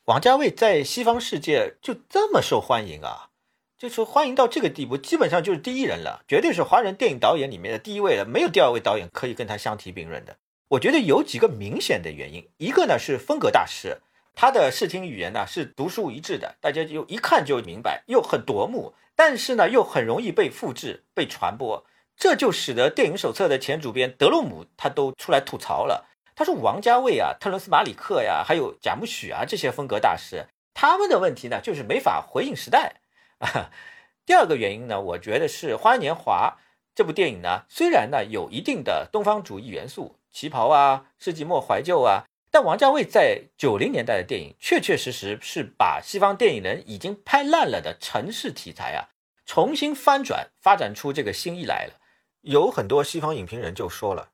王家卫在西方世界就这么受欢迎啊，就是欢迎到这个地步，基本上就是第一人了，绝对是华人电影导演里面的第一位了，没有第二位导演可以跟他相提并论的。我觉得有几个明显的原因，一个呢是风格大师，他的视听语言呢是独树一帜的，大家就一看就明白，又很夺目，但是呢又很容易被复制、被传播，这就使得电影手册的前主编德洛姆他都出来吐槽了。他说：“王家卫啊，特伦斯·马里克呀，还有贾木许啊，这些风格大师，他们的问题呢，就是没法回应时代。啊，第二个原因呢，我觉得是《花样年华》这部电影呢，虽然呢有一定的东方主义元素，旗袍啊、世纪末怀旧啊，但王家卫在九零年代的电影，确确实实是把西方电影人已经拍烂了的城市题材啊，重新翻转，发展出这个新意来了。有很多西方影评人就说了。”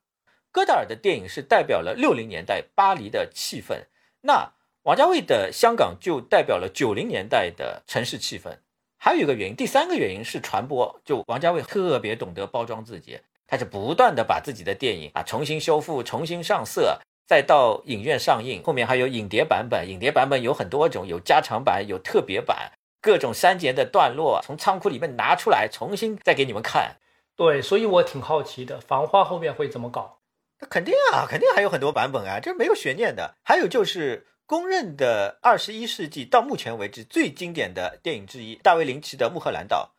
戈达尔的电影是代表了六零年代巴黎的气氛，那王家卫的香港就代表了九零年代的城市气氛。还有一个原因，第三个原因是传播，就王家卫特别懂得包装自己，他是不断的把自己的电影啊重新修复、重新上色，再到影院上映，后面还有影碟版本，影碟版本有很多种，有加长版，有特别版，各种删减的段落从仓库里面拿出来，重新再给你们看。对，所以我挺好奇的，《繁花》后面会怎么搞？那肯定啊，肯定还有很多版本啊，这没有悬念的。还有就是公认的二十一世纪到目前为止最经典的电影之一，大卫林奇的《穆赫兰道》。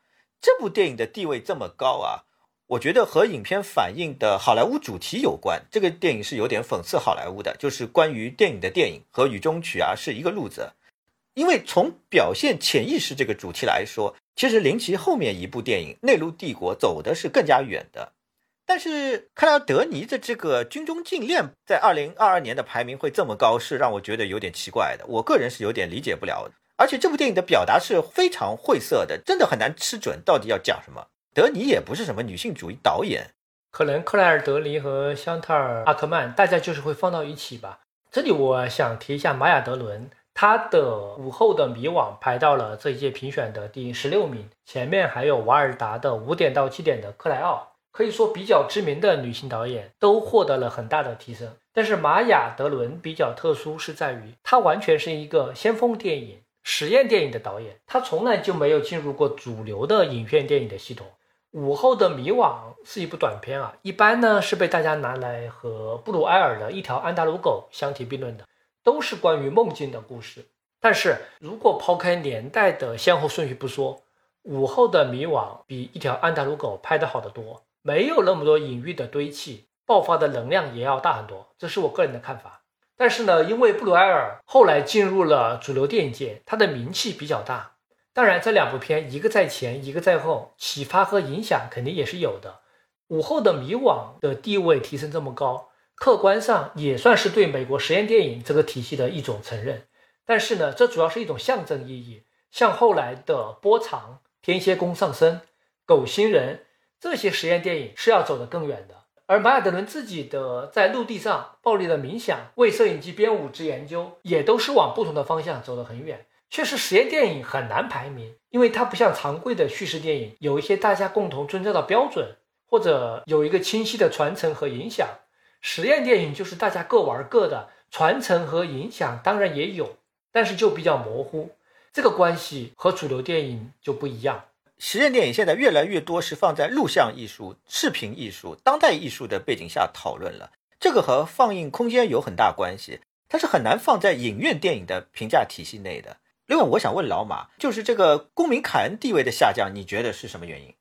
这部电影的地位这么高啊，我觉得和影片反映的好莱坞主题有关。这个电影是有点讽刺好莱坞的，就是关于电影的电影和雨中曲啊是一个路子。因为从表现潜意识这个主题来说，其实林奇后面一部电影《内陆帝国》走的是更加远的。但是克莱尔·德尼的这个《军中禁恋》在二零二二年的排名会这么高，是让我觉得有点奇怪的。我个人是有点理解不了。而且这部电影的表达是非常晦涩的，真的很难吃准到底要讲什么。德尼也不是什么女性主义导演，可能克莱尔·德尼和香特尔·阿克曼大家就是会放到一起吧。这里我想提一下玛雅·德伦，他的《午后的迷惘》排到了这一届评选的第十六名，前面还有瓦尔达的《五点到七点的克莱奥》。可以说比较知名的女性导演都获得了很大的提升，但是玛雅·德伦比较特殊，是在于她完全是一个先锋电影、实验电影的导演，她从来就没有进入过主流的影片电影的系统。午后的迷惘是一部短片啊，一般呢是被大家拿来和布鲁埃尔的一条安达鲁狗相提并论的，都是关于梦境的故事。但是如果抛开年代的先后顺序不说，午后的迷惘比一条安达鲁狗拍得好得多。没有那么多隐喻的堆砌，爆发的能量也要大很多，这是我个人的看法。但是呢，因为布鲁埃尔后来进入了主流电影界，他的名气比较大。当然，这两部片一个在前，一个在后，启发和影响肯定也是有的。午后的迷惘的地位提升这么高，客观上也算是对美国实验电影这个体系的一种承认。但是呢，这主要是一种象征意义，像后来的波长、天蝎宫上升、狗星人。这些实验电影是要走得更远的，而马尔德伦自己的在陆地上暴力的冥想、为摄影机编舞之研究，也都是往不同的方向走得很远。确实，实验电影很难排名，因为它不像常规的叙事电影，有一些大家共同遵照的标准，或者有一个清晰的传承和影响。实验电影就是大家各玩各的，传承和影响当然也有，但是就比较模糊。这个关系和主流电影就不一样。实验电影现在越来越多是放在录像艺术、视频艺术、当代艺术的背景下讨论了，这个和放映空间有很大关系。它是很难放在影院电影的评价体系内的。另外，我想问老马，就是这个公民凯恩地位的下降，你觉得是什么原因？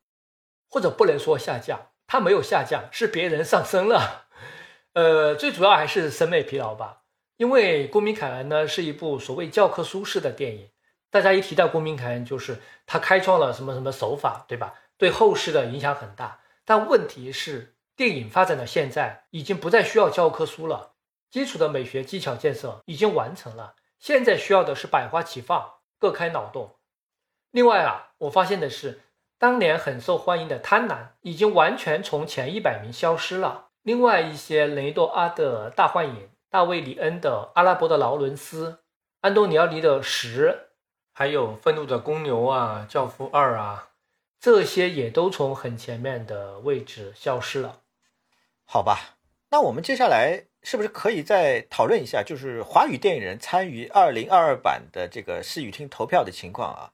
或者不能说下降，他没有下降，是别人上升了。呃，最主要还是审美疲劳吧。因为公民凯恩呢是一部所谓教科书式的电影，大家一提到公民凯恩，就是他开创了什么什么手法，对吧？对后世的影响很大。但问题是，电影发展到现在，已经不再需要教科书了，基础的美学技巧建设已经完成了。现在需要的是百花齐放，各开脑洞。另外啊，我发现的是，当年很受欢迎的《贪婪》已经完全从前一百名消失了。另外一些雷诺阿的《大幻影》、大卫里恩的《阿拉伯的劳伦斯》、安东尼奥尼的《十》，还有《愤怒的公牛》啊，《教父二》啊，这些也都从很前面的位置消失了。好吧，那我们接下来。是不是可以再讨论一下，就是华语电影人参与二零二二版的这个视语厅投票的情况啊？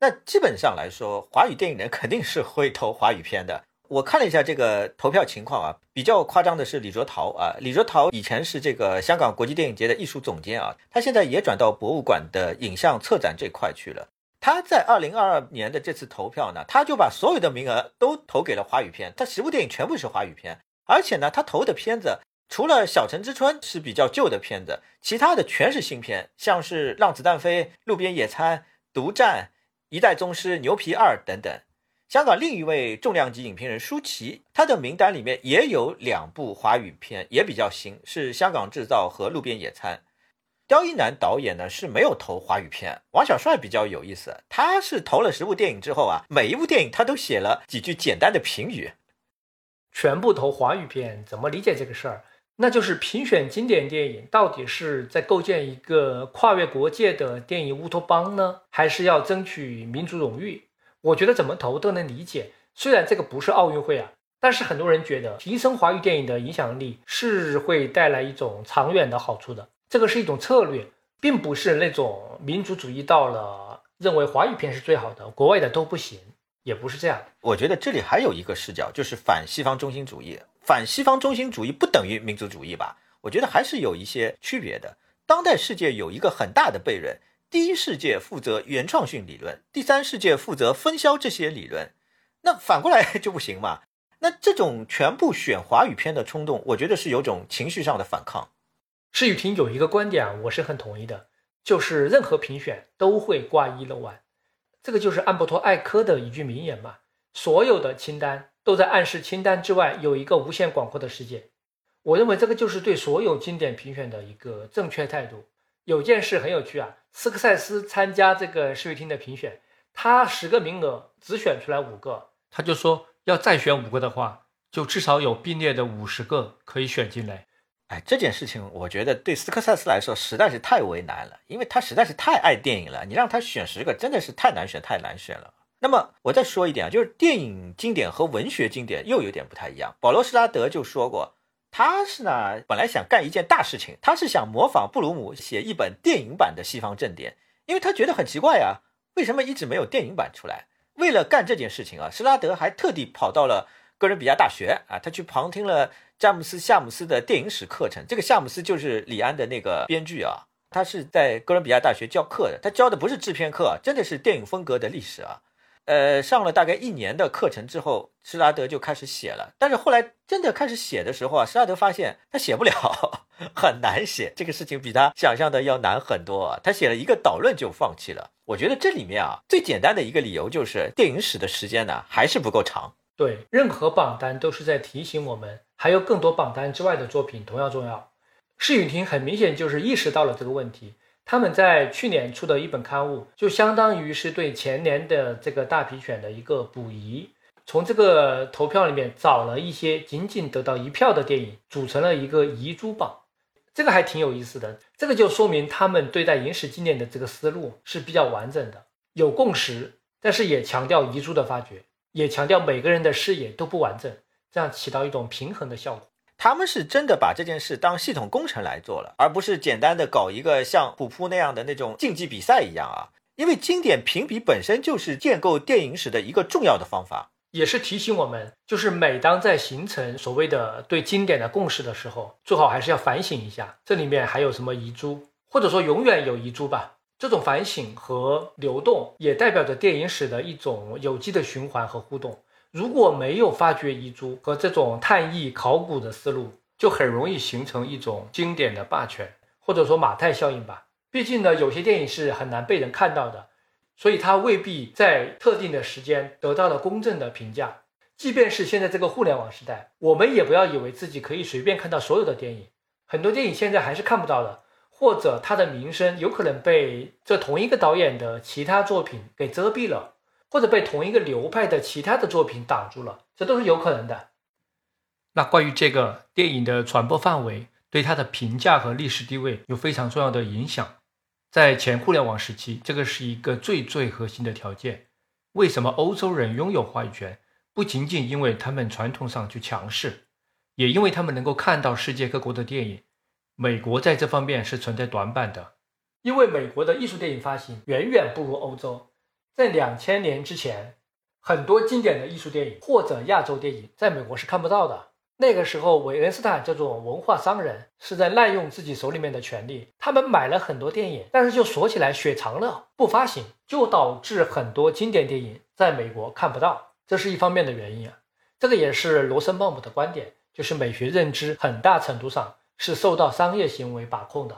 那基本上来说，华语电影人肯定是会投华语片的。我看了一下这个投票情况啊，比较夸张的是李卓陶啊，李卓陶以前是这个香港国际电影节的艺术总监啊，他现在也转到博物馆的影像策展这块去了。他在二零二二年的这次投票呢，他就把所有的名额都投给了华语片，他十部电影全部是华语片，而且呢，他投的片子。除了《小城之春》是比较旧的片子，其他的全是新片，像是《让子弹飞》《路边野餐》《独占》《一代宗师》《牛皮二》等等。香港另一位重量级影评人舒淇，他的名单里面也有两部华语片，也比较新，是《香港制造》和《路边野餐》。刁一男导演呢是没有投华语片。王小帅比较有意思，他是投了十部电影之后啊，每一部电影他都写了几句简单的评语。全部投华语片，怎么理解这个事儿？那就是评选经典电影，到底是在构建一个跨越国界的电影乌托邦呢，还是要争取民族荣誉？我觉得怎么投都能理解。虽然这个不是奥运会啊，但是很多人觉得提升华语电影的影响力是会带来一种长远的好处的。这个是一种策略，并不是那种民族主义到了认为华语片是最好的，国外的都不行，也不是这样。我觉得这里还有一个视角，就是反西方中心主义。反西方中心主义不等于民族主义吧？我觉得还是有一些区别的。当代世界有一个很大的悖论：第一世界负责原创性理论，第三世界负责分销这些理论。那反过来就不行嘛？那这种全部选华语片的冲动，我觉得是有种情绪上的反抗。施雨婷有一个观点啊，我是很同意的，就是任何评选都会挂一漏万。这个就是安伯托·艾科的一句名言嘛：所有的清单。都在暗示清单之外有一个无限广阔的世界。我认为这个就是对所有经典评选的一个正确态度。有件事很有趣啊，斯科塞斯参加这个视听的评选，他十个名额只选出来五个，他就说要再选五个的话，就至少有并列的五十个可以选进来。哎，这件事情我觉得对斯科塞斯来说实在是太为难了，因为他实在是太爱电影了，你让他选十个真的是太难选，太难选了。那么我再说一点啊，就是电影经典和文学经典又有点不太一样。保罗·施拉德就说过，他是呢本来想干一件大事情，他是想模仿布鲁姆写一本电影版的西方正典，因为他觉得很奇怪呀，为什么一直没有电影版出来？为了干这件事情啊，施拉德还特地跑到了哥伦比亚大学啊，他去旁听了詹姆斯·夏姆斯的电影史课程。这个夏姆斯就是李安的那个编剧啊，他是在哥伦比亚大学教课的，他教的不是制片课，真的是电影风格的历史啊。呃，上了大概一年的课程之后，施拉德就开始写了。但是后来真的开始写的时候啊，施拉德发现他写不了，很难写。这个事情比他想象的要难很多啊。他写了一个导论就放弃了。我觉得这里面啊，最简单的一个理由就是电影史的时间呢还是不够长。对，任何榜单都是在提醒我们，还有更多榜单之外的作品同样重要。施雨婷很明显就是意识到了这个问题。他们在去年出的一本刊物，就相当于是对前年的这个大评选的一个补遗，从这个投票里面找了一些仅仅得到一票的电影，组成了一个遗珠榜，这个还挺有意思的。这个就说明他们对待影史经典的这个思路是比较完整的，有共识，但是也强调遗珠的发掘，也强调每个人的视野都不完整，这样起到一种平衡的效果。他们是真的把这件事当系统工程来做了，而不是简单的搞一个像虎扑那样的那种竞技比赛一样啊！因为经典评比本身就是建构电影史的一个重要的方法。也是提醒我们，就是每当在形成所谓的对经典的共识的时候，最好还是要反省一下，这里面还有什么遗珠，或者说永远有遗珠吧。这种反省和流动，也代表着电影史的一种有机的循环和互动。如果没有发掘遗珠和这种探忆考古的思路，就很容易形成一种经典的霸权，或者说马太效应吧。毕竟呢，有些电影是很难被人看到的。所以它未必在特定的时间得到了公正的评价。即便是现在这个互联网时代，我们也不要以为自己可以随便看到所有的电影。很多电影现在还是看不到的，或者它的名声有可能被这同一个导演的其他作品给遮蔽了，或者被同一个流派的其他的作品挡住了，这都是有可能的。那关于这个电影的传播范围，对它的评价和历史地位有非常重要的影响。在前互联网时期，这个是一个最最核心的条件。为什么欧洲人拥有话语权？不仅仅因为他们传统上就强势，也因为他们能够看到世界各国的电影。美国在这方面是存在短板的，因为美国的艺术电影发行远远不如欧洲。在两千年之前，很多经典的艺术电影或者亚洲电影在美国是看不到的。那个时候，韦恩斯坦这种文化商人是在滥用自己手里面的权利。他们买了很多电影，但是就锁起来雪藏了，不发行，就导致很多经典电影在美国看不到。这是一方面的原因啊。这个也是罗森鲍姆的观点，就是美学认知很大程度上是受到商业行为把控的。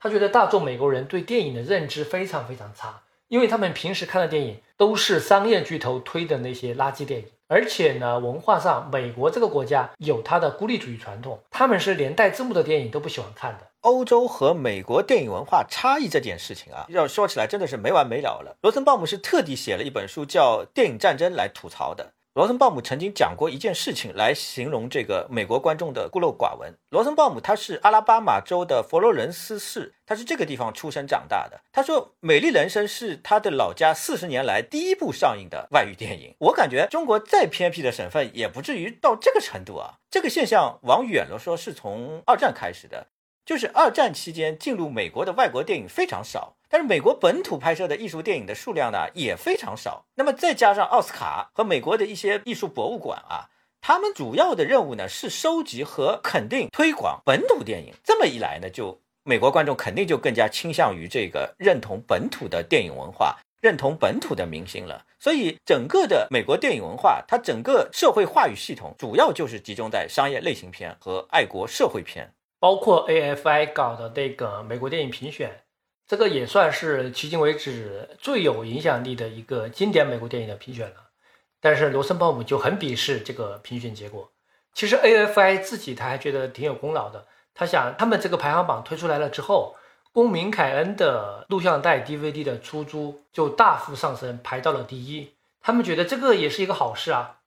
他觉得大众美国人对电影的认知非常非常差，因为他们平时看的电影都是商业巨头推的那些垃圾电影。而且呢，文化上，美国这个国家有它的孤立主义传统，他们是连带字幕的电影都不喜欢看的。欧洲和美国电影文化差异这件事情啊，要说起来真的是没完没了了。罗森鲍姆是特地写了一本书叫《电影战争》来吐槽的。罗森鲍姆曾经讲过一件事情来形容这个美国观众的孤陋寡闻。罗森鲍姆他是阿拉巴马州的佛罗伦斯市，他是这个地方出生长大的。他说，《美丽人生》是他的老家四十年来第一部上映的外语电影。我感觉中国再偏僻的省份也不至于到这个程度啊。这个现象往远了说，是从二战开始的。就是二战期间进入美国的外国电影非常少，但是美国本土拍摄的艺术电影的数量呢也非常少。那么再加上奥斯卡和美国的一些艺术博物馆啊，他们主要的任务呢是收集和肯定推广本土电影。这么一来呢，就美国观众肯定就更加倾向于这个认同本土的电影文化，认同本土的明星了。所以整个的美国电影文化，它整个社会话语系统主要就是集中在商业类型片和爱国社会片。包括 AFI 搞的那个美国电影评选，这个也算是迄今为止最有影响力的一个经典美国电影的评选了。但是罗森鲍姆就很鄙视这个评选结果。其实 AFI 自己他还觉得挺有功劳的，他想他们这个排行榜推出来了之后，公民凯恩的录像带 DVD 的出租就大幅上升，排到了第一。他们觉得这个也是一个好事啊。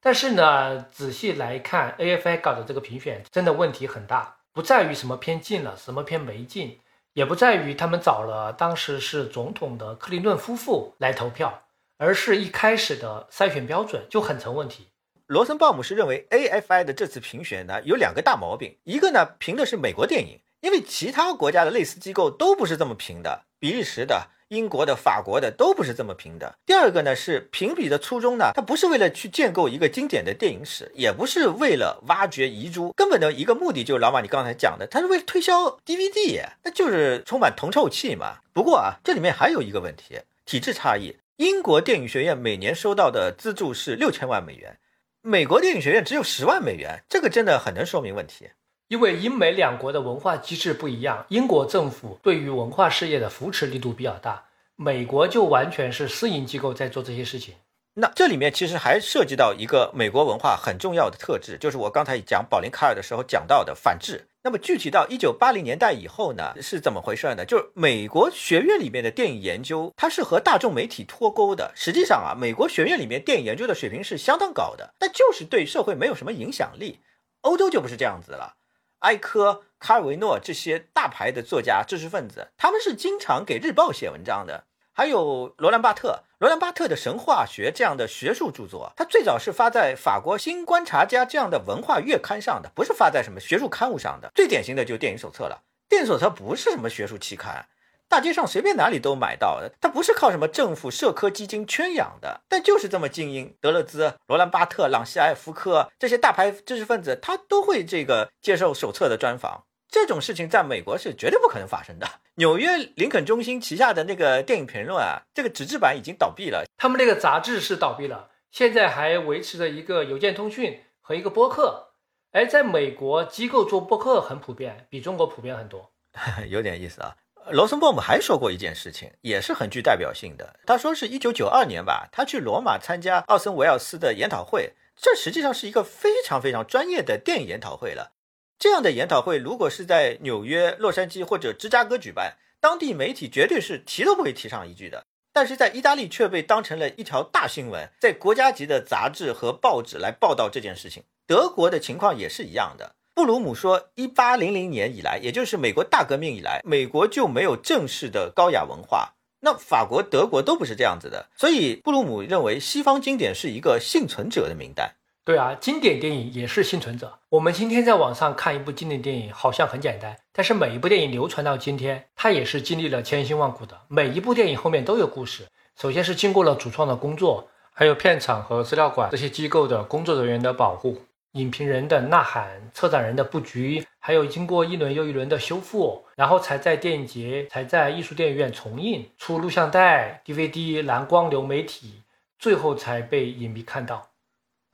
但是呢，仔细来看 AFI 搞的这个评选，真的问题很大。不在于什么片进了，什么片没进，也不在于他们找了当时是总统的克林顿夫妇来投票，而是一开始的筛选标准就很成问题。罗森鲍姆是认为 AFI 的这次评选呢有两个大毛病，一个呢评的是美国电影，因为其他国家的类似机构都不是这么评的，比利时的。英国的、法国的都不是这么评的。第二个呢，是评比的初衷呢，它不是为了去建构一个经典的电影史，也不是为了挖掘遗珠，根本的一个目的就是老马你刚才讲的，它是为了推销 DVD，那就是充满铜臭气嘛。不过啊，这里面还有一个问题，体制差异。英国电影学院每年收到的资助是六千万美元，美国电影学院只有十万美元，这个真的很能说明问题。因为英美两国的文化机制不一样，英国政府对于文化事业的扶持力度比较大，美国就完全是私营机构在做这些事情。那这里面其实还涉及到一个美国文化很重要的特质，就是我刚才讲保林卡尔的时候讲到的反制。那么具体到一九八零年代以后呢，是怎么回事呢？就是美国学院里面的电影研究，它是和大众媒体脱钩的。实际上啊，美国学院里面电影研究的水平是相当高的，但就是对社会没有什么影响力。欧洲就不是这样子了。埃科、卡尔维诺这些大牌的作家、知识分子，他们是经常给日报写文章的。还有罗兰巴特，罗兰巴特的《神话学》这样的学术著作，他最早是发在法国《新观察家》这样的文化月刊上的，不是发在什么学术刊物上的。最典型的就是电影手册了。电影手册不是什么学术期刊，大街上随便哪里都买到的。它不是靠什么政府社科基金圈养的，但就是这么精英，德勒兹、罗兰巴特、朗西埃、福科这些大牌知识分子，他都会这个接受手册的专访。这种事情在美国是绝对不可能发生的。纽约林肯中心旗下的那个电影评论啊，这个纸质版已经倒闭了，他们那个杂志是倒闭了，现在还维持着一个邮件通讯和一个播客。而在美国，机构做播客很普遍，比中国普遍很多。有点意思啊。罗森鲍姆还说过一件事情，也是很具代表性的。他说是一九九二年吧，他去罗马参加奥森维尔斯的研讨会，这实际上是一个非常非常专业的电影研讨会了。这样的研讨会如果是在纽约、洛杉矶或者芝加哥举办，当地媒体绝对是提都不会提上一句的。但是在意大利却被当成了一条大新闻，在国家级的杂志和报纸来报道这件事情。德国的情况也是一样的。布鲁姆说，一八零零年以来，也就是美国大革命以来，美国就没有正式的高雅文化。那法国、德国都不是这样子的。所以，布鲁姆认为西方经典是一个幸存者的名单。对啊，经典电影也是幸存者。我们今天在网上看一部经典电影，好像很简单，但是每一部电影流传到今天，它也是经历了千辛万苦的。每一部电影后面都有故事。首先是经过了主创的工作，还有片场和资料馆这些机构的工作人员的保护。影评人的呐喊，策展人的布局，还有经过一轮又一轮的修复，然后才在电影节、才在艺术电影院重映，出录像带、DVD、蓝光流媒体，最后才被影迷看到。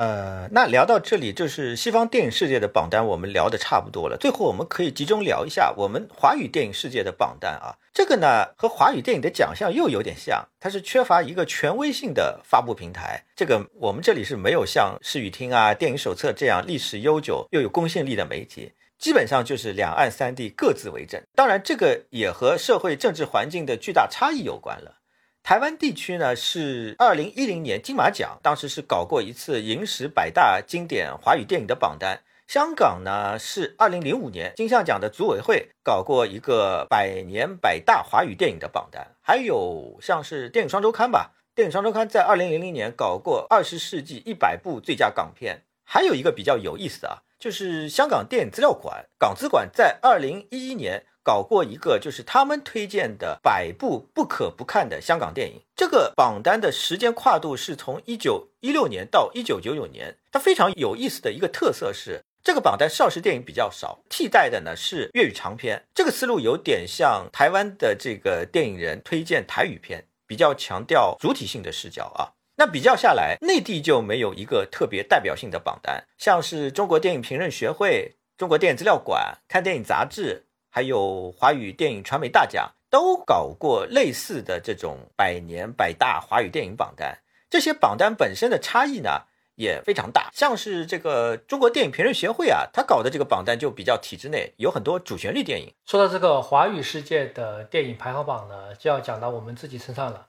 呃，那聊到这里，就是西方电影世界的榜单，我们聊的差不多了。最后，我们可以集中聊一下我们华语电影世界的榜单啊。这个呢，和华语电影的奖项又有点像，它是缺乏一个权威性的发布平台。这个我们这里是没有像视语厅啊、电影手册这样历史悠久又有公信力的媒体，基本上就是两岸三地各自为政。当然，这个也和社会政治环境的巨大差异有关了。台湾地区呢是二零一零年金马奖，当时是搞过一次影史百大经典华语电影的榜单。香港呢是二零零五年金像奖的组委会搞过一个百年百大华语电影的榜单。还有像是电影双周刊吧，电影双周刊在二零零零年搞过二十世纪一百部最佳港片。还有一个比较有意思的啊，就是香港电影资料馆港资馆在二零一一年。搞过一个，就是他们推荐的百部不可不看的香港电影。这个榜单的时间跨度是从一九一六年到一九九九年。它非常有意思的一个特色是，这个榜单邵氏电影比较少，替代的呢是粤语长片。这个思路有点像台湾的这个电影人推荐台语片，比较强调主体性的视角啊。那比较下来，内地就没有一个特别代表性的榜单，像是中国电影评论学会、中国电影资料馆、看电影杂志。还有华语电影传媒大奖都搞过类似的这种百年百大华语电影榜单，这些榜单本身的差异呢也非常大。像是这个中国电影评论协会啊，他搞的这个榜单就比较体制内，有很多主旋律电影。说到这个华语世界的电影排行榜呢，就要讲到我们自己身上了，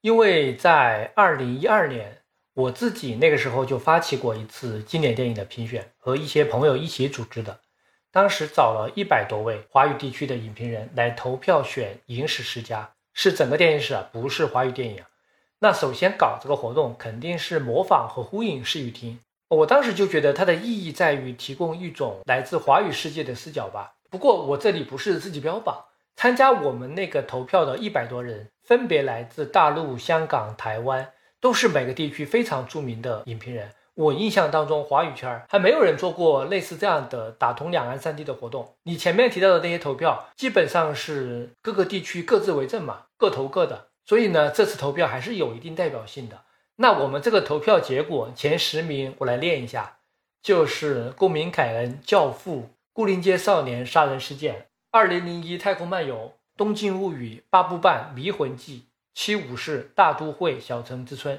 因为在二零一二年，我自己那个时候就发起过一次经典电影的评选，和一些朋友一起组织的。当时找了一百多位华语地区的影评人来投票选影史十佳，是整个电影史啊，不是华语电影。那首先搞这个活动，肯定是模仿和呼应视语听。我当时就觉得它的意义在于提供一种来自华语世界的视角吧。不过我这里不是自己标榜，参加我们那个投票的一百多人，分别来自大陆、香港、台湾，都是每个地区非常著名的影评人。我印象当中，华语圈还没有人做过类似这样的打通两岸三地的活动。你前面提到的那些投票，基本上是各个地区各自为政嘛，各投各的。所以呢，这次投票还是有一定代表性的。那我们这个投票结果前十名，我来念一下，就是《公民凯恩》《教父》《牯岭街少年杀人事件》《二零零一太空漫游》《东京物语》《八部半迷魂记》《七武士》《大都会》《小城之春》。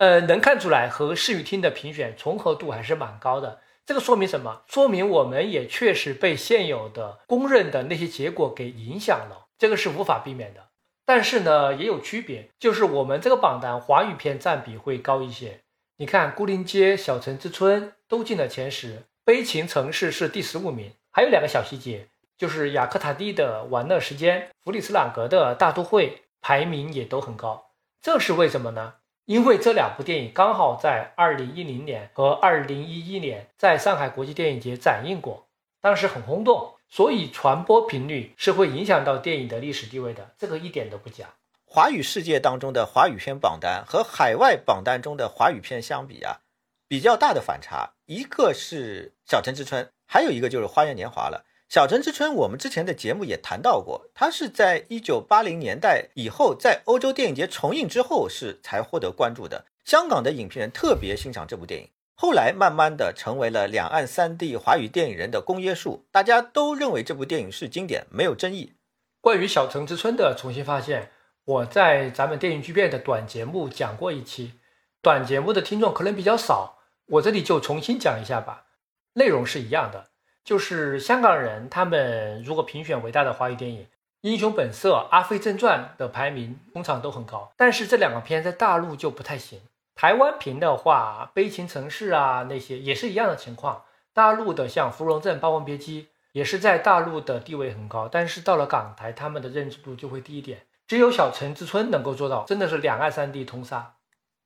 呃，能看出来和视语听的评选重合度还是蛮高的。这个说明什么？说明我们也确实被现有的公认的那些结果给影响了，这个是无法避免的。但是呢，也有区别，就是我们这个榜单华语片占比会高一些。你看，《孤林街》《小城之春》都进了前十，《悲情城市》是第十五名。还有两个小细节，就是雅克塔蒂的《玩乐时间》，弗里斯朗格的《大都会》排名也都很高。这是为什么呢？因为这两部电影刚好在二零一零年和二零一一年在上海国际电影节展映过，当时很轰动，所以传播频率是会影响到电影的历史地位的，这个一点都不假。华语世界当中的华语片榜单和海外榜单中的华语片相比啊，比较大的反差，一个是《小城之春》，还有一个就是《花样年华》了。《小城之春》我们之前的节目也谈到过，它是在一九八零年代以后，在欧洲电影节重映之后是才获得关注的。香港的影评人特别欣赏这部电影，后来慢慢的成为了两岸三地华语电影人的公约数，大家都认为这部电影是经典，没有争议。关于《小城之春》的重新发现。我在咱们电影巨变的短节目讲过一期，短节目的听众可能比较少，我这里就重新讲一下吧。内容是一样的，就是香港人他们如果评选伟大的华语电影，《英雄本色》《阿飞正传》的排名通常都很高，但是这两个片在大陆就不太行。台湾评的话，《悲情城市》啊那些也是一样的情况。大陆的像《芙蓉镇》《霸王别姬》也是在大陆的地位很高，但是到了港台，他们的认知度就会低一点。只有小城之春能够做到，真的是两岸三地通杀。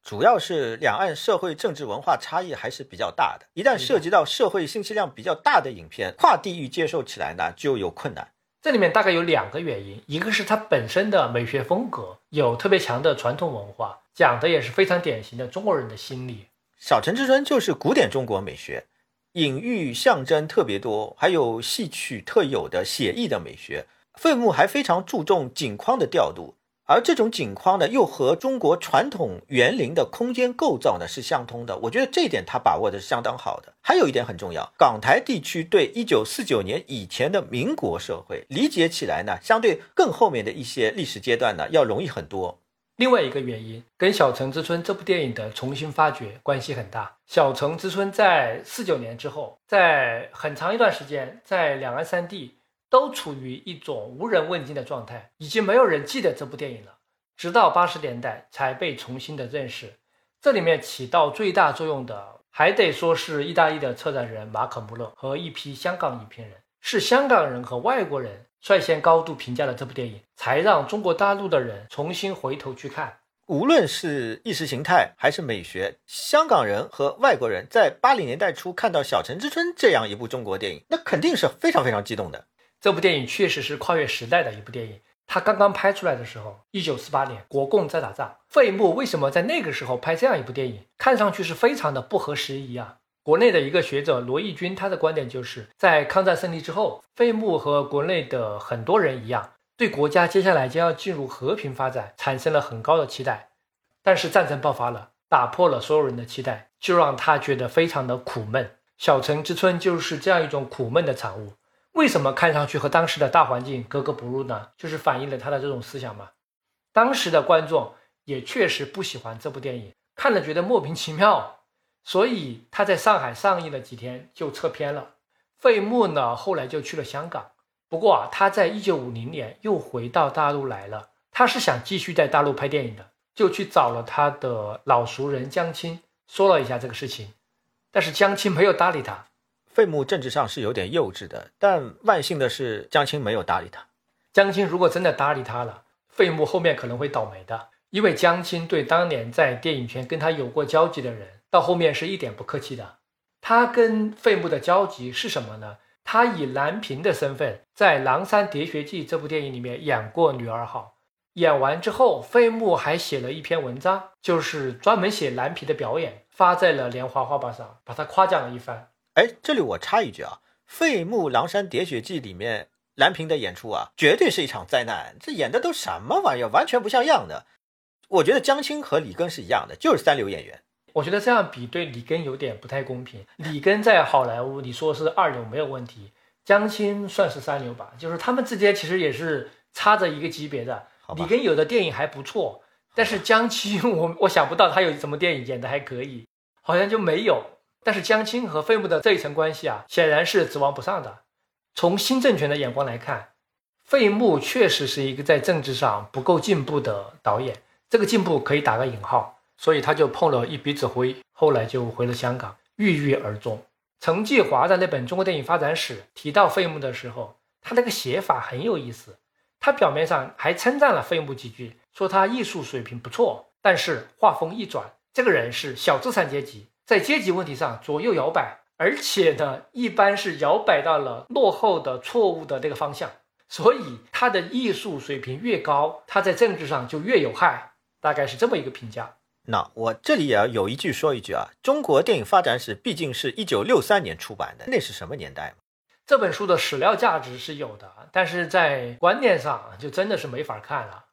主要是两岸社会政治文化差异还是比较大的，一旦涉及到社会信息量比较大的影片，跨地域接受起来呢就有困难。这里面大概有两个原因，一个是它本身的美学风格有特别强的传统文化，讲的也是非常典型的中国人的心理。小城之春就是古典中国美学，隐喻象征特别多，还有戏曲特有的写意的美学。费穆还非常注重景框的调度，而这种景框呢，又和中国传统园林的空间构造呢是相通的。我觉得这一点他把握的是相当好的。还有一点很重要，港台地区对一九四九年以前的民国社会理解起来呢，相对更后面的一些历史阶段呢，要容易很多。另外一个原因跟《小城之春》这部电影的重新发掘关系很大。《小城之春》在四九年之后，在很长一段时间，在两岸三地。都处于一种无人问津的状态，已经没有人记得这部电影了。直到八十年代才被重新的认识。这里面起到最大作用的，还得说是意大利的策展人马可·穆勒和一批香港影评人，是香港人和外国人率先高度评价了这部电影，才让中国大陆的人重新回头去看。无论是意识形态还是美学，香港人和外国人在八零年代初看到《小城之春》这样一部中国电影，那肯定是非常非常激动的。这部电影确实是跨越时代的一部电影。它刚刚拍出来的时候，一九四八年，国共在打仗。费穆为什么在那个时候拍这样一部电影？看上去是非常的不合时宜啊！国内的一个学者罗毅军，他的观点就是在抗战胜利之后，费穆和国内的很多人一样，对国家接下来将要进入和平发展产生了很高的期待。但是战争爆发了，打破了所有人的期待，就让他觉得非常的苦闷。《小城之春》就是这样一种苦闷的产物。为什么看上去和当时的大环境格格不入呢？就是反映了他的这种思想嘛。当时的观众也确实不喜欢这部电影，看了觉得莫名其妙，所以他在上海上映了几天就撤片了。费穆呢，后来就去了香港。不过啊，他在一九五零年又回到大陆来了，他是想继续在大陆拍电影的，就去找了他的老熟人江青，说了一下这个事情，但是江青没有搭理他。费穆政治上是有点幼稚的，但万幸的是江青没有搭理他。江青如果真的搭理他了，费穆后面可能会倒霉的，因为江青对当年在电影圈跟他有过交集的人，到后面是一点不客气的。他跟费穆的交集是什么呢？他以蓝萍的身份在《狼山喋血记》这部电影里面演过女二号，演完之后，费穆还写了一篇文章，就是专门写蓝萍的表演，发在了《莲花画报》上，把他夸奖了一番。哎，这里我插一句啊，《费穆狼山喋血记》里面蓝萍的演出啊，绝对是一场灾难。这演的都什么玩意儿，完全不像样的。我觉得江青和李根是一样的，就是三流演员。我觉得这样比对李根有点不太公平。李根在好莱坞，你说是二流没有问题，江青算是三流吧，就是他们之间其实也是差着一个级别的。李根有的电影还不错，但是江青，我我想不到他有什么电影演的还可以，好像就没有。但是江青和费穆的这一层关系啊，显然是指望不上的。从新政权的眼光来看，费穆确实是一个在政治上不够进步的导演，这个进步可以打个引号。所以他就碰了一笔子灰，后来就回了香港，郁郁而终。陈继华在那本《中国电影发展史》提到费穆的时候，他那个写法很有意思。他表面上还称赞了费穆几句，说他艺术水平不错，但是话锋一转，这个人是小资产阶级。在阶级问题上左右摇摆，而且呢，一般是摇摆到了落后的、错误的那个方向。所以他的艺术水平越高，他在政治上就越有害，大概是这么一个评价。那我这里也要有一句说一句啊，中国电影发展史毕竟是一九六三年出版的，那是什么年代这本书的史料价值是有的，但是在观念上就真的是没法看了。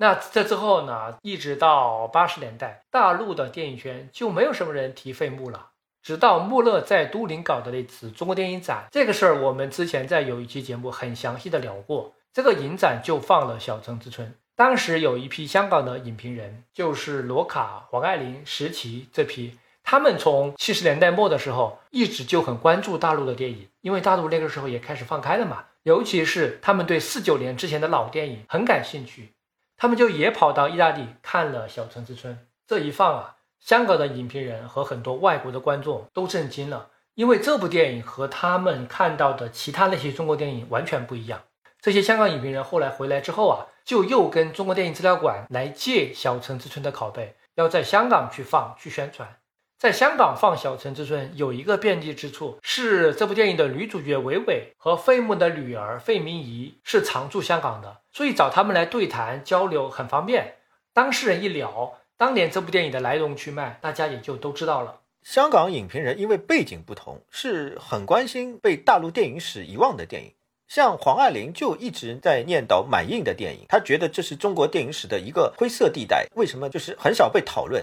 那这之后呢，一直到八十年代，大陆的电影圈就没有什么人提费穆了。直到穆勒在都灵搞的那次中国电影展，这个事儿我们之前在有一期节目很详细的聊过。这个影展就放了《小城之春》，当时有一批香港的影评人，就是罗卡、黄爱玲、石琪这批，他们从七十年代末的时候一直就很关注大陆的电影，因为大陆那个时候也开始放开了嘛，尤其是他们对四九年之前的老电影很感兴趣，他们就也跑到意大利看了《小城之春》。这一放啊！香港的影评人和很多外国的观众都震惊了，因为这部电影和他们看到的其他那些中国电影完全不一样。这些香港影评人后来回来之后啊，就又跟中国电影资料馆来借《小城之春》的拷贝，要在香港去放去宣传。在香港放《小城之春》有一个便利之处，是这部电影的女主角韦韦和费穆的女儿费明仪是常驻香港的，所以找他们来对谈交流很方便。当事人一聊。当年这部电影的来龙去脉，大家也就都知道了。香港影评人因为背景不同，是很关心被大陆电影史遗忘的电影。像黄爱玲就一直在念叨满映的电影，他觉得这是中国电影史的一个灰色地带。为什么就是很少被讨论？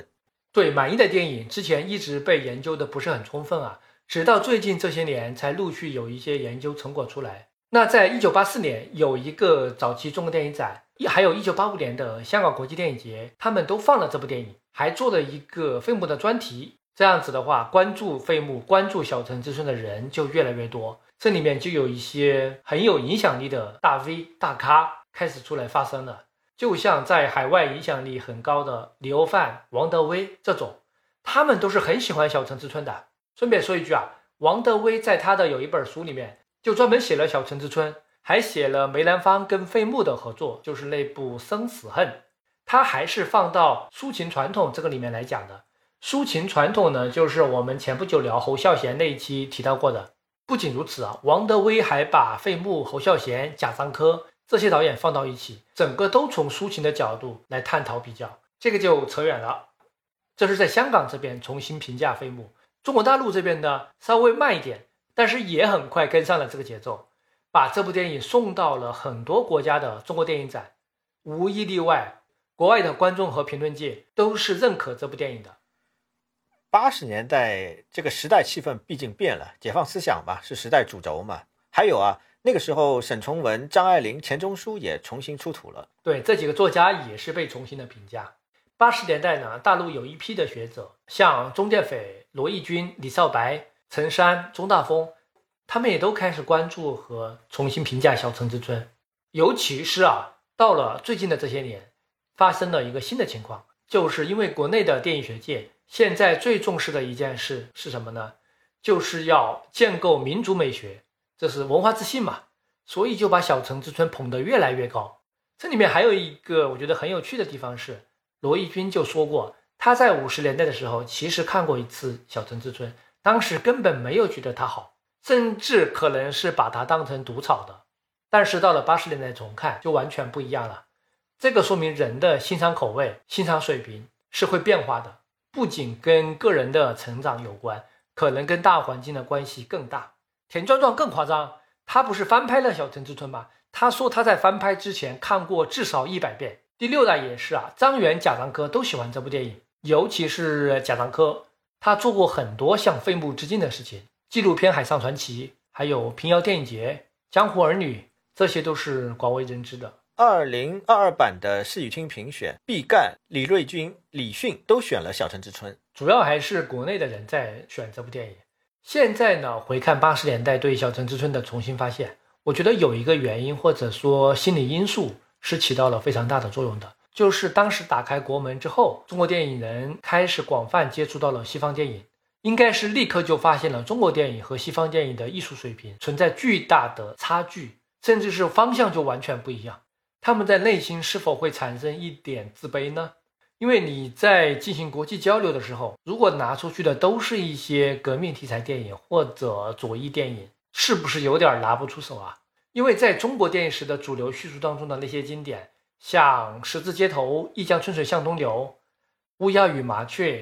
对满意的电影，之前一直被研究的不是很充分啊，直到最近这些年才陆续有一些研究成果出来。那在一九八四年有一个早期中国电影展。一还有一九八五年的香港国际电影节，他们都放了这部电影，还做了一个费穆的专题。这样子的话，关注费穆、关注小城之春的人就越来越多。这里面就有一些很有影响力的大 V 大咖开始出来发声了。就像在海外影响力很高的李欧范、王德威这种，他们都是很喜欢小城之春的。顺便说一句啊，王德威在他的有一本书里面就专门写了小城之春。还写了梅兰芳跟费穆的合作，就是那部《生死恨》，他还是放到抒情传统这个里面来讲的。抒情传统呢，就是我们前不久聊侯孝贤那一期提到过的。不仅如此啊，王德威还把费穆、侯孝贤、贾樟柯这些导演放到一起，整个都从抒情的角度来探讨比较，这个就扯远了。这是在香港这边重新评价费穆，中国大陆这边呢稍微慢一点，但是也很快跟上了这个节奏。把这部电影送到了很多国家的中国电影展，无一例外，国外的观众和评论界都是认可这部电影的。八十年代这个时代气氛毕竟变了，解放思想吧是时代主轴嘛。还有啊，那个时候沈从文、张爱玲、钱钟书也重新出土了。对，这几个作家也是被重新的评价。八十年代呢，大陆有一批的学者，像钟建斐、罗毅军、李少白、陈山、钟大峰。他们也都开始关注和重新评价《小城之春》，尤其是啊，到了最近的这些年，发生了一个新的情况，就是因为国内的电影学界现在最重视的一件事是什么呢？就是要建构民族美学，这是文化自信嘛，所以就把《小城之春》捧得越来越高。这里面还有一个我觉得很有趣的地方是，罗毅军就说过，他在五十年代的时候其实看过一次《小城之春》，当时根本没有觉得它好。甚至可能是把它当成毒草的，但是到了八十年代重看就完全不一样了。这个说明人的欣赏口味、欣赏水平是会变化的，不仅跟个人的成长有关，可能跟大环境的关系更大。田壮壮更夸张，他不是翻拍了《小城之春》吗？他说他在翻拍之前看过至少一百遍。第六代也是啊，张元、贾樟柯都喜欢这部电影，尤其是贾樟柯，他做过很多向费穆致敬的事情。纪录片《海上传奇》，还有平遥电影节、江湖儿女，这些都是广为人知的。二零二二版的视语厅评选，毕赣、李瑞军、李迅都选了《小城之春》，主要还是国内的人在选这部电影。现在呢，回看八十年代对《小城之春》的重新发现，我觉得有一个原因或者说心理因素是起到了非常大的作用的，就是当时打开国门之后，中国电影人开始广泛接触到了西方电影。应该是立刻就发现了中国电影和西方电影的艺术水平存在巨大的差距，甚至是方向就完全不一样。他们在内心是否会产生一点自卑呢？因为你在进行国际交流的时候，如果拿出去的都是一些革命题材电影或者左翼电影，是不是有点拿不出手啊？因为在中国电影史的主流叙述当中的那些经典，像《十字街头》《一江春水向东流》《乌鸦与麻雀》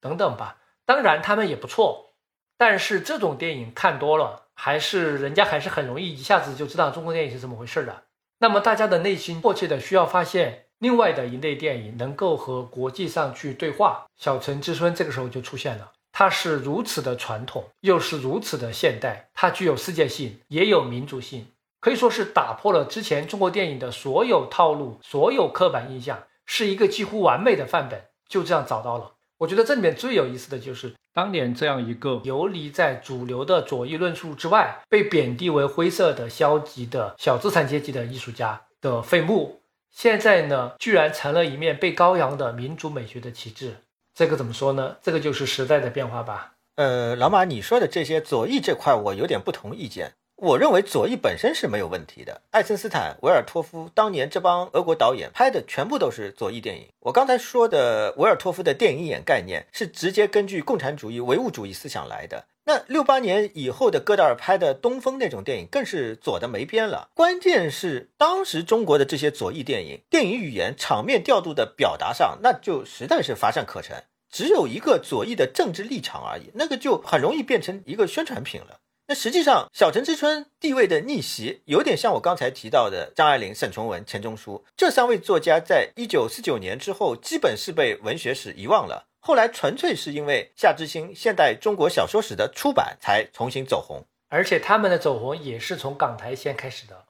等等吧，当然他们也不错，但是这种电影看多了，还是人家还是很容易一下子就知道中国电影是怎么回事的。那么大家的内心迫切的需要发现另外的一类电影，能够和国际上去对话。小城之春这个时候就出现了，它是如此的传统，又是如此的现代，它具有世界性，也有民族性，可以说是打破了之前中国电影的所有套路、所有刻板印象，是一个几乎完美的范本。就这样找到了。我觉得这里面最有意思的就是当年这样一个游离在主流的左翼论述之外，被贬低为灰色的、消极的小资产阶级的艺术家的费穆，现在呢，居然成了一面被高扬的民族美学的旗帜。这个怎么说呢？这个就是时代的变化吧。呃，老马，你说的这些左翼这块，我有点不同意见。我认为左翼本身是没有问题的。爱森斯坦、维尔托夫当年这帮俄国导演拍的全部都是左翼电影。我刚才说的维尔托夫的电影眼概念是直接根据共产主义唯物主义思想来的。那六八年以后的戈达尔拍的《东风》那种电影更是左的没边了。关键是当时中国的这些左翼电影，电影语言、场面调度的表达上，那就实在是乏善可陈，只有一个左翼的政治立场而已，那个就很容易变成一个宣传品了。那实际上，《小城之春》地位的逆袭，有点像我刚才提到的张爱玲、沈从文、钱钟书这三位作家，在一九四九年之后，基本是被文学史遗忘了。后来纯粹是因为夏之星《现代中国小说史》的出版，才重新走红。而且他们的走红也是从港台先开始的，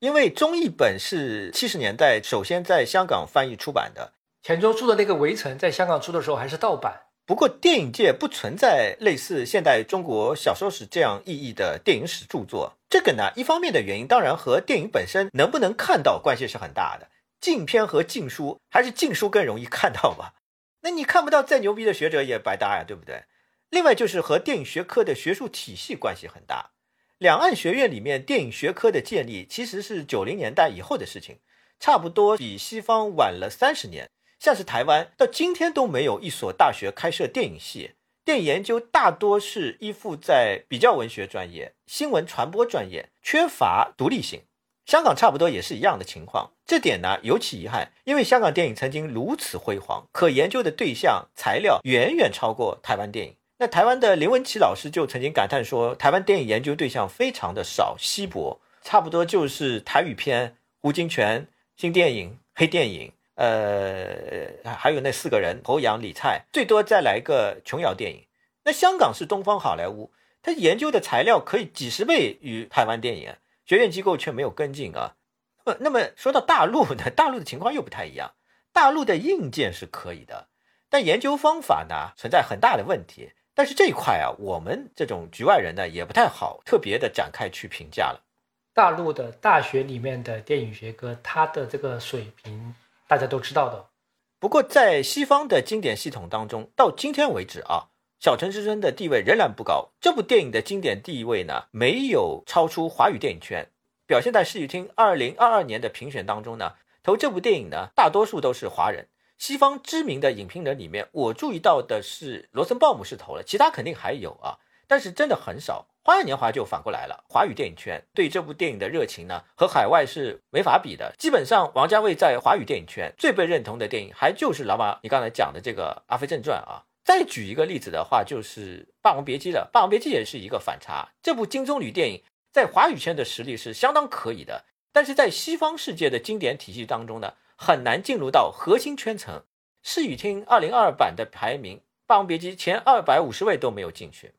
因为中译本是七十年代首先在香港翻译出版的。钱钟书的那个《围城》在香港出的时候还是盗版。不过，电影界不存在类似现代中国小说史这样意义的电影史著作。这个呢，一方面的原因当然和电影本身能不能看到关系是很大的。禁片和禁书，还是禁书更容易看到吧？那你看不到，再牛逼的学者也白搭呀，对不对？另外就是和电影学科的学术体系关系很大。两岸学院里面电影学科的建立其实是九零年代以后的事情，差不多比西方晚了三十年。像是台湾到今天都没有一所大学开设电影系，电影研究大多是依附在比较文学专业、新闻传播专业，缺乏独立性。香港差不多也是一样的情况，这点呢尤其遗憾，因为香港电影曾经如此辉煌，可研究的对象材料远远超过台湾电影。那台湾的林文琪老师就曾经感叹说，台湾电影研究对象非常的少、稀薄，差不多就是台语片、胡金铨、新电影、黑电影。呃，还有那四个人，侯阳、李蔡，最多再来个琼瑶电影。那香港是东方好莱坞，他研究的材料可以几十倍于台湾电影，学院机构却没有跟进啊。那么，那么说到大陆呢，大陆的情况又不太一样。大陆的硬件是可以的，但研究方法呢存在很大的问题。但是这一块啊，我们这种局外人呢也不太好特别的展开去评价了。大陆的大学里面的电影学科，它的这个水平。大家都知道的，不过在西方的经典系统当中，到今天为止啊，《小城之春》的地位仍然不高。这部电影的经典地位呢，没有超出华语电影圈。表现在视语厅二零二二年的评选当中呢，投这部电影呢，大多数都是华人。西方知名的影评人里面，我注意到的是罗森鲍姆是投了，其他肯定还有啊，但是真的很少。《花样年华》就反过来了，华语电影圈对这部电影的热情呢，和海外是没法比的。基本上，王家卫在华语电影圈最被认同的电影，还就是老马你刚才讲的这个《阿飞正传》啊。再举一个例子的话，就是《霸王别姬》了，《霸王别姬》也是一个反差。这部金棕榈电影在华语圈的实力是相当可以的，但是在西方世界的经典体系当中呢，很难进入到核心圈层。视语厅二零二二版的排名，《霸王别姬》前二百五十位都没有进去。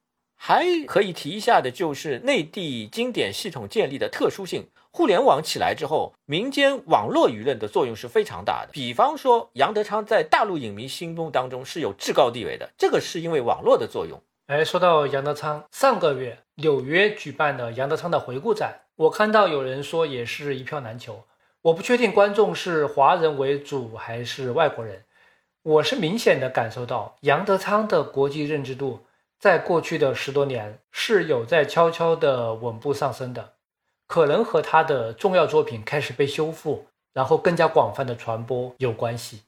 还可以提一下的，就是内地经典系统建立的特殊性。互联网起来之后，民间网络舆论的作用是非常大的。比方说，杨德昌在大陆影迷心目当中是有至高地位的，这个是因为网络的作用。哎，说到杨德昌，上个月纽约举办的杨德昌的回顾展，我看到有人说也是一票难求。我不确定观众是华人为主还是外国人，我是明显的感受到杨德昌的国际认知度。在过去的十多年是有在悄悄的稳步上升的，可能和他的重要作品开始被修复，然后更加广泛的传播有关系。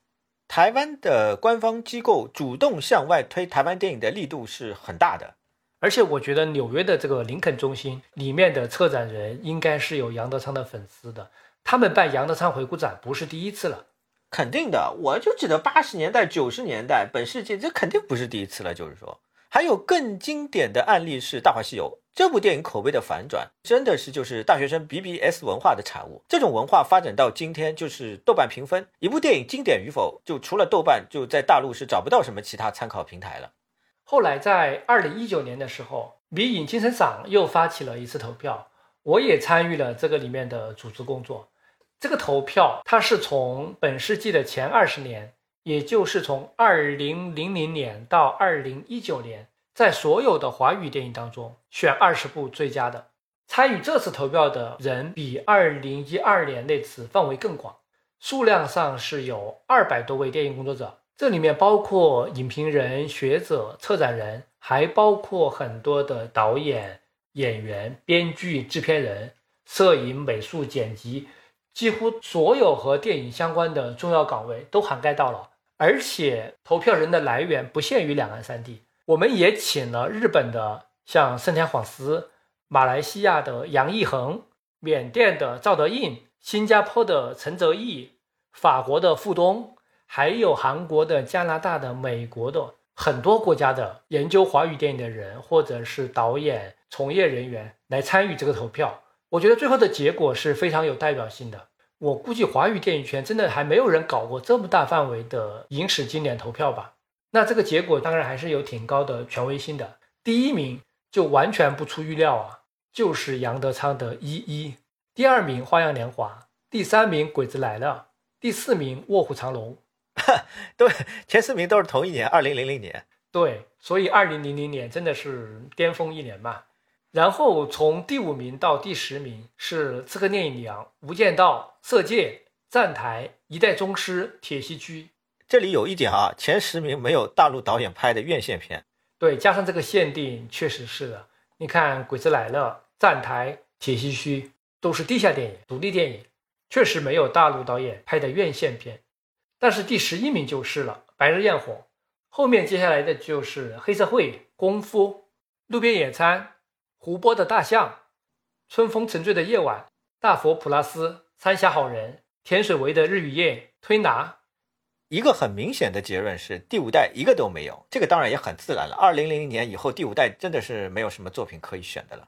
台湾的官方机构主动向外推台湾电影的力度是很大的。而且我觉得纽约的这个林肯中心里面的策展人应该是有杨德昌的粉丝的，他们办杨德昌回顾展不是第一次了。肯定的，我就记得八十年代、九十年代，本世纪这肯定不是第一次了。就是说，还有更经典的案例是《大话西游》这部电影口碑的反转，真的是就是大学生 BBS 文化的产物。这种文化发展到今天，就是豆瓣评分，一部电影经典与否，就除了豆瓣，就在大陆是找不到什么其他参考平台了。后来在二零一九年的时候，迷影精神赏又发起了一次投票，我也参与了这个里面的组织工作。这个投票，它是从本世纪的前二十年，也就是从二零零零年到二零一九年，在所有的华语电影当中选二十部最佳的。参与这次投票的人比二零一二年那次范围更广，数量上是有二百多位电影工作者，这里面包括影评人、学者、策展人，还包括很多的导演、演员、编剧、制片人、摄影、美术、剪辑。几乎所有和电影相关的重要岗位都涵盖到了，而且投票人的来源不限于两岸三地。我们也请了日本的像盛田晃司、马来西亚的杨义恒、缅甸的赵德胤、新加坡的陈泽义、法国的傅东，还有韩国的、加拿大的、美国的很多国家的研究华语电影的人，或者是导演从业人员来参与这个投票。我觉得最后的结果是非常有代表性的。我估计华语电影圈真的还没有人搞过这么大范围的影史经典投票吧？那这个结果当然还是有挺高的权威性的。第一名就完全不出预料啊，就是杨德昌的《一一》。第二名《花样年华》，第三名《鬼子来了》，第四名《卧虎藏龙》。对，前四名都是同一年，二零零零年。对，所以二零零零年真的是巅峰一年嘛。然后从第五名到第十名是《刺客聂隐娘》《无间道》《色戒》《站台》《一代宗师》《铁西区》。这里有一点啊，前十名没有大陆导演拍的院线片。对，加上这个限定，确实是的。你看《鬼子来了》《站台》《铁西区》都是地下电影、独立电影，确实没有大陆导演拍的院线片。但是第十一名就是了，《白日焰火》。后面接下来的就是《黑社会》《功夫》《路边野餐》。湖泊的大象，春风沉醉的夜晚，大佛普拉斯，三峡好人，田水围的日与夜，推拿。一个很明显的结论是，第五代一个都没有。这个当然也很自然了。二零零零年以后，第五代真的是没有什么作品可以选的了。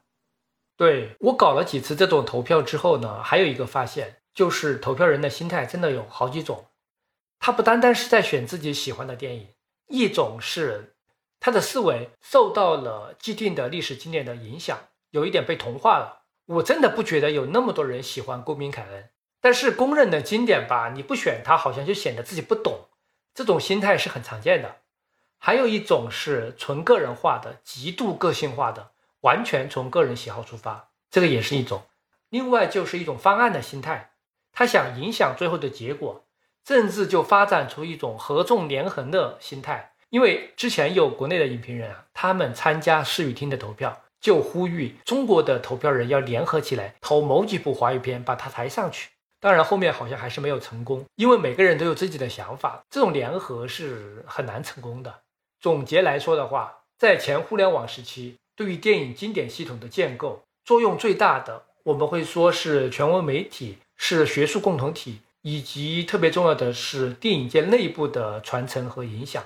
对我搞了几次这种投票之后呢，还有一个发现，就是投票人的心态真的有好几种。他不单单是在选自己喜欢的电影，一种是。他的思维受到了既定的历史经典的影响，有一点被同化了。我真的不觉得有那么多人喜欢公民凯恩，但是公认的经典吧，你不选它，好像就显得自己不懂。这种心态是很常见的。还有一种是纯个人化的、极度个性化的，完全从个人喜好出发，这个也是一种。另外就是一种方案的心态，他想影响最后的结果，甚至就发展出一种合纵连横的心态。因为之前有国内的影评人啊，他们参加视语厅的投票，就呼吁中国的投票人要联合起来投某几部华语片，把它抬上去。当然后面好像还是没有成功，因为每个人都有自己的想法，这种联合是很难成功的。总结来说的话，在前互联网时期，对于电影经典系统的建构作用最大的，我们会说是权威媒体，是学术共同体，以及特别重要的是电影界内部的传承和影响。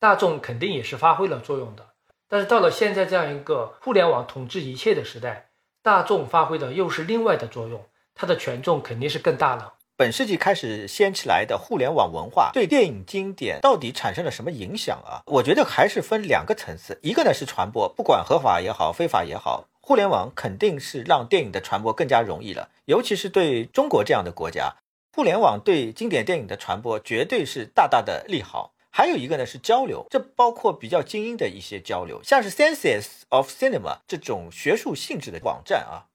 大众肯定也是发挥了作用的，但是到了现在这样一个互联网统治一切的时代，大众发挥的又是另外的作用，它的权重肯定是更大了。本世纪开始掀起来的互联网文化对电影经典到底产生了什么影响啊？我觉得还是分两个层次，一个呢是传播，不管合法也好，非法也好，互联网肯定是让电影的传播更加容易了，尤其是对中国这样的国家，互联网对经典电影的传播绝对是大大的利好。还有一个呢是交流，这包括比较精英的一些交流，像是 Senses of Cinema 这种学术性质的网站啊，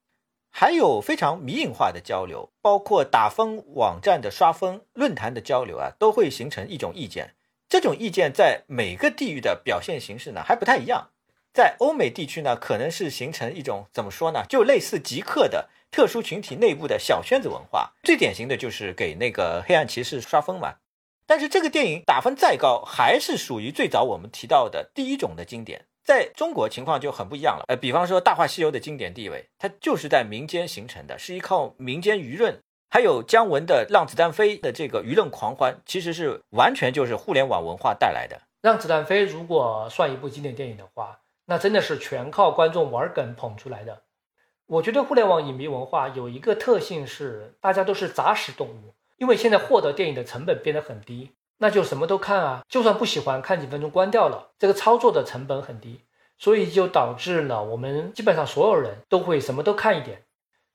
还有非常迷影化的交流，包括打分网站的刷分、论坛的交流啊，都会形成一种意见。这种意见在每个地域的表现形式呢还不太一样。在欧美地区呢，可能是形成一种怎么说呢，就类似极客的特殊群体内部的小圈子文化。最典型的就是给那个黑暗骑士刷分嘛。但是这个电影打分再高，还是属于最早我们提到的第一种的经典。在中国情况就很不一样了。呃，比方说《大话西游》的经典地位，它就是在民间形成的，是依靠民间舆论，还有姜文的《让子弹飞》的这个舆论狂欢，其实是完全就是互联网文化带来的。《让子弹飞》如果算一部经典电影的话，那真的是全靠观众玩梗捧出来的。我觉得互联网影迷文化有一个特性是，大家都是杂食动物，因为现在获得电影的成本变得很低。那就什么都看啊，就算不喜欢看几分钟关掉了，这个操作的成本很低，所以就导致了我们基本上所有人都会什么都看一点。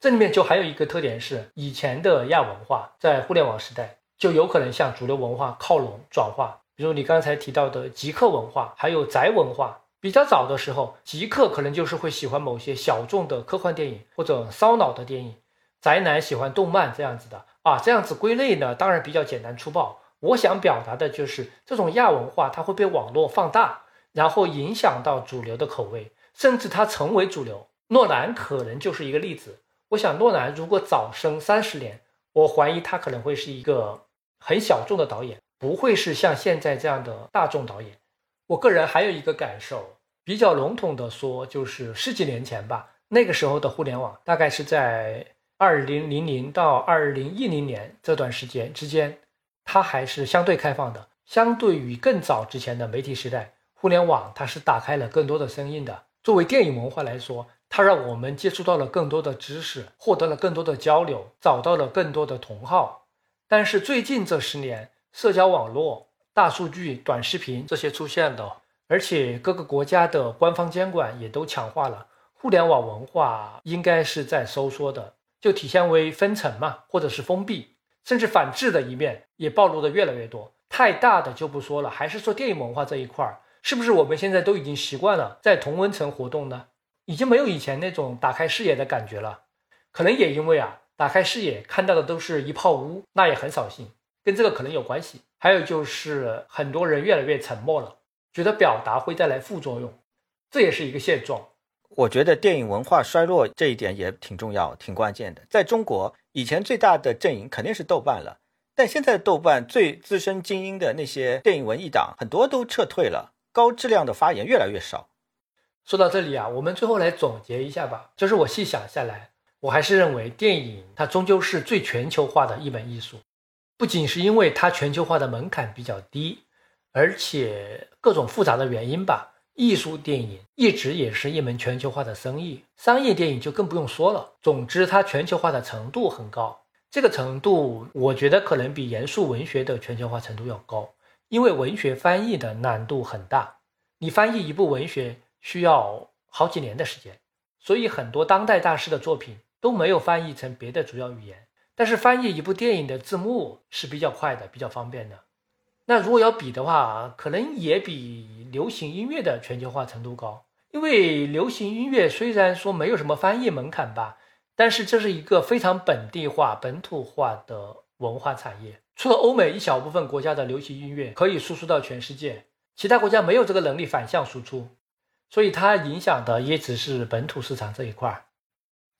这里面就还有一个特点是，以前的亚文化在互联网时代就有可能向主流文化靠拢转化，比如你刚才提到的极客文化，还有宅文化。比较早的时候，极客可能就是会喜欢某些小众的科幻电影或者烧脑的电影，宅男喜欢动漫这样子的啊，这样子归类呢，当然比较简单粗暴。我想表达的就是这种亚文化，它会被网络放大，然后影响到主流的口味，甚至它成为主流。诺兰可能就是一个例子。我想，诺兰如果早生三十年，我怀疑他可能会是一个很小众的导演，不会是像现在这样的大众导演。我个人还有一个感受，比较笼统的说，就是十几年前吧，那个时候的互联网，大概是在二零零零到二零一零年这段时间之间。它还是相对开放的，相对于更早之前的媒体时代，互联网它是打开了更多的声音的。作为电影文化来说，它让我们接触到了更多的知识，获得了更多的交流，找到了更多的同好。但是最近这十年，社交网络、大数据、短视频这些出现了，而且各个国家的官方监管也都强化了，互联网文化应该是在收缩的，就体现为分层嘛，或者是封闭。甚至反制的一面也暴露的越来越多，太大的就不说了，还是说电影文化这一块儿，是不是我们现在都已经习惯了在同温层活动呢？已经没有以前那种打开视野的感觉了。可能也因为啊，打开视野看到的都是一泡污，那也很扫兴，跟这个可能有关系。还有就是很多人越来越沉默了，觉得表达会带来副作用，这也是一个现状。我觉得电影文化衰落这一点也挺重要、挺关键的。在中国，以前最大的阵营肯定是豆瓣了，但现在豆瓣最资深精英的那些电影文艺党很多都撤退了，高质量的发言越来越少。说到这里啊，我们最后来总结一下吧。就是我细想下来，我还是认为电影它终究是最全球化的一门艺术，不仅是因为它全球化的门槛比较低，而且各种复杂的原因吧。艺术电影一直也是一门全球化的生意，商业电影就更不用说了。总之，它全球化的程度很高，这个程度我觉得可能比严肃文学的全球化程度要高，因为文学翻译的难度很大，你翻译一部文学需要好几年的时间，所以很多当代大师的作品都没有翻译成别的主要语言。但是翻译一部电影的字幕是比较快的，比较方便的。那如果要比的话，可能也比流行音乐的全球化程度高。因为流行音乐虽然说没有什么翻译门槛吧，但是这是一个非常本地化、本土化的文化产业。除了欧美一小部分国家的流行音乐可以输出到全世界，其他国家没有这个能力反向输出，所以它影响的也只是本土市场这一块。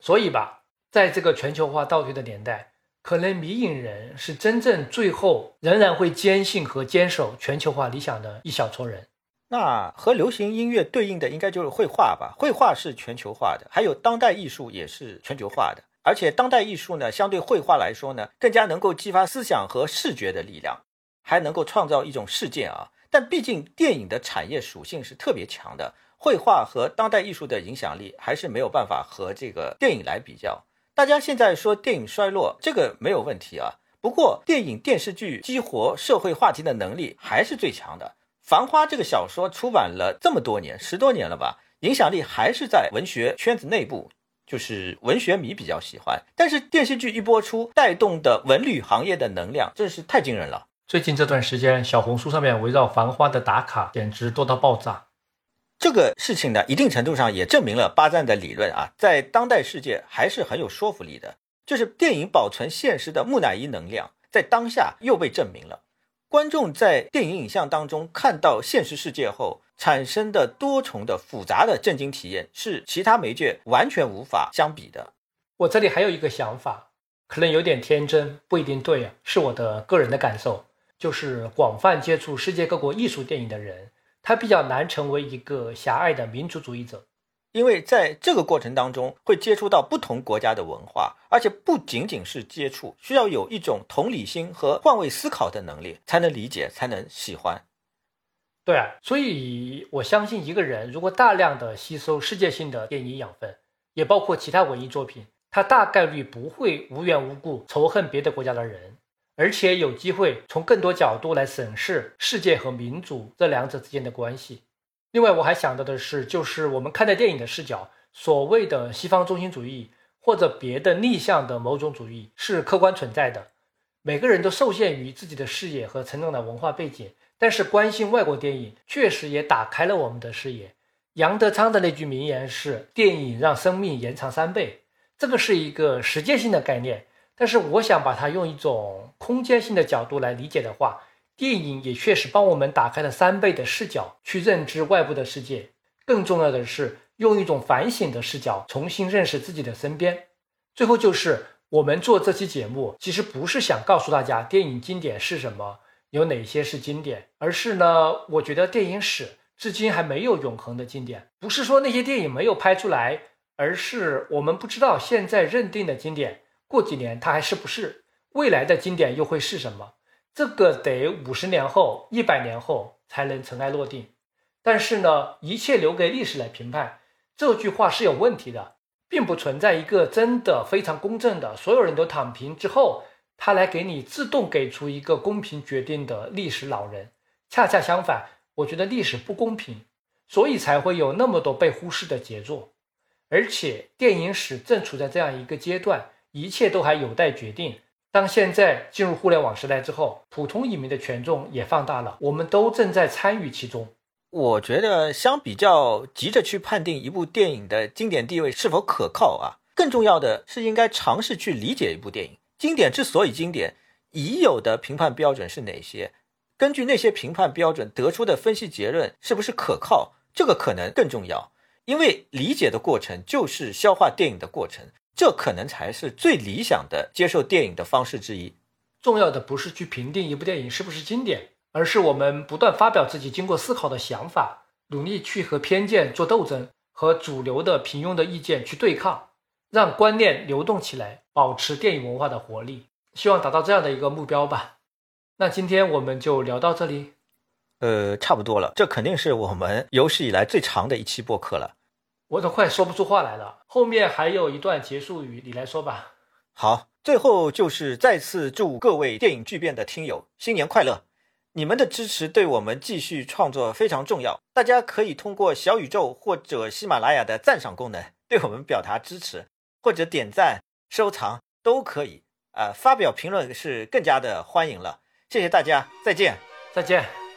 所以吧，在这个全球化倒退的年代。可能迷影人是真正最后仍然会坚信和坚守全球化理想的一小撮人。那和流行音乐对应的应该就是绘画吧？绘画是全球化的，还有当代艺术也是全球化的。而且当代艺术呢，相对绘画来说呢，更加能够激发思想和视觉的力量，还能够创造一种事件啊。但毕竟电影的产业属性是特别强的，绘画和当代艺术的影响力还是没有办法和这个电影来比较。大家现在说电影衰落，这个没有问题啊。不过，电影电视剧激活社会话题的能力还是最强的。《繁花》这个小说出版了这么多年，十多年了吧，影响力还是在文学圈子内部，就是文学迷比较喜欢。但是电视剧一播出，带动的文旅行业的能量真是太惊人了。最近这段时间，小红书上面围绕《繁花》的打卡简直多到爆炸。这个事情呢，一定程度上也证明了巴赞的理论啊，在当代世界还是很有说服力的。就是电影保存现实的木乃伊能量，在当下又被证明了。观众在电影影像当中看到现实世界后产生的多重的复杂的震惊体验，是其他媒介完全无法相比的。我这里还有一个想法，可能有点天真，不一定对啊，是我的个人的感受。就是广泛接触世界各国艺术电影的人，他比较难成为一个狭隘的民族主义者。因为在这个过程当中，会接触到不同国家的文化，而且不仅仅是接触，需要有一种同理心和换位思考的能力，才能理解，才能喜欢。对啊，所以我相信一个人如果大量的吸收世界性的电影养分，也包括其他文艺作品，他大概率不会无缘无故仇恨别的国家的人，而且有机会从更多角度来审视世界和民主这两者之间的关系。另外，我还想到的是，就是我们看待电影的视角，所谓的西方中心主义或者别的逆向的某种主义是客观存在的。每个人都受限于自己的视野和成长的文化背景，但是关心外国电影确实也打开了我们的视野。杨德昌的那句名言是：“电影让生命延长三倍。”这个是一个实践性的概念，但是我想把它用一种空间性的角度来理解的话。电影也确实帮我们打开了三倍的视角去认知外部的世界，更重要的是用一种反省的视角重新认识自己的身边。最后就是我们做这期节目，其实不是想告诉大家电影经典是什么，有哪些是经典，而是呢，我觉得电影史至今还没有永恒的经典。不是说那些电影没有拍出来，而是我们不知道现在认定的经典，过几年它还是不是，未来的经典又会是什么。这个得五十年后、一百年后才能尘埃落定，但是呢，一切留给历史来评判，这句话是有问题的，并不存在一个真的非常公正的，所有人都躺平之后，他来给你自动给出一个公平决定的历史老人。恰恰相反，我觉得历史不公平，所以才会有那么多被忽视的杰作，而且电影史正处在这样一个阶段，一切都还有待决定。当现在进入互联网时代之后，普通影迷的权重也放大了，我们都正在参与其中。我觉得，相比较急着去判定一部电影的经典地位是否可靠啊，更重要的是应该尝试去理解一部电影。经典之所以经典，已有的评判标准是哪些？根据那些评判标准得出的分析结论是不是可靠？这个可能更重要，因为理解的过程就是消化电影的过程。这可能才是最理想的接受电影的方式之一。重要的不是去评定一部电影是不是经典，而是我们不断发表自己经过思考的想法，努力去和偏见做斗争，和主流的平庸的意见去对抗，让观念流动起来，保持电影文化的活力。希望达到这样的一个目标吧。那今天我们就聊到这里。呃，差不多了，这肯定是我们有史以来最长的一期播客了。我都快说不出话来了，后面还有一段结束语，你来说吧。好，最后就是再次祝各位电影巨变的听友新年快乐！你们的支持对我们继续创作非常重要，大家可以通过小宇宙或者喜马拉雅的赞赏功能对我们表达支持，或者点赞、收藏都可以。呃，发表评论是更加的欢迎了。谢谢大家，再见，再见。